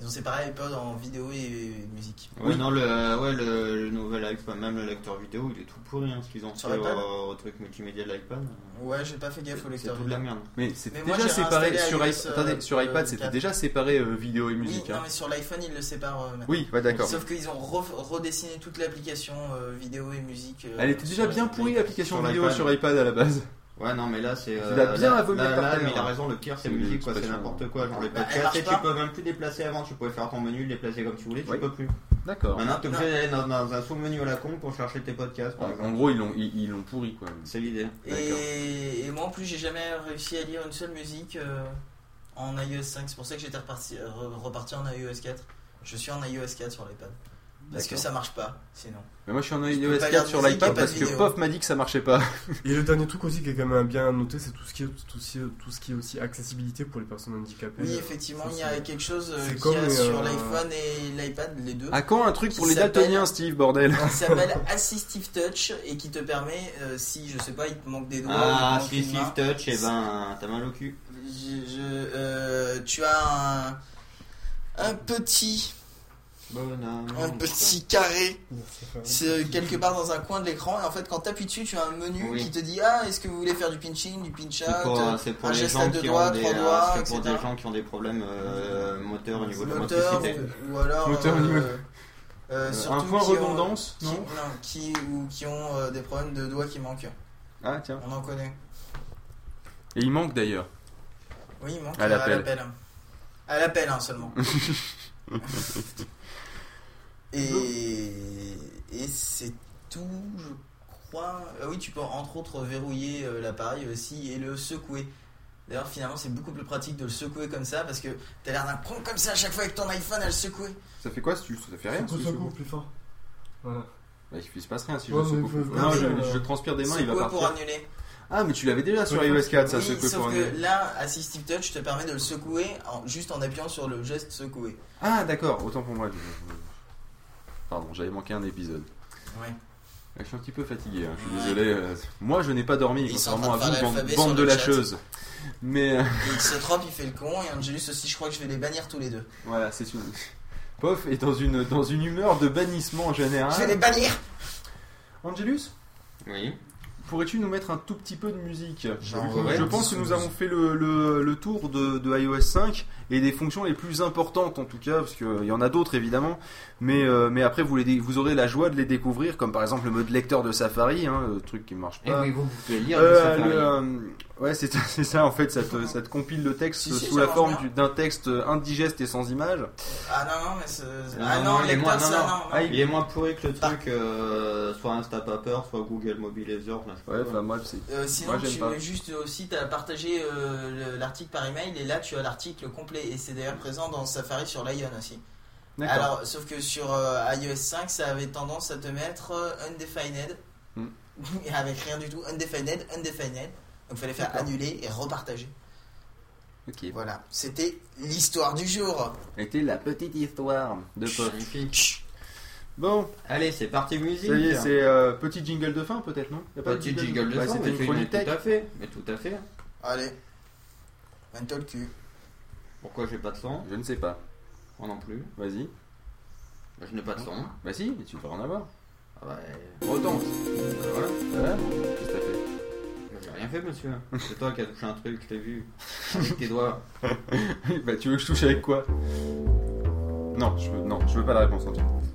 ils ont séparé iPod en vidéo et musique. Ouais, non, le, euh, ouais, le, le nouvel iPad, même le lecteur vidéo, il est tout pourri, hein, ce qu'ils ont Sur fait au, au truc multimédia de l'iPad. Ouais, j'ai pas fait gaffe au C'est lecteur tout de la vidéo. merde. Mais c'était déjà séparé sur, euh, attendez, sur iPad, c'était 4. déjà séparé euh, vidéo et Oui, musique. non, hein. mais sur l'iPhone, ils le séparent. euh, maintenant. Oui, ouais, d'accord. Sauf qu'ils ont re- redessiné toute l'application euh, vidéo et musique. euh, Elle était déjà bien pourrie l'application vidéo sur iPad à la base. Ouais, non, mais là, c'est. Il a bien là, vomir là, par là, terre. mais il a raison, le pire, c'est musique, quoi, c'est n'importe quoi. Genre les Bah, podcasts, tu peux même plus déplacer avant, tu pouvais faire ton menu, le déplacer comme tu voulais, tu Oui. peux plus. D'accord. Maintenant, t'es obligé d'aller dans, dans un sous-menu à la con pour chercher tes podcasts, par En, gros, ils l'ont ils, ils l'ont pourri quoi. C'est l'idée. Et, et moi en plus j'ai jamais réussi à lire une seule musique euh, en iOS 5. C'est pour ça que j'étais reparti, euh, re- reparti en iOS 4. Je suis en iOS 4 sur l'iPad. Parce que ça marche pas sinon. Mais moi je suis en iOS pas lire 4 de sur l'iPad parce que. Pof m'a dit que ça marchait pas. Et le dernier truc aussi qui est quand même bien noté, c'est tout ce qui est tout ce qui est, tout ce qui est aussi accessibilité pour les personnes handicapées. Oui effectivement il y a quelque chose euh, qu'il comme, y a euh, sur l'iPhone et l'iPad, les deux. À quand un truc pour les daltoniens, Steve, bordel qui s'appelle Assistive Touch et qui te permet, euh, si je sais pas, il te manque des doigts, Ah, main, Touch, et ben, t'as mal au cul. je- je- euh, tu as un, un petit. Un petit carré c'est quelque part dans un coin de l'écran et en fait quand tu appuies dessus tu as un menu Oui. qui te dit ah est-ce que vous voulez faire du pinching du pinch out c'est pour un les geste à gens deux qui doigts ont des, trois euh, doigts c'est pour etc des gens qui ont des problèmes euh, moteurs au niveau de la moteur motricité. ou, ou alors Moteur au euh, niveau- euh, Euh, surtout un point qui ont- redondance, qui, non qui, ou qui ont euh, des problèmes de doigts qui manquent Ah tiens. on en connaît Et il manque d'ailleurs. oui il manque À euh, l'appel. l'appel à l'appel hein, seulement et et c'est tout je crois Ah oui tu peux entre autres verrouiller euh, l'appareil aussi et le secouer D'ailleurs, finalement, c'est beaucoup plus pratique de le secouer comme ça parce que t'as l'air d'un con comme ça à chaque fois avec ton iPhone à le secouer. Ça fait quoi si tu ça fait rien si tu secoues plus fort. Voilà. Bah, il se passe rien si Ouais, je le secoue. faut- Non, faut- je, euh, je transpire des mains, il va Secouer pour partir. annuler. Ah, mais tu l'avais déjà sur iOS 4, ça, Oui, secouer sauf pour que annuler. là, Assistive Touch te permet de le secouer en- juste en appuyant sur le geste secouer. Ah, d'accord, autant pour moi. je- je- Pardon, j'avais manqué un épisode. Ouais. Je suis un petit peu fatigué, hein, je suis Ouais. désolé. euh, Moi, je n'ai pas dormi, Ils contrairement à vous, bande, de lâcheuses. Mais euh, Et Xotrop, il fait le con et Angelus aussi, je crois que je vais les bannir tous les deux. voilà, c'est une. Pof est dans une, dans une humeur de bannissement en général. Je vais les bannir Angelus? Oui. Pourrais-tu nous mettre un tout petit peu de musique Genre, Je pense que nous ou avons fait le, le- le tour de, de iOS 5 et des fonctions les plus importantes en tout cas, parce qu'il y en a d'autres évidemment, mais, euh, mais après vous, les, dé- vous aurez la joie de les découvrir, comme par exemple le mode lecteur de Safari, hein, le truc qui marche Eh pas. oui, vous pouvez lire Euh, Safari. Ouais, c'est c'est ça en fait, ça te, ça te compile le texte Si, si, sous la forme d'un texte indigeste et sans image. Ah non, non, mais c'est. Ah non, non, il est moins- ça, non. non. Ah, Il est moins pourri que le truc, euh, soit Instapaper, soit Google Mobilizer. là, Ouais, pas. enfin moi c'est. Euh, sinon, Moi, tu pas. veux juste aussi t'as partagé euh, le- l'article par email et là tu as l'article complet et c'est d'ailleurs présent dans Safari sur Lion aussi. D'accord. Alors, sauf que sur euh, iOS 5, ça avait tendance à te mettre euh, undefined Hmm. et avec rien du tout, undefined, undefined. Donc fallait faire annuler et repartager. Ok. Voilà, c'était l'histoire du jour. Était la petite histoire de Pof. Bon, Allez, c'est parti musique. ça y est, c'est euh, petit jingle de fin peut-être, non? Y a pas de Petit jingle de Bah, fin, C'était mais une chronique tout à fait. Mais tout à fait. Allez, mets-toi le cul. Pourquoi j'ai pas de son? Je ne sais pas. Moi non plus. Vas-y. Bah, je n'ai pas de son. Bah si, mais tu devrais en avoir. Ah ouais. Autant. Voilà. Voilà. Qu'est-ce que t'as fait? Rien fait, monsieur. C'est toi qui as touché un truc, je t'ai vu. Avec tes doigts. Bah tu veux que je touche avec quoi? Non, je veux, non, je veux pas la réponse entière. Assieds-toi,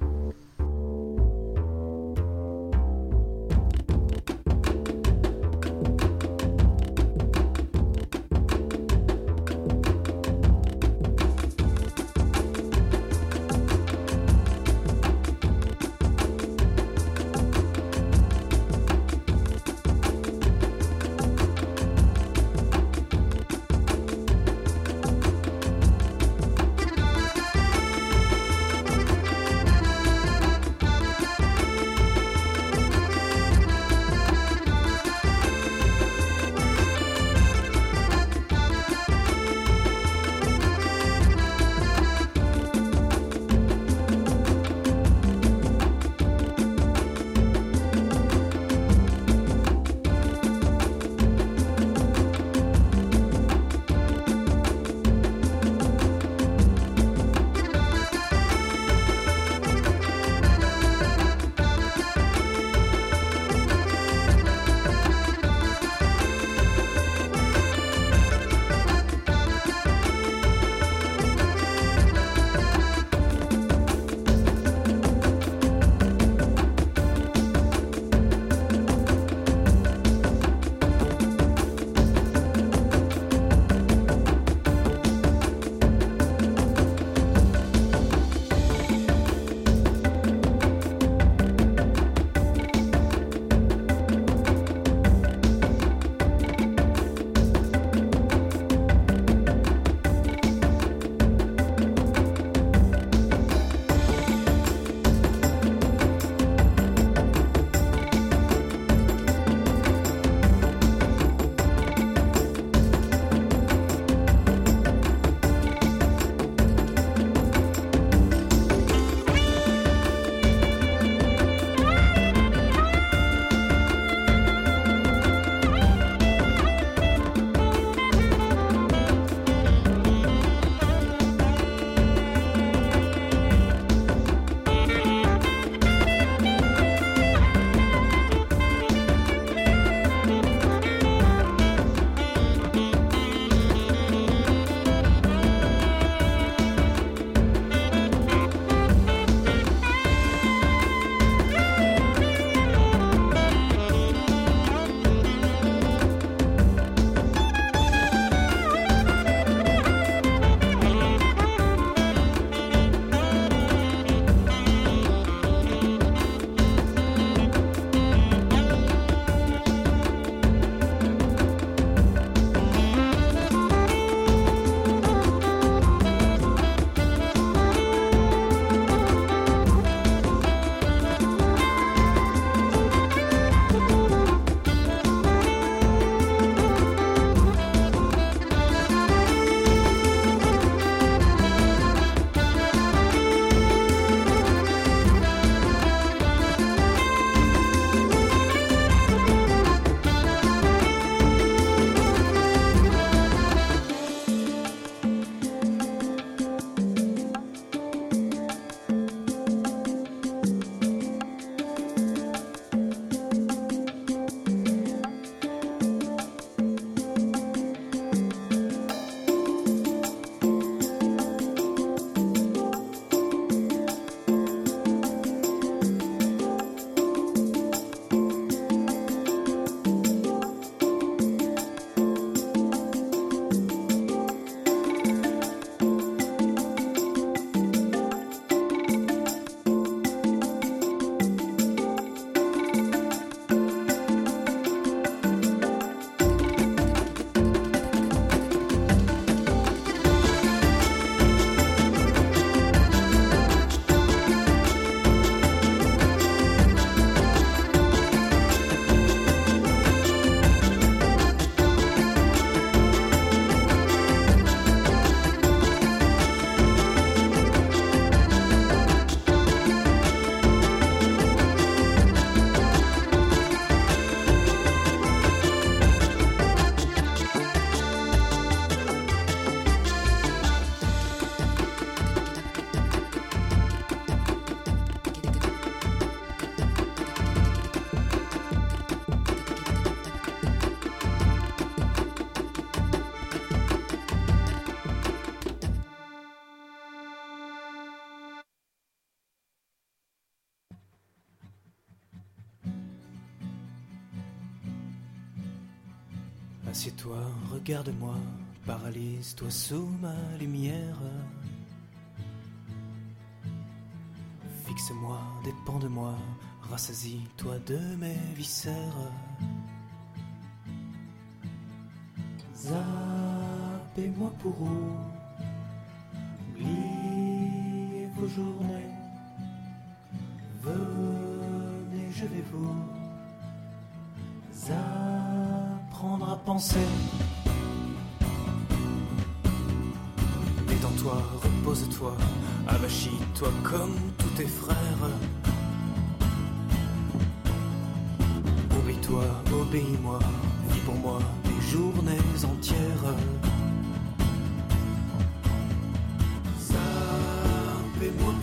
paralyse-toi sous ma lumière. Fixe-moi, dépend de moi, rassasie-toi de mes viscères. Zappez-moi pour oublier vos journées. Venez, je vais vous apprendre à penser. Repose-toi, comme tous tes frères. Obéis-toi, obéis-moi, vis pour moi des journées entières. Zappez-moi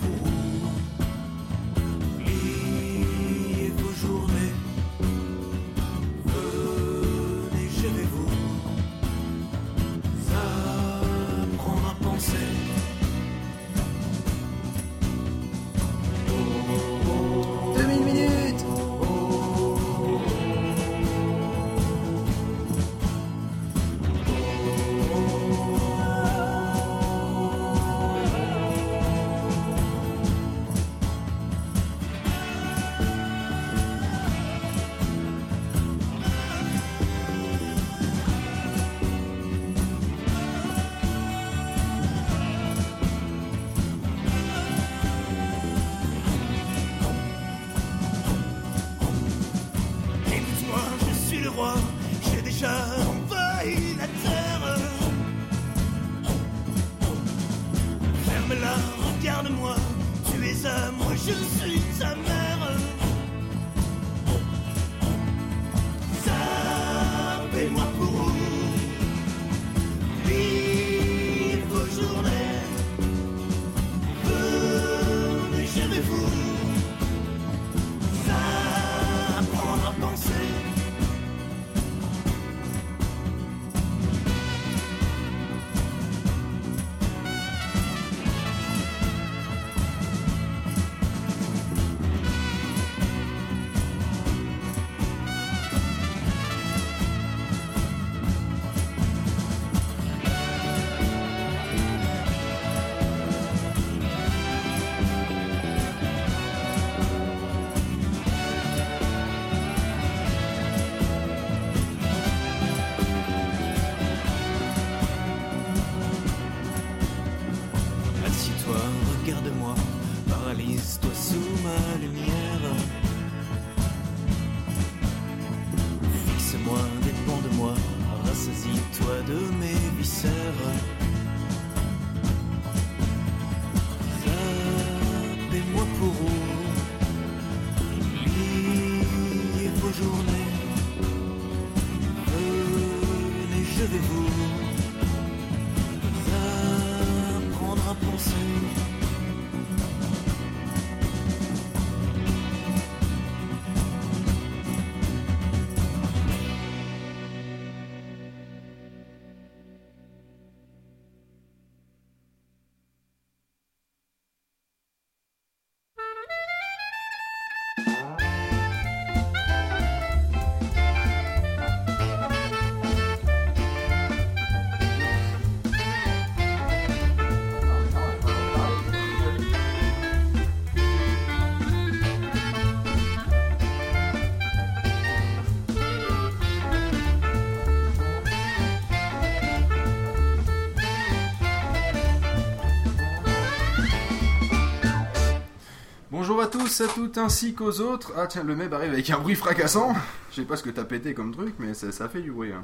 tous, à toutes, ainsi qu'aux autres. Ah tiens, le meb arrive avec un bruit fracassant. Je sais pas ce que t'as pété comme truc, mais ça, ça fait du bruit. hein.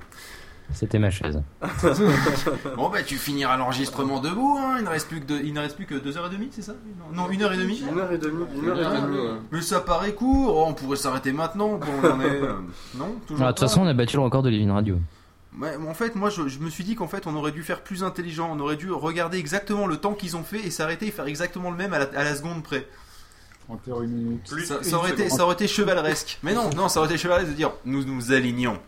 C'était ma chaise. bon bah tu finiras l'enregistrement debout, hein. il ne reste plus que deux, il ne reste plus que deux heures et demie, c'est ça? Non, non, une heure et demie. Une heure et demie, une heure et demie. ouais. Mais ça paraît court, oh, on pourrait s'arrêter maintenant. Bon, on en est, euh, non? Toujours De toute façon, on a battu le record de Living Radio. Ouais, en fait, moi, je, je me suis dit qu'en fait, on aurait dû faire plus intelligent. On aurait dû regarder exactement le temps qu'ils ont fait et s'arrêter et faire exactement le même à la, à la seconde près. 31 minutes. Ça, ça aurait été, ça aurait été chevaleresque. Mais non, non, ça aurait été chevaleresque de dire nous nous alignons.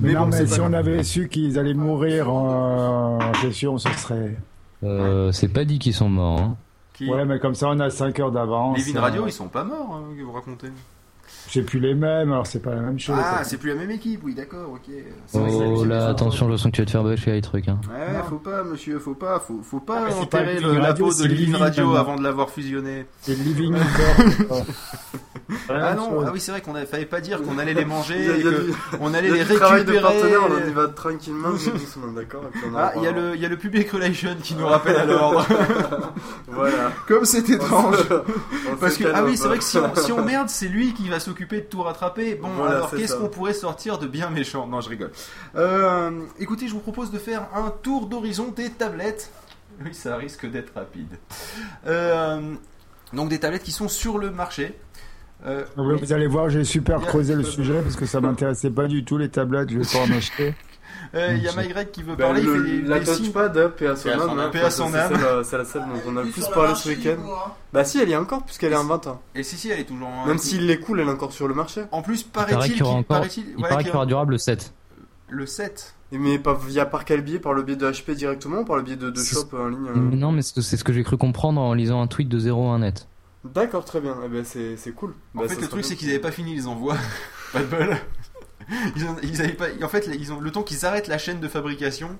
Mais, non, bon, mais si on avait su qu'ils allaient mourir en, en session, ce serait. Euh, c'est pas dit qu'ils sont morts. hein. Qui Ouais, mais comme ça, on a 5 heures d'avance. Les Vin euh, Radio, ils sont pas morts, hein, que vous racontez. C'est plus les mêmes, alors c'est pas la même chose. Ah, c'est plus la même équipe, oui, d'accord, ok. Oh là, attention, je sens que tu vas te faire bâcher les trucs. Hein. Ouais, faut pas, monsieur, faut pas, faut, faut pas Ah, pas enterrer Living le- la Radio, peau de Living Radio avant de l'avoir fusionné. C'est Living Encore. Ah non, ah oui, c'est vrai qu'on a- fallait pas dire qu'on allait les manger Il y a- et il y a que du- on allait il y a les de récupérer. partenaire, on y va tranquillement, doucement, d'accord Ah, il y a le, il y a le Public Relation qui nous rappelle à l'ordre. Voilà. Comme c'est étrange. Parce que, ah oui, c'est vrai que si on, si on merde, c'est lui qui va s'occuper de tout rattraper. Bon, Voilà, alors qu'est-ce qu'on pourrait sortir de bien méchant? Non, je rigole. Euh, écoutez, je vous propose de faire un tour d'horizon des tablettes. Oui, ça risque d'être rapide. Euh, donc des tablettes qui sont sur le marché. Euh, Ah Vous allez voir, j'ai super creusé le sujet parce que ça m'intéressait pas du tout les tablettes, je vais pas en acheter. Euh, Il y a MyGreg qui veut Ben, parler. le- il fait la des signes. touchpad, hein, paix à son Paix à son âme. âme. hein, Paix à parce son que c'est âme. celle, euh, C'est la celle dont on a le Plus parlé ce week-end. hein. Bah si, elle y est encore, puisqu'elle est en vente. hein. Et si, si, elle est toujours en. Même s'il est cool, elle est encore sur le marché. En plus, Il paraît paraît-il qu'il y aura qu'il encore. paraît-il- Il ouais, paraît qu'il qu'il y y aura durable le 7. le 7. Et Mais pas via par quel biais Par le biais de HP directement ou par le biais de, de C'est- shop en ligne euh Non, mais c'est c'est ce que j'ai cru comprendre en lisant un tweet de 01net. D'accord, très bien. Eh ben, c'est c'est cool. En Bah, fait, le sera truc, bien. c'est qu'ils avaient pas fini les envois. pas de bol. Ils, ont- ils avaient pas. En fait, ils ont le temps qu'ils arrêtent la chaîne de fabrication.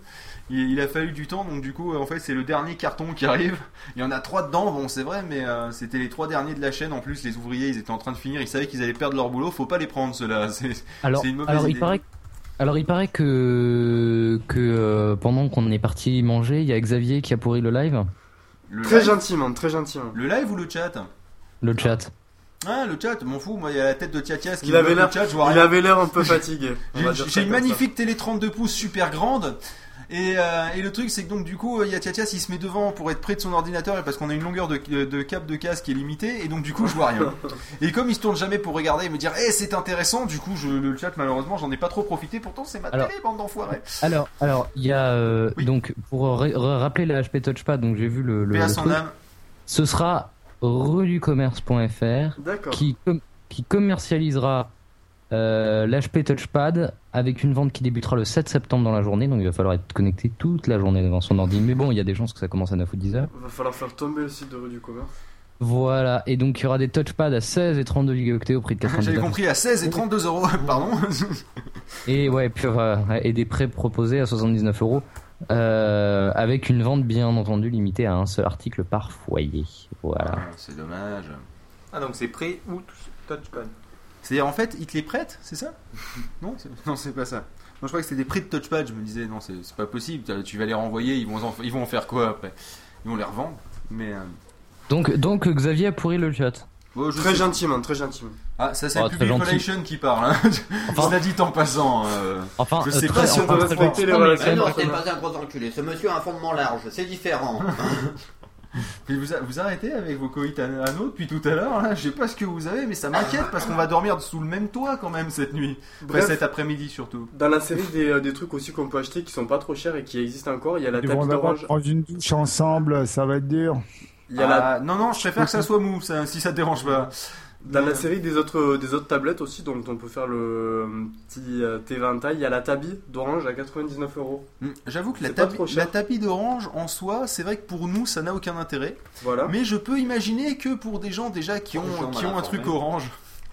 Il, il a fallu du temps, donc du coup, en fait, c'est le dernier carton qui arrive. Il y en a trois dedans, bon, c'est vrai, mais euh, c'était les trois derniers de la chaîne. En plus, les ouvriers, ils étaient en train de finir. Ils savaient qu'ils allaient perdre leur boulot. Faut pas les prendre, ceux-là. C'est Alors, une mauvaise alors il idée. paraît, alors il paraît que que euh, pendant qu'on est parti manger, il y a Xavier qui a pourri le live, Le Très live- gentiment, très gentiment. Le live ou le chat? Le chat. Ah, le chat, m'en fous. Moi, il y a la tête de Tiatias qui Il avait l'air, le chat. Je vois il rien. avait l'air un peu fatigué. J'ai une ça. magnifique télé 32 pouces super grande. Et, euh, et le truc, c'est que donc du coup, il y a Tiatias, il se met devant pour être près de son ordinateur et parce qu'on a une longueur de, de câble de casque qui est limitée. Et donc du coup, je vois rien. Et comme il se tourne jamais pour regarder et me dire, eh, c'est intéressant, du coup, je, le chat, malheureusement, j'en ai pas trop profité. Pourtant, c'est ma Alors- télé, bande d'enfoirés. Alors, alors il y a euh, donc pour ra- ra- rappeler la HP Touchpad, donc j'ai vu le, le, le truc. âme. Ce sera relucommerce.fr D'accord. qui com- qui commercialisera euh, l'HP Touchpad avec une vente qui débutera le 7 septembre dans la journée, donc il va falloir être connecté toute la journée devant son ordi. Mais bon, il y a des chances que ça commence à 9 ou 10 heures. Va falloir faire tomber le site de rue du commerce. Voilà, et donc il y aura des touchpads à 16 et 32 gigaoctets au prix de 90 J'avais compris à 16 et 32 euros, pardon. Et ouais, puis, euh, et des prêts proposés à 79 euros. Euh, avec une vente bien entendu limitée à un seul article par foyer. Voilà. Ah, c'est dommage. Ah, donc c'est prêt ou touchpad C'est-à-dire, en fait, ils te les prêtent, c'est ça Non, c'est- non, c'est pas ça. Non, je crois que c'était des prêts de touchpad. Je me disais, non, c'est pas possible. Tu- Tu vas les renvoyer, ils vont en, ils vont en faire quoi après? Ils vont les revendre. Mais. euh, Donc, donc Xavier a pourri le chat. Bon, je Très sais- gentiment, très gentiment. Ah, ça c'est Oh, le Public. Relation qui parle. Hein. Enfin- Je l'ai dit en passant. euh, Enfin, je euh, sais très- pas si on enfin, doit très respecter les relations. Non, c'est pas un gros enculé. Ce monsieur a un fondement large, c'est différent. Mais vous, a- vous arrêtez avec vos coïts anneaux depuis tout à l'heure. là? Je sais pas ce que vous avez, mais ça m'inquiète parce qu'on va dormir sous le même toit quand même cette nuit. Enfin, Bref. cet après-midi surtout. Dans la série des, euh, des trucs aussi qu'on peut acheter qui sont pas trop chers et qui existent encore, il y a la d'abord d'orange. prendre une douche ensemble, ça va être dur. Il y a la, Ah, Non, non, je préfère que ça soit mou, ça, si ça te dérange pas. dans la série des autres, des autres tablettes aussi, dont on peut faire le euh, petit euh, éventail, il y a la Tabi d'orange à 99 euros. Hmm, J'avoue que la, tabi- la tapis d'orange en soi, c'est vrai que pour nous ça n'a aucun intérêt. Voilà. Mais je peux imaginer que pour des gens déjà qui ont, qui ont un truc orange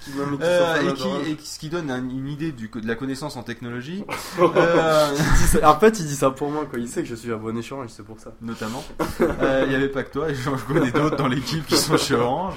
Qui- euh, et, qui, et qui- ce qui donne un- une idée du, de la connaissance en technologie, euh, En fait, il dit ça pour moi, quoi. Il sait que je suis à bon échange, c'est pour ça. notamment. Euh, Il n'y avait pas que toi, je connais d'autres dans l'équipe qui sont chez Orange.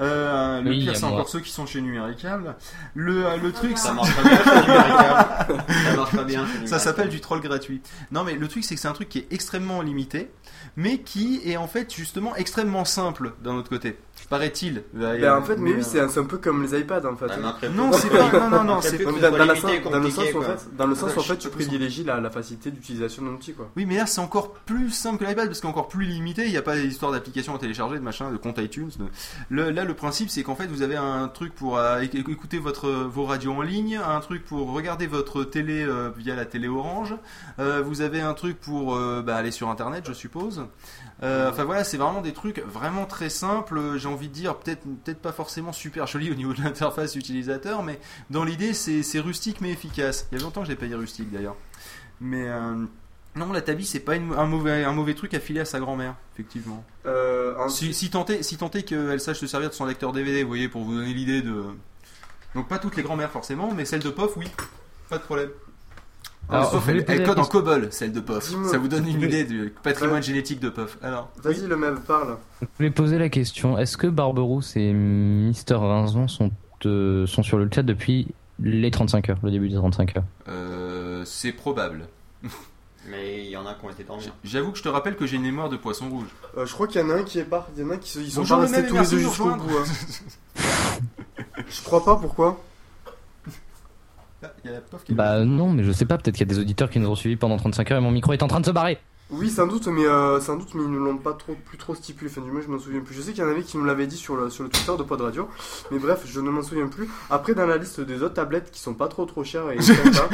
Euh, le Oui, pire, c'est encore ceux qui sont chez Numéricable. Le, euh, le truc, Ça marche pas bien chez Numéricable. Ça marche pas bien chez ça s'appelle du troll gratuit. Non, mais le truc, c'est que c'est un truc qui est extrêmement limité, mais qui est en fait justement extrêmement simple d'un autre côté. Paraît-il. Ben, en fait, mais oui, c'est un, peu comme les iPads en fait. Très Non, c'est pas. Non, non, non, c'est dans, le sens en fait, dans le sens où, en fait, tu privilégies la, la facilité d'utilisation d'un outil quoi. Oui, mais là c'est encore plus simple que l'iPad parce qu'encore plus limité. Il n'y a pas d'histoire d'application à télécharger, de machin, de compte iTunes. de- Le- là, le principe c'est qu'en fait vous avez un truc pour euh, éc- écouter votre vos radios en ligne, un truc pour regarder votre télé euh, via la télé Orange. Euh, vous avez un truc pour euh, bah, aller sur Internet, je suppose. Euh, Enfin voilà, c'est vraiment des trucs vraiment très simples. J'ai envie de dire peut-être peut-être pas forcément super joli au niveau de l'interface utilisateur, mais dans l'idée c'est rustique mais efficace. Il y a longtemps que je l'ai payé rustique d'ailleurs. Mais euh, non, la Tabi, c'est pas une- un, mauvais, un mauvais truc à filer à sa grand-mère, effectivement. Euh, Si, si tant est, si qu'elle sache se servir de son lecteur DVD, vous voyez, pour vous donner l'idée de, Donc pas toutes les grand-mères forcément, mais celle de POF, oui. Pas de problème. Alors, Sauf elle, code en. COBOL, celle de POF. Dis-moi. Ça vous donne une idée du patrimoine Ouais. génétique de POF. Alors, Vas-y, le même parle. Je voulais poser la question est-ce que Barberousse et Mister Rinzon sont, euh, sont sur le chat depuis les 35 heures, le début des 35 heures? Euh, c'est probable. Mais il y en a qui ont été dormir. J'avoue que je te rappelle que j'ai une mémoire de poisson rouge. Euh, je crois qu'il y en a un qui est pas. Il y en a qui se- ils sont Bonjour, pas restés tous les deux jusqu'au bout. hein. je crois pas, pourquoi? Ah, il y a la POF qui est Bah non, mais je sais pas, peut-être qu'il y a des auditeurs qui nous ont suivis pendant 35 heures et mon micro est en train de se barrer. Oui, sans doute, mais euh, sans doute, mais ils ne l'ont pas trop, plus trop stipulé. Enfin, du moins, je m'en souviens plus. Je sais qu'il y en avait qui nous l'avaient dit sur le, sur le Twitter de Pod Radio, mais bref, je ne m'en souviens plus. Après, dans la liste des autres tablettes qui sont pas trop trop chères et sympas,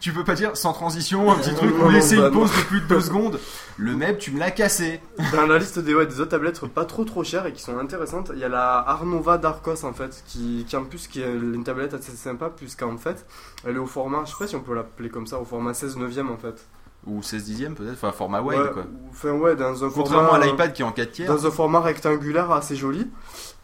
tu peux pas dire sans transition, un petit truc ou laisser une bah, pause de plus de deux secondes. Le meb, tu me l'as cassé. dans la liste des, ouais, des autres tablettes pas trop trop chères et qui sont intéressantes, il y a la Arnova Darkos en fait, qui, qui en plus qui est une tablette assez sympa, puisqu'en fait, elle est au format, je sais pas si on peut l'appeler comme ça, au format 16 neuvième en fait. Ou 16 dixième peut-être, enfin format wide Ouais, quoi. Enfin ouais, dans un Contrairement format, à euh, l'iPad qui est en 4 tiers. Dans un format rectangulaire assez joli.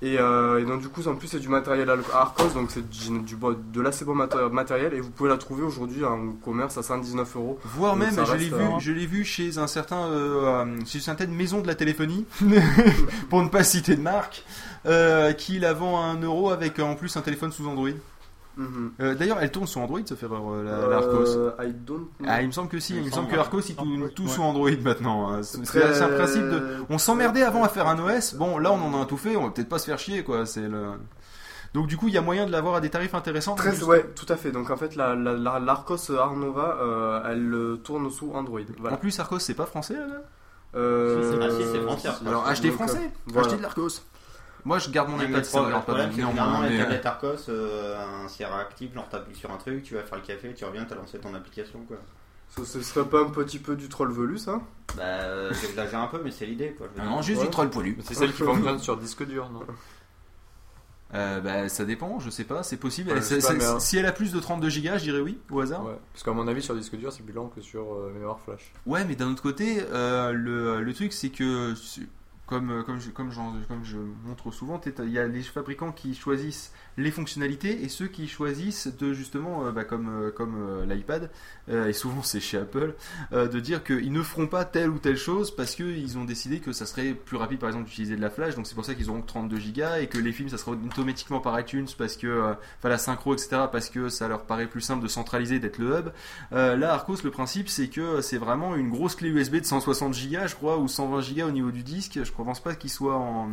Et, euh, et donc du coup, en plus c'est du matériel al- Arcos, donc c'est du, du de l'assez bon maté- matériel. Et vous pouvez la trouver aujourd'hui en commerce à 119 euros. Voire Donc même, je l'ai vu, euh, je l'ai vu chez un certain, euh, chez une certaine maison de la téléphonie, pour ne pas citer de marque, euh, qui la vend à 1 euro avec en plus un téléphone sous Android. Mhm. Euh, D'ailleurs, elle tourne sous Android, ça fait erreur, euh, la, Arcos. Euh, I don't know. Ah, il me semble que si, il, Il me semble que. Arcos, il tourne tout Ouais. sous Android maintenant. hein. C'est Très- un principe de. On s'emmerdait avant à faire un OS, bon là on en a un tout fait, on va peut-être pas se faire chier quoi. C'est le. Donc du coup, il y a moyen de l'avoir à des tarifs intéressants. Très, Juste- ouais, tout à fait. Donc en fait, la, la, la- l'Arcos Arnova, euh, elle euh, tourne sous Android. En plus, Arcos, c'est pas français là? Euh, si, c'est français. Alors achetez donc, français, voilà. achetez de l'Arcos. Moi, je garde mon iPad, ça me pas les mais, euh, tablettes Arcos, euh, si elle réactive, genre t'appuies sur un truc, tu vas faire le café, tu reviens, t'as lancé ton application quoi. Ce, ce serait pas un petit peu du troll velu ça Bah, euh, j'exagère un peu, mais c'est l'idée quoi. je non, juste Ouais. du troll poilu. C'est celle qui fonctionne sur disque dur, non? Euh, bah, ça dépend, je sais pas, c'est possible. Ouais, pas, mais, Si elle a plus de 32 Go, je dirais oui, au hasard. Ouais, parce qu'à mon avis, sur disque dur, c'est plus lent que sur euh, mémoire flash. Ouais, mais d'un autre côté, euh, le, le truc c'est que comme comme je, comme, comme je montre souvent, il y a les fabricants qui choisissent les fonctionnalités et ceux qui choisissent de justement, euh, bah, comme euh, comme euh, l'iPad et souvent c'est chez Apple, de dire qu'ils ne feront pas telle ou telle chose parce que ils ont décidé que ça serait plus rapide par exemple d'utiliser de la flash, donc c'est pour ça qu'ils auront que 32 Go et que les films ça sera automatiquement par iTunes parce que enfin la synchro etc parce que ça leur paraît plus simple de centraliser d'être le hub. Là, Arcos, le principe, c'est que c'est vraiment une grosse clé USB de 160 Go, je crois, ou 120 Go au niveau du disque. Je pense pas qu'il soit en,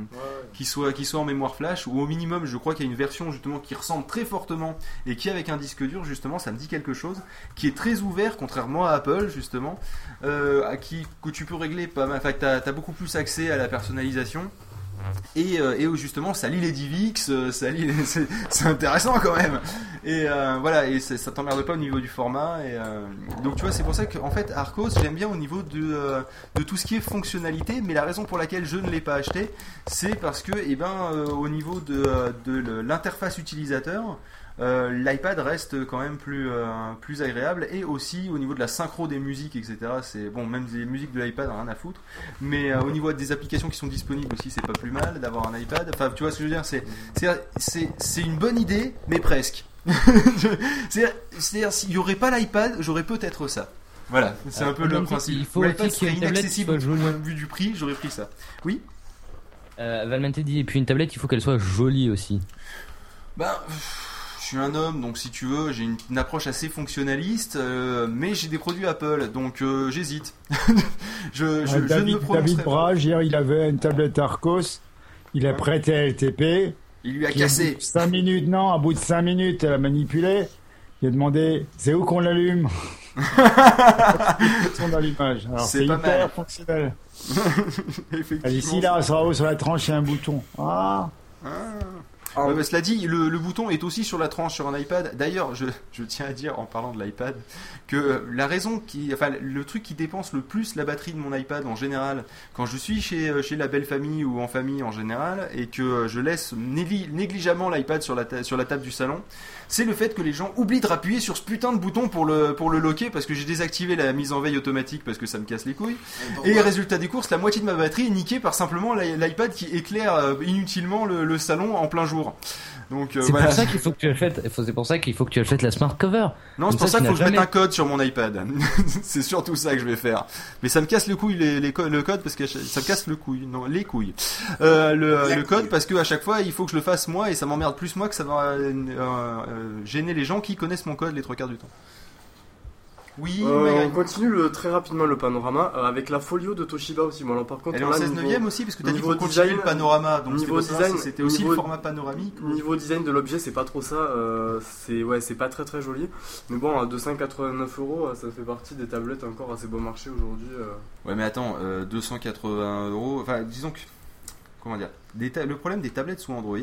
qu'il soit, qu'il soit en mémoire flash, ou au minimum, je crois qu'il y a une version justement qui ressemble très fortement et qui, avec un disque dur, justement, ça me dit quelque chose, qui est très ouvert, contrairement à Apple, justement, euh, à qui, que tu peux régler pas mal. Enfin, t'as, t'as beaucoup plus accès à la personnalisation. Et, euh, justement ça lit les DivX, euh, ça c'est, intéressant quand même. Et euh, voilà, et ça t'emmerde pas au niveau du format. Donc tu vois, c'est pour ça qu'en fait Arcos, j'aime bien au niveau de, tout ce qui est fonctionnalité, mais la raison pour laquelle je ne l'ai pas acheté, c'est parce que, eh ben, au niveau de, l'interface utilisateur. Euh, L'iPad reste quand même plus, euh, plus agréable et aussi au niveau de la synchro des musiques etc c'est bon même les musiques de l'iPad rien à foutre. Mais euh, au niveau des applications qui sont disponibles aussi c'est pas plus mal d'avoir un iPad. Enfin tu vois ce que je veux dire c'est c'est c'est c'est une bonne idée mais presque. C'est c'est s'il y aurait pas l'iPad j'aurais peut-être ça. Voilà c'est Euh, un peu le principe il faut l'iPad aussi qu'il y ait serait une tablette inaccessible qui du soit jolie. point de vue du prix j'aurais pris ça. Oui? Euh, Valmente dit, et puis une tablette, il faut qu'elle soit jolie aussi. Bah, je suis un homme, donc si tu veux, j'ai une, une approche assez fonctionnaliste, euh, mais j'ai des produits Apple, donc euh, j'hésite. je, je, je ne David, me prononcerai David. Brage, hier, il avait une tablette Arcos. Il a prêté à LTP. Il lui a cassé. au bout de Cinq minutes, non, à bout de 5 minutes, elle a manipulé. Il a demandé, c'est où qu'on l'allume? Son allumage. Alors, C'est hyper mal. fonctionnel. Effectivement. Elle dit, si là, sur la tranche, il y a un bouton. Ah Ah. Ouais, cela dit, le, le bouton est aussi sur la tranche sur un iPad. D'ailleurs, je, je tiens à dire en parlant de l'iPad que euh, la raison qui, enfin, le truc qui dépense le plus la batterie de mon iPad en général, quand je suis chez, euh, chez la belle famille ou en famille en général, et que euh, je laisse négli- négligemment l'iPad sur la, ta- sur la table du salon, c'est le fait que les gens oublient de rappuyer sur ce putain de bouton pour le, pour le loquer parce que j'ai désactivé la mise en veille automatique parce que ça me casse les couilles. Et résultat des courses, la moitié de ma batterie est niquée par simplement l'i- l'iPad qui éclaire euh, inutilement le, le salon en plein jour. Donc, euh, C'est voilà. pour ça qu'il faut que tu achètes. C'est pour ça qu'il faut que tu achètes la smart cover. Non, c'est pour ça qu'il faut que je mette un code sur mon iPad. c'est surtout ça que je vais faire. Mais ça me casse le couille les, les co- le code parce que ça me casse le couille, non les couilles. Euh, le, le code parce que à chaque fois il faut que je le fasse moi et ça m'emmerde plus moi que ça va euh, euh, gêner les gens qui connaissent mon code les trois quarts du temps. Oui, Euh, on continue le, très rapidement le panorama euh, avec la folio de Toshiba aussi. Bon, alors, par contre, Elle est en là, 16 niveau- neuvième aussi parce que dit niveau faut continuer design, le panorama donc niveau design, si c'était aussi niveau- le format panoramique. ou- Niveau design de l'objet, c'est pas trop ça. euh, c'est ouais, c'est pas très très joli. Mais bon, à 289 euros, ça fait partie des tablettes encore assez bon marché aujourd'hui. euh. Ouais, mais attends, euh, 280 euros. Enfin, disons que. Comment dire des Le problème des tablettes sous Android,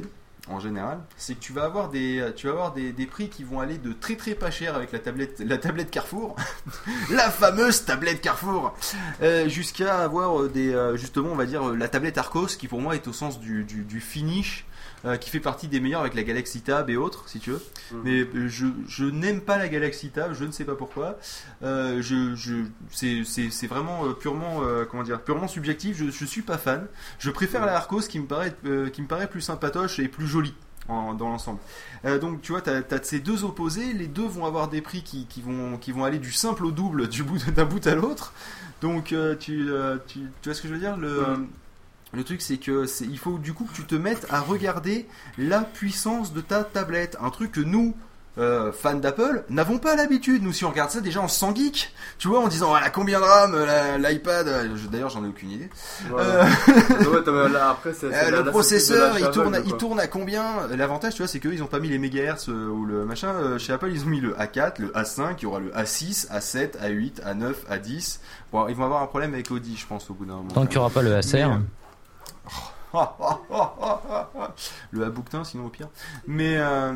en général, c'est que tu vas avoir des, tu vas avoir des, des prix qui vont aller de très très pas cher avec la tablette, la tablette Carrefour, la fameuse tablette Carrefour, euh, jusqu'à avoir euh, des, euh, justement, on va dire, euh, la tablette Arcos, qui pour moi est au sens du, du, du finish. Euh, qui fait partie des meilleurs avec la Galaxy Tab et autres, si tu veux. Mhm. Mais euh, je, je n'aime pas la Galaxy Tab, je ne sais pas pourquoi. Euh, je, je, c'est, vraiment purement, euh, comment dire, purement subjectif. Je, je suis pas fan. Je préfère la Arcos qui me paraît, qui me paraît plus sympatoche et plus jolie. en- dans l'ensemble. Euh, donc tu vois, tu as, ces deux opposés, les deux vont avoir des prix qui, qui vont, qui vont aller du simple au double du bout d'un bout à l'autre. Donc euh, tu, euh, tu, tu vois ce que je veux dire? Le, le truc, c'est que il faut du coup que tu te mettes à regarder la puissance de ta tablette. Un truc que nous, euh, fans d'Apple, n'avons pas l'habitude. Nous, si on regarde ça, déjà, on se sent geek. Tu vois, en disant, ah, combien de RAM, euh, l'iPad. Euh, d'ailleurs, j'en ai aucune idée. Le processeur, il tourne, à, il tourne à combien? L'avantage, tu vois, c'est qu'eux, ils ont pas mis les mégahertz euh, ou le machin. chez Apple, ils ont mis le A4, le A5, il y aura le A6, A7, A8, A9, A10. Bon, ils vont avoir un problème avec Audi, je pense, au bout d'un moment. Tant qu'il n'y aura pas le A7. Le Abouctin, sinon au pire. Mais euh,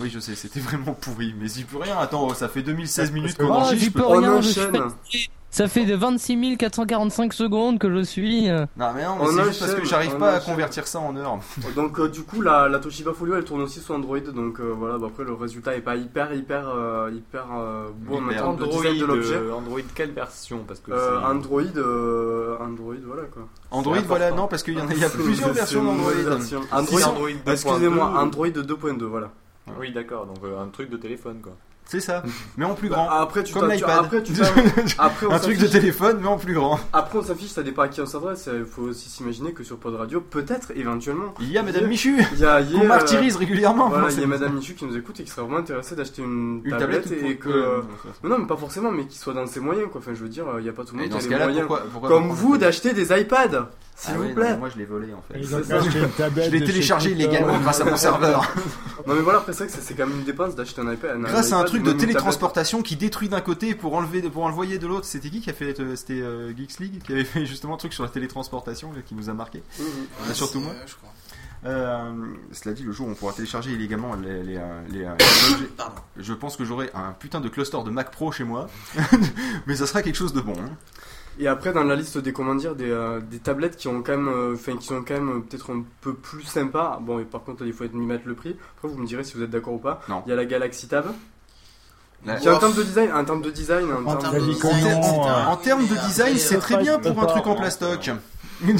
oui, je sais, c'était vraiment pourri. Mais j'y peux rien. Attends, ça fait 2016 minutes qu'on enregistre. j'y peux rien, je suis. Ça fait de 26 445 secondes que je suis. euh. Non, mais non, mais c'est juste parce que j'arrive pas à convertir ça en heures. Donc euh, du coup la, la Toshiba Folio elle tourne aussi sur Android donc euh, voilà bah, après le résultat est pas hyper hyper euh, hyper euh, bon en termes de design de l'objet. Android quelle version? Parce que Euh, c'est- Android euh, Android voilà quoi. Android, voilà, non, parce qu'il y en a- il y a plusieurs versions d'Android. Android, Android 2.2. excusez-moi Android 2.2 voilà. Oui, d'accord, donc euh, un truc de téléphone quoi. C'est ça, mais en plus Bah, grand. après, tu comme l'iPad. après, tu après, on un truc de téléphone, mais en plus grand. Après on s'affiche ça dépend à qui on s'adresse il faut aussi s'imaginer que sur Pod Radio peut-être éventuellement Il y a Madame Michu qu'on euh, martyrise régulièrement. Voilà, Moi, il y a Madame Michu qui nous écoute et qui serait vraiment intéressée d'acheter une, Une tablette, et que. euh, non, mais pas forcément, mais qui soit dans ses moyens quoi. Enfin, je veux dire, il n'y a pas tout le monde qui a les moyens. pourquoi- pourquoi Comme vous d'acheter des iPads, s'il Ah vous ouais, non, plaît. moi je l'ai volé en fait. Je l'ai téléchargé illégalement grâce à mon serveur. Non, mais voilà, après, c'est vrai que c'est quand même une dépense d'acheter un iPad. Grâce à un truc de télétransportation qui détruit d'un côté pour enlever pour envoyer de l'autre. C'était qui qui a fait euh, C'était euh, Geeks League qui avait fait justement un truc sur la télétransportation là, qui nous a marqué. Bah, surtout moi. euh, je crois. Euh, cela dit, le jour où on pourra télécharger illégalement les, les, euh, les, euh, les objets, Pardon. je pense que j'aurai un putain de cluster de Mac Pro chez moi. Mais ça sera quelque chose de bon. hein. Et après, dans la liste des comment dire, des, euh, des tablettes qui ont quand même, euh, enfin, qui sont quand même euh, peut-être un peu plus sympas. Bon, et par contre, il faut m'y mettre le prix. Après, vous me direz si vous êtes d'accord ou pas. Non. Il y a la Galaxy Tab. La- en termes de design, en termes de design, en, En termes termes de de design, c'est très bien pour un truc en plastoc.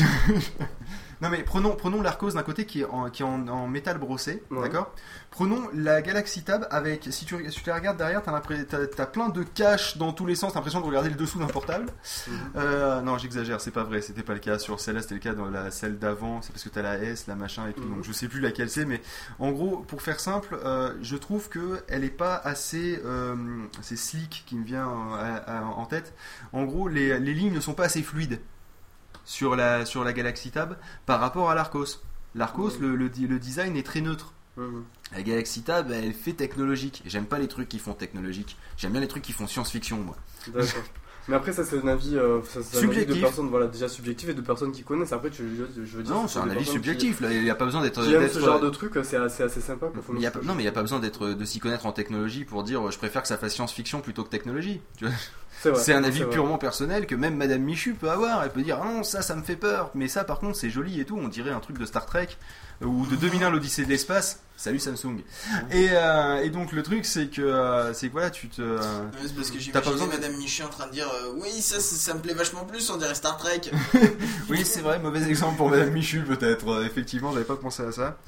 non mais prenons, prenons l'Arcos d'un côté qui est en, qui est en, en métal brossé, Ouais. d'accord? Prenons la Galaxy Tab avec, si tu, si tu la regardes derrière, t'as, t'as plein de caches dans tous les sens, t'as l'impression de regarder le dessous d'un portable. Mhm. Euh, non, j'exagère, c'est pas vrai, c'était pas le cas sur celle-là, c'était le cas dans la celle d'avant, c'est parce que t'as la S, la machin et tout, Mhm. donc je sais plus laquelle c'est, mais en gros, pour faire simple, euh, je trouve que elle est pas assez, euh, c'est slick qui me vient euh, à- en tête. En gros, les, les lignes ne sont pas assez fluides sur la, sur la Galaxy Tab par rapport à l'Arcos. L'Arcos, Mhm. le, le, le design est très neutre. Mhm. La Galaxy Tab, elle fait technologique. J'aime pas les trucs qui font technologique. J'aime bien les trucs qui font science-fiction, moi. D'accord. Mais après, ça, c'est un avis, euh, ça, c'est un avis de Subjectif. personnes, voilà, déjà subjectif et de personnes qui connaissent. Après, tu, je, je veux dire, Non, c'est un des avis personnes subjectif. Là, il n'y a pas besoin d'être. Qui, qui aiment d'être- ce genre de truc, c'est assez, assez sympa. quoi. Faut Il y a pas- non, mais il n'y a pas besoin d'être, de s'y connaître en technologie pour dire euh, je préfère que ça fasse science-fiction plutôt que technologie. Tu vois C'est vrai, C'est un avis vrai. purement personnel que même Madame Michu peut avoir. Elle peut dire ah non, ça, ça me fait peur. Mais ça, par contre, c'est joli et tout. On dirait un truc de Star Trek euh, ou de 2001 l'Odyssée de l'espace. Salut Samsung. Et, euh, et donc le truc, c'est que euh, c'est voilà, tu te. Ouais, c'est parce que T'as pas besoin de- Madame Michu en train de dire euh, Oui, ça, ça, ça me plaît vachement plus, on dirait Star Trek. Oui, c'est vrai, mauvais exemple pour Madame Michu peut-être. Effectivement, j'avais pas pensé à ça.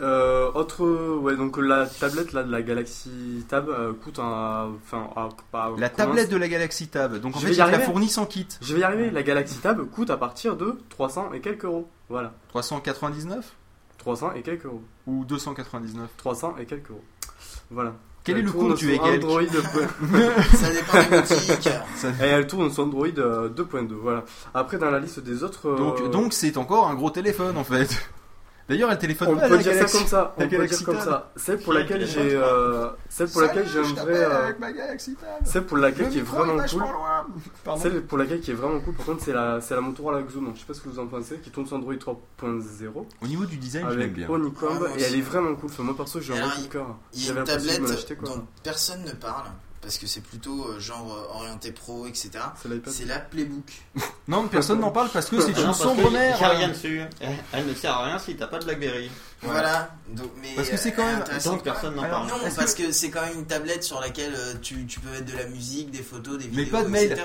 Euh, autre, ouais, donc la tablette là de la Galaxy Tab euh, coûte un, enfin, à- pas- La comment- tablette de la Galaxy Tab. Donc en Je fait, vais y ils la arriver. fournissent en kit. Je vais y arriver. La Galaxy Tab coûte à partir de 300 et quelques euros. Voilà. 399 300 et quelques euros. ou 299 300 et quelques euros. Voilà. Quel Elle est le compte du sur Hegel Android. Ça dépend des boutiques. Et elle tourne sur Android euh, 2.2. Voilà. Après, dans la liste des autres. euh, Donc, donc c'est encore un gros téléphone en fait. D'ailleurs, elle téléphone on pas peut la dire Galaxy- ça comme ça. On la peut dire comme ça. Celle pour Qui a laquelle le j'ai, euh, celle pour laquelle j'ai un je vrai, t'appelle euh, avec ma Galaxy Tab. celle pour laquelle Le qui est micro vraiment vachement cool. loin. Pardon. Celle pour laquelle qui est vraiment cool, par contre, c'est la, c'est la Motorola Xoom. Je sais pas ce que vous en pensez, qui tourne sur Android 3.0 Au niveau du design, je l'aime avec bien. Honeycomb Ah, moi et aussi. elle est vraiment cool. Enfin, moi perso, j'ai un Alors, vrai coup de cœur. Il y a J'avais une de me tablette l'acheter, quoi. dont personne ne parle parce que c'est plutôt euh, genre euh, orienté pro, etc. C'est l'iPad. C'est la Playbook. Non, personne n'en parle parce que c'est une sombre mer. Il n'y a rien dessus. Elle, elle ne sert à rien si t'as pas de Blackberry. Voilà. Donc, mais, Parce que c'est quand euh, même- intéressant. Donc personne n'en parle. Non, parce que, c'est quand même une tablette sur laquelle euh, tu, tu peux mettre de la musique, des photos, des Mais vidéos, pas de mail.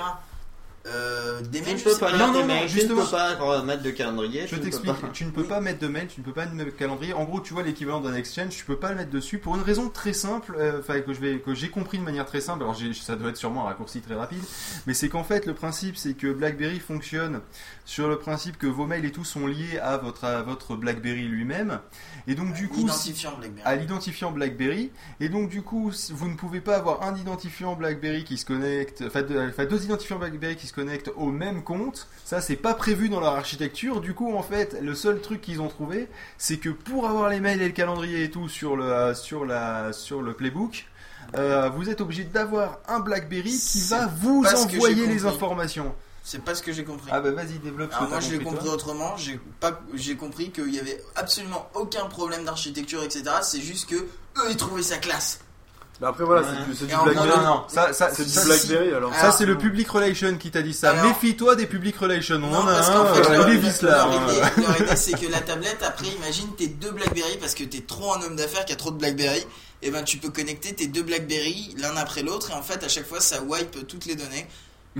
Euh, des Tu mails, ne je peux sais pas pas. lire Non, tes non, mails, tu ne justement. peux pas mettre de calendrier. Je ne peux t'explique, pas- tu ne peux pas mettre de mail, tu ne peux pas mettre de calendrier. En gros, tu vois l'équivalent d'un exchange, tu peux pas le mettre dessus pour une raison très simple, euh, enfin que je vais que j'ai compris de manière très simple. Alors ça doit être sûrement un raccourci très rapide, mais c'est qu'en fait le principe c'est que BlackBerry fonctionne sur le principe que vos mails et tout sont liés à votre à votre BlackBerry lui-même, et donc du coup si- Identifiant BlackBerry. à l'identifiant BlackBerry. Et donc, du coup, vous ne pouvez pas avoir un identifiant BlackBerry qui se connecte, enfin deux, enfin, deux identifiants BlackBerry qui se connectent au même compte. Ça, c'est pas prévu dans leur architecture. Du coup, en fait, le seul truc qu'ils ont trouvé, c'est que pour avoir les mails et le calendrier et tout sur le, sur la, sur le Playbook, euh, vous êtes obligé d'avoir un BlackBerry qui va vous envoyer les informations. C'est pas ce que j'ai compris. Ah bah vas-y, développe Alors moi je l'ai compris, toi. autrement, j'ai pas j'ai compris qu'il y avait absolument aucun problème d'architecture etc. C'est juste que eux ils trouvaient ça classe. Bah après, voilà, c'est du, c'est du Blackberry. Non, non, non, ça, ça, C'est du ça, Blackberry alors. Ça, c'est le public relation qui t'a dit ça. Alors- Méfie-toi des public relations. On Non, en a parce un, fait, euh, leur, il est vice là. leur idée, c'est que la tablette, après, imagine t'es deux Blackberry parce que t'es trop un homme d'affaires qui a trop de Blackberry. Et ben tu peux connecter tes deux Blackberry l'un après l'autre et en fait à chaque fois ça wipe toutes les données,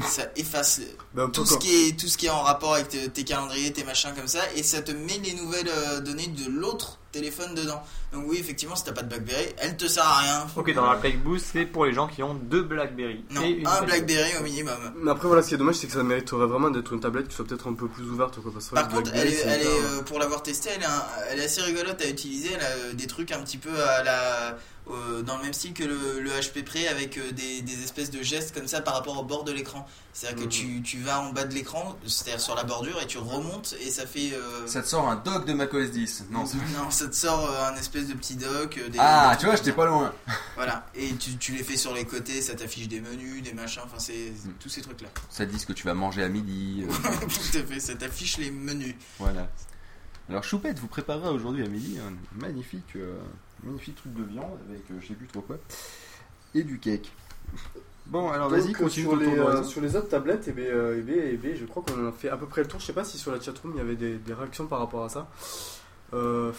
ça efface Bah, un peu tout ce qui est tout ce qui est en rapport avec tes, tes calendriers, tes machins comme ça et ça te met les nouvelles euh, données de l'autre téléphone dedans. Donc oui effectivement si t'as pas de Blackberry, elle te sert à rien. Ok, dans la Playbook, c'est pour les gens qui ont deux Blackberry. Non, et une un. Blackberry au minimum. Mais après, voilà, ce qui est dommage, c'est que ça mériterait vraiment d'être une tablette qui soit peut-être un peu plus ouverte. Quoi, parce que Par contre, elle Blackberry, est, elle euh, pour l'avoir testée, elle est, un- elle est assez rigolote à utiliser. Elle a euh, des trucs un petit peu à la, euh, dans le même style que le, le HP Pre avec euh, des, des espèces de gestes comme ça par rapport au bord de l'écran. C'est-à-dire Mhm. que tu, tu vas en bas de l'écran, c'est-à-dire sur la bordure, et tu remontes et ça fait. euh, Ça te sort un doc de macOS 10. Non, c'est- non, ça te sort euh, un espèce de petit dock. euh, des- Ah, des tu vois, j'étais pas loin. Voilà, et tu, tu les fais sur les côtés, ça t'affiche des menus, des machins, enfin c'est Hmm. tous ces trucs-là. Ça te dit ce que tu vas manger à midi. euh, Tout à fait, ça t'affiche les menus. voilà. Alors, Choupette vous préparera aujourd'hui à midi un magnifique, euh, magnifique truc de viande avec euh, je sais plus trop quoi. Et du cake. Bon, alors vas-y, continue sur les, euh, sur les autres tablettes, eh bien, euh, eh bien, eh bien, je crois qu'on a fait à peu près le tour. Je sais pas si sur la chatroom il y avait des, des réactions par rapport à ça. Euh,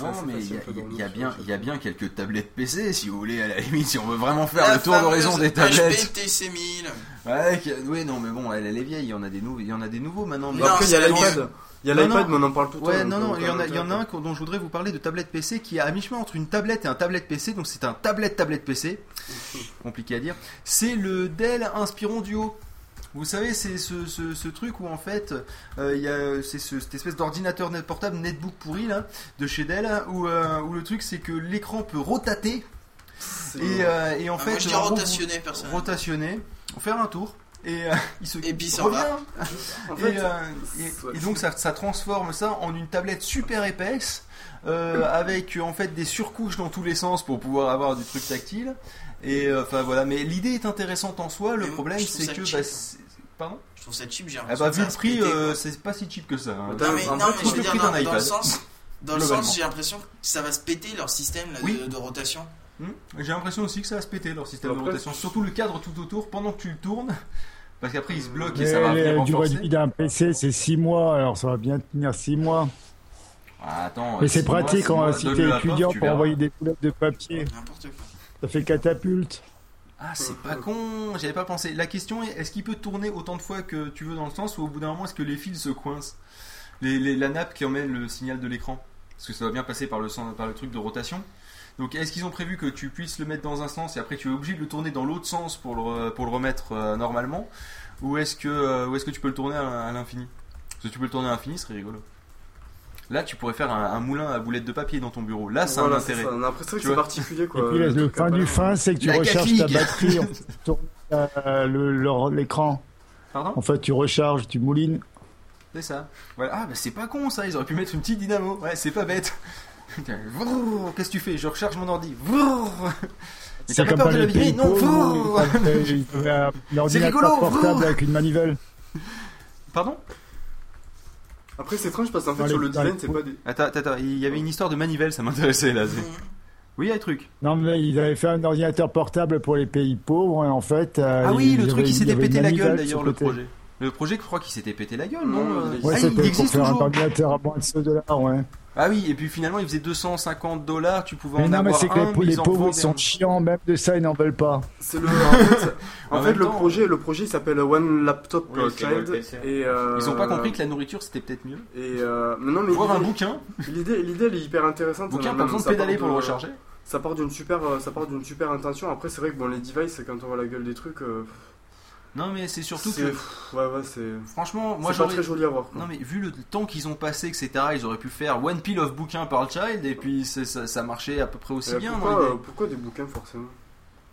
Non, mais il y, a- y bien, il y a bien quelques tablettes PC, si vous voulez, à la limite, si on veut vraiment faire La le tour d'horizon des tablettes. HP TC1000. Ouais, oui, non, mais bon, elle, elle est vieille, il y en a des nouveaux, il y en a des nouveaux maintenant. Mais Non, Après, il y a l'iPad. Il y a l'iPad, mais on en parle tout le temps. Ouais, donc, non, non, euh, il y en a, il y en a un dont je voudrais vous parler de tablette PC qui est à mi-chemin entre une tablette et un tablette PC, donc c'est un tablette tablette PC, compliqué à dire. C'est le Dell Inspiron Duo. Vous savez, c'est ce, ce, ce truc où en fait, euh, il y a c'est ce- cette espèce d'ordinateur net portable netbook pourri là de chez Dell où, euh, où le truc c'est que l'écran peut rotater et, euh, et en Ah, fait moi je dis en gros, rotationné vous- rotationner, faire un tour et euh, il se Et puis revient. va. En Et, fait, euh, et- et donc ça, ça transforme ça en une tablette super épaisse euh, avec euh, en fait des surcouches dans tous les sens pour pouvoir avoir du truc tactile. Et euh, enfin voilà, mais l'idée est intéressante en soi. Le Mais problème c'est que cheap. bah, pardon. Je trouve ça cheap, j'ai Ah l'impression bah que vu ça le va se prix, péter, quoi. euh, c'est pas si cheap que ça. hein. Non mais, non, je veux dire dans, le sens, dans le sens, j'ai l'impression que ça va se péter leur système là, Oui. de, de rotation. Hmm. J'ai l'impression aussi que ça va se péter leur système de rotation, surtout le cadre tout autour pendant que tu le tournes, parce qu'après il se bloque et ça va la venir durée de vie d'un PC, c'est 6 mois, alors ça va bien tenir 6 mois. Ah, attends, Mais euh, c'est mois, pratique six hein, mois, si t'es étudiant tu pour envoyer des boulettes de papier. N'importe quoi. Ça fait catapulte. Ah, c'est pas con, j'avais pas pensé. La question est est-ce qu'il peut tourner autant de fois que tu veux dans le sens ou au bout d'un moment est-ce que les fils se coincent La nappe qui emmène le signal de l'écran parce que ça doit bien passer par le, par le truc de rotation. Donc est-ce qu'ils ont prévu que tu puisses le mettre dans un sens et après tu es obligé de le tourner dans l'autre sens pour le, remettre euh, normalement? Ou est-ce que, euh, ou est-ce que tu peux le tourner à, à l'infini? Parce que tu peux le tourner à l'infini, ce serait rigolo. Là, tu pourrais faire un, un moulin à boulettes de papier dans ton bureau. Là, c'est Voilà, un c'est intérêt. ça. On a l'impression que Tu c'est particulier, quoi. Et puis le le truc fin du pas- fin, c'est que tu La recharges ta batterie en tournant euh, l'écran. Pardon En fait, tu recharges, tu moulines. C'est ça. Voilà. Ah, bah c'est pas con ça, ils auraient pu mettre une petite dynamo. Ouais, c'est pas bête. Qu'est-ce que tu fais? Je recharge mon ordi. Mais t'as pas peur de l'abîmer pays Non, C'est rigolo, portable avec une manivelle. Pardon? Après, c'est étrange parce qu'en fait, Dans sur les- le design, c'est pas des. Attends, attends, il y avait une histoire de manivelle, ça m'intéressait là. Oui, il y a un truc. Non, mais ils avaient fait un ordinateur portable pour les pays pauvres, et en fait. euh, Ah oui, le truc il s'était pété la gueule d'ailleurs, le projet. Le projet, je crois qu'il s'était pété la gueule, non, Euh, il Ouais, ah, c'était pour existe faire un toujours. ordinateur à moins de 100 dollars, ouais. Ah oui, et puis finalement, il faisait 250 dollars, tu pouvais Mais en non, mais avoir c'est que un, les, mais les pauvres, sont un. chiants, même de ça, ils n'en veulent pas. C'est le. En fait, en En fait, même le temps- projet, le projet, il s'appelle One Laptop Oui, Child. Et, euh, Ils ont pas compris que la nourriture c'était peut-être mieux. Et euh, mais non, mais Voir un l'idée- bouquin, L'idée, l'idée, elle est hyper intéressante. bouquin, pas besoin de pédaler pour le recharger. Ça part d'une super, euh, ça part d'une super intention. Après, c'est vrai que bon, les devices, quand on voit la gueule des trucs, euh, Non, mais c'est surtout que, pff, ouais, ouais, c'est. franchement, moi j'aurais. très joli à voir. quoi. Non mais vu le temps qu'ils ont passé, etc., ils auraient pu faire One Pill of bouquin par child et puis ça, ça marchait à peu près aussi Euh, bien. pourquoi, euh, pourquoi des bouquins forcément?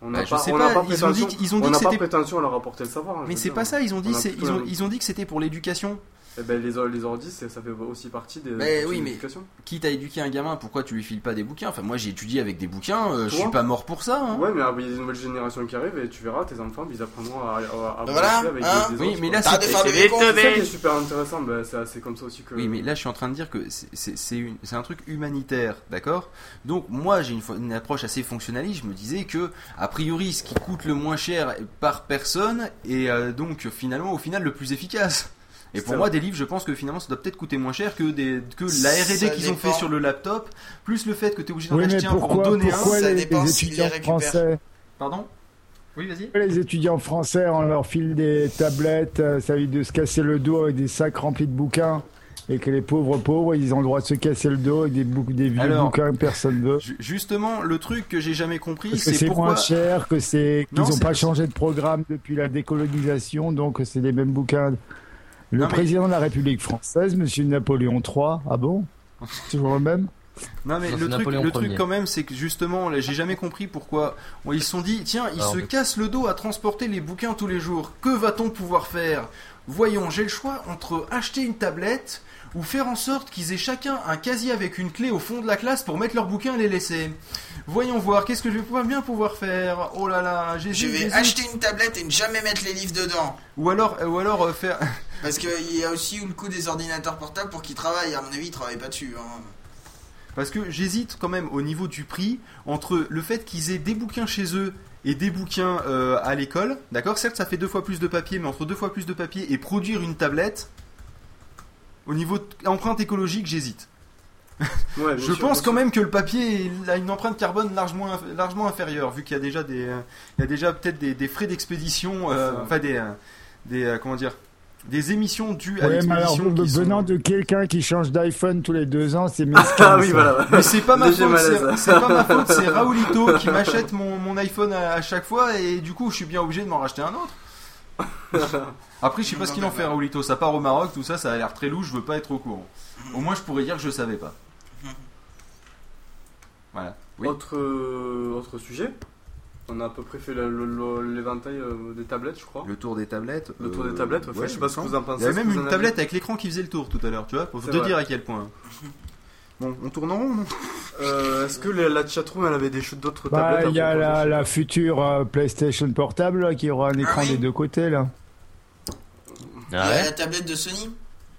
On Bah, n'a je pas, on pas, n'a pas ils ont dit prétention, qu'- ils ont dit on que n'a pas c'était- prétention à leur apporter le savoir. hein, Mais c'est pas ça, ils ont dit, On ont, ils ont dit que c'était pour l'éducation. Eh ben, les, les ordi, ça fait aussi partie des. Mais oui, mais éducations. quitte à éduquer un gamin, pourquoi tu lui files pas des bouquins? Enfin, moi j'ai étudié avec des bouquins, euh, je suis pas mort pour ça. hein. Ouais, mais ah, il y a des nouvelles générations qui arrivent et tu verras, tes enfants, ils apprendront à, à, à Ben voilà, bosser avec hein. des, des Oui, autres, mais là, c'est- ça qui est super intéressant, bah, c'est comme ça aussi que. Oui, mais là je suis en train de dire que c'est- un truc humanitaire, d'accord? Donc moi j'ai une approche assez fonctionnaliste. Je me disais que a priori ce qui coûte le moins cher par personne est euh, donc finalement au final le plus efficace. Et pour moi, des livres, je pense que finalement, ça doit peut-être coûter moins cher que, des, que la R&D qu'ils ont fait sur le laptop, plus le fait que tu es obligé d'en Oui, acheter un pour en donner pourquoi un. Ça les, dépend les s'ils les français Pardon? Oui, vas-y. les étudiants français, on leur file des tablettes, euh, ça évite de se casser le dos avec des sacs remplis de bouquins, et que les pauvres pauvres, ils ont le droit de se casser le dos avec des, bou- des vieux Alors, bouquins que personne veut? Ju- Justement, le truc que j'ai jamais compris, c'est pourquoi. moins cher, que c'est qu'ils Non, n'ont pas changé de programme depuis la décolonisation, donc c'est les mêmes bouquins. Le Non, mais- président de la République française, Monsieur Napoléon III, ah bon C'est toujours le même Non mais Non, le truc, le truc quand même, c'est que justement, là, j'ai jamais compris pourquoi. Ils se sont dit, tiens, ils Alors, se mais- cassent le dos à transporter les bouquins tous les jours. Que va-t-on pouvoir faire? Voyons, j'ai le choix entre acheter une tablette ou faire en sorte qu'ils aient chacun un casier avec une clé au fond de la classe pour mettre leurs bouquins et les laisser. Voyons voir, qu'est-ce que je vais pouvoir bien pouvoir faire? Oh là là, Je j'hésite. vais acheter une tablette et ne jamais mettre les livres dedans. Ou alors, euh, ou alors euh, faire. Parce qu'il y a aussi eu le coup des ordinateurs portables pour qu'ils travaillent. À mon avis, ils travaillent pas dessus. hein. Parce que j'hésite quand même au niveau du prix entre le fait qu'ils aient des bouquins chez eux et des bouquins euh, à l'école. D'accord Certes, ça fait deux fois plus de papier, mais entre deux fois plus de papier et produire une tablette, au niveau de empreinte écologique, j'hésite. Ouais, Je sûr, pense quand sûr. même que le papier il a une empreinte carbone largement, inf- largement inférieure, vu qu'il y a déjà des, euh, il y a déjà peut-être des, des frais d'expédition, euh, enfin des, euh, des, euh, comment dire, des émissions dues à Ouais, mais alors, l'expédition. qui sont- venant de quelqu'un qui change d'iPhone tous les deux ans, c'est mesquin. Ah oui, ça. voilà. Mais c'est pas ma faute, c'est- pas ma faute, c'est Raoulito qui m'achète mon, mon iPhone à, à chaque fois et du coup je suis bien obligé de m'en racheter un autre. Après je sais pas ce qu'il en fait Raoulito, ça part au Maroc, tout ça, ça a l'air très louche, je veux pas être au courant. Au moins je pourrais dire que je savais pas. Voilà. Oui. Autre, euh, autre sujet? On a à peu près fait le- le- le- l'éventail euh, des tablettes, je crois. Le tour des tablettes. Le tour euh, des tablettes, ouais, je sais pas ce que vous en pensez. Il y avait même une tablette avez. avec l'écran qui faisait le tour tout à l'heure, tu vois, pour te vrai. dire à quel point. Bon, on tourne en rond, non? Euh, Est-ce que la, la chatroom elle avait des ch- d'autres Bah, tablettes il y a la, la future euh, PlayStation portable là, qui aura un écran oui. des deux côtés là. Il y a la tablette de Sony.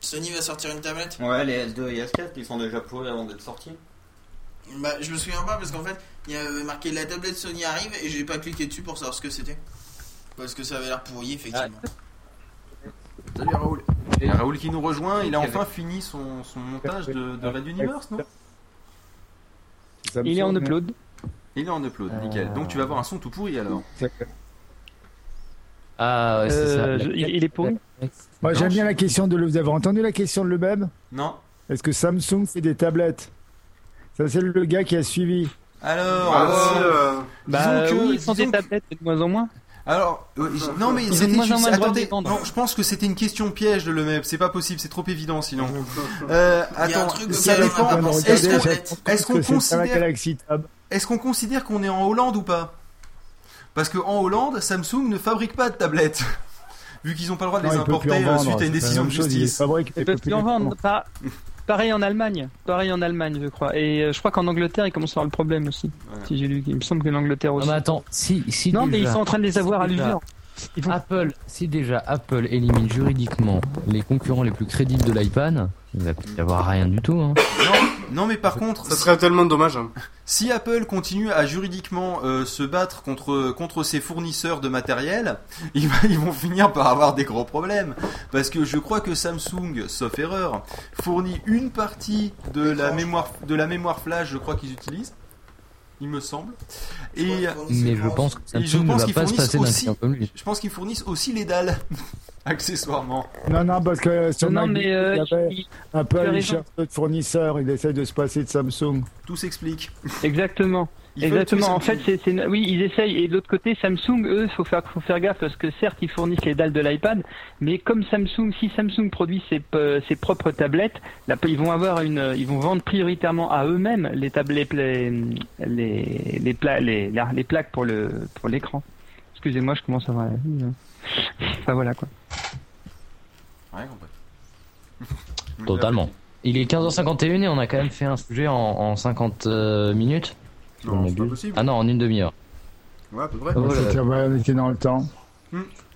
Sony va sortir une tablette. Ouais, les S2 et S4 qui sont déjà pourris avant d'être sortis. Bah, je me souviens pas parce qu'en fait, il y avait marqué la tablette Sony arrive et j'ai pas cliqué dessus pour savoir ce que c'était. Parce que ça avait l'air pourri, effectivement. Salut Raoul. Il y a Raoul qui nous rejoint, il a enfin fini son, son montage de, de Red Universe, non? Il est en upload. Il est en upload, nickel. Donc tu vas avoir un son tout pourri alors. Ah, ouais, c'est ça. Euh, je- il, il est pourri? Moi j'aime bien la question de Le. Vous avez entendu la question de Le Même Non Est-ce que Samsung fait des tablettes? Ça, c'est le gars qui a suivi. Alors, Ah, euh, euh, Bah disons que- oui, ils sont des disons que- tablettes de moins en moins. Alors, euh, non mais Ils ont de c'était moins en juste- moins attendez, non, je pense que c'était une question piège de le MEP, c'est pas possible, c'est trop évident sinon. Euh, attends, truc ça dépend. Est-ce qu'on considère est-ce qu'on considère qu'on est en Hollande ou pas? Parce que en Hollande, Samsung ne fabrique pas de tablettes. Vu qu'ils n'ont pas le droit de Non, les importer euh, vendre, suite à une décision de justice. Ils peuvent plus en les vendre. Pas- Pareil en Allemagne. Pareil en Allemagne, je crois. Et euh, je crois qu'en Angleterre, ils commencent à avoir le problème aussi. Si j'ai lu. Il me semble que l'Angleterre Non, aussi. mais attends, si, si non, mais déjà- ils sont en train de les avoir à si l'usure. Vont- Apple, si déjà Apple élimine juridiquement les concurrents les plus crédibles de l'iPad, il va plus y avoir rien du tout. Hein. Non, non, mais par contre, Ça serait tellement dommage. hein. Si Apple continue à juridiquement euh, se battre contre contre ses fournisseurs de matériel, ils, va- ils vont finir par avoir des gros problèmes parce que je crois que Samsung, sauf erreur, fournit une partie de la mémoire de la mémoire flash, je crois qu'ils utilisent. Il me semble. Et Mais je pense que et je Samsung ne pense va qu'ils pas se fournissent passer d'un aussi- client comme lui. je pense qu'ils fournissent aussi les dalles accessoirement. Non, non, parce que sur Non, mais euh, il y avait il- un peu cherche d'autres fournisseurs, il essaie de se passer de Samsung. Tout s'explique. Exactement. Ils Exactement. En fait, c'est, c'est- oui, ils essayent. Et de l'autre côté, Samsung, eux, faut faire, faut faire gaffe parce que certes, ils fournissent les dalles de l'iPad, mais comme Samsung, si Samsung produit ses, ses propres tablettes, là, ils vont avoir une, ils vont vendre prioritairement à eux-mêmes les tablettes, les, les, les, pla- les, la- les plaques pour le, pour l'écran. Excusez-moi, je commence à avoir la vie, hein. Enfin voilà quoi. Rien compris. Totalement. Il est 15h51 et on a quand même fait un sujet en, en 50 euh, minutes. Non, on c'est pas possible. Ah non, en une demi-heure. Ouais, à peu près. C'était- ouais, on était dans le temps.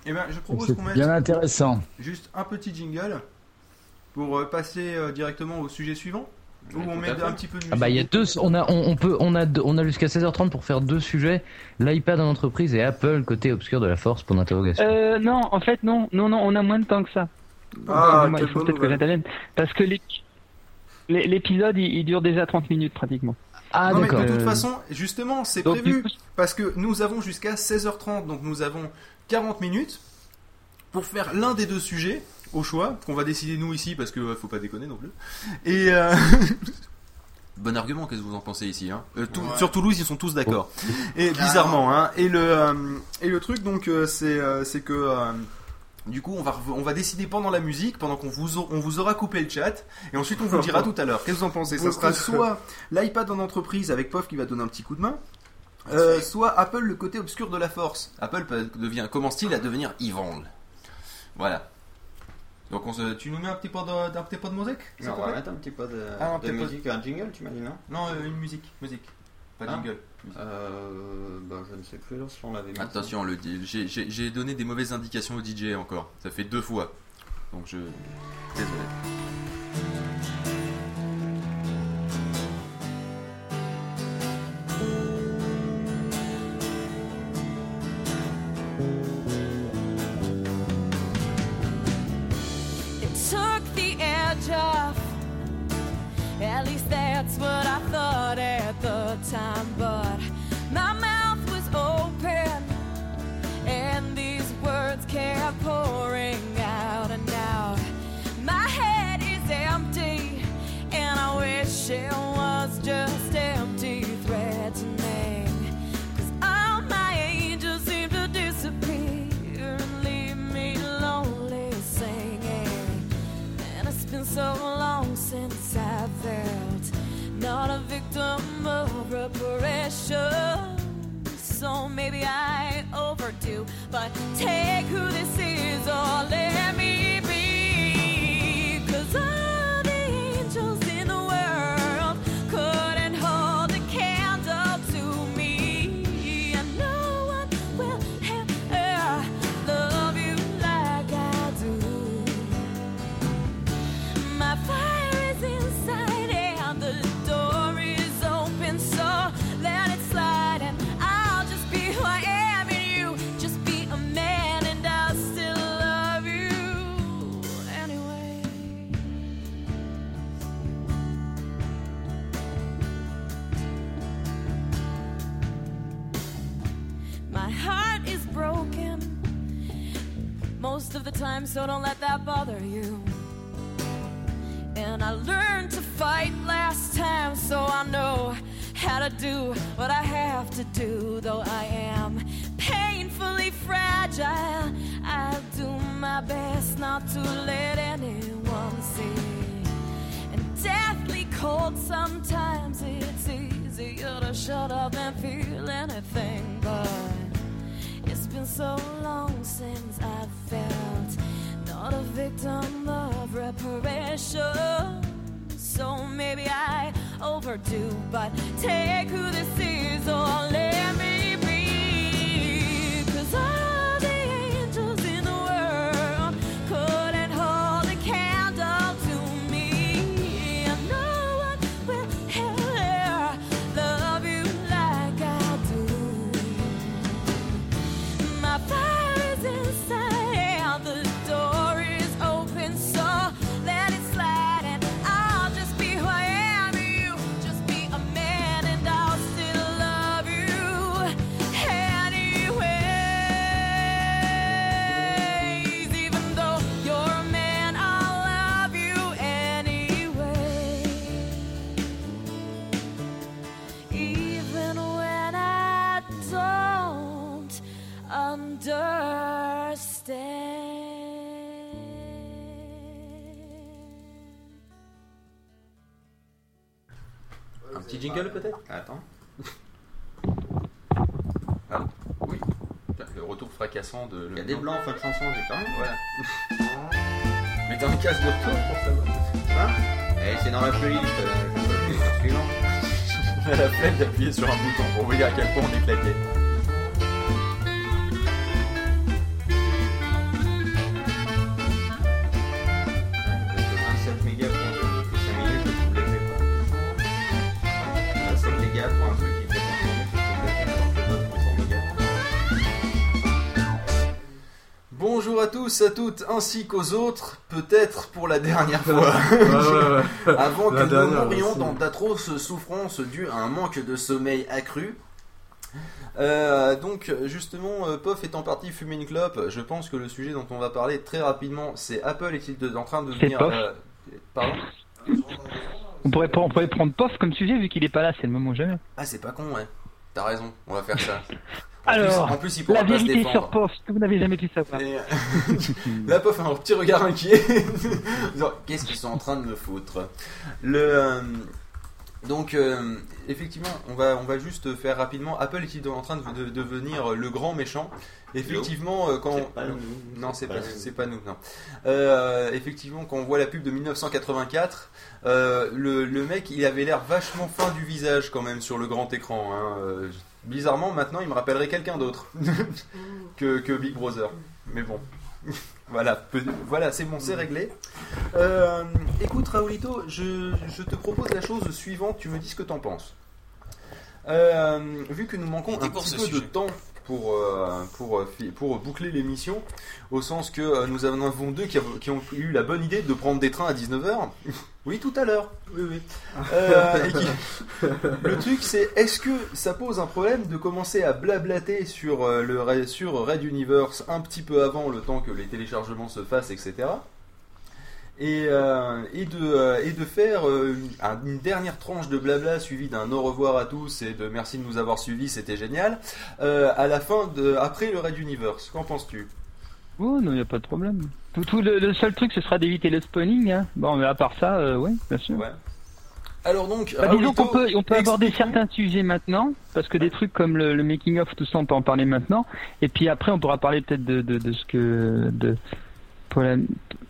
Eh ben, je propose C'est qu'on mette bien intéressant. juste un petit jingle pour euh, passer euh, directement au sujet suivant. Où on met un petit peu de musique. Ah bah il y a deux, on a, on, on peut, on a, deux- on a jusqu'à 16h30 pour faire deux sujets, l'iPad en entreprise et Apple côté obscur de la force pour l'interrogation. Euh, non, en fait, non, non, non, on a moins de temps que ça. Ah, Excusez-moi, quelle il faut bonne peut-être que nouvelle. j'intervienne. Parce que l'ép- l'é- l'épisode, il, il dure déjà 30 minutes pratiquement. Ah non, mais de Euh, toute façon, justement, c'est donc, prévu parce que nous avons jusqu'à 16h30, donc nous avons 40 minutes pour faire l'un des deux sujets au choix qu'on va décider nous ici parce que euh, faut pas déconner non plus. Et euh, bon argument, qu'est-ce que vous en pensez ici hein? Euh, tout- Ouais. Sur Toulouse, ils sont tous d'accord. Et Carrément. bizarrement, hein. Et le euh, et le truc donc euh, c'est euh, c'est que euh, du coup, on va, rev- on va décider pendant la musique, pendant qu'on vous, a- on vous aura coupé le chat, et ensuite on vous le dira tout à l'heure. Qu'est-ce que vous en pensez? Ça sera soit l'iPad en entreprise avec POF qui va donner un petit coup de main, euh, soit Apple le côté obscur de la force. Apple devient, commence-t-il à devenir evil Voilà. Donc on se, tu nous mets un petit peu de, un petit peu de musique on va mettre un petit peu de, Ah, un de musique, un jingle, tu m'as dit, non? Non, euh, une musique, musique. Pas Ah. jingle. Euh, bah, je ne sais plus si on l'avait mis. Attention, le, j'ai- j'ai j'ai donné des mauvaises indications au DJ encore. Ça fait deux fois. Donc je. Désolé. That's what I thought at the time. But my mouth was open, and these words kept pouring out and out. My head is empty, and I wish it was just reparation. So maybe I overdo, but take who this is or let me time, so don't let that bother you. And I learned to fight last time, so I know how to do what I have to do, though I am painfully fragile. I'll do my best not to let anyone see. And deathly cold sometimes it's easier to shut up and feel anything, but so long since I felt not a victim of reparation. So maybe I overdo, but take who Attends. Ah, oui. Le retour fracassant de. Il y a des blancs en fin de chanson, j'ai quand même. Voilà. Mais t'as un casque de retour pour ça Eh, c'est dans la playlist. euh, suivant. On a la flemme d'appuyer sur un bouton pour vous dire à quel point on est claqué. Tous, à toutes, ainsi qu'aux autres, peut-être pour la dernière fois. Avant que nous mourions aussi. dans d'atroces souffrances dues à un manque de sommeil accru. Euh, donc justement, euh, Pof étant parti fumer une clope, je pense que le sujet dont on va parler très rapidement, c'est Apple est-il de- en train de devenir... Euh, pardon On pourrait, on pourrait prendre POF comme sujet vu qu'il est pas là, c'est le moment jamais. Ah c'est pas con ouais, t'as raison, on va faire ça. En Alors, plus, en plus il pourra la pas se vérité défendre. sur POF, que vous n'avez jamais pu savoir. Et, Là, Pof a un petit regard inquiet. Qu'est-ce qu'ils sont en train de me foutre Le, euh, Donc, euh, effectivement, on va, on va juste faire rapidement. Apple est-il en train de, de- de devenir le grand méchant? Effectivement, euh, quand. pas nous. Non, c'est pas c'est pas nous, non. Euh, effectivement, quand on voit la pub de 1984, euh, le, le mec, il avait l'air vachement fin du visage quand même sur le grand écran. hein. Bizarrement, maintenant, il me rappellerait quelqu'un d'autre que, que Big Brother. Mais bon. Voilà, peu- voilà, c'est bon, c'est réglé. Euh, écoute Raoulito, je, je te propose la chose suivante, tu me dis ce que t'en penses. Euh, vu que nous manquons un pour petit peu de temps pour, euh, pour, pour boucler l'émission, au sens que nous en avons deux qui, qui ont eu la bonne idée de prendre des trains à 19h. Oui, tout à l'heure. Oui, oui. Euh, et qui- Le truc, c'est est-ce que ça pose un problème de commencer à blablater sur, euh, le, sur Red Universe un petit peu avant le temps que les téléchargements se fassent, etc. Et, euh, et, de, euh, et de faire euh, un- une dernière tranche de blabla suivie d'un au revoir à tous et de merci de nous avoir suivis, c'était génial, euh, à la fin de, après le Red Universe. Qu'en penses-tu? Oh non, il a pas de problème. Tout, tout le, le seul truc, ce sera d'éviter le spawning. Hein. Bon, mais à part ça, euh, oui, bien sûr. Ouais. Alors donc, Bah, disons Raoulito, qu'on peut, on peut aborder certains sujets maintenant, parce que des trucs comme le, le making of, tout ça, on peut en parler maintenant. Et puis après, on pourra parler peut-être de, de, de ce que de pour la,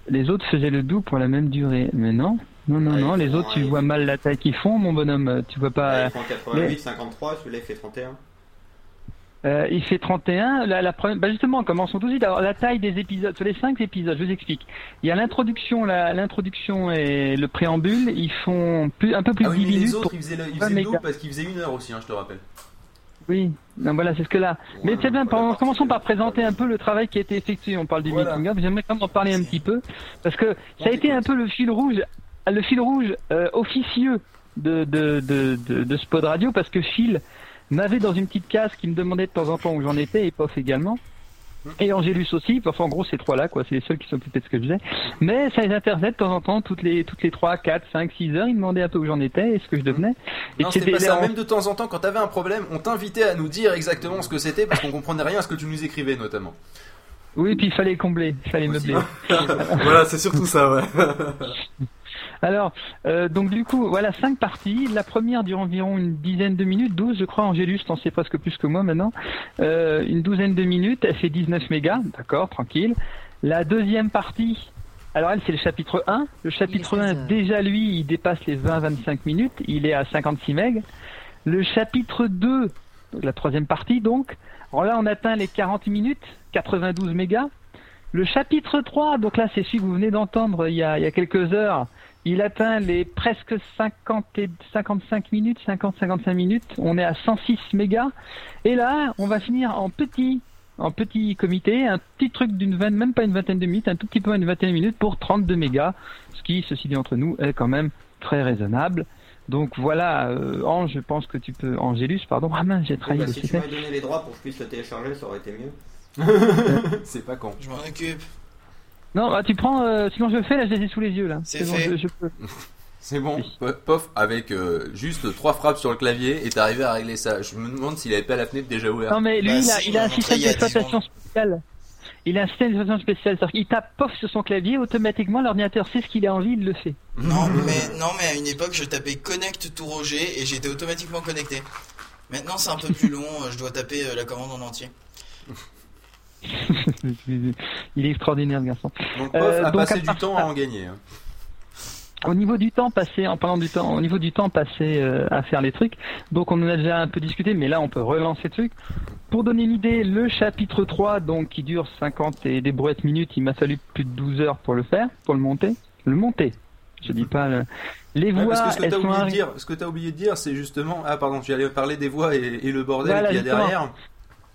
les autres faisaient le doux pour la même durée, mais non. Non, non, non, les autres, un- tu vois mal la taille qu'ils font, mon bonhomme. Tu vois pas. Ils font 88, 53, celui-là il fait 31. Euh, il fait 31. La, la première, bah justement, commençons tout de suite. Alors, la taille des épisodes, sur les cinq épisodes, je vous explique. Il y a l'introduction, l'introduction et le préambule. Ils font plus, un peu plus Ah de oui, 10 mais minutes. les autres, ils faisaient le, ils 20 faisaient le mégas. double parce qu'ils faisaient une heure aussi, hein, je te rappelle. Oui, non, voilà, c'est ce que là. Mais c'est bien, par- commençons par présenter un peu le travail qui a été effectué. On parle du Voilà. making of. J'aimerais quand même en parler un petit peu parce que ça a été un peu le fil rouge, le fil rouge euh, officieux de de, de, de de radio parce que Phil m'avait dans une petite case qui me demandait de temps en temps où j'en étais et Pof également. Et Angélus aussi, enfin en gros ces trois-là, quoi, c'est les seuls qui s'occupaient de ce que je faisais. Mais ça les intéressait de temps en temps, toutes les toutes les 3, 4, 5, 6 heures, ils me demandaient un peu où j'en étais et ce que je devenais. Et Non, c'était pas ça. Même de temps en temps, quand t'avais un problème, on t'invitait à nous dire exactement ce que c'était parce qu'on comprenait rien à ce que tu nous écrivais notamment. Oui, puis il fallait combler, il fallait meubler. voilà, c'est surtout ça, ouais. Alors, euh, donc du coup, voilà cinq parties. La première dure environ une dizaine de minutes, 12 je crois, Angélus, t'en sais presque plus que moi maintenant. Euh, une douzaine de minutes, elle fait 19 mégas, d'accord, tranquille. La deuxième partie, alors elle c'est le chapitre 1. Le chapitre 1, déjà lui, il dépasse les 20-25 minutes, il est à 56 mégas. Le chapitre 2, la troisième partie donc, alors là on atteint les 40 minutes, 92 mégas. Le chapitre 3, donc là c'est celui que vous venez d'entendre il y a, il y a quelques heures, il atteint les presque 50 et 55 minutes, 50-55 minutes. On est à 106 mégas. Et là, on va finir en petit, en petit comité, un petit truc d'une vingtaine, même pas une vingtaine de minutes, un tout petit peu une vingtaine de minutes pour 32 mégas. Ce qui, ceci dit entre nous, est quand même très raisonnable. Donc voilà, euh, Ange, je pense que tu peux, Angélus, pardon. Ah mince, j'ai trahi Bah, le si tu m'avais donné les droits pour que je puisse le télécharger, ça aurait été mieux. c'est pas con. Je m'en occupe. Non, bah, tu prends, euh, sinon je le fais, là, je les ai sous les yeux, là. C'est bon, je- je peux. C'est bon, Po- pof, avec euh, juste trois frappes sur le clavier et t'es arrivé à régler ça. Je me demande s'il avait pas la fenêtre déjà ouverte. Non, mais lui, Bah, il a, si, il a on un système d'exploitation spécial. Il a un système d'exploitation spécial. C'est-à-dire qu'il tape pof sur son clavier, automatiquement, l'ordinateur sait ce qu'il a envie, il le fait. Non, mais, non, mais à une époque, je tapais connect tout Roger et j'étais automatiquement connecté. Maintenant, c'est un peu plus long, euh, je dois taper euh, la commande en entier. il est extraordinaire, le garçon. Donc pof Euh, a donc, passé du temps à en gagner. hein. Au niveau du temps passé, en parlant du temps, au niveau du temps passé euh, à faire les trucs, donc on en a déjà un peu discuté, mais là on peut relancer le truc. Pour donner une idée, le chapitre 3, donc qui dure 50 et des brouettes minutes, il m'a fallu plus de 12 heures pour le faire, pour le monter. Le monter. Je dis pas le... Les Ouais, voix, parce que ce que t'as sont oublié de dire, ce que t'as oublié de dire, c'est justement ah pardon, tu allais parler des voix et, et le bordel Voilà, qu'il y a justement. derrière.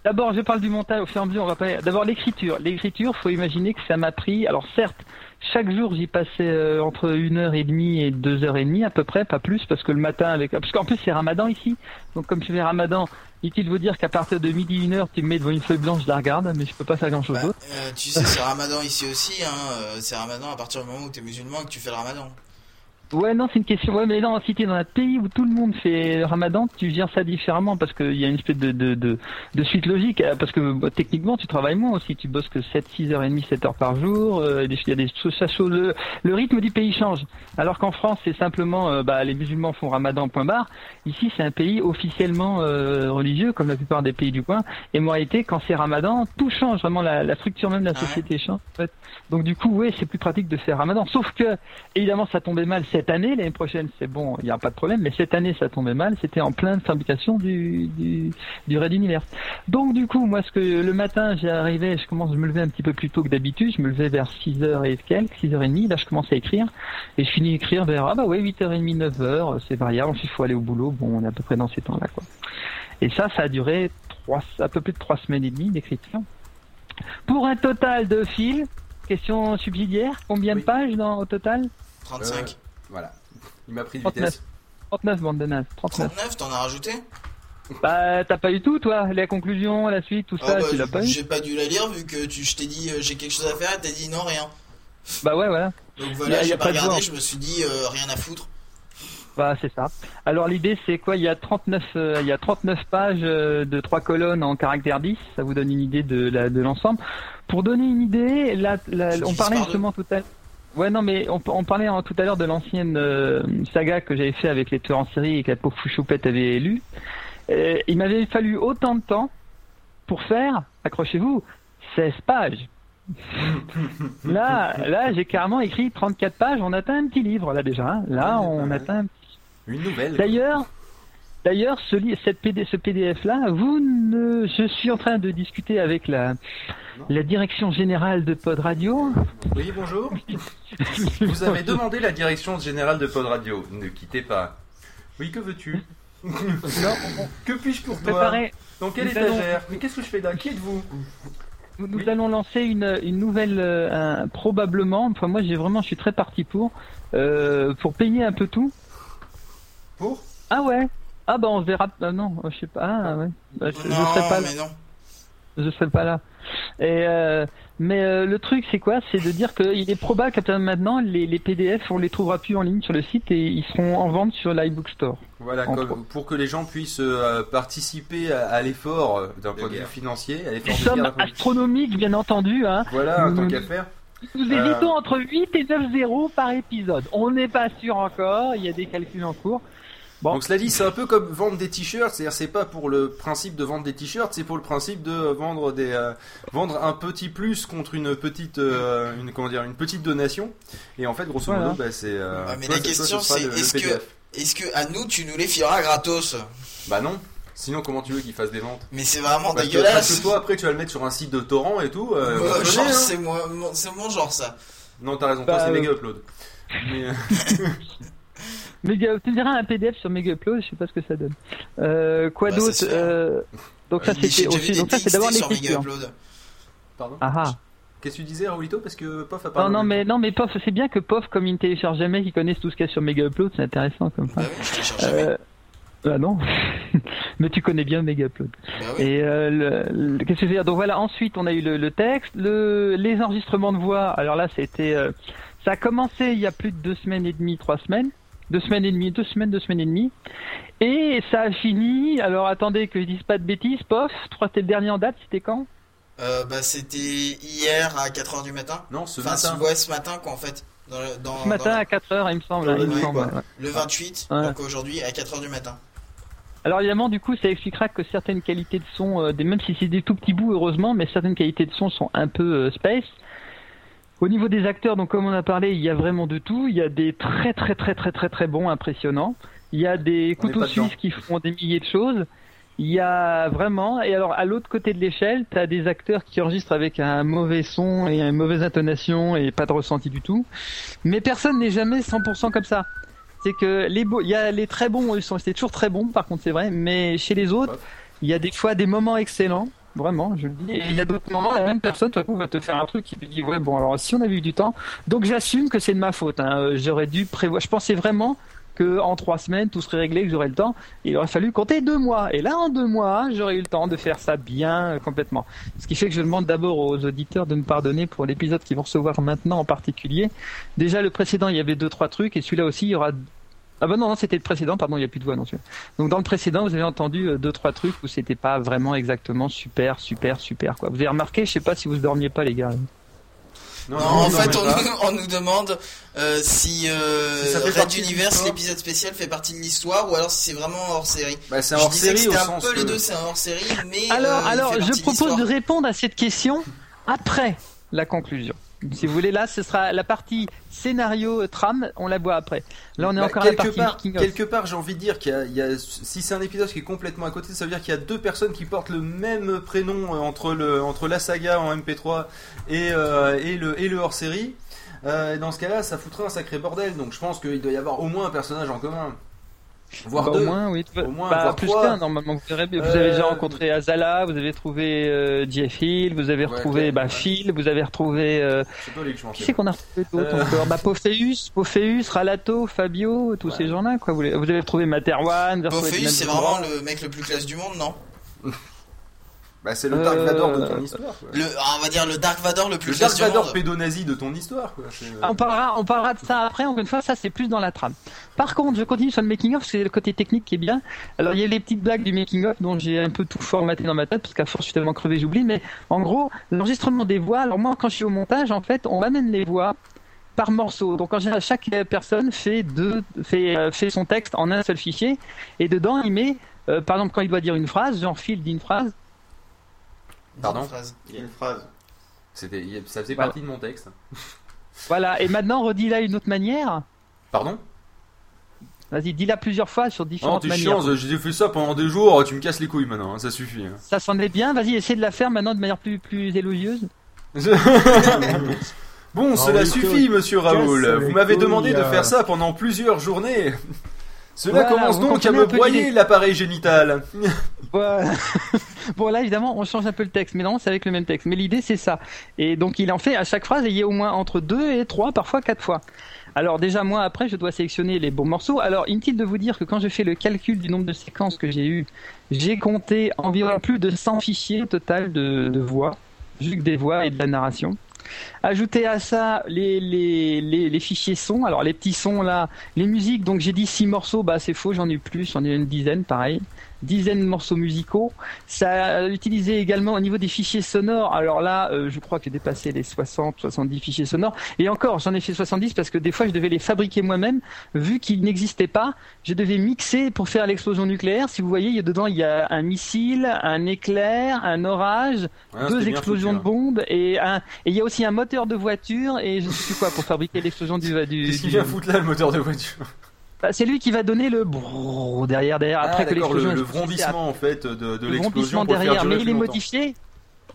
D'abord, je parle du montage au fur et à mesure. On va parler. D'abord, l'écriture. L'écriture, faut imaginer que ça m'a pris. Alors, certes, chaque jour, j'y passais euh, entre une heure et demie et deux heures et demie à peu près, pas plus, parce que le matin, avec, parce qu'en plus c'est Ramadan ici. Donc, comme je fais Ramadan, inutile de vous dire qu'à partir de midi une heure, tu me mets devant une feuille blanche, je la regarde, mais je peux pas faire grand chose Bah, d'autre. euh, tu sais, c'est Ramadan ici aussi, hein. euh, C'est Ramadan à partir du moment où t'es musulman et que tu fais le Ramadan. Ouais, non, c'est une question. Ouais, mais non, si t'es dans un pays où tout le monde fait le ramadan, tu gères ça différemment parce qu'il y a une espèce de, de, de, de suite logique. euh, Parce que bah, techniquement, tu travailles moins aussi. Tu bosses que 7, 6 heures et demie, 7 heures par jour. euh, y a des choses, ça chose- le, le rythme du pays change. Alors qu'en France, c'est simplement, euh, bah, les musulmans font ramadan, point barre. Ici, c'est un pays officiellement euh, religieux, comme la plupart des pays du coin. Et en réalité, quand c'est ramadan, tout change. Vraiment, la, la structure même de la société change. En fait. Donc du coup, ouais, c'est plus pratique de faire ramadan. Sauf que, évidemment, ça tombait mal cette année. L'année prochaine, c'est bon, il n'y a pas de problème. Mais cette année, ça tombait mal. C'était en pleine fabrication du, du, du Red Universe. Donc du coup, moi, ce que le matin, j'arrivais, je commence, je me levais un petit peu plus tôt que d'habitude. Je me levais vers 6 heures et quelques, 6 heures et demie. Là, je commence à écrire. Et je finis d'écrire vers, ah bah ouais, 8h30, 9h. C'est variable. Ensuite, il faut aller au boulot. Bon, on est à peu près dans ces temps-là, quoi. Et ça, ça a duré trois, un peu plus de trois semaines et demie d'écriture. Pour un total de fil, question subsidiaire, combien de pages dans, au total? 35. Voilà. Il m'a pris de 39. vitesse. 39 bande de nazes, 39. 39, t'en as rajouté Bah, t'as pas eu tout, toi La conclusion, la suite, tout Ah ça, bah, tu l'as pas eu J'ai pas dû la lire vu que tu, je t'ai dit euh, j'ai quelque chose à faire et t'as dit non, rien. Bah ouais, voilà. Donc voilà, y a j'ai pas pas de regardé, je me suis dit euh, rien à foutre. Bah, c'est ça. Alors, l'idée, c'est quoi? Il y a 39, euh, il y a 39 pages euh, de trois colonnes en caractère 10. Ça vous donne une idée de l'ensemble. Pour donner une idée, là, là, on parlait justement tout à l'heure. Ouais, non, mais on, on parlait en- tout à l'heure de l'ancienne euh, saga que j'avais fait avec les tueurs en série et que la pauvre Fouchoupette avait lu. Euh, il m'avait fallu autant de temps pour faire, accrochez-vous, 16 pages. Là, là, j'ai carrément écrit 34 pages. On atteint un petit livre là déjà. hein. Là, on atteint un Une nouvelle. D'ailleurs, d'ailleurs, ce, li- cette PD, ce PDF là, vous ne, je suis en train de discuter avec la, la direction générale de Pod Radio. Oui, bonjour. Vous avez demandé la direction générale de Pod Radio. Ne quittez pas. Oui, que veux-tu? Que puis-je pour toi? Dans quelle étagère? Mais qu'est-ce que je fais là? Qui êtes-vous? Nous, allons lancer une, une nouvelle, euh, un- probablement. Enfin, moi, j'ai vraiment, je suis très parti pour, euh, pour payer un peu tout. Pour? Ah ouais. Ah bah on verra. ah non, je sais pas. Ah ouais. Bah, je, je Non, serai pas. mais non. Je serais pas là. Et euh, mais euh, le truc c'est quoi? C'est de dire qu'il est probable qu'à partir de maintenant les, les PDF on les trouvera plus en ligne sur le site et ils seront en vente sur l'iBook Store. Voilà, comme- pour que les gens puissent euh, participer à, à l'effort d'un point de vue financier, à l'effort vue- astronomiques bien entendu. Hein. Voilà, tant Nous- qu'à faire. Nous Euh, hésitons entre 8 et 9 zéros par épisode. On n'est pas sûr encore, il y a des calculs en cours. Bon. Donc cela dit, c'est un peu comme vendre des t-shirts, c'est-à-dire c'est pas pour le principe de vendre des t-shirts, c'est pour le principe de vendre des euh, vendre un petit plus contre une petite euh, une comment dire une petite donation. Et en fait, grosso modo, Voilà. bah, c'est euh, mais toi, la question c'est est-ce que, est-ce que à nous tu nous les fileras gratos? Bah non. Sinon, comment tu veux qu'ils fassent des ventes? Mais c'est vraiment Parce que- dégueulasse. Parce que toi, après, tu vas le mettre sur un site de torrent et tout. euh, connaît, genre hein. c'est moi, mon- c'est mon genre ça. Non, t'as raison. Toi, Bah, c'est euh, méga upload. Mais euh, Mega, tu me diras un PDF sur Mega Upload, je sais pas ce que ça donne. Euh, quoi Bah, d'autre euh, Donc ça déjà c'était aussi, donc ça c'est d'abord l'écriture. Mega-Upload. pardon. Ah ah. Qu'est-ce que tu disais, Raoulito Parce que Pof a Non, parlé. non, mais, non, mais POF, c'est bien que POF, comme ils ne téléchargent jamais, qu'ils connaissent tout ce qu'il y a sur Mega Upload, c'est intéressant comme ça. Bah oui, je télécharge jamais. Euh, ah non, mais tu connais bien Mega Upload. Bah oui. Et euh, le- le- qu'est-ce que je veux dire? Donc voilà, ensuite on a eu le, le texte, le, les enregistrements de voix. Alors là, c'était, euh, ça a commencé il y a plus de deux semaines et demie, trois semaines, deux semaines et demie, deux semaines, deux semaines et demie, et ça a fini. Alors attendez que je dise pas de bêtises, POF, crois c'était le dernier en date, c'était quand? Euh, bah c'était hier à 4h du matin. Non, ce Enfin, matin. ce- ouais, ce matin quoi en fait. Dans le, dans, Ce matin dans- à 4 heures, il me semble. hein, la il me nuit, semble, quoi. ouais. Le 28, Ouais. donc aujourd'hui à 4h du matin. Alors évidemment, du coup, ça expliquera que certaines qualités de son, euh, des, même si c'est des tout petits bouts, heureusement, mais certaines qualités de son sont un peu euh, space. Au niveau des acteurs, donc comme on a parlé, il y a vraiment de tout. Il y a des très très très très très très bons, impressionnants. Il y a des On couteaux suisses qui font des milliers de choses. Il y a vraiment, et alors à l'autre côté de l'échelle, tu as des acteurs qui enregistrent avec un mauvais son et une mauvaise intonation et pas de ressenti du tout. Mais personne n'est jamais 100% comme ça. C'est que les beaux, il y a les très bons, ils sont restés toujours très bons, par contre c'est vrai, mais chez les autres, il y a des fois des moments excellents, vraiment, je le dis, et il y a d'autres moments, la même personne, tout à va te faire un truc qui te dit, ouais, bon, alors si on avait eu du temps, donc j'assume que c'est de ma faute, hein. Euh, j'aurais dû prévoir, je pensais vraiment que en trois semaines tout serait réglé, que j'aurais le temps. Il aurait fallu compter deux mois. Et là, en deux mois, j'aurais eu le temps de faire ça bien euh, complètement. Ce qui fait que je demande d'abord aux auditeurs de me pardonner pour l'épisode qu'ils vont recevoir maintenant en particulier. Déjà, le précédent, il y avait deux trois trucs, et celui-là aussi, il y aura. Ah bah non, non, c'était le précédent, pardon, il n'y a plus de voix non. Donc dans le précédent, vous avez entendu euh, deux trois trucs où c'était pas vraiment exactement super, super, super quoi. Vous avez remarqué, je sais pas si vous dormiez pas les gars. Non, en fait, on, nous- on nous demande euh, si, euh, Si ça fait Red Universe, l'épisode spécial, fait partie de l'histoire ou alors si c'est vraiment hors série. Bah, c'est disais que au un sens peu les que- deux, c'est un hors série, mais. Alors, euh, alors, je de propose de répondre à cette question après la conclusion. Si vous voulez, là, ce sera la partie scénario trame, on la voit après. Là, on est Bah, encore à la quelque partie part, quelque part, j'ai envie de dire qu'il y a, il y a- si c'est un épisode qui est complètement à côté, ça veut dire qu'il y a deux personnes qui portent le même prénom euh, entre le entre la saga en MP3 et euh, et le et le hors série. Euh, dans ce cas-là, ça foutrait un sacré bordel. Donc, je pense qu'il doit y avoir au moins un personnage en commun, voire Bah, deux. Au moins, oui. Au moins, Bah, voire plus qu'un, normalement. Vous, verrez, vous Euh, avez déjà rencontré Azala, vous avez trouvé euh, Jeff Hill, vous avez retrouvé bah, ouais. Phil, vous avez retrouvé. Euh, pas qui c'est qu'on a retrouvé d'autres Euh. encore Bah, Pophéus, Pophéus, Ralato, Fabio, tous ces gens-là, quoi. Vous, avez retrouvé Materwan, Pophéus, c'est vraiment le mec le plus classe du monde, non? Bah, c'est le Dark Vador de Euh, ton histoire. Quoi. le, ah, On va dire le Dark Vador le plus Le Dark Vador pédonazi de ton histoire. Quoi. Euh, Ah, On parlera, on parlera de ça après. Encore une fois, ça c'est plus dans la trame. Par contre, je continue sur le making of, c'est le côté technique qui est bien. Alors il y a les petites blagues du making of dont j'ai un peu tout formaté dans ma tête parce qu'à force je suis tellement crevé j'oublie. Mais en gros, l'enregistrement des voix. Alors moi, quand je suis au montage, en fait, on amène les voix par morceaux. Donc en général, chaque euh, personne fait deux, fait, euh, fait son texte en un seul fichier et dedans il met, euh, par exemple, quand il doit dire une phrase, genre Phil dit une phrase. Pardon. Il y a une phrase. C'était, ça faisait Voilà. partie de mon texte. Voilà. Et maintenant, redis-la d'une autre manière. Pardon? Vas-y, dis-la plusieurs fois sur Non, différentes t'es manières. chiant, j'ai fait ça pendant des jours, tu me casses les couilles maintenant, hein, ça suffit. hein. Ça s'en est bien. Vas-y, essaie de la faire maintenant de manière plus, plus élogieuse. Bon, Ah cela suffit, monsieur Raoul. Vous m'avez demandé de euh. faire ça pendant plusieurs journées. Cela Voilà, commence donc à me broyer l'appareil génital. Voilà. bon, là, évidemment, on change un peu le texte, mais non, c'est avec le même texte. Mais l'idée, c'est ça. Et donc, il en fait à chaque phrase, il y a au moins entre deux et trois, parfois quatre fois. Alors déjà moi après je dois sélectionner les bons morceaux. Alors inutile de vous dire que quand je fais le calcul du nombre de séquences que j'ai eu, j'ai compté environ plus de 100 fichiers total de, de voix, que des voix et de la narration. Ajoutez à ça les, les, fichiers sons, alors les petits sons là, les musiques, donc j'ai dit 6 morceaux, bah c'est faux, j'en ai plus, j'en ai une dizaine pareil dizaines de morceaux musicaux. Ça a utilisé également au niveau des fichiers sonores. Alors là, euh, je crois que j'ai dépassé les 60, 70 fichiers sonores. Et encore, j'en ai fait 70 parce que des fois, je devais les fabriquer moi-même. Vu qu'ils n'existaient pas, je devais mixer pour faire l'explosion nucléaire. Si vous voyez, il y a dedans, il y a un missile, un éclair, un orage, Ouais, deux explosions foutu, de bombes et un, et il y a aussi un moteur de voiture et je sais plus quoi pour fabriquer l'explosion du, du, Qu'est-ce qu'il vient foutre là, le moteur de voiture? Bah, c'est lui qui va donner le brrrr derrière, derrière, après Ah, que d'accord, l'explosion le, le vrombissement en fait de, de le l'explosion derrière, mais il est modifié.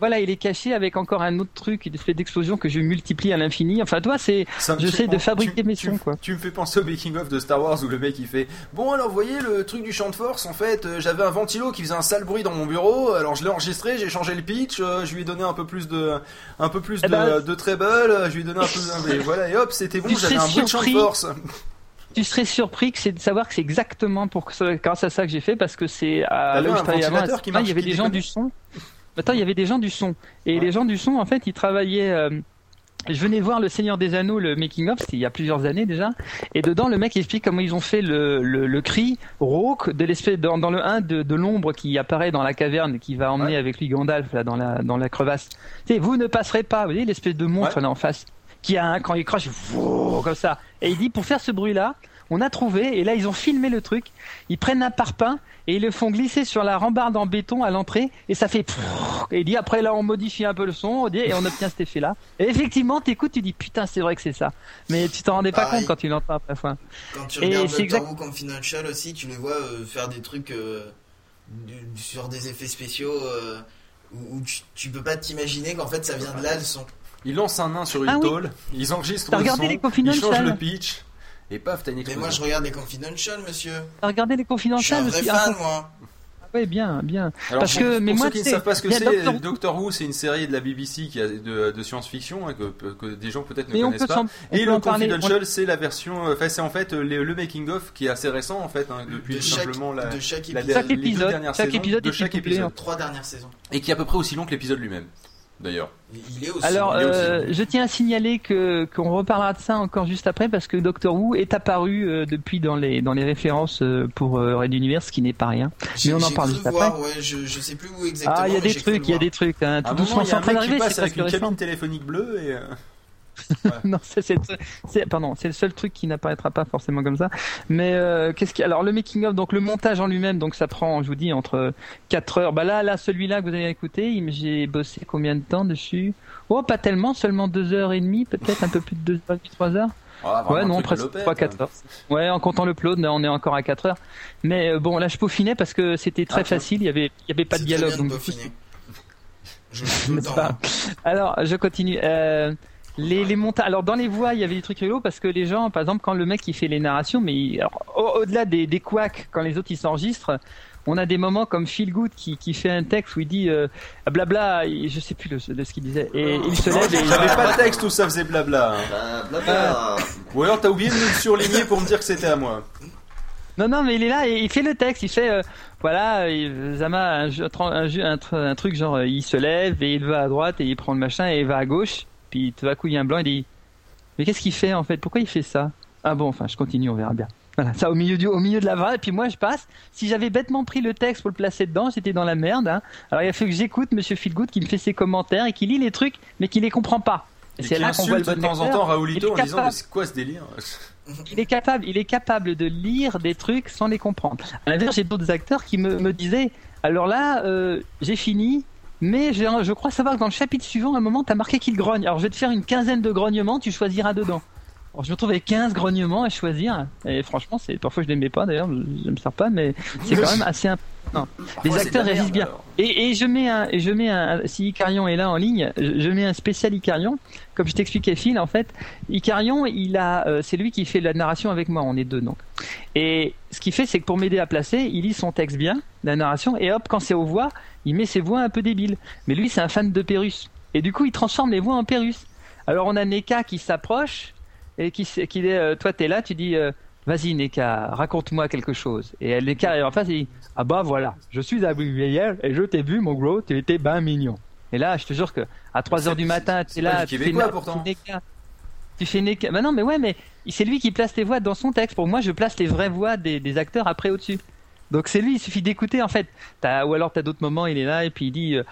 Voilà, il est caché avec encore un autre truc, une espèce d'explosion que je multiplie à l'infini. Enfin, toi, c'est, Ça me je fait sais de fabriquer tu- mes sons, quoi. Tu me fais penser au making of de Star Wars où le mec il fait Bon alors vous voyez le truc du champ de force en fait euh, j'avais un ventilo qui faisait un sale bruit dans mon bureau alors je l'ai enregistré j'ai changé le pitch euh, je lui ai donné un peu plus de un peu plus Eh de, ben, de treble je lui ai donné un peu de, et voilà et hop c'était bon j'avais un bruit de champ de force Tu serais surpris que c'est de savoir que c'est exactement pour que grâce à ça que j'ai fait parce que c'est à là où je travaillais avant, qui il y avait des gens du son. Attends, il y avait des gens du son et les gens du son en fait, ils travaillaient. euh, Je venais voir le Seigneur des Anneaux, le making of, c'était il y a plusieurs années déjà, et dedans le mec explique comment ils ont fait le, le, le cri rauque de l'espèce dans, dans le 1 de, de l'ombre qui apparaît dans la caverne qui va emmener avec lui Gandalf là dans la dans la crevasse. Tu sais, vous ne passerez pas, vous voyez l'espèce de monstre là en face qui a un quand il crache comme ça. Et il dit pour faire ce bruit là, on a trouvé et là ils ont filmé le truc. Ils prennent un parpaing et ils le font glisser sur la rambarde en béton à l'entrée et ça fait et il dit après là on modifie un peu le son on dit, et on obtient cet effet là. Et effectivement t'écoutes tu dis putain c'est vrai que c'est ça. Mais tu t'en rendais pas Pareil. compte quand tu l'entends après fois. Quand tu Et regardes c'est Doctor exact- Confidential aussi, tu les vois euh, faire des trucs euh, sur des effets spéciaux euh, où, où tu, tu peux pas t'imaginer qu'en fait ça vient de là le son. Ils lancent un nain sur une Ah oui. tôle ils enregistrent le son les ils Confidential changent le pitch et paf t'as une Mais explosion moi je regarde les Confidential, monsieur. T'as regardé les Je suis un vrai fan, Ah, moi. Ouais bien bien. Alors, Parce pour, que pour mais moi ceux qui ne sais, savent pas ce que c'est, Doctor Who- Doctor Who, c'est une série de la BBC qui a de, de science-fiction hein, que, que des gens peut-être ne Mais on connaissent peut pas. Et le Confidential, c'est la version, euh, enfin c'est en fait euh, le, le making of qui est assez récent en fait, hein, depuis De chaque- simplement la, de chaque la- épisode. les deux épisode, dernières chaque saisons épisode de est chaque découpé épisode, en- Trois dernières saisons. et qui est à peu près aussi long que l'épisode lui-même. D'ailleurs. Il est aussi. Alors, il est aussi euh, je tiens à signaler que qu'on reparlera de ça encore juste après parce que Doctor Who est apparu euh, depuis dans les dans les références euh, pour euh, Red Universe, ce qui n'est pas rien. Mais on en parle juste voir, après. ouais, je, je sais plus où exactement. Ah, il y a des trucs, il y a des trucs. Hein, tout doucement, moment, il y c'est a en un train mec qui d'arriver. passe C'est une cabine téléphonique bleue et. non, c'est, pardon, c'est le seul truc qui n'apparaîtra pas forcément comme ça. Mais euh, qu'est-ce qui, alors le making of, donc le montage en lui-même, donc ça prend, je vous dis, entre 4 heures. Bah là, là, celui-là que vous avez écouté, j'ai bossé combien de temps dessus? Oh, pas tellement, seulement 2 heures et demie, peut-être un peu plus de 2 heures, 3 heures. Ah, ouais, non, presque lopette, 3 4 hein. heures. Ouais, en comptant le plot, on est encore à 4 heures. Mais euh, bon, là je peaufinais parce que c'était très Ah, facile, il y avait il y avait pas de dialogue de donc. Je pas? Hein. Alors, je continue. Euh, les, les montages. Alors, dans les voix, il y avait des trucs rigolos parce que les gens, par exemple, quand le mec il fait les narrations, mais il- alors, au- au-delà des, des couacs, quand les autres ils s'enregistrent, on a des moments comme Phil Good qui, qui fait un texte où il dit euh, blabla, et je sais plus le, de ce qu'il disait, et il se lève et il J'avais pas de texte où ça faisait blabla. hein. Bah, blabla. Ou alors t'as oublié de me le surligner pour me dire que c'était à moi. Non, non, mais il est là et il fait le texte. Il fait, euh, voilà, il- Zama a un, un, truc genre, euh, il se lève et il va à droite et il prend le machin et il va à gauche. Puis tout à coup, il y a un blanc et il dit, mais qu'est-ce qu'il fait en fait? Pourquoi il fait ça Ah bon, enfin, je continue, on verra bien. Voilà, ça au milieu du, au milieu de la vanne. Et puis moi, je passe. Si j'avais bêtement pris le texte pour le placer dedans, j'étais dans la merde. hein. Alors il a fallu que j'écoute Monsieur Feelgood qui me fait ses commentaires et qui lit les trucs, mais qui les comprend pas. Et c'est là qu'on voit le insulte de bon temps en temps Raoulito en disant c'est quoi ce délire? Il est capable, il est capable de lire des trucs sans les comprendre. À l'inverse, j'ai d'autres acteurs qui me, me disaient, alors là, euh, j'ai fini, mais je crois savoir que dans le chapitre suivant, à un moment, t'as marqué qu'il grogne. Alors je vais te faire une quinzaine de grognements, tu choisiras dedans. Alors je me trouve avec 15 grognements à choisir, et franchement, c'est parfois je les mets pas d'ailleurs, je, me sers pas, mais c'est quand même assez important. Les acteurs réagissent bien. alors. Et, et je mets un, et je mets un, si Icarion est là en ligne, je, je mets un spécial Icarion. Comme je t'expliquais Phil, en fait, Icarion, il a, euh, c'est lui qui fait la narration avec moi. On est deux donc. Et ce qu'il fait, c'est que pour m'aider à placer, il lit son texte bien, la narration, et hop, quand c'est aux voix, il met ses voix un peu débiles. Mais lui, c'est un fan de Pérus. Et du coup, il transforme les voix en Pérus. Alors on a Neka qui s'approche, et qui, est, euh, toi t'es là, tu dis, euh, vas-y Neka, raconte-moi quelque chose. Et Neka arrive en face et dit, ah bah voilà, je suis arrivé hier et je t'ai vu mon gros, tu étais ben mignon. Et là, je te jure que à 3 heures du matin, t'es pas là, tu fais tu. Tu fais Neka. Bah non, mais ouais, mais c'est lui qui place les voix dans son texte. Pour moi, je place les vraies voix des, des acteurs après au-dessus. Donc c'est lui, il suffit d'écouter en fait. Ou alors t'as d'autres moments, il est là et puis il dit euh,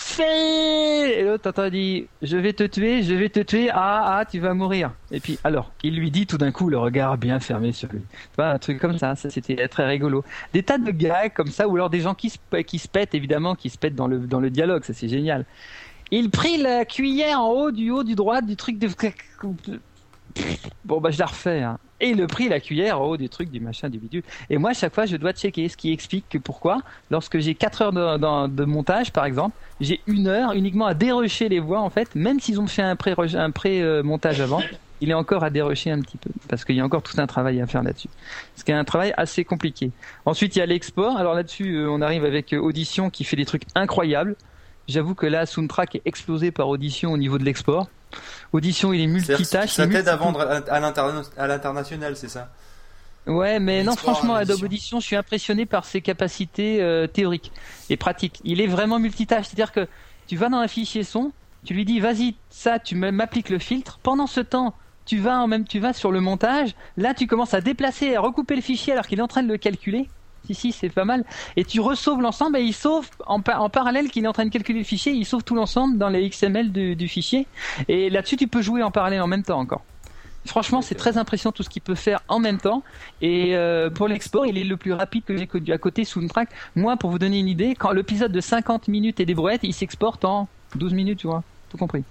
Fais Et l'autre t'entends dit Je vais te tuer, je vais te tuer, ah ah tu vas mourir. Et puis alors, il lui dit tout d'un coup le regard bien fermé sur lui. Tu vois, un truc comme ça, ça c'était très rigolo. Des tas de gags comme ça, ou alors des gens qui se, qui se pètent évidemment, qui se pètent dans le, dans le dialogue, ça c'est génial. Il prit la cuillère en haut du haut du droit du truc de Bon, bah, je la refais. Hein. Et il prit la cuillère en haut du truc, du machin, du bidule. Et moi, à chaque fois, je dois checker, ce qui explique que pourquoi, lorsque j'ai 4 heures de, montage, par exemple, j'ai une heure uniquement à dérocher les voix, en fait, même s'ils ont fait un pré-montage avant, il est encore à dérocher un petit peu, parce qu'il y a encore tout un travail à faire là-dessus. Ce qui est un travail assez compliqué. Ensuite, il y a l'export. Alors là-dessus, euh, on arrive avec euh, Audition qui fait des trucs incroyables. J'avoue que là, Soundtrack est explosé par Audition au niveau de l'export. Audition, il est multitâche. Ça t'aide à vendre à à l'interna- à l'international, c'est ça? Ouais, mais non, franchement, Adobe Audition, je suis impressionné par ses capacités euh, théoriques et pratiques. Il est vraiment multitâche, c'est-à-dire que tu vas dans un fichier son, tu lui dis vas-y, ça, tu m'appliques le filtre. Pendant ce temps, tu vas en même, tu vas sur le montage. Là, tu commences à déplacer, à recouper le fichier alors qu'il est en train de le calculer. Si, si, c'est pas mal. Et tu resauves l'ensemble et il sauve en, pa- en parallèle qu'il est en train de calculer le fichier, il sauve tout l'ensemble dans les XML du, fichier. Et là-dessus, tu peux jouer en parallèle en même temps encore. Franchement, c'est très impressionnant tout ce qu'il peut faire en même temps. Et euh, pour l'export, il est le plus rapide que j'ai connu. À côté, Soundtrack, moi, pour vous donner une idée, quand l'épisode de 50 minutes et des brouettes, il s'exporte en 12 minutes, tu vois, tout compris.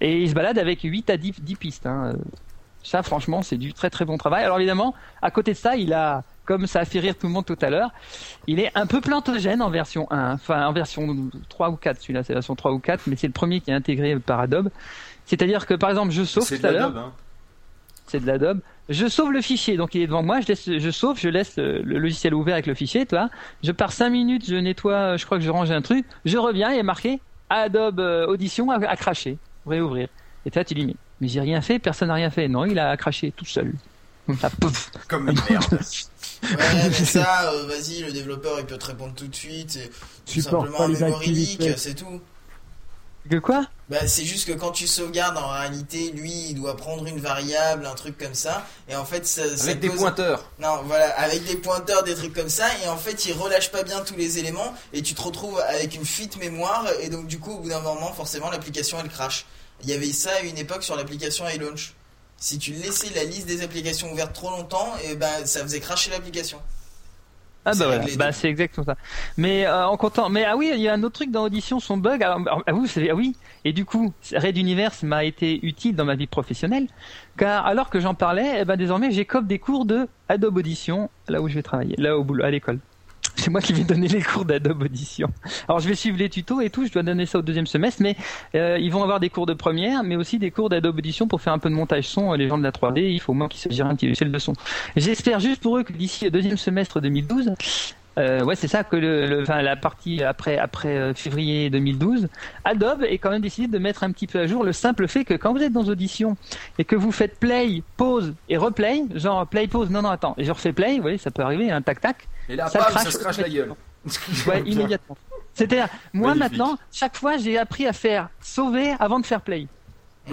Et il se balade avec 8 à 10, 10 pistes. hein. Ça, franchement, c'est du très très bon travail. Alors évidemment, à côté de ça, il a, comme ça a fait rire tout le monde tout à l'heure, il est un peu plantogène en version 1, enfin en version 3 ou 4, celui-là c'est la version 3 ou 4, mais c'est le premier qui est intégré par Adobe. C'est-à-dire que par exemple, je sauve tout à l'heure hein. c'est de l'Adobe. Je sauve le fichier, donc il est devant moi, je, laisse, je sauve, je laisse le, le logiciel ouvert avec le fichier, toi. Je pars 5 minutes, je nettoie, je crois que je range un truc, je reviens, il est marqué Adobe euh, Audition a, a craché, réouvrir. Et toi tu dis mais, mais j'ai rien fait, personne n'a rien fait. Non, il a craché tout seul. Pouf. Comme une merde. Ouais, mais ça, euh, vas-y, le développeur il peut te répondre tout de suite. et Tout Supporte simplement pas un les memory leak, c'est tout. Que quoi? Bah, c'est juste que quand tu sauvegardes, en réalité, lui, il doit prendre une variable, un truc comme ça, et en fait, ça, ça Avec des cause- pointeurs. Non, voilà, avec des pointeurs, des trucs comme ça, et en fait, il relâche pas bien tous les éléments, et tu te retrouves avec une fuite mémoire, et donc du coup, au bout d'un moment, forcément, l'application elle crache. Il y avait ça à une époque sur l'application iLaunch. Si tu laissais la liste des applications ouvertes trop longtemps, et ben, ça faisait cracher l'application. Ah bah voilà, bah c'est exactement ça. Mais euh, en comptant, mais ah oui, il y a un autre truc dans Audition, son bug. Alors, ah oui, c'est- ah oui. Et du coup, Red Universe m'a été utile dans ma vie professionnelle, car alors que j'en parlais, eh ben désormais j'écope des cours de Adobe Audition là où je vais travailler, là au boulot, à l'école. C'est moi qui vais donner les cours d'Adobe Audition. Alors je vais suivre les tutos et tout, je dois donner ça au deuxième semestre, mais euh, ils vont avoir des cours de première, mais aussi des cours d'Adobe Audition pour faire un peu de montage son. Les gens de la 3D, il faut au moins qu'ils se gèrent un petit logiciel de son. J'espère juste pour eux que d'ici le deuxième semestre 2012, euh, ouais, c'est ça que le, le- enfin, la partie après après euh, février 2012, Adobe est quand même décidé de mettre un petit peu à jour le simple fait que quand vous êtes dans Audition et que vous faites play, pause et replay, genre play, pause, non non attends, et je refais play, vous voyez, ça peut arriver, un tac tac. Et là, ça bam, crache ça se crache la gueule. Ouais, immédiatement. C'est-à-dire, moi Magnifique. maintenant, chaque fois, j'ai appris à faire sauver avant de faire play.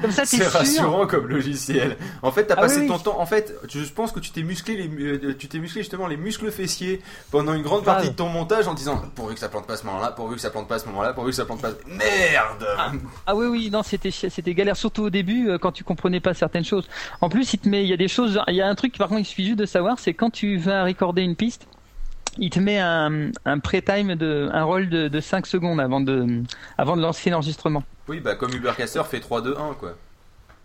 Comme ça, t'es C'est rassurant comme logiciel. En fait, t'as Ah passé oui, ton oui. temps. En fait, je pense que tu t'es musclé les, euh, tu t'es musclé justement les muscles fessiers pendant une grande partie de ton montage en disant pourvu que ça plante pas ce moment-là, pourvu que ça plante pas ce moment-là, pourvu que ça plante pas. Merde. Ah oui oui non c'était c'était galère surtout au début euh, quand tu comprenais pas certaines choses. En plus il te met il y a des choses il y a un truc par contre il suffit juste de savoir c'est quand tu vas recorder une piste il te met un, un pré-time de un rôle de, de 5 secondes avant de avant de lancer l'enregistrement. Oui, bah comme Ubercaster fait 3 2 1 quoi.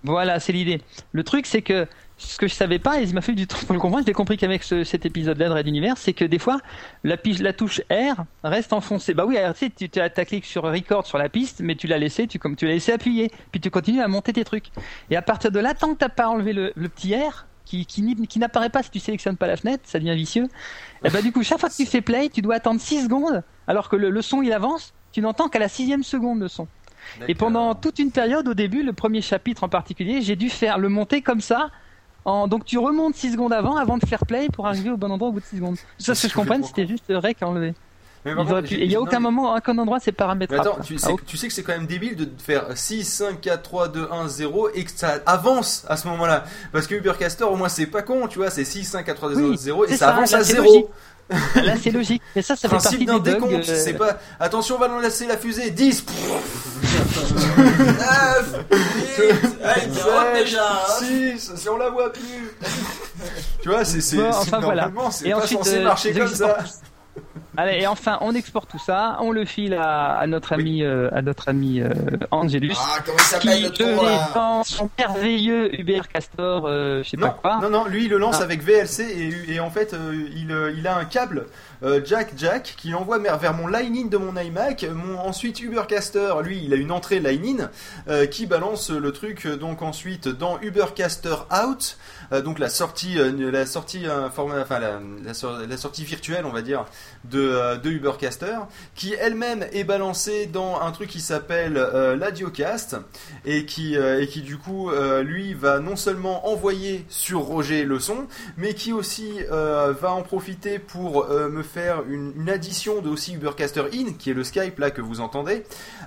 Voilà, c'est l'idée. Le truc, c'est que ce que je savais pas, et il m'a fallu du temps pour le comprendre, j'ai compris qu'avec ce- cet épisode-là de Red Universe, c'est que des fois, la, piste, la touche R reste enfoncée. Bah oui, alors, tu sais, tu tu as ta clic sur record sur la piste, mais tu l'as laissé, tu, comme tu l'as laissé appuyer, puis tu continues à monter tes trucs. Et à partir de là, tant que t'as pas enlevé le, le petit R, qui, qui, qui n'apparaît pas si tu sélectionnes pas la fenêtre, ça devient vicieux. Et bah du coup, chaque fois que tu fais play, tu dois attendre 6 secondes, alors que le, le son il avance, tu n'entends qu'à la sixième seconde le son. Et pendant toute une période, au début, le premier chapitre en particulier, j'ai dû faire le monter comme ça. En... Donc tu remontes 6 secondes avant, avant de faire play pour arriver au bon endroit au bout de 6 secondes. Ça, ce que je comprenne, c'était juste rec à enlever. Il n'y a aucun mais- moment, aucun endroit, c'est paramétrable. attends, tu Ah, sais, tu sais que c'est quand même débile de faire 6, 5, 4, 3, 2, 1, 0 et que ça avance à ce moment-là. Parce que Ubercaster, au moins, c'est pas con, tu vois, c'est 6, 5, 4, 3, 2, 1, Oui, 0 et ça, avance à c'est 0. logique. Là, c'est logique. Mais ça, ça fait partie d'un décompte, euh, c'est pas attention, on va lancer la fusée 10 Allez, tu rentres déjà, hein. 6 si on la voit plus Tu vois, c'est normalement, c'est pas censé euh, marcher comme ça. Allez, et enfin, on exporte tout ça, on le file à, à notre ami, euh, à notre ami euh, Angelus, Ah, comment il s'appelle qui le eux, tronc, là est dans son merveilleux Uber Castor, euh, je sais pas quoi. non, non, lui il le lance Ah. avec VLC et, et en fait euh, il, euh, il a un câble euh, jack jack qui l'envoie vers, mon line-in de mon iMac. Mon, ensuite Ubercaster, lui il a une entrée line-in euh, qui balance le truc euh, donc ensuite dans Ubercaster out. donc la sortie, la sortie, enfin la sortie virtuelle, on va dire, de, euh, de Ubercaster, qui elle-même est balancée dans un truc qui s'appelle euh, l'Adiocast et qui euh, et qui du coup euh, lui va non seulement envoyer sur Roger le son, mais qui aussi va en profiter pour me faire une, une addition de aussi Ubercaster In, qui est le Skype là que vous entendez,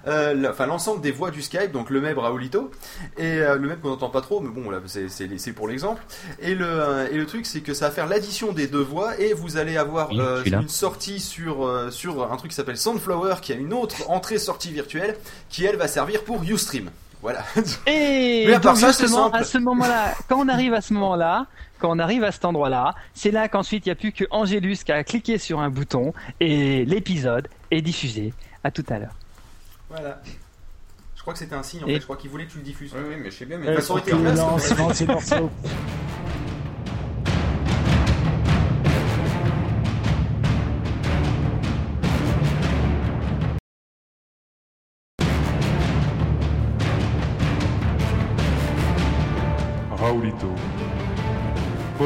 enfin l'ensemble des voix du Skype, donc le MEB Raoulito et le MEB qu'on n'entend pas trop, mais bon là c'est pour l'exemple. Et le et le truc c'est que ça va faire l'addition des deux voix et vous allez avoir Oui, une sortie sur euh, sur un truc qui s'appelle Soundflower, qui a une autre entrée-sortie virtuelle, qui elle va servir pour UStream. Voilà. Et Mais à part donc ça, justement, simple. à ce moment-là, quand on arrive à ce moment-là, quand on arrive à cet endroit-là, c'est là qu'ensuite il n'y a plus que Angélus qui a cliqué sur un bouton et l'épisode est diffusé. À tout à l'heure. Voilà. Je crois que c'était un signe en Et- fait, je crois qu'il voulait que tu le diffuses. Oui, oui, mais je sais bien, mais de ça aurait été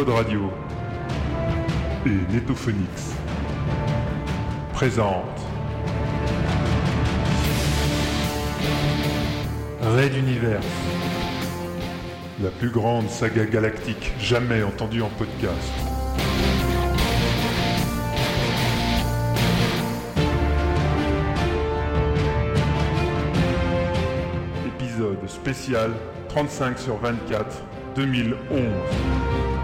Radio et Netophonix présente Raid Universe, la plus grande saga galactique jamais entendue en podcast. Épisode spécial 35 sur 24 2011.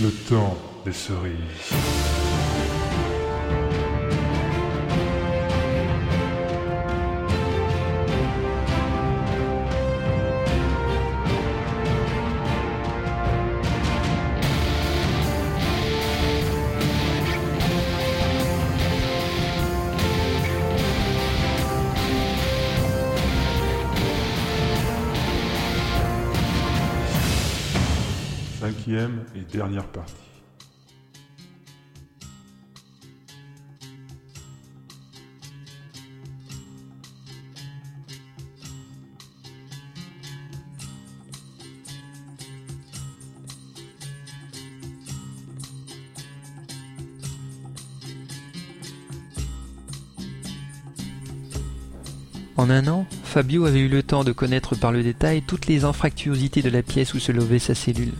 Le temps des cerises. Dernière partie. En un an, Fabio avait eu le temps de connaître par le détail toutes les anfractuosités de la pièce où se levait sa cellule.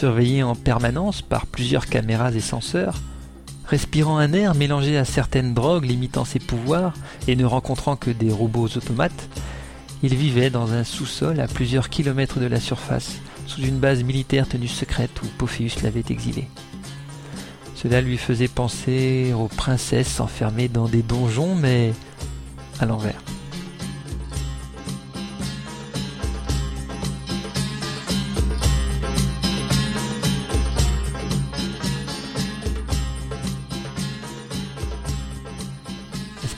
Surveillé en permanence par plusieurs caméras et senseurs, respirant un air mélangé à certaines drogues limitant ses pouvoirs et ne rencontrant que des robots automates, il vivait dans un sous-sol à plusieurs kilomètres de la surface, sous une base militaire tenue secrète où Pophéus l'avait exilé. Cela lui faisait penser aux princesses enfermées dans des donjons, mais à l'envers.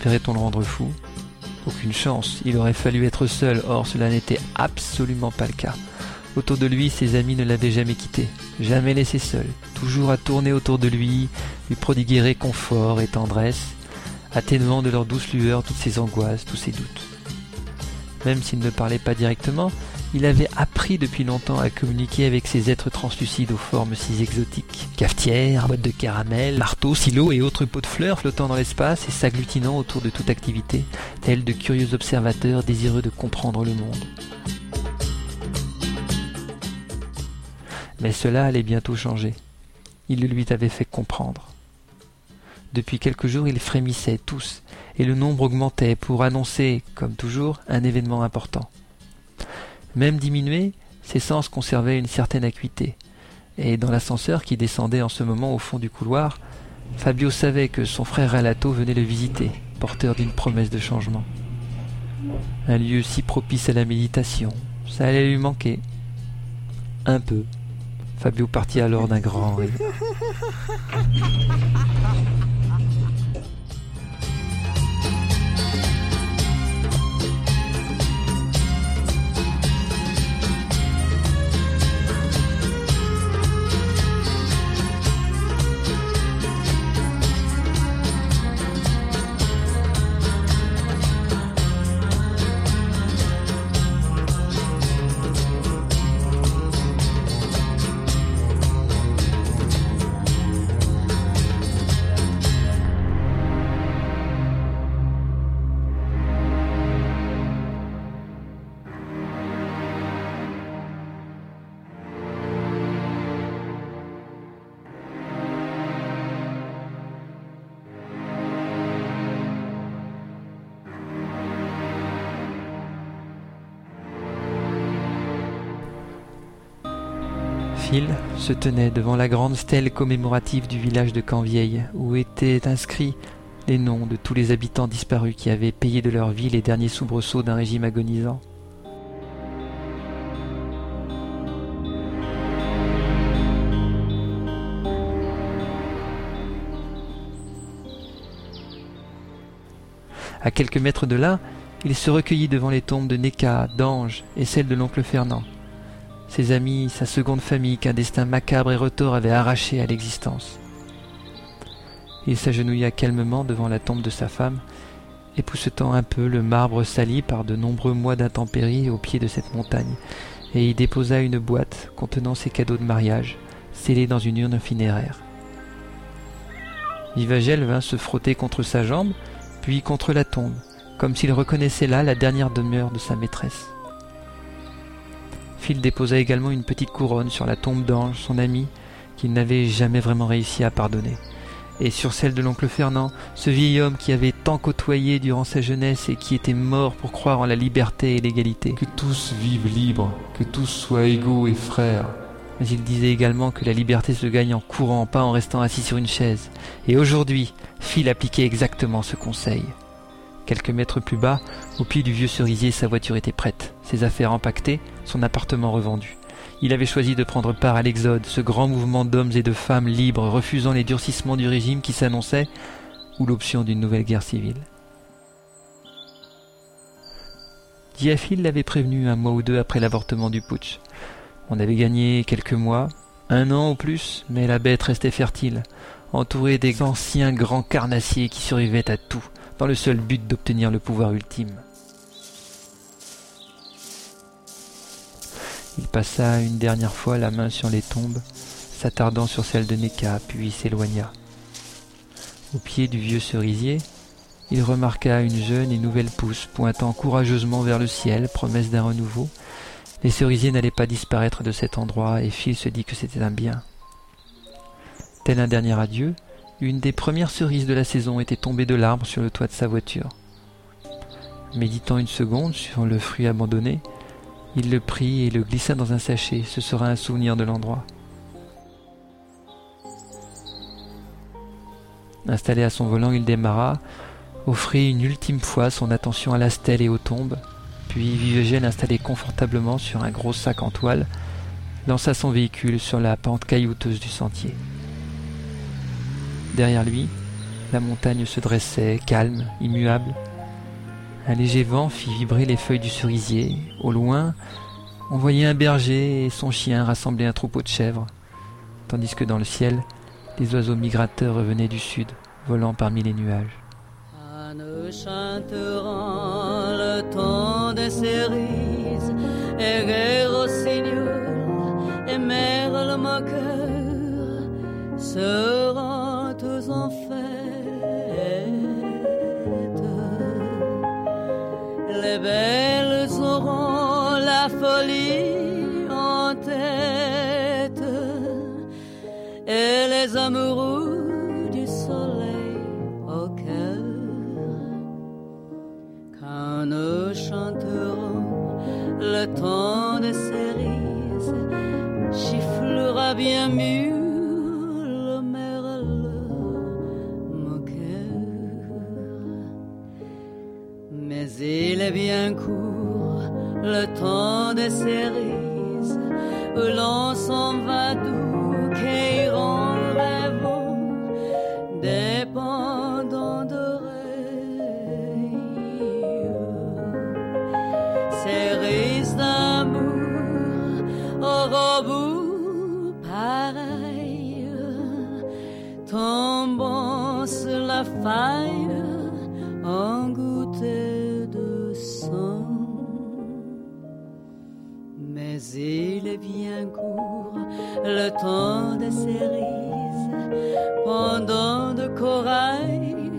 Espérait-on le rendre fou. Aucune chance, il aurait fallu être seul, or cela n'était absolument pas le cas. Autour de lui, ses amis ne l'avaient jamais quitté, jamais laissé seul, toujours à tourner autour de lui, lui prodiguer réconfort et tendresse, atténuant de leur douce lueur toutes ses angoisses, tous ses doutes. Même s'il ne parlait pas directement, il avait appris depuis longtemps à communiquer avec ces êtres translucides aux formes si exotiques. Cafetières, boîtes de caramel, marteaux, silos et autres pots de fleurs flottant dans l'espace et s'agglutinant autour de toute activité, tels de curieux observateurs désireux de comprendre le monde. Mais cela allait bientôt changer. Il le lui avait fait comprendre. Depuis quelques jours, ils frémissaient tous, et le nombre augmentait pour annoncer, comme toujours, un événement important. Même diminué, ses sens conservaient une certaine acuité, et dans l'ascenseur qui descendait en ce moment au fond du couloir, Fabio savait que son frère Relato venait le visiter, porteur d'une promesse de changement. Un lieu si propice à la méditation, ça allait lui manquer. Un peu. Fabio partit alors d'un grand rire. Phil se tenait devant la grande stèle commémorative du village de Canvieille, où étaient inscrits les noms de tous les habitants disparus qui avaient payé de leur vie les derniers soubresauts d'un régime agonisant. À quelques mètres de là, il se recueillit devant les tombes de Neka, d'Ange et celle de l'oncle Fernand. Ses amis, sa seconde famille qu'un destin macabre et retors avait arraché à l'existence. Il s'agenouilla calmement devant la tombe de sa femme, époussetant un peu le marbre sali par de nombreux mois d'intempéries au pied de cette montagne, et y déposa une boîte contenant ses cadeaux de mariage, scellés dans une urne funéraire. Vivagel vint se frotter contre sa jambe, puis contre la tombe, comme s'il reconnaissait là la dernière demeure de sa maîtresse. Phil déposa également une petite couronne sur la tombe d'Ange, son ami, qu'il n'avait jamais vraiment réussi à pardonner, et sur celle de l'oncle Fernand, ce vieil homme qui avait tant côtoyé durant sa jeunesse et qui était mort pour croire en la liberté et l'égalité. Que tous vivent libres, que tous soient égaux et frères. Mais il disait également que la liberté se gagne en courant, pas en restant assis sur une chaise. Et aujourd'hui, Phil appliquait exactement ce conseil. Quelques mètres plus bas, au pied du vieux cerisier, sa voiture était prête, ses affaires empaquetées, son appartement revendu. Il avait choisi de prendre part à l'Exode, ce grand mouvement d'hommes et de femmes libres, refusant les durcissements du régime qui s'annonçait, ou l'option d'une nouvelle guerre civile. Diaphil l'avait prévenu un mois ou deux après l'avortement du putsch. On avait gagné quelques mois, un an au plus, mais la bête restait fertile, entourée des anciens grands carnassiers qui survivaient à tout, dans le seul but d'obtenir le pouvoir ultime. Il passa une dernière fois la main sur les tombes, s'attardant sur celle de Neka, puis s'éloigna. Au pied du vieux cerisier, il remarqua une jeune et nouvelle pousse pointant courageusement vers le ciel, promesse d'un renouveau. Les cerisiers n'allaient pas disparaître de cet endroit, et Phil se dit que c'était un bien. Tel un dernier adieu, une des premières cerises de la saison était tombée de l'arbre sur le toit de sa voiture. Méditant une seconde sur le fruit abandonné, il le prit et le glissa dans un sachet. Ce sera un souvenir de l'endroit. Installé à son volant, il démarra, offrit une ultime fois son attention à la stèle et aux tombes, puis Vivegel installé confortablement sur un gros sac en toile, lança son véhicule sur la pente caillouteuse du sentier. Derrière lui, la montagne se dressait, calme, immuable. Un léger vent fit vibrer les feuilles du cerisier. Au loin, on voyait un berger et son chien rassembler un troupeau de chèvres, tandis que dans le ciel, des oiseaux migrateurs revenaient du sud, volant parmi les nuages. An ocean chanteront le temps des cerises et et moqueur seront Les belles auront la folie en tête et les amoureux du soleil au cœur. Quand nous chanterons le temps des cerises, chifflera bien mieux il est bien court le temps des cerises où l'on s'en va doux, qu'iront rêvant, dépendant d'oreilles. Cerises d'amour au bout pareil, tombant sur la faille en goutte il est bien court le temps des cerises, pendant de corail,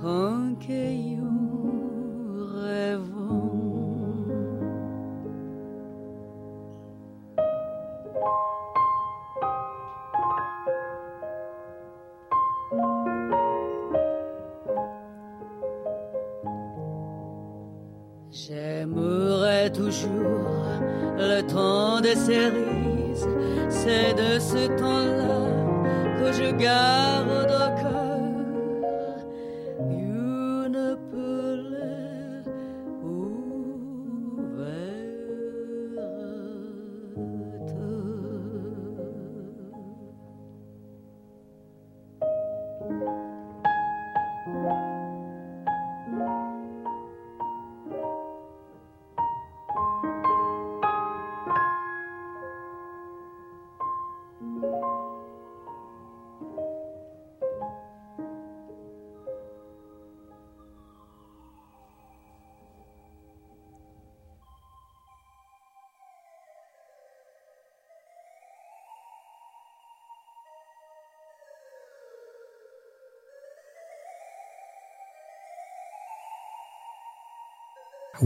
quand rêvant. J'aimerais toujours le temps des cerises, c'est de ce temps-là que je garde au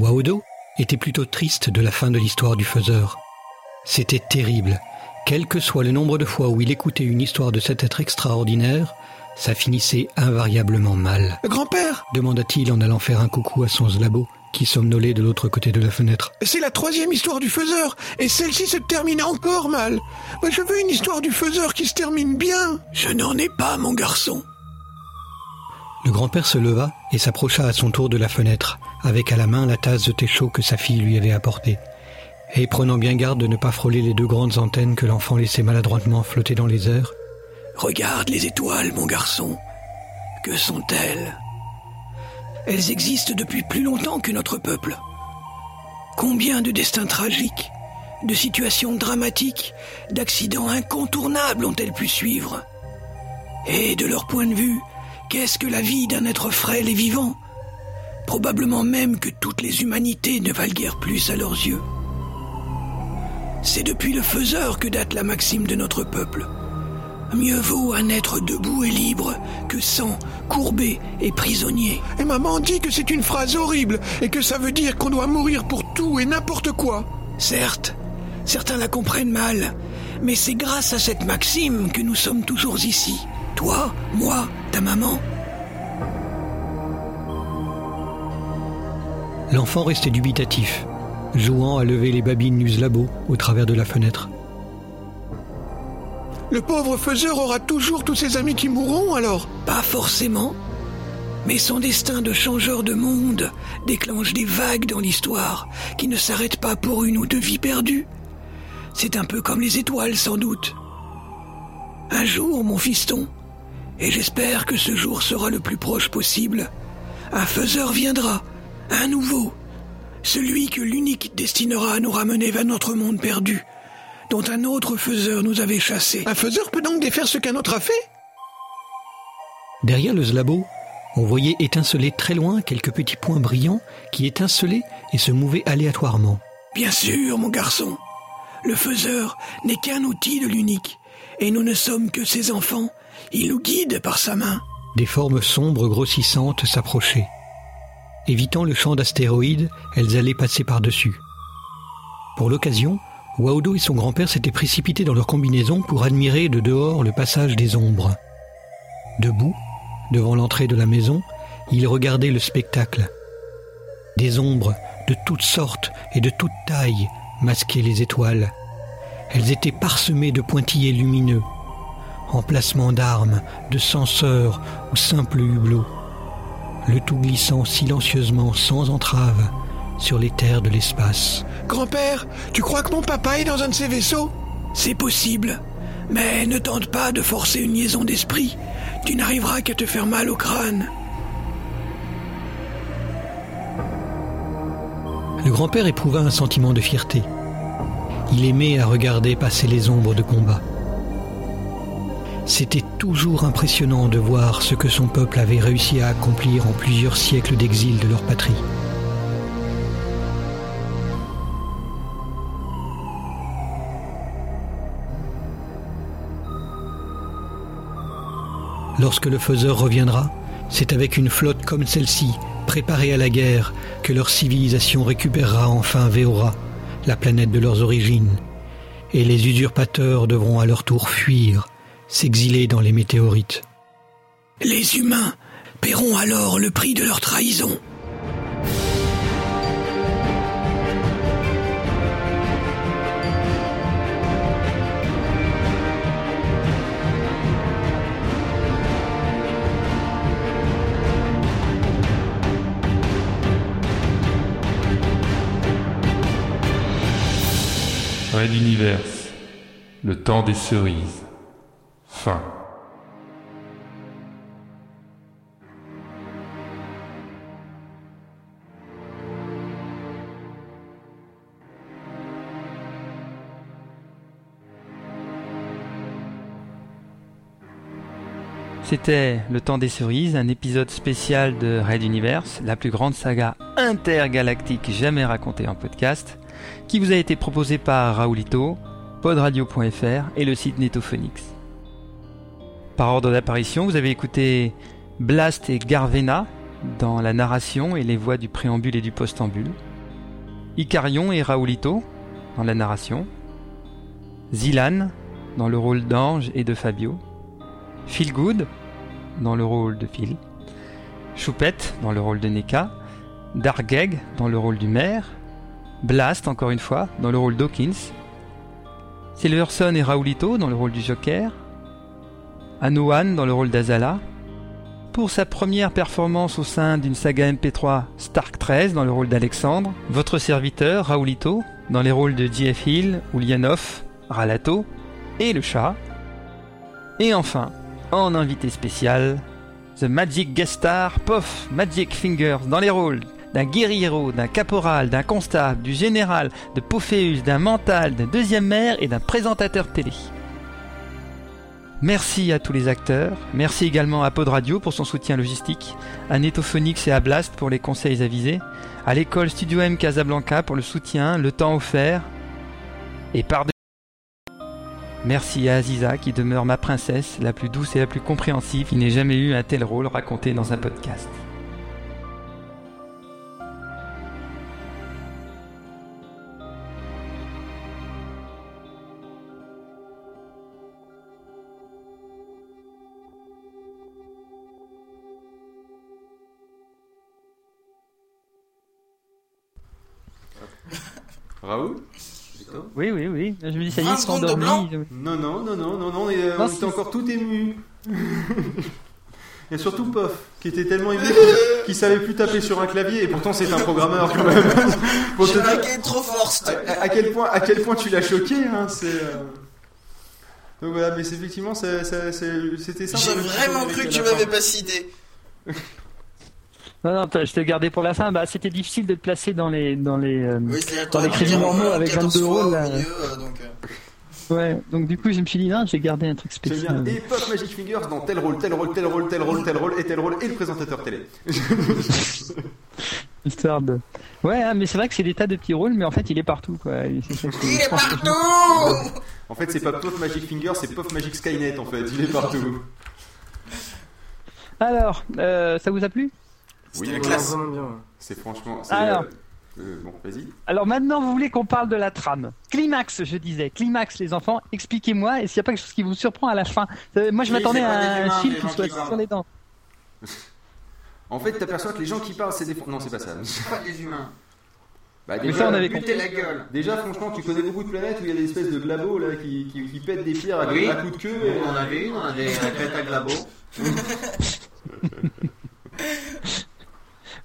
Waodo était plutôt triste de la fin de l'histoire du faiseur. C'était terrible. Quel que soit le nombre de fois où il écoutait une histoire de cet être extraordinaire, ça finissait invariablement mal. Grand-père? demanda-t-il en allant faire un coucou à son Zlabo, qui somnolait de l'autre côté de la fenêtre. C'est la troisième histoire du faiseur, et celle-ci se termine encore mal. Moi, je veux une histoire du faiseur qui se termine bien. Je n'en ai pas, mon garçon. Le grand-père se leva et s'approcha à son tour de la fenêtre, avec à la main la tasse de thé chaud que sa fille lui avait apportée. Et prenant bien garde de ne pas frôler les deux grandes antennes que l'enfant laissait maladroitement flotter dans les airs, Regarde les étoiles, mon garçon. Que sont-elles? Elles existent depuis plus longtemps que notre peuple. Combien de destins tragiques, de situations dramatiques, d'accidents incontournables ont-elles pu suivre? Et de leur point de vue, qu'est-ce que la vie d'un être frêle et vivant? Probablement même que toutes les humanités ne valent guère plus à leurs yeux. C'est depuis le faiseur que date la maxime de notre peuple. Mieux vaut un être debout et libre que sans, courbé et prisonnier. Et maman dit que c'est une phrase horrible et que ça veut dire qu'on doit mourir pour tout et n'importe quoi. Certes, certains la comprennent mal, mais c'est grâce à cette maxime que nous sommes toujours ici. Toi, moi, ta maman. l'enfant restait dubitatif, jouant à lever les babines du Zlabo au travers de la fenêtre. Le pauvre faiseur aura toujours tous ses amis qui mourront alors Pas forcément. Mais son destin de changeur de monde déclenche des vagues dans l'histoire qui ne s'arrêtent pas pour une ou deux vies perdues. C'est un peu comme les étoiles sans doute. Un jour, mon fiston, et j'espère que ce jour sera le plus proche possible, un faiseur viendra, un nouveau, celui que l'unique destinera à nous ramener vers notre monde perdu, dont un autre faiseur nous avait chassés. Un faiseur peut donc défaire ce qu'un autre a fait? Derrière le Zlabo, On voyait étinceler très loin quelques petits points brillants qui étincelaient et se mouvaient aléatoirement. Bien sûr, mon garçon. Le faiseur n'est qu'un outil de l'unique, et nous ne sommes que ses enfants. Il nous guide par sa main. Des formes sombres grossissantes s'approchaient. Évitant le champ d'astéroïdes, elles allaient passer par-dessus. Pour l'occasion, Waudo et son grand-père s'étaient précipités dans leur combinaison pour admirer de dehors le passage des ombres. Debout, devant l'entrée de la maison, ils regardaient le spectacle. Des ombres de toutes sortes et de toutes tailles masquaient les étoiles. Elles étaient parsemées de pointillés lumineux, emplacements d'armes, de censeurs ou simples hublots, le tout glissant silencieusement sans entrave sur les terres de l'espace. Grand-père, tu crois que mon papa est dans un de ces vaisseaux? C'est possible. Mais ne tente pas de forcer une liaison d'esprit. Tu n'arriveras qu'à te faire mal au crâne. Le grand-père éprouva un sentiment de fierté. Il aimait à regarder passer les ombres de combat. C'était toujours impressionnant de voir ce que son peuple avait réussi à accomplir en plusieurs siècles d'exil de leur patrie. Lorsque le faiseur reviendra, c'est avec une flotte comme celle-ci, préparée à la guerre, que leur civilisation récupérera enfin Véora, la planète de leurs origines. Et les usurpateurs devront à leur tour fuir, s'exiler dans les météorites. Les humains paieront alors le prix de leur trahison. Red Universe. Le temps des cerises. Fin. C'était Le Temps des Cerises, un épisode spécial de Red Universe, la plus grande saga intergalactique jamais racontée en podcast, qui vous a été proposé par Raoulito, podradio.fr et le site Netophonix. Par ordre d'apparition, vous avez écouté Blast et Garvena dans la narration et les voix du préambule et du postambule, Icarion et Raoulito dans la narration, Zilan dans le rôle d'Ange et de Fabio, Phil Good dans le rôle de Phil, Choupette dans le rôle de Neka, Dargeg dans le rôle du maire, Blast encore une fois dans le rôle d'Hawkins, Silverson et Raoulito dans le rôle du Joker, Anoan dans le rôle d'Azala, pour sa première performance au sein d'une saga MP3 Stark 13 dans le rôle d'Alexandre, votre serviteur Raoulito dans les rôles de JF Hill, Ulyanov, Ralato et le chat, et enfin, en invité spécial, The Magic Guest Star, Pof Magic Fingers dans les rôles d'un guerriero, d'un caporal, d'un constable, du général, de Pophéus, d'un mental, d'un deuxième maire et d'un présentateur télé. Merci à tous les acteurs, merci également à Pod Radio pour son soutien logistique, à Netophonix et à Blast pour les conseils avisés, à l'école Studio M Casablanca pour le soutien, le temps offert, et par Merci à Aziza qui demeure ma princesse, la plus douce et la plus compréhensive, qui n'ait jamais eu un tel rôle raconté dans un podcast. Raoul Oui, oui, oui. Je me dis, ça y 20 est, ils sont endormis. blanc Non, non, non, non, non, non, on, est- Non, on c'est- était encore tout ému. Et surtout Pof, qui était tellement ému qu'il savait plus taper sur un clavier, et pourtant c'est un programmeur quand même. Pour te dire trop fort, à, à quel point, à quel point tu l'as choqué, hein, c'est. euh, Donc voilà, mais c'est effectivement, c'était ça. J'ai vraiment cru que tu m'avais pas cité. Non, non, je t'ai gardé pour la fin. Bah, c'était difficile de te placer dans les, dans les, euh, Oui, dans les crédits normaux avec 14 22 fois rôles. au là. milieu, euh, donc, euh. Ouais, donc du coup, je me suis dit, non, j'ai gardé un truc spécial. bien. Et Pop Magic Fingers dans tel rôle, tel rôle, tel rôle, tel rôle, tel rôle, et tel rôle, et le présentateur télé. Histoire de. Ouais, hein, mais c'est vrai que c'est des tas de petits rôles, mais en fait, il est partout, quoi. Qui- Il est partout En fait, c'est pas Puff Magic Finger, c'est Puff Magic Skynet en fait. Il est partout. Alors, euh, ça vous a plu? Oui, la classe. Vraiment bien. ouais. C'est franchement. c'est, Alors. euh, euh, bon, vas-y. Alors maintenant, vous voulez qu'on parle de la trame. Climax, je disais. Climax, les enfants, expliquez-moi, et s'il n'y a pas quelque chose qui vous surprend à la fin Euh, Moi, je Oui, m'attendais c'est à un film qui soit sur les dents. En fait, t'aperçois que les gens qui parlent, c'est des. Non, c'est pas ça. Pas des humains. Bah, Mais ça, on avait Butez la gueule. Déjà, franchement, tu connais beaucoup de planètes où il y a des espèces de glabos là qui, qui, qui pètent des pierres à, Oui. à coups de queue. et- On en avait une, on avait la crête à glabo.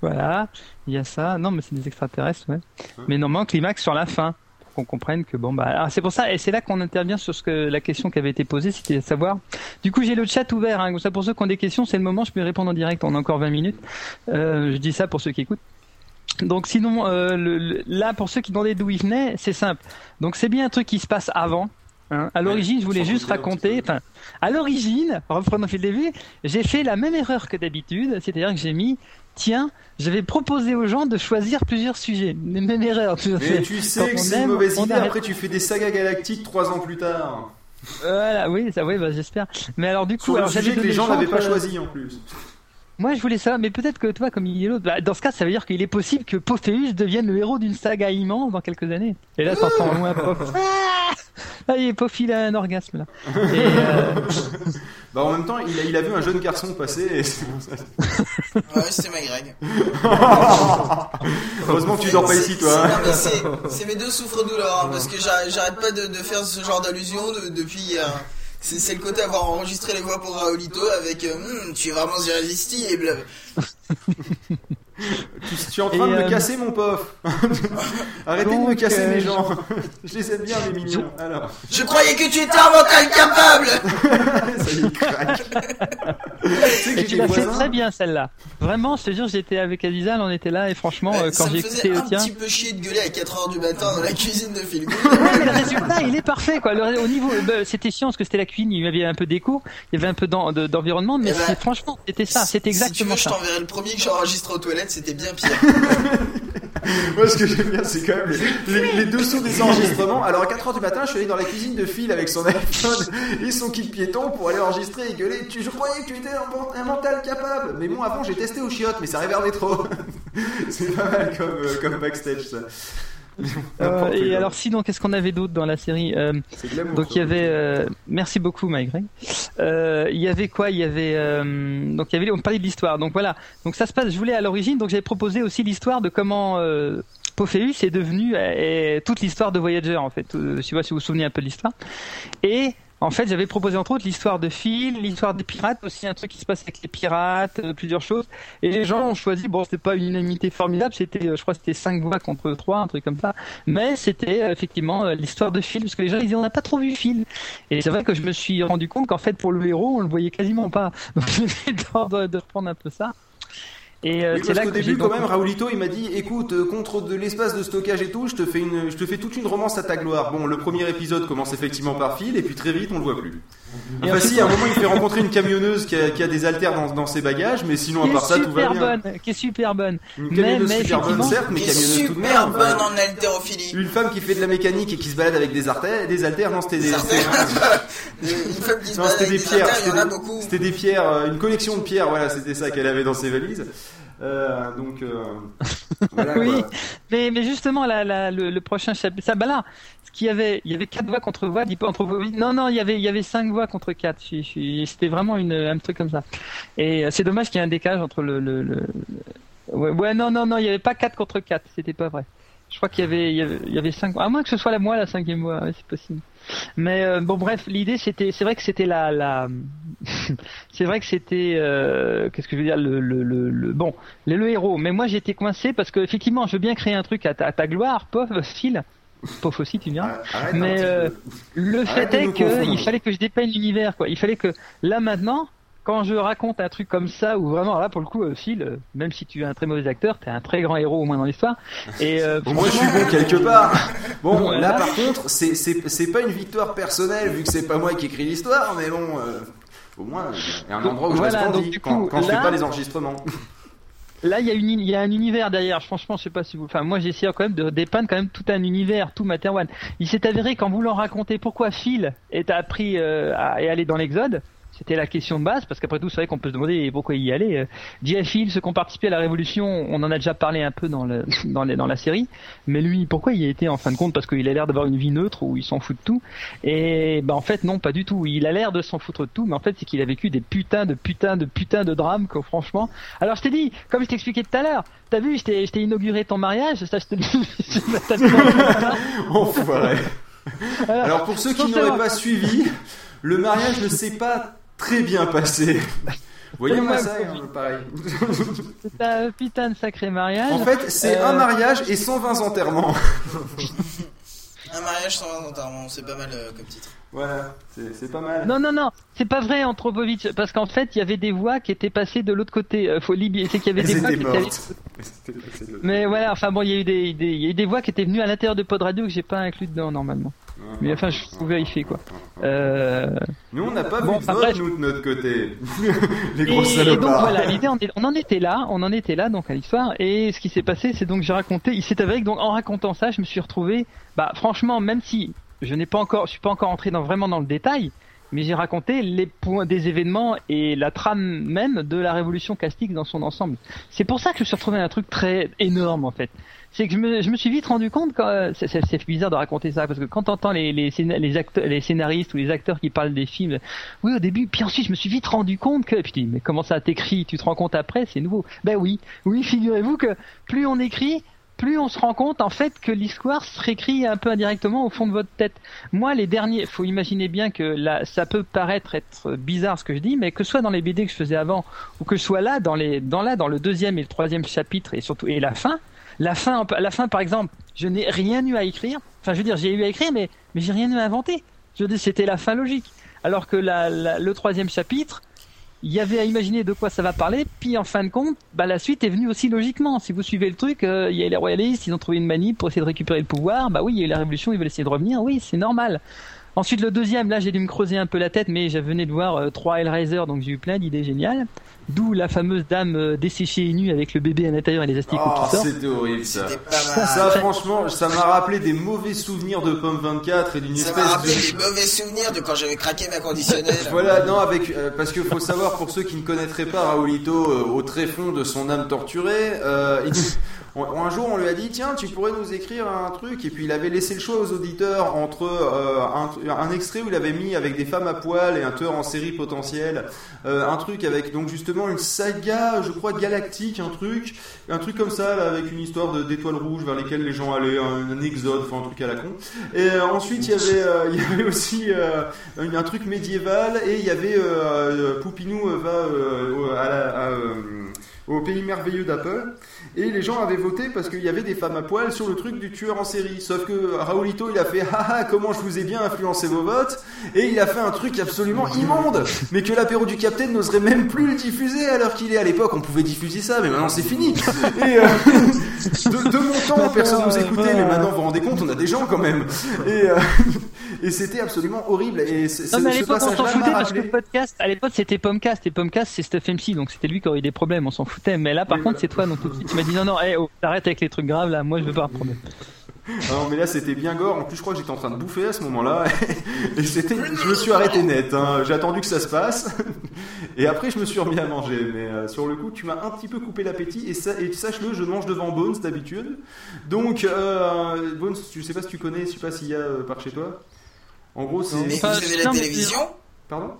Voilà, il y a ça. Non, mais c'est des extraterrestres, ouais. Mais normalement, climax sur la fin. Pour qu'on comprenne que bon, bah. alors, c'est pour ça, et c'est là qu'on intervient sur ce que la question qui avait été posée, c'était de savoir. Du coup, j'ai le chat ouvert, hein. Comme ça, pour ceux qui ont des questions, c'est le moment, je peux y répondre en direct. On a encore 20 minutes. Euh, je dis ça pour ceux qui écoutent. Donc sinon, euh, le- le- là pour ceux qui demandaient d'où il venait, c'est simple. Donc c'est bien un truc qui se passe avant. hein. À l'origine, je voulais juste raconter. Enfin, à l'origine, reprenons le début, j'ai fait la même erreur que d'habitude, c'est-à-dire que j'ai mis, tiens, j'avais proposé aux gens de choisir plusieurs sujets. Les mêmes erreurs. Mais tu sais que c'est une mauvaise idée. Après, tu fais des sagas galactiques trois ans plus tard. Voilà, oui, ça, oui, bah, j'espère. Mais alors du coup, alors sujet que les gens n'avaient pas entre- choisi en plus. Moi, je voulais ça, mais peut-être que toi, comme il est l'autre, bah, dans ce cas, ça veut dire qu'il est possible que Pophéus devienne le héros d'une saga immense dans quelques années. Et là, t'entends loin Pof. Ah il est Pof, il a un orgasme là. Et, euh, Bah, en même temps, il a, il a vu un jeune garçon passer et c'est bon, ça. Ouais. Heureusement que tu dors pas ici, toi. hein. C'est- mes deux souffres-douleurs, hein, parce que j'arrête pas de, de faire ce genre d'allusion de- depuis hier. C'est le côté avoir enregistré les voix pour Raoulito avec euh, Hum, tu es vraiment irrésistible. Tu, tu es en train Et, de euh, me casser mon pof. Arrêtez de me casser euh, mes gens. Je les aime bien, les mignons. Alors, Je croyais que tu étais un mental capable ça y est, craque. tu sais l'as fait très bien celle-là. Vraiment, je te jure, j'étais avec Adizal, on était là, et franchement, euh, quand Ça me j'ai faisait écouté un tien. petit peu chier de gueuler à 4h du matin dans la cuisine de Phil. Ouais, mais le résultat, il est parfait, quoi. Le- au niveau, bah, c'était chiant parce que c'était la cuisine, il y avait un peu d'écho, il y avait un peu d'en- de- d'environnement, mais Eh ben, c'est- franchement, c'était ça, c'était Si tu exactement veux, je ça. t'enverrai le premier que j'enregistre aux toilettes, c'était bien pire. Moi, ce que j'aime bien, c'est quand même les, les- les dessous des enregistrements. Alors, à 4h du matin, je suis allé dans la cuisine de Phil avec son iPhone et son kit piéton pour aller enregistrer et gueuler. Tu, je croyais que tu étais un, mental capable. Mais bon, avant, j'ai testé au chiottes, mais ça réverbait trop. c'est pas mal comme, euh, comme backstage, ça. Euh, et alors sinon, qu'est-ce qu'on avait d'autre dans la série Euh, C'est de l'amour, Donc il y avait, euh, merci beaucoup, Mike. Euh, il y avait quoi? Il y avait, donc il y avait, on parlait de l'histoire. Donc voilà. Donc ça se passe. Je voulais à l'origine. Donc j'avais proposé aussi l'histoire de comment Pophéus est devenu et toute l'histoire de Voyager en fait. Je sais pas si vous vous souvenez un peu de l'histoire. Et en fait, j'avais proposé entre autres l'histoire de Phil, l'histoire des pirates, aussi un truc qui se passe avec les pirates, euh, plusieurs choses. Et les gens ont choisi, bon, c'était pas une unanimité formidable, c'était, euh, je crois, c'était 5 voix contre 3, un truc comme ça. Mais c'était euh, effectivement euh, l'histoire de Phil, parce que les gens disaient, on n'a pas trop vu Phil. Et c'est vrai que je me suis rendu compte qu'en fait, pour le héros, on le voyait quasiment pas. Donc, temps de, de reprendre un peu ça. Et euh, Oui, c'est là qu'au début, quand même, Raoulito, il m'a dit, écoute, euh, contre de l'espace de stockage et tout, je te fais une, je te fais toute une romance à ta gloire. Bon, le premier épisode commence effectivement par Phil, et puis très vite, on le voit plus. Et Enfin, si, à un moment, il fait rencontrer une camionneuse qui a, qui a des haltères dans, dans ses bagages, mais sinon, à part ça, tout va super bien. bonne, qui est super bonne. Une camionneuse mais super bonne, certes, mais Qui est camionneuse super même. bonne enfin. en haltérophilie. Une femme qui fait de la mécanique et qui se balade avec des haltères, des haltères, non, c'était des, c'était- non, c'était des des pierres, c'était des- pierres, une collection de pierres, voilà, c'était ça qu'elle avait dans ses valises. Euh, donc, euh, voilà, oui, quoi. mais, mais justement, la, la, le, le prochain chapitre, ça, bah là, ce qu'il y avait, il y avait quatre voix contre voix, pas entre. Non, non, il y avait, il y avait cinq voix contre quatre. C'était vraiment une, un truc comme ça. Et euh, c'est dommage qu'il y ait un décalage entre le, le, le- Ouais, ouais, non, non, non, il y avait pas quatre contre quatre. C'était pas vrai. Je crois qu'il y avait, il y avait, il y avait cinq. À moins que ce soit la moi la cinquième voix, ouais, c'est possible. Mais euh, bon, bref, l'idée c'était, c'est vrai que c'était la, la, c'est vrai que c'était, euh, qu'est-ce que je veux dire, le, le, le, le- bon, le, le héros. Mais moi j'étais coincé parce que effectivement, je veux bien créer un truc à ta, à ta gloire, pauvre Phil. Pauvre aussi, tu viens. Arrête un Mais euh, le fait est qu'il fallait que je dépeigne l'univers, quoi. Il fallait que là maintenant, quand je raconte un truc comme ça, où vraiment, là, pour le coup, euh, Phil, euh, même si tu es un très mauvais acteur, t'es un très grand héros au moins dans l'histoire. Et euh, Bon, moi je suis bon quelque part. Bon, Bon, là là- par contre, c'est c'est c'est pas une victoire personnelle vu que c'est pas moi qui écris l'histoire, mais bon, euh, au moins il y a un endroit où je Voilà, reste donc, quand, je fais pas les enregistrements. Là, il y a une, il y a un univers derrière. Franchement, je sais pas si vous, enfin, moi, j'ai essayé quand même de dépeindre quand même tout un univers, tout Materwan. Il s'est avéré qu'en voulant raconter pourquoi Phil est appris euh, à, est allé dans l'Exode, c'était la question de base, parce qu'après tout, c'est vrai qu'on peut se demander pourquoi y allait. Euh, Jeff ceux qui ont participé à la Révolution, on en a déjà parlé un peu dans, le, dans, les- dans la série, mais lui, pourquoi il y a été en fin de compte? Parce qu'il a l'air d'avoir une vie neutre où il s'en fout de tout. Et bah en fait, non, pas du tout. Il a l'air de s'en foutre de tout, mais en fait, c'est qu'il a vécu des putains de putains de putains de drames, que franchement. Alors, je t'ai dit, comme je t'expliquais tout à l'heure, t'as vu, je t'ai inauguré ton mariage, ça, je te dis. Alors pour ceux qui n'auraient pas suivi, le mariage ne s'est pas très bien passé. Voyez-moi ça, hein, pareil. C'est un putain de sacré mariage. En fait, c'est Euh, un mariage et 120 enterrements. Un mariage sans enterrement, c'est pas mal euh, comme titre. Voilà, c'est pas mal. Non, non, non, c'est pas vrai, Anthropovitch, parce qu'en fait, il y avait des voix qui étaient passées de l'autre côté. Euh, faut libérer, c'est qu'il y avait des voix étaient qui étaient Mais voilà, enfin bon, il y a eu des, des- il y a eu des voix qui étaient venues à l'intérieur de Pod Radio que j'ai pas inclus dedans normalement. Mais enfin, je peux vérifier quoi. Euh... Nous, on n'a pas Bon, vu de nous, notre côté. Les Et, gros et donc salopards. voilà, l'idée, on en était là, on en était là donc à l'histoire. Et ce qui s'est passé, c'est donc j'ai raconté. Il s'est avéré que donc en racontant ça, je me suis retrouvé. Bah franchement, même si je n'ai pas encore, je suis pas encore entré dans vraiment dans le détail, mais j'ai raconté les points des événements et la trame même de la révolution castique dans son ensemble. C'est pour ça que je me suis retrouvé un truc très énorme en fait. C'est que je me, je me suis vite rendu compte quand euh, c'est- bizarre de raconter ça parce que quand t'entends les les, scénaristes ou les acteurs qui parlent des films oui au début puis ensuite je me suis vite rendu compte que puis je dis, mais comment ça t'écrit? Tu te rends compte après? C'est nouveau. Ben oui. Oui figurez-vous que plus on écrit plus on se rend compte en fait que l'histoire se réécrit un peu indirectement au fond de votre tête. Moi, les derniers, faut imaginer bien que là, ça peut paraître être bizarre ce que je dis, mais que ce soit dans les BD que je faisais avant ou que ce soit là dans les, dans là dans le deuxième et le troisième chapitre et surtout et la fin, la fin, la fin par exemple, je n'ai rien eu à écrire. Enfin, je veux dire, j'ai eu à écrire, mais mais j'ai rien eu à inventer. Je dire, c'était la fin logique. Alors que le troisième chapitre, il y avait à imaginer de quoi ça va parler, puis en fin de compte, bah, la suite est venue aussi logiquement. Si vous suivez le truc, euh, il y a les royalistes, ils ont trouvé une manip pour essayer de récupérer le pouvoir, bah oui, il y a eu la révolution, ils veulent essayer de revenir, oui, c'est normal. Ensuite, le deuxième, là, j'ai dû me creuser un peu la tête, mais je venais de voir euh, trois Hellraiser, donc j'ai eu plein d'idées géniales. D'où la fameuse dame euh, desséchée et nue avec le bébé à l'intérieur et les asticots Oh, qui sortent. c'était horrible ça. Ça, franchement, ça m'a rappelé des mauvais souvenirs de Pomme 24 et d'une Ça m'a espèce rappelé de. des mauvais souvenirs de quand j'avais craqué ma conditionnelle. Voilà, non, avec euh, parce qu'il faut savoir pour ceux qui ne connaîtraient pas Raoulito euh, au tréfonds de son âme torturée, euh, il- un jour on lui a dit tiens tu pourrais nous écrire un truc et puis il avait laissé le choix aux auditeurs entre euh, un, un extrait où il avait mis avec des femmes à poil et un tueur en série potentiel, euh, un truc avec donc justement une saga je crois galactique, un truc, un truc comme ça avec une histoire d'étoiles rouges vers lesquelles les gens allaient, un, un exode, enfin un truc à la con. Et euh, ensuite il y avait euh, il y avait aussi euh, un, truc médiéval et il y avait Poupinou va à au pays merveilleux d'Apple. Et les gens avaient voté parce qu'il y avait des femmes à poil sur le truc du tueur en série. Sauf que Raoulito il a fait haha comment je vous ai bien influencé vos votes. Et il a fait un truc absolument immonde. Mais que l'apéro du capitaine n'oserait même plus le diffuser alors qu'il est à l'époque. On pouvait diffuser ça mais maintenant c'est fini. Et euh, de, de mon temps personne nous écoutait mais maintenant vous vous rendez compte on a des gens quand même. Et, euh, et c'était absolument horrible. Et Non, mais à l'époque, on s'en foutait parce que podcast, à l'époque, c'était Pomcast, et Pomcast, c'est Stuff MC, donc c'était lui qui aurait eu des problèmes, on s'en foutait. Mais là, par contre, c'est toi, donc de tu m'as dit non, non, hey, oh, t'arrêtes avec les trucs graves, là, moi, je veux pas un problème. Ah Non mais là c'était bien gore, en plus je crois que j'étais en train de bouffer à ce moment-là. Et c'était, je me suis arrêté net, hein. j'ai attendu que ça se passe. Et après je me suis remis à manger. Mais euh, sur le coup tu m'as un petit peu coupé l'appétit. Et, ça, et sache-le je mange devant Bones d'habitude. Donc euh, Bones je sais pas si tu connais, je sais pas s'il y a euh, par chez toi en gros c'est... Mais vous avez la télévision? Pardon?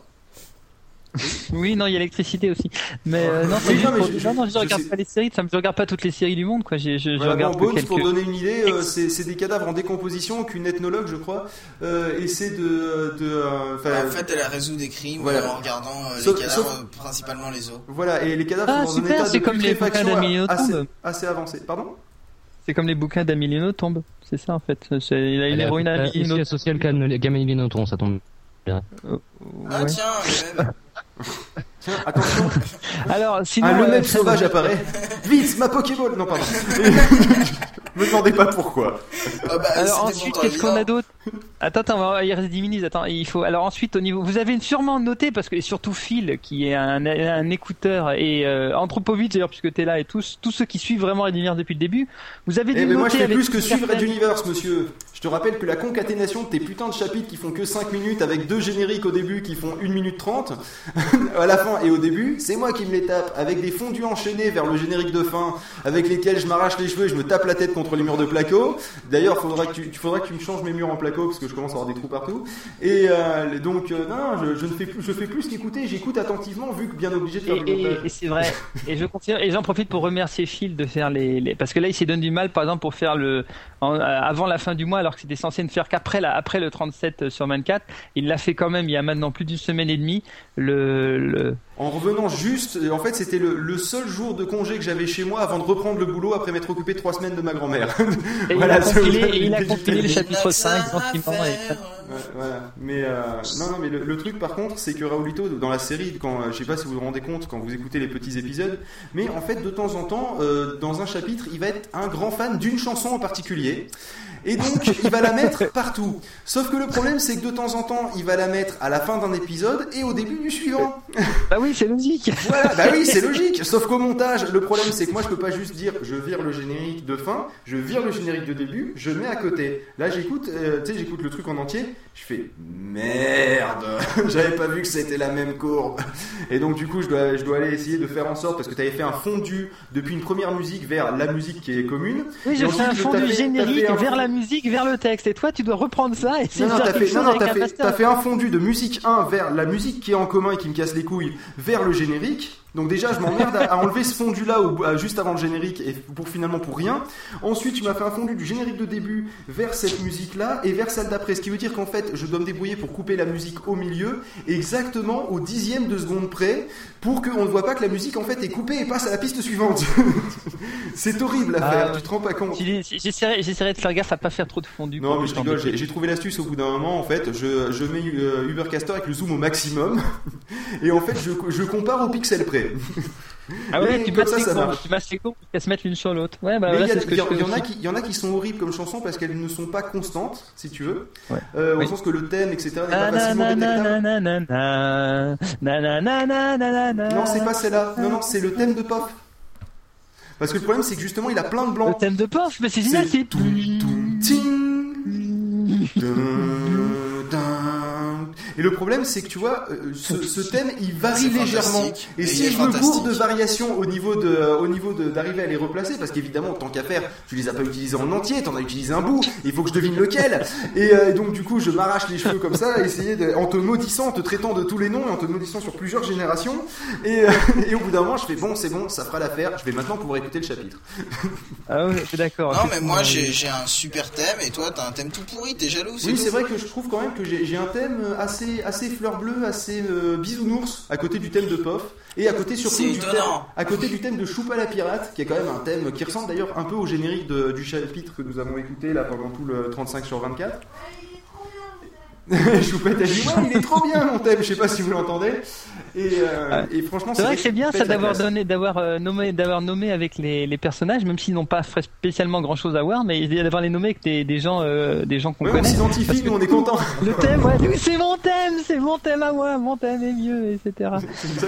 Oui, non, il y a l'électricité aussi. Mais euh, non, c'est Oui, juste non, mais pour- je- non, non, je, je regarde sais- pas les séries, ça me- je regarde pas toutes les séries du monde, quoi. Je, je, Voilà, regarde bon, que Bones, quelques. pour donner une idée, euh, c'est des cadavres en décomposition qu'une ethnologue, je crois, euh, essaie de... euh, En fait, elle a résout des crimes Voilà. en regardant euh, Sauf- les cadavres, sauf- principalement les os. Voilà, et les cadavres Ah, sont dans super, un état c'est de comme les assez, assez avancé. Pardon? C'est comme les bouquins d'Amélie tombe. C'est ça, en fait. C'est il a une héroïne euh, Amélie aussi associée à le Gamma Nothomb, ça tombe bien. Ah tiens. Tiens, attention. Alors, sinon. Ah, le euh, sauvage apparaît. Vite, ma Pokéball Non, pardon. Me demandez pas pourquoi. Ah bah, Alors ensuite, qu'est-ce qu'on a d'autre Attends, attends, on va- il reste 10 minutes. Attends, il faut. Alors ensuite, au niveau, vous avez sûrement noté parce que et surtout Phil, qui est un, un écouteur et euh, Anthropovitch d'ailleurs, puisque t'es là et tous tous ceux qui suivent vraiment Red Universe depuis le début, vous avez dû Eh mais noter moi je fais plus que suivre Red Universe, monsieur. Je te rappelle que la concaténation de tes putains de chapitres qui font que 5 minutes avec deux génériques au début qui font 1 minute 30 à la fin et au début, c'est moi qui me les tape avec des fondus enchaînés vers le générique de fin avec lesquels je m'arrache les cheveux et je me tape la tête contre les murs de placo. D'ailleurs, faudra que tu, tu faudra que tu me changes mes murs en placo parce que je commence à avoir des trous partout. Et euh, donc euh, non, je, je ne fais plus, je fais plus qu'écouter, j'écoute attentivement vu que bien obligé de faire Et, et- et c'est vrai. Et je confirme. Et j'en profite pour remercier Phil de faire les, les- parce que là il s'est donné du mal, par exemple, pour faire le en- euh, avant la fin du mois, alors que c'était censé ne faire qu'après la après le 37 sur 24. Il l'a fait quand même. Il y a maintenant plus d'une semaine et demie. Le, le... En revenant juste, euh, en fait, c'était le, le seul jour de congé que j'avais chez moi avant de reprendre le boulot après m'être occupé trois semaines de ma grand-mère. Et il a compilé, et il a compilé le chapitre 5 gentiment. et- Ouais, voilà. Mais euh, non, non, mais le, le truc par contre, c'est que Raoulito dans la série, quand euh, je sais pas si vous vous rendez compte quand vous écoutez les petits épisodes, mais en fait de temps en temps, euh, dans un chapitre, il va être un grand fan d'une chanson en particulier. Et donc, il va la mettre partout. Sauf que le problème, c'est que de temps en temps, il va la mettre à la fin d'un épisode et au début du suivant. Bah oui, c'est logique. Voilà, bah oui, c'est logique. Sauf qu'au montage, le problème, c'est que moi, je peux pas juste dire, je vire le générique de fin, je vire le générique de début, je mets à côté. Là, j'écoute, euh, tu sais, j'écoute le truc en entier, je fais merde, j'avais pas vu que c'était la même courbe. Et donc, du coup, je dois, je dois aller essayer de faire en sorte, parce que tu avais fait un fondu depuis une première musique vers la musique qui est commune. Oui, un je fond t'ai du fait- t'as générique un vers la musique, vers le texte. Et toi, tu dois reprendre ça et c'est non, non, t'as fait, non, fait, fait un fondu de musique 1 vers la musique qui est en commun et qui me casse les couilles vers le générique. Donc déjà, je m'emmerde à, à enlever ce fondu là au- à- juste avant le générique et pour finalement pour rien. Ensuite, tu m'as fait un fondu du générique de début vers cette musique là et vers celle d'après. Ce qui veut dire qu'en fait, je dois me débrouiller pour couper la musique au milieu exactement au dixième de seconde près pour qu'on ne voit pas que la musique en fait est coupée et passe à la piste suivante. C'est horrible à faire. ouais. Tu te rends pas compte. J'essaierai j'essaierai de faire gaffe à pas faire trop de fondu. Non, mais je rigole, j'ai j'ai trouvé l'astuce au bout d'un moment. En fait, je, je mets euh, Ubercaster avec le zoom au maximum et en fait, je, je compare au pixel près. Ah ouais, tu masses ça, ça tu masses les courbes jusqu'à se mettre l'une sur l'autre. Ouais, bah voilà, il y, en a qui, il y en a qui sont horribles comme chansons parce qu'elles ne sont pas constantes, si tu veux. Ouais. Euh, au sens que le thème, etc., n'est pas facilement détectable. Non, c'est pas celle-là. Non, non, c'est le thème de Pop. Parce que le problème, c'est que justement, il a plein de blancs. Le thème de Pop, mais c'est génial, c'est Et le problème, c'est que tu vois, euh, ce, ce thème, il varie légèrement. Et Et si je me fantastique. de variation au niveau de, au niveau d'arriver à les replacer, parce qu'évidemment, tant qu'à faire, tu les as pas utilisés en entier, t'en as utilisé un bout, il faut que je devine lequel. Et euh, donc, du coup, je m'arrache les cheveux comme ça, essayer de, en te maudissant, en te traitant de tous les noms, et en te maudissant sur plusieurs générations. Et, euh, et au bout d'un moment, je fais bon, c'est bon, ça fera l'affaire, je vais maintenant pouvoir écouter le chapitre. Ah ouais, c'est d'accord. Non, mais moi j'ai un super thème et toi t'as un thème tout pourri, t'es jaloux Oui, c'est vrai que je trouve quand même que j'ai un thème assez, assez fleur bleue, assez euh, bisounours, à côté du thème de Pof, et à côté surtout du thème, à côté du thème de Choupa la pirate, qui est quand même un thème qui ressemble d'ailleurs un peu au générique de- du chapitre que nous avons écouté là pendant tout le 35 sur 24. Choupette a dit ouais il est trop bien mon thème, je sais pas si vous l'entendez. Et, euh, et franchement C'est vrai que c'est bien ça la d'avoir classe. donné, d'avoir euh, nommé, d'avoir nommé avec les, les personnages, même s'ils n'ont pas spécialement grand chose à voir, mais d'avoir les nommés avec des, des gens, euh, des gens qu'on Ouais, on connaît. s'identifie, Parce que nous on est contents. Le thème, ouais, c'est mon thème, c'est mon thème à moi, mon thème est mieux, etc.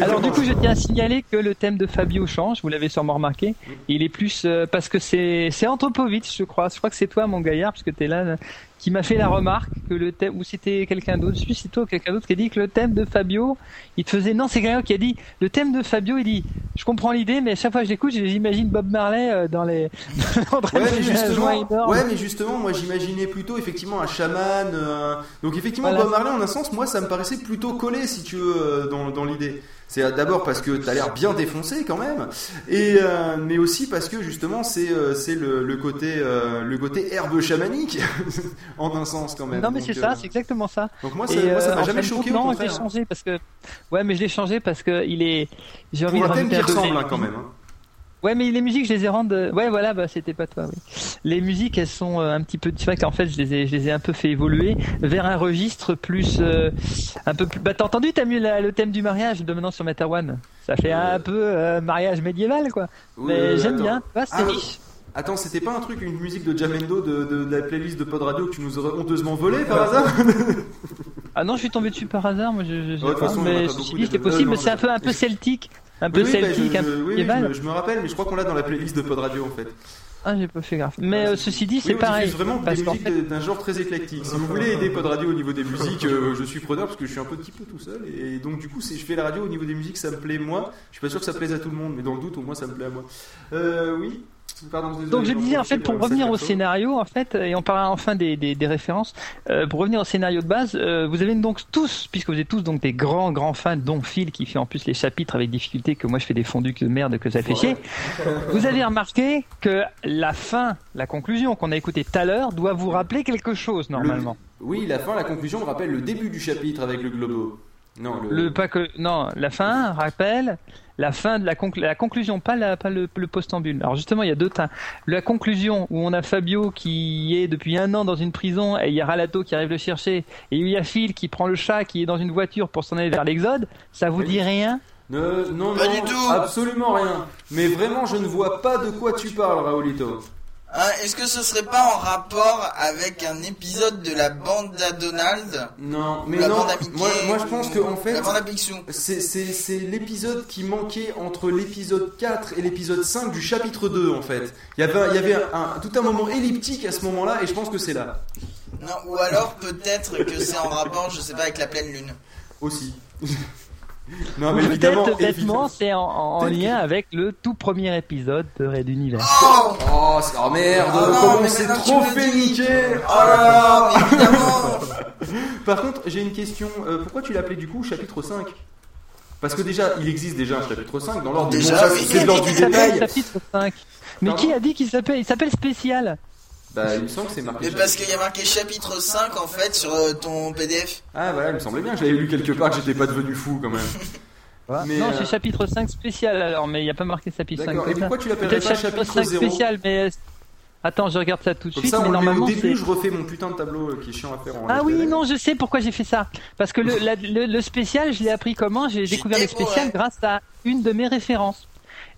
Alors du coup, je tiens à signaler que le thème de Fabio change, vous l'avez sûrement remarqué. Il est plus euh, parce que c'est c'est Anthropovitch, je crois. Je crois que c'est toi, mon gaillard, puisque t'es là, qui m'a fait la remarque que le thème, ou c'était quelqu'un d'autre, je c'est toi quelqu'un d'autre qui a dit que le thème de Fabio, il te faisait. Non, c'est quelqu'un qui a dit le thème de Fabio. Il dit, je comprends l'idée, mais à chaque fois que j'écoute, j'imagine Bob Marley euh, dans les. de Ouais mais, justement, ouais, mais justement, moi j'imaginais plutôt effectivement un chaman. euh, Donc effectivement, Voilà. Bob Marley, en un sens, moi ça me paraissait plutôt collé, si tu veux, euh, dans, dans l'idée. C'est d'abord parce que t'as l'air bien défoncé quand même, et euh, mais aussi parce que justement c'est euh, c'est le, le côté euh, le côté herbe chamanique en un sens quand même. Non mais c'est ça, c'est exactement ça. Donc moi ça, Et, moi, ça m'a jamais choqué. Non, je l'ai changé parce que. Ouais, mais je l'ai changé parce que il est. J'ai envie Pour de un thème qui ressemble hein, quand même. hein. Ouais, mais les musiques, je les ai rendues. Ouais, voilà, bah c'était pas toi. Oui. Les musiques, elles sont euh, un petit peu. C'est vrai qu'en fait, je les ai, je les ai un peu fait évoluer vers un registre plus, euh, un peu plus. Bah t'as entendu, t'as mis la- le thème du mariage de maintenant sur Matawan. Ça fait un peu euh, mariage médiéval, quoi. Oui, mais j'aime bien. Vois, c'est Ah, riche. Attends, c'était pas un truc, une musique de Jamendo de, de, de la playlist de Pod Radio que tu nous aurais honteusement volé par hasard? Ah non, je suis tombé dessus par hasard. Moi, je, je, je Ouais, de toute sais pas, façon, mais ceci beaucoup dit, euh, possible. mais c'est un peu, un peu celtique, un peu Oui, bah, celtique, je, un peu oui, je, me, je me rappelle, mais je crois qu'on l'a dans la playlist de Pod Radio en fait. Ah, j'ai pas fait gaffe. Mais euh, ceci dit, c'est Oui, pareil. diffuse vraiment parce des musiques fait- d'un genre très éclectique. Si vous voulez aider Pod Radio au niveau des musiques, euh, je suis preneur parce que je suis un petit peu tout seul. Et donc, du coup, si je fais la radio au niveau des musiques, ça me plaît moi. Je suis pas sûr que ça plaise à tout le monde, mais dans le doute, au moins, ça me plaît à moi. Euh, oui. Pardon, désolé, Donc je disais en fait pour revenir sacré au scénario en fait et on parlera enfin des, des, des références euh, pour revenir au scénario de base euh, vous avez donc tous puisque vous êtes tous donc des grands grands fans dont Phil qui fait en plus les chapitres avec difficulté que moi je fais des fondus de merde que ça fait chier vous avez remarqué que la fin la conclusion qu'on a écouté tout à l'heure doit vous rappeler quelque chose normalement Oui, la fin, la conclusion me rappelle le début du chapitre avec le globo. Non, le. le pas que non la fin rappelle la fin de la, conclu- la conclusion pas la pas le, le postambule alors justement il y a deux tas la conclusion où on a Fabio qui est depuis un an dans une prison et il y a Ralato qui arrive le chercher et il y a Phil qui prend le chat qui est dans une voiture pour s'en aller vers l'Exode ça vous dit rien? Ne- non, Pas non, du tout. absolument rien. Mais vraiment, je ne vois pas de quoi tu parles, Raoulito. Hein, Est-ce que ce serait pas en rapport avec un épisode de la bande à Donald Non, mais la non. bande à Mickey, Moi, moi, je pense que en fait, c'est l'épisode qui manquait entre l'épisode 4 et l'épisode 5 du chapitre 2 en fait. Il y avait, il y avait un, tout un moment elliptique à ce moment-là et je pense que c'est là. Non, ou alors peut-être que c'est en rapport, je sais pas, avec la pleine lune. Aussi. non, mais évidemment. peut-être évidemment. bêtement c'est en, en- en lien avec le tout premier épisode de Red Univers Oh Oh, c'est- oh merde, Oh non, comment on mais s'est maintenant trop fait niquer Oh là là, évidemment Par contre, j'ai une question. euh, pourquoi tu l'appelais du coup chapitre 5 Parce que déjà, il existe déjà un chapitre 5 dans l'ordre du bon, détail. chapitre 5 mais Pardon? qui a dit qu'il s'appelle il s'appelle spécial? Bah, il me semble que c'est marqué. Mais parce qu'il y a marqué chapitre 5 en fait sur euh, ton PDF. Ah, voilà, il me semblait bien que j'avais lu quelque part que j'étais pas devenu fou quand même. Mais, non, euh, c'est chapitre 5 spécial alors, mais il n'y a pas marqué chapitre 5. D'accord, et pourquoi tu l'appellerais Peut-être pas chapitre chapitre 5 zéro spécial, mais. euh, Attends, je regarde ça tout de Comme suite, ça, mais le normalement au début, c'est. je refais mon putain de tableau qui est chiant à faire en Ah oui, non, je sais pourquoi j'ai fait ça. Parce que le, la- le, le spécial, je l'ai appris comment? J'ai découvert le spécial grâce à une de mes références.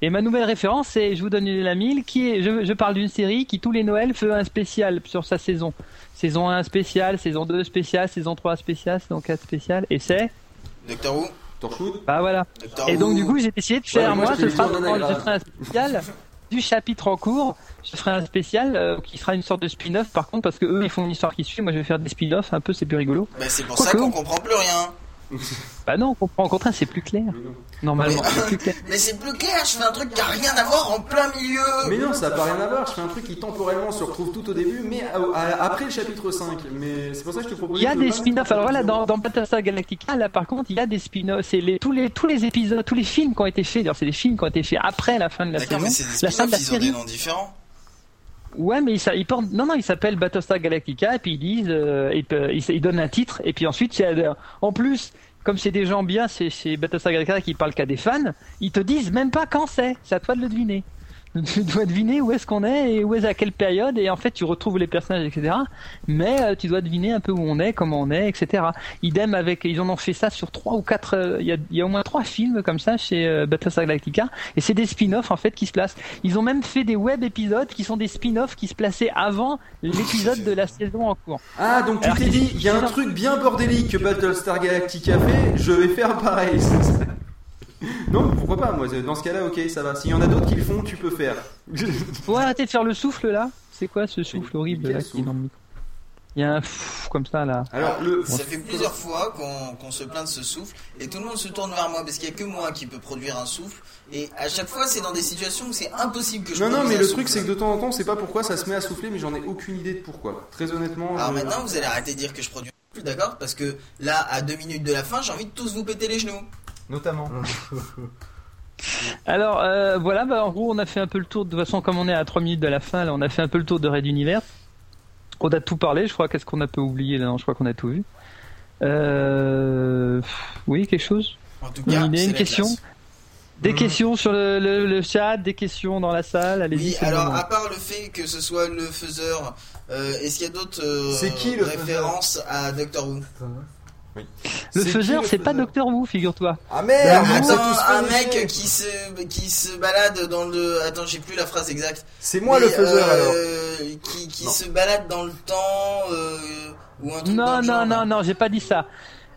Et ma nouvelle référence, c'est, je vous donne la mille, qui est, je, je parle d'une série qui tous les Noëls fait un spécial sur sa saison. Saison 1 spécial, saison 2 spécial, saison 3 spécial, saison 4 spécial, et c'est Doctor Who Bah voilà. Doctor Et donc Who. du coup, j'ai décidé de faire, moi, moi, je sera, je ferai un spécial du chapitre en cours. Je ferai un spécial euh, qui sera une sorte de spin-off par contre parce que eux ils font une histoire qui suit. Moi je vais faire des spin-offs un peu, c'est plus rigolo. Bah, c'est pour ça qu'on comprend plus rien. Bah non, on comprend. Au contraire, c'est plus clair. Normalement, c'est. Mais c'est plus clair, je fais un truc qui a rien à voir en plein milieu. Mais non, ça n'a pas rien à voir. Je fais un truc qui temporellement se retrouve tout au début, mais à- à- après le chapitre 5. Mais c'est pour ça que je te propose. Il y a des spin-offs. Alors voilà, dans, dans Battlestar Galactica, là par contre, il y a des spin-offs. C'est les, tous les tous les épisodes, tous les films qui ont été faits. D'ailleurs, c'est des films qui ont été faits après la fin de la D'accord, saison. mais c'est des la fin de la ils ont des série. noms différents. Ouais, mais il, s'a- il porte. Non, non, il s'appelle Battlestar Galactica et puis ils disent, euh, ils, pe- ils, ils donnent un titre et puis ensuite, il y a- en plus, comme c'est des gens bien, c'est Battlestar Galactica qui parle qu'à des fans, ils te disent même pas quand c'est. C'est à toi de le deviner. Tu dois deviner où est-ce qu'on est et où est à quelle période et en fait tu retrouves les personnages etc. Mais euh, tu dois deviner un peu où on est, comment on est, etc. Idem avec ils en ont fait ça sur trois ou quatre. euh, Il y, a, il y a au moins trois films comme ça chez euh, Battlestar Galactica et c'est des spin-offs en fait qui se placent. Ils ont même fait des web épisodes qui sont des spin-offs qui se plaçaient avant l'épisode de la saison en cours. Ah, donc tu t'es dit, il y a un truc bien bordélique que Battlestar Galactica fait, je vais faire pareil. non, pourquoi pas, moi, dans ce cas-là, ok, ça va. S'il y en a d'autres qui le font, tu peux faire. Faut arrêter de faire le souffle là. C'est quoi ce souffle horrible là qui est dans le micro? Il y a un pfff comme ça là. Alors, le... Ça fait plusieurs fois qu'on se plaint de ce souffle et tout le monde se tourne vers moi parce qu'il n'y a que moi qui peut produire un souffle et à chaque fois c'est dans des situations où c'est impossible que je Non, non, mais le souffle. truc, c'est que de temps en temps, c'est pas pourquoi ça se met à souffler, mais j'en ai aucune idée de pourquoi. Très honnêtement. Alors je- maintenant vous allez arrêter de dire que je produis un souffle, d'accord? Parce que là, à deux minutes de la fin, j'ai envie de tous vous péter les genoux. Notamment. Alors euh, voilà, bah, en gros on a fait un peu le tour. De toute façon, comme on est à 3 minutes de la fin, là, on a fait un peu le tour de Red Universe. On a tout parlé. Je crois qu'est-ce qu'on a peu oublié là Non, je crois qu'on a tout vu. Euh... Oui, quelque chose. En tout cas, une question. classe. Des questions sur le, le- le chat, des questions dans la salle, allez-y. Oui, alors à part le fait que ce soit le faiseur, euh, est-ce qu'il y a d'autres euh, C'est qui, le références à Doctor Who? Le faiseur, c'est pas Docteur Who, figure-toi. Ah merde s'est Attends, un mec qui se qui se balade dans le attends j'ai plus la phrase exacte. C'est moi Mais, le faiseur, euh, Qui, qui se balade dans le temps euh, ou un truc dans Non, le non, genre. non, non, j'ai pas dit ça.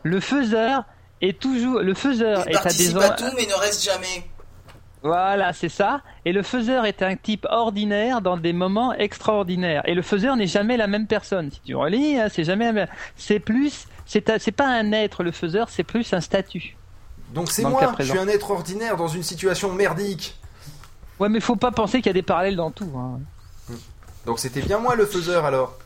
Le faiseur est toujours. Le faiseur Il est à des à tout mais ne reste jamais. Voilà, c'est ça. Et le faiseur est un type ordinaire dans des moments extraordinaires. Et le faiseur n'est jamais la même personne. Si tu relis, hein, c'est jamais la même. C'est plus. C'est pas un être, le faiseur, c'est plus un statut. Donc c'est moi, je suis un être ordinaire dans une situation merdique. Ouais, mais faut pas penser qu'il y a des parallèles dans tout. hein. Donc c'était bien moi le faiseur alors.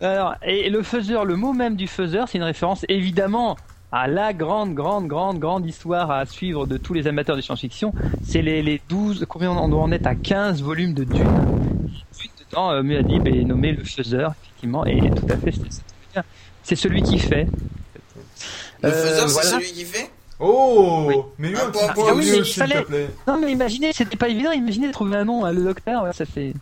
Alors, et le faiseur, le mot même du faiseur, c'est une référence évidemment à la grande, grande, grande, grande histoire à suivre de tous les amateurs de science-fiction. C'est les, les 12, combien on doit en être à 15 volumes de Dune. Dune, dedans, euh, Muad'Dib est nommé le faiseur, effectivement, et tout à fait, c'est- c'est celui qui fait. Le Euh, faiseur c'est voilà. celui qui fait. Oh Mais Un point Ah, oui, lui, il s'il te fallait- plaît. Non mais imaginez, c'était pas évident, imaginez de trouver un nom, hein, le docteur, ouais, ça fait...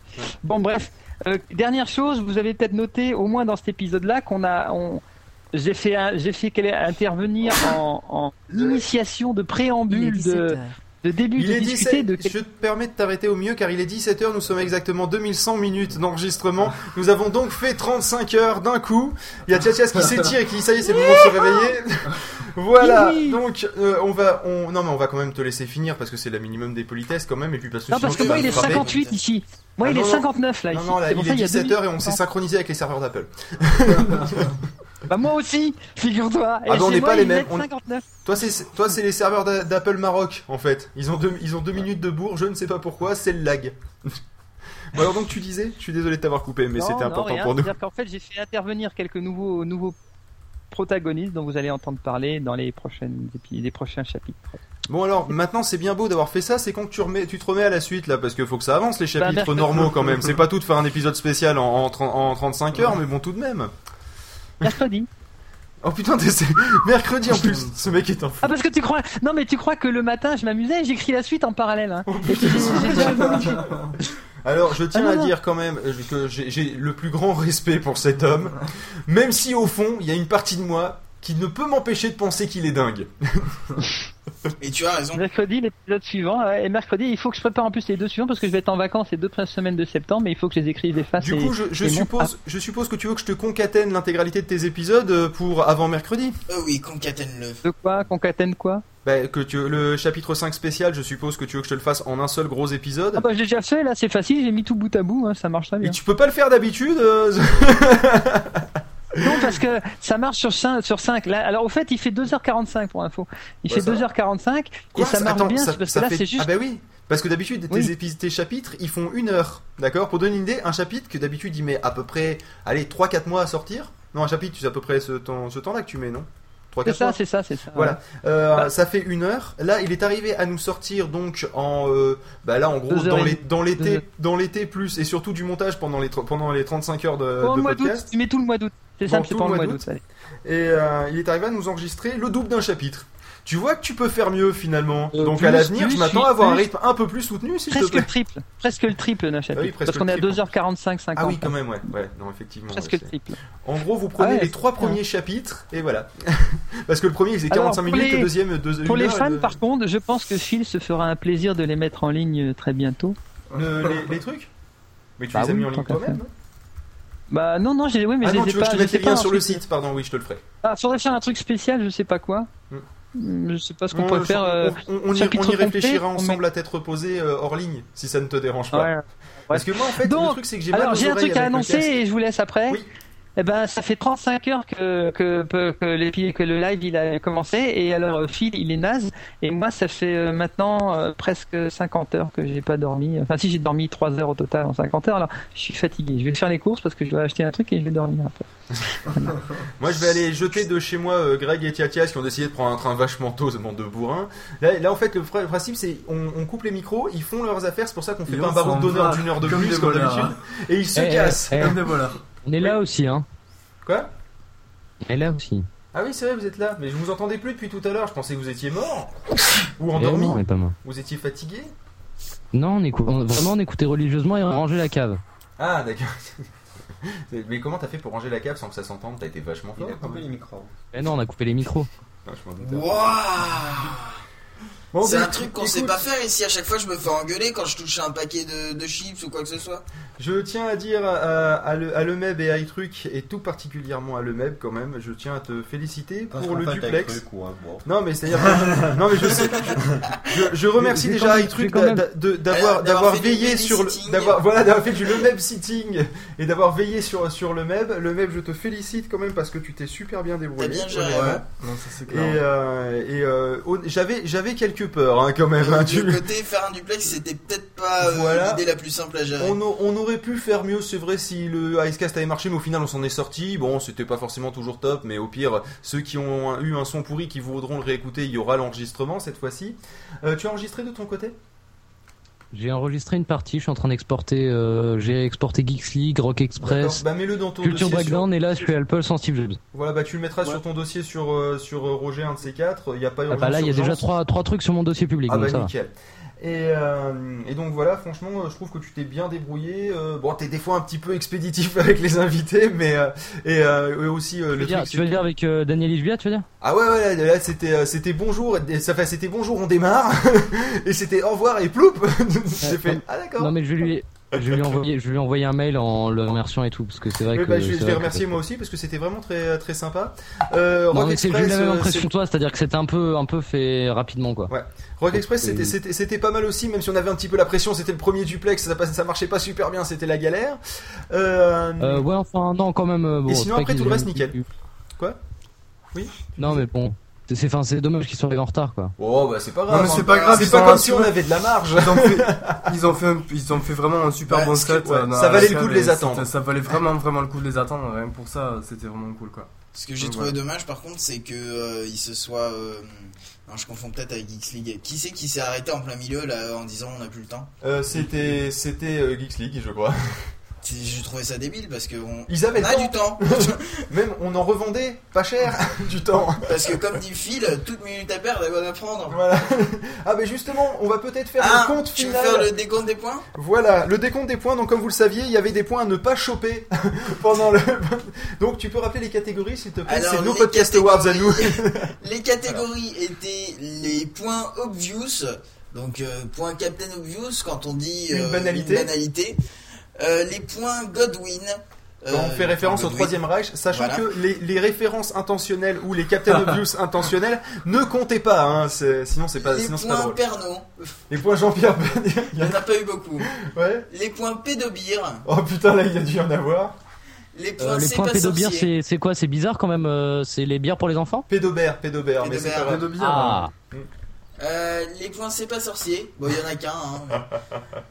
Bon bref, Euh, dernière chose, vous avez peut-être noté, au moins dans cet épisode-là, qu'on a... On... J'ai fait, un- j'ai fait qu'elle intervenir en, en initiation de préambule de, de début Il de est discuter 17, de je te permets de t'arrêter au mieux car il est 17h, nous sommes exactement 2100 minutes d'enregistrement. Nous avons donc fait 35 heures d'un coup. Il y a Tchatias qui s'étire et qui dit ça y est, c'est le moment de se réveiller. voilà, donc euh, on va on non mais on va quand même te laisser finir parce que c'est le minimum des politesses quand même et puis parce que Non parce que moi il est frapper. 58 ici. Moi Ah, il non, est non. 59 là Non ici. non là, il ça, est y a 17h et on 2000. s'est synchronisé avec les serveurs d'Apple. Bah moi aussi, figure-toi. Et Ah bah on n'est pas les mêmes. On- 59. Toi c'est toi c'est les serveurs d'a- d'Apple Maroc en fait. Ils ont deux ils ont deux minutes de bourre, je ne sais pas pourquoi, c'est le lag. bon alors donc tu disais, je suis désolé de t'avoir coupé mais c'était important rien, pour nous. C'est-à-dire qu'en fait, j'ai fait intervenir quelques nouveaux, nouveaux protagonistes dont vous allez entendre parler dans les, prochaines les prochains chapitres. Bon alors maintenant c'est bien beau d'avoir fait ça, c'est quand que tu remets, tu te remets à la suite là parce qu'il faut que ça avance les chapitres mercredi. normaux quand même. C'est pas tout de faire un épisode spécial en, en, 30 en 35 heures, mais bon tout de même. Mercredi. Oh putain, c'est mercredi en plus. Ce mec est un fou. Ah parce que tu crois Non mais tu crois que le matin je m'amusais, j'écris la suite en parallèle. Hein. Déjà- Alors je tiens Ah, à non, dire quand même euh, que j'ai le plus grand respect pour cet homme, même si au fond il y a une partie de moi qui ne peut m'empêcher de penser qu'il est dingue. Et tu as raison. Mercredi, l'épisode suivant. ouais, Et mercredi, il faut que je prépare en plus les deux suivants parce que je vais être en vacances les deux premières semaines de septembre, mais il faut que je les écrive, les fasse. Du et- coup, je, je et monte. suppose, je suppose que tu veux que je te concatène l'intégralité de tes épisodes euh, pour avant mercredi. Euh, oui, concatène-le. De quoi? Concatène quoi? Bah, que tu, le chapitre 5 spécial, je suppose que tu veux que je te le fasse en un seul gros épisode. Ah bah je l'ai déjà fait là, c'est facile, j'ai mis tout bout à bout, hein, ça marche très bien. Et tu peux pas le faire d'habitude euh, Non, parce que ça marche sur 5. Sur 5. Là, alors, au fait, il fait 2h45 pour info. Il Ouais, fait ça va. 2h45 Quoi, et ça marche attends, bien ça- parce ça que là, fait- c'est juste. Ah bah oui, parce que d'habitude, tes, épis- tes chapitres, ils font une heure. D'accord? Pour donner une idée, un chapitre que d'habitude, il met à peu près, allez, 3-4 mois à sortir. Non, un chapitre, sais à peu près ce temps- ce temps-là que tu mets, non? 3-4 C'est ça, c'est ça, c'est ça. Voilà, Euh, ça fait une heure. Là, il est arrivé à nous sortir donc en, euh, bah là en gros dans les- l'été, dans l'été plus et surtout du montage pendant les pendant les 35 heures de, Pour de le mois d'août, podcast. tu mets tout le mois d'août. C'est simple, c'est le mois d'août. Et euh, il est arrivé à nous enregistrer le double d'un chapitre. Tu vois que tu peux faire mieux finalement. Euh, Donc plus, à l'avenir, je m'attends à avoir un rythme un peu plus soutenu, te Presque plaît. le triple. Presque le triple d'un chapitre. Ah oui, parce qu'on est à triple. 2h45, 50. Ah oui, quand même, ouais. ouais non, effectivement. Presque ouais, le c'est- triple. En gros, vous prenez Ah ouais, les trois c'est premiers chapitres et voilà. Parce que le premier, il faisait Alors, 45 pour minutes, les- le deuxième, deux, Pour les fans, le- par contre, je pense que Phil se fera un plaisir de les mettre en ligne très bientôt. le- les, les trucs? Mais tu Bah les as oui, mis en ligne toi-même. Bah non, non, j'ai, oui, mais Ah je non, les ai tu veux que pas. je te mette les liens sur le site Pardon, oui, je te le ferai. Ah, faudrait faire un truc spécial, je sais pas quoi. Hmm. Je sais pas ce qu'on On- pourrait faire. on, euh, on- on y, chapitre on y complet, réfléchira met- ensemble à tête reposée euh, hors ligne, si ça ne te dérange pas. Ouais. Parce que moi, en fait, le Donc, truc, c'est que j'ai mal alors aux j'ai un truc à le annoncer et je vous laisse après. Eh ben, ça fait 35 heures que que, que, que, l'épi- que le live il a commencé et alors euh, Phil il est naze et moi ça fait euh, maintenant euh, presque 50 heures que j'ai pas dormi. Enfin si j'ai dormi 3 heures au total en 50 heures alors je suis fatigué. Je vais faire les courses parce que je dois acheter un truc et je vais dormir un peu. Moi, je vais aller jeter de chez moi euh, Greg et Tiatias qui ont décidé de prendre un train vachement tôt, ce bande de bourrins. Là, là, en fait, le, pr- le principe, c'est on, on coupe les micros, ils font leurs affaires, c'est pour ça qu'on fait pas un s'en d'honneur d'une heure de comme plus, comme d'habitude, hein. et ils se Eh, cassent. eh, eh. Comme des voleurs. On est là aussi, hein. Quoi? On est là aussi. Ah oui, c'est vrai, vous êtes là. Mais je vous entendais plus depuis tout à l'heure. Je pensais que vous étiez mort. Ou Eh endormi. non, on est pas mort. Vous étiez fatigué? Non, on écoute, on- vraiment on écoutait religieusement et on rangeait la cave. Ah, d'accord. Mais comment t'as fait pour ranger la cave sans que ça s'entende? T'as été vachement fort. Il a coupé les micros. Eh non, on a coupé les micros. C'est un truc qu'on sait pas faire ici. À chaque fois, je me fais engueuler quand je touche un paquet de, de chips ou quoi que ce soit. Je tiens à dire à, à, le, à Lemeb et à iTruc, et tout particulièrement à Lemeb quand même, je tiens à te féliciter Parce pour le duplex. iTruc, ouais, bon. Non mais c'est-à-dire non mais je sais je, je- je remercie déjà iTruc d'avoir Euh, veillé sur d'avoir voilà d'avoir fait du Lemeb sitting et d'avoir veillé sur sur le Meb. Le Meb, je te félicite quand même parce que tu t'es super bien débrouillé. Bien ouais. Non, ça c'est Et, euh, et euh, j'avais quelques peurs hein, quand même. hein, Du côté faire un duplex, c'était peut-être pas euh, Voilà. l'idée la plus simple à gérer. On aurait pu faire mieux, c'est vrai, si le Icecast avait marché, mais au final on s'en est sorti. Bon, c'était pas forcément toujours top, mais au pire, ceux qui ont eu un son pourri qui voudront le réécouter, il y aura l'enregistrement cette fois-ci. Euh, tu as enregistré de ton côté? J'ai enregistré une partie, je suis en train d'exporter, euh, j'ai exporté Geeks League, Rock. Express, Bah mets-le dans ton Culture. Breakdown et là je suis Apple sans Steve Jobs. Voilà, bah tu le mettras sur ton dossier sur, euh, sur euh, Roger, un de ces quatre. Il n'y a pas Ah bah là il y a déjà trois, trois trucs sur mon dossier public, Ah donc bah ça va. Et, euh, et donc voilà, franchement, je trouve que tu t'es bien débrouillé. Euh, bon, t'es des fois un petit peu expéditif avec les invités, mais euh, et, euh, aussi Tu veux le dire, truc, tu veux dire avec Daniel Isbia, tu veux dire? Ah ouais ouais là, là, c'était c'était bonjour ça fait c'était bonjour on démarre. Et c'était au revoir et ploup. J'ai fait ah d'accord. Non mais je vais lui, je lui je lui envoyer un mail en le remerciant et tout parce que c'est vrai Oui, que. bah, je vais, remercier moi aussi parce que c'était vraiment très très sympa. Euh, Non Rock mais c'est j'ai eu Express, la même euh, impression que toi, c'est-à-dire que c'était un peu, un peu fait rapidement quoi. Ouais. Rock Express c'était c'était c'était pas mal aussi même si on avait un petit peu la pression c'était le premier duplex ça marchait pas super bien c'était la galère. Euh, Euh, ouais enfin non quand même. euh, Bon, et sinon après tout le reste nickel. Quoi? Oui? Non mais bon, c'est, c'est, enfin, c'est dommage qu'ils soient en retard quoi. Oh bah c'est pas Non, mais hein. c'est pas grave, C'est ils pas ont comme si on avait de la marge. Ils ont fait, ils ont fait, un- ils ont fait vraiment un super bon set. ouais, euh, ça la valait le coup de les attendre. Ça valait vraiment, vraiment le coup de les attendre. Rien que pour ça, c'était vraiment cool, quoi. Ce que j'ai Donc, trouvé dommage par contre, c'est que euh, il se soit. euh, non, je confonds peut-être avec Geeks League. Qui c'est qui s'est arrêté en plein milieu là en disant on n'a plus le temps? Euh, c'était c'était euh, Geeks League je crois. J'ai trouvé ça débile parce que on, Ils avaient on a du temps. Même on en revendait pas cher du temps. parce que comme dit Phil, toute minute à perdre, elle va prendre. Voilà. Ah mais justement, on va peut-être faire Ah, le compte tu veux final. faire le décompte des points? Voilà, le décompte des points. Donc comme vous le saviez, il y avait des points à ne pas choper pendant le. Donc tu peux rappeler les catégories s'il te plaît? C'est nos les podcast awards à nous. Les catégories étaient les points obvious, donc euh, point Captain Obvious quand on dit Une euh, banalité. une banalité. Euh, les points Godwin. euh, Quand on fait référence au. Troisième Reich, sachant Voilà. que les, les références intentionnelles ou les Captain Obvious intentionnels ne comptaient pas, hein, c'est- sinon c'est pas, Les sinon c'est pas points drôle. Pernod. Les points Jean-Pierre. Il n'y en a pas eu beaucoup. Ouais. Les points Pédobir. Oh putain là il y a dû y en avoir. Les points Euh, les points pas sorcier. c'est, c'est quoi? C'est bizarre quand même. euh, c'est les bières pour les enfants? Pédobert, pédobert, mais c'est pas. Ah. Euh, les points C'est pas sorcier. Bon, il y en a qu'un. Hein.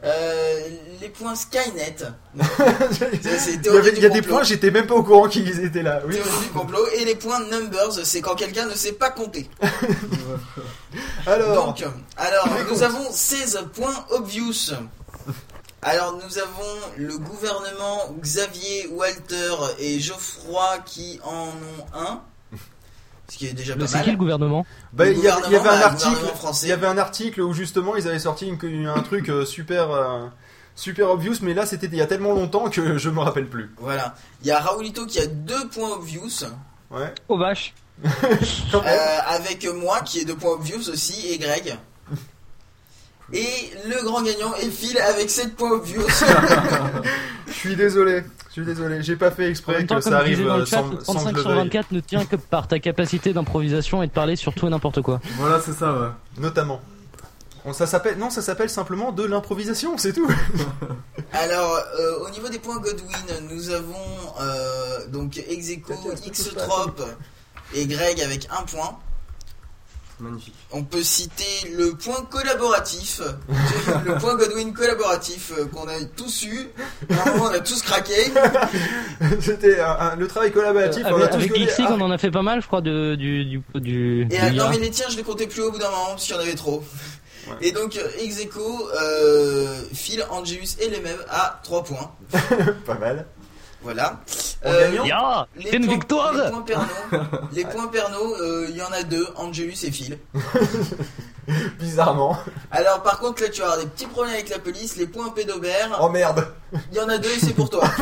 Euh, les points Skynet. Il y, avait- a des points, j'étais même pas au courant qu'ils étaient là. Oui. Théorie du complot. Et les points Numbers, c'est quand quelqu'un ne sait pas compter. Alors. Donc, alors nous avons 16 points obvious. Alors nous avons le gouvernement Xavier, Walter et Geoffroy qui en ont un. Ce qui est déjà pas c'est qui le gouvernement? Bah, Le il y, avait- y un le article, il y avait un article où justement ils avaient sorti une- un truc euh, super, euh, super obvious, mais là c'était il y a tellement longtemps que je me rappelle plus. Voilà. Il y a Raoulito qui a deux points obvious. Ouais. Oh vache. Euh, avec moi qui est deux points obvious aussi et Greg. Et le grand gagnant est Phil avec 7 points obvious. Je suis désolé, je suis désolé, j'ai pas fait En exprès même temps, que comme ça arrive dans le euh, chat, sans, le sans que 35 sur veuille. 24 ne tient que par ta capacité d'improvisation et de parler sur tout et n'importe quoi. Voilà, c'est ça, ouais. Notamment. Bon, ça s'appelle non, ça s'appelle simplement de l'improvisation, c'est tout. Alors, euh, au niveau des points Godwin, nous avons euh, donc Execo, X-Trop et Greg avec un point. Magnifique. On peut citer le point collaboratif, le point Godwin collaboratif euh, qu'on a tous eu. Vraiment, on a tous craqué. C'était un- un- le travail collaboratif. on a Euh, avec tous avec Geeks League, Ah, on en a fait pas mal, je crois, de, du, du, du, Et du non, mais les tiens, je les comptais plus au bout d'un moment parce qu'il y en avait trop. Et donc, euh, Execo, euh, Phil, Angelus et les mêmes à 3 points. pas mal. Voilà. Euh, c'est une points- victoire Les points Pernod, les points Pernod, euh, il y en a deux, Angelus et Phil. Bizarrement. Alors par contre là tu vas avoir des petits problèmes avec la police, les points pédobert, Oh merde. Il y en a deux et c'est pour toi.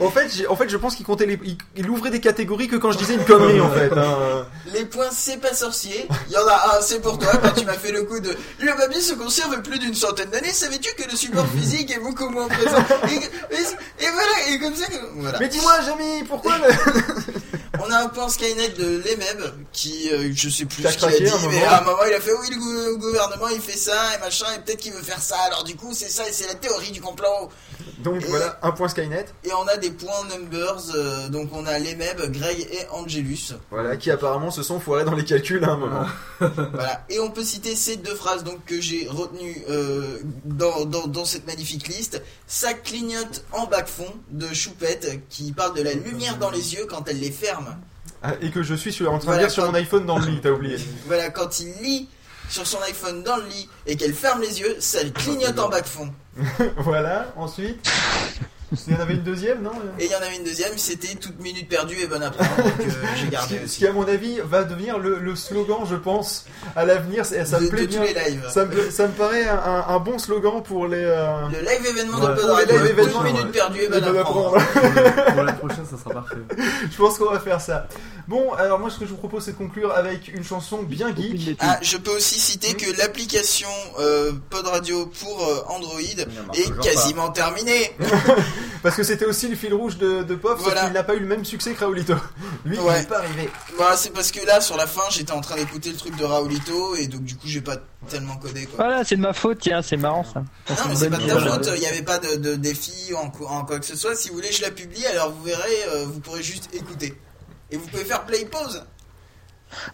En fait, en fait, je pense qu'il comptait les, il, il ouvrait des catégories que quand je disais une connerie en fait. hein. Les points c'est pas sorcier, il y en a un c'est pour toi quand tu m'as fait le coup de le papier se conserve plus d'une centaine d'années, savais-tu que le support physique est beaucoup moins présent? Et, et- et voilà, et comme ça, voilà. Mais dis-moi, Jamy, pourquoi le... On a un point Skynet de l'EMEB qui, euh, je sais plus ce qu'il a dit, un mais à un moment il a fait oui, le gou- gouvernement il fait ça et machin, et peut-être qu'il veut faire ça, alors du coup c'est ça et c'est la théorie du complot. Donc voilà, un point Skynet. Et on a des points numbers, euh, donc on a l'EMEB, Greg et Angelus. Voilà, qui apparemment se sont foirés dans les calculs à un moment. Voilà. Et on peut citer ces deux phrases donc que j'ai retenues euh, dans, dans, dans cette magnifique liste. Ça clignote en bac fond de Choupette qui parle de la lumière dans les yeux quand elle les ferme. Ah, et que je suis en train Voilà, de lire sur mon iPhone dans le lit, t'as oublié. Voilà, quand il lit sur son iPhone dans le lit et qu'elle ferme les yeux, ça le clignote en bac fond. voilà, ensuite. Il y en avait une deuxième, non Et il y en avait une deuxième, c'était toute minute perdue et. Donc euh, j'ai gardé Ce aussi. qui, à mon avis, va devenir le, le slogan, je pense, à l'avenir. Ça De- me plaît de tous bien. les lives. Ça me, ça me paraît un, un- un bon slogan pour les. euh, Le live événement Ouais. de Pod Radio, live toute événements, minute ouais. perdue et Et bonne à bonne à prendre. prendre. Pour la prochaine, ça sera parfait. Je pense qu'on va faire ça. Bon, alors moi, ce que je vous propose, c'est de conclure avec une chanson bien geek. Ah, je peux aussi citer que l'application euh, Pod Radio pour euh, Android est quasiment terminée. Parce que c'était aussi le fil rouge de, de Pop, Voilà. sauf qu'il n'a pas eu le même succès que Raoulito. Lui, il n'est pas arrivé. Voilà, c'est parce que là, sur la fin, j'étais en train d'écouter le truc de Raoulito et donc du coup, j'ai pas tellement codé quoi. Voilà, c'est de ma faute, tiens, c'est marrant ça. Non, mais c'est pas de ta faute, il n'y avait pas de, de défi en, en quoi que ce soit. Si vous voulez, je la publie, alors vous verrez, euh, vous pourrez juste écouter. Et vous pouvez faire play pause.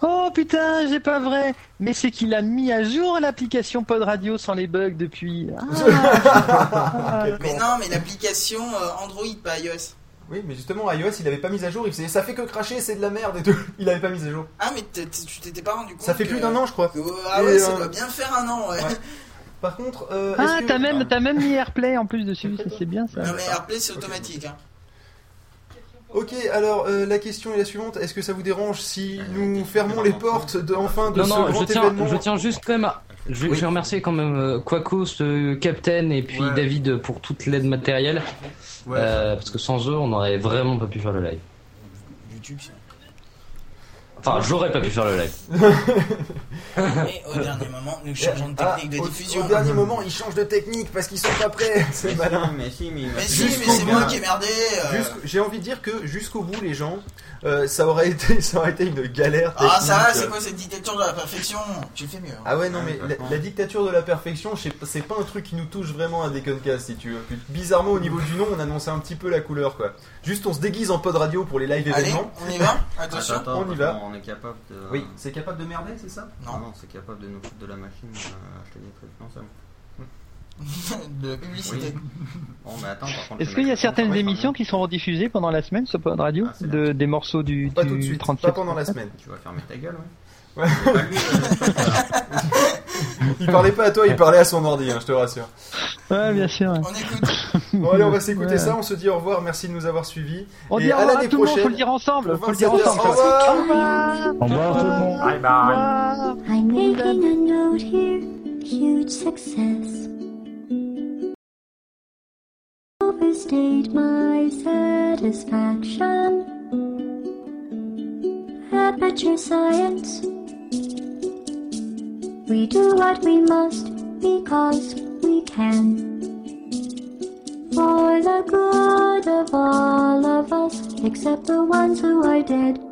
Oh putain, j'ai pas vrai. Mais c'est qu'il a mis à jour l'application Pod Radio sans les bugs depuis. Ah. Mais non, mais l'application euh, Android, pas iOS. Oui, mais justement, iOS, il avait pas mis à jour. Il faisait ça fait que cracher, c'est de la merde et tout. Il avait pas mis à jour. Ah, mais t'es- t'es- tu t'étais pas rendu compte Ça fait que- plus d'un an, je crois. que- ah ouais, Et, ça euh, doit bien faire un an, ouais. Par contre, euh, Ah, est-ce que- t'as même, t'as même mis AirPlay en plus dessus, ça c'est bien ça. Non, mais AirPlay, c'est automatique. Hein. Ok, alors euh, la question est la suivante. Est-ce que ça vous dérange si nous fermons les portes de, enfin de non, ce non, grand je tiens, événement je tiens juste quand même à. Je vais, Oui. je quand même euh, Quacos, euh, Captain et puis Ouais. David pour toute l'aide matérielle. Ouais. Euh, parce que sans eux, on n'aurait vraiment pas pu faire le live. YouTube, c'est- Enfin, j'aurais pas pu faire le live. Et au dernier moment, nous changeons de Ah, technique de diffusion. Au dernier moment, ils changent de technique parce qu'ils sont pas prêts. C'est malin. Mais si, mais, Mais si, mais c'est moi qui ai merdé. euh. J'ai envie de dire que jusqu'au bout, les gens, euh, ça aurait été, ça aurait été une galère. Ah, ça va, c'est quoi cette dictature de la perfection? Tu le fais mieux. hein. Ah ouais non mais la, la dictature de la perfection c'est pas un truc qui nous touche vraiment à Deconcast si tu veux. Bizarrement au niveau du nom on annonçait un petit peu la couleur quoi. Juste on se déguise en pod radio pour les live Allez, événements. on y va Attention. Attends, attends, on y va. On est capable de. Oui c'est capable de merder c'est ça? Non, non, c'est capable de nous foutre de la machine. euh, acheter des trucs. Non, ça de publicité. Bon, mais attends, par contre. Est-ce qu'il y a certaines émissions qui seront rediffusées pendant la semaine sur Pod Radio? De, Des morceaux du, Pas du tout de suite, 37 pas pendant la semaine. Tu vas fermer ta gueule, ouais. Ouais. Il parlait pas à toi il parlait à son ordi hein, je te rassure. Ouais, bien sûr. ouais. On écoute. Bon allez on va s'écouter Ouais. ça on se dit au revoir merci de nous avoir suivis. On dit au à revoir à l'année tout le monde, prochaine. faut le dire ensemble. Faut le dire 27 ensemble. Au revoir. Au revoir. Au revoir tout le monde. Bye bye. I'm making a note here, huge success. Overstayed my satisfaction. Aperture science. We do what we must because we can. For the good of all of us, except the ones who are dead.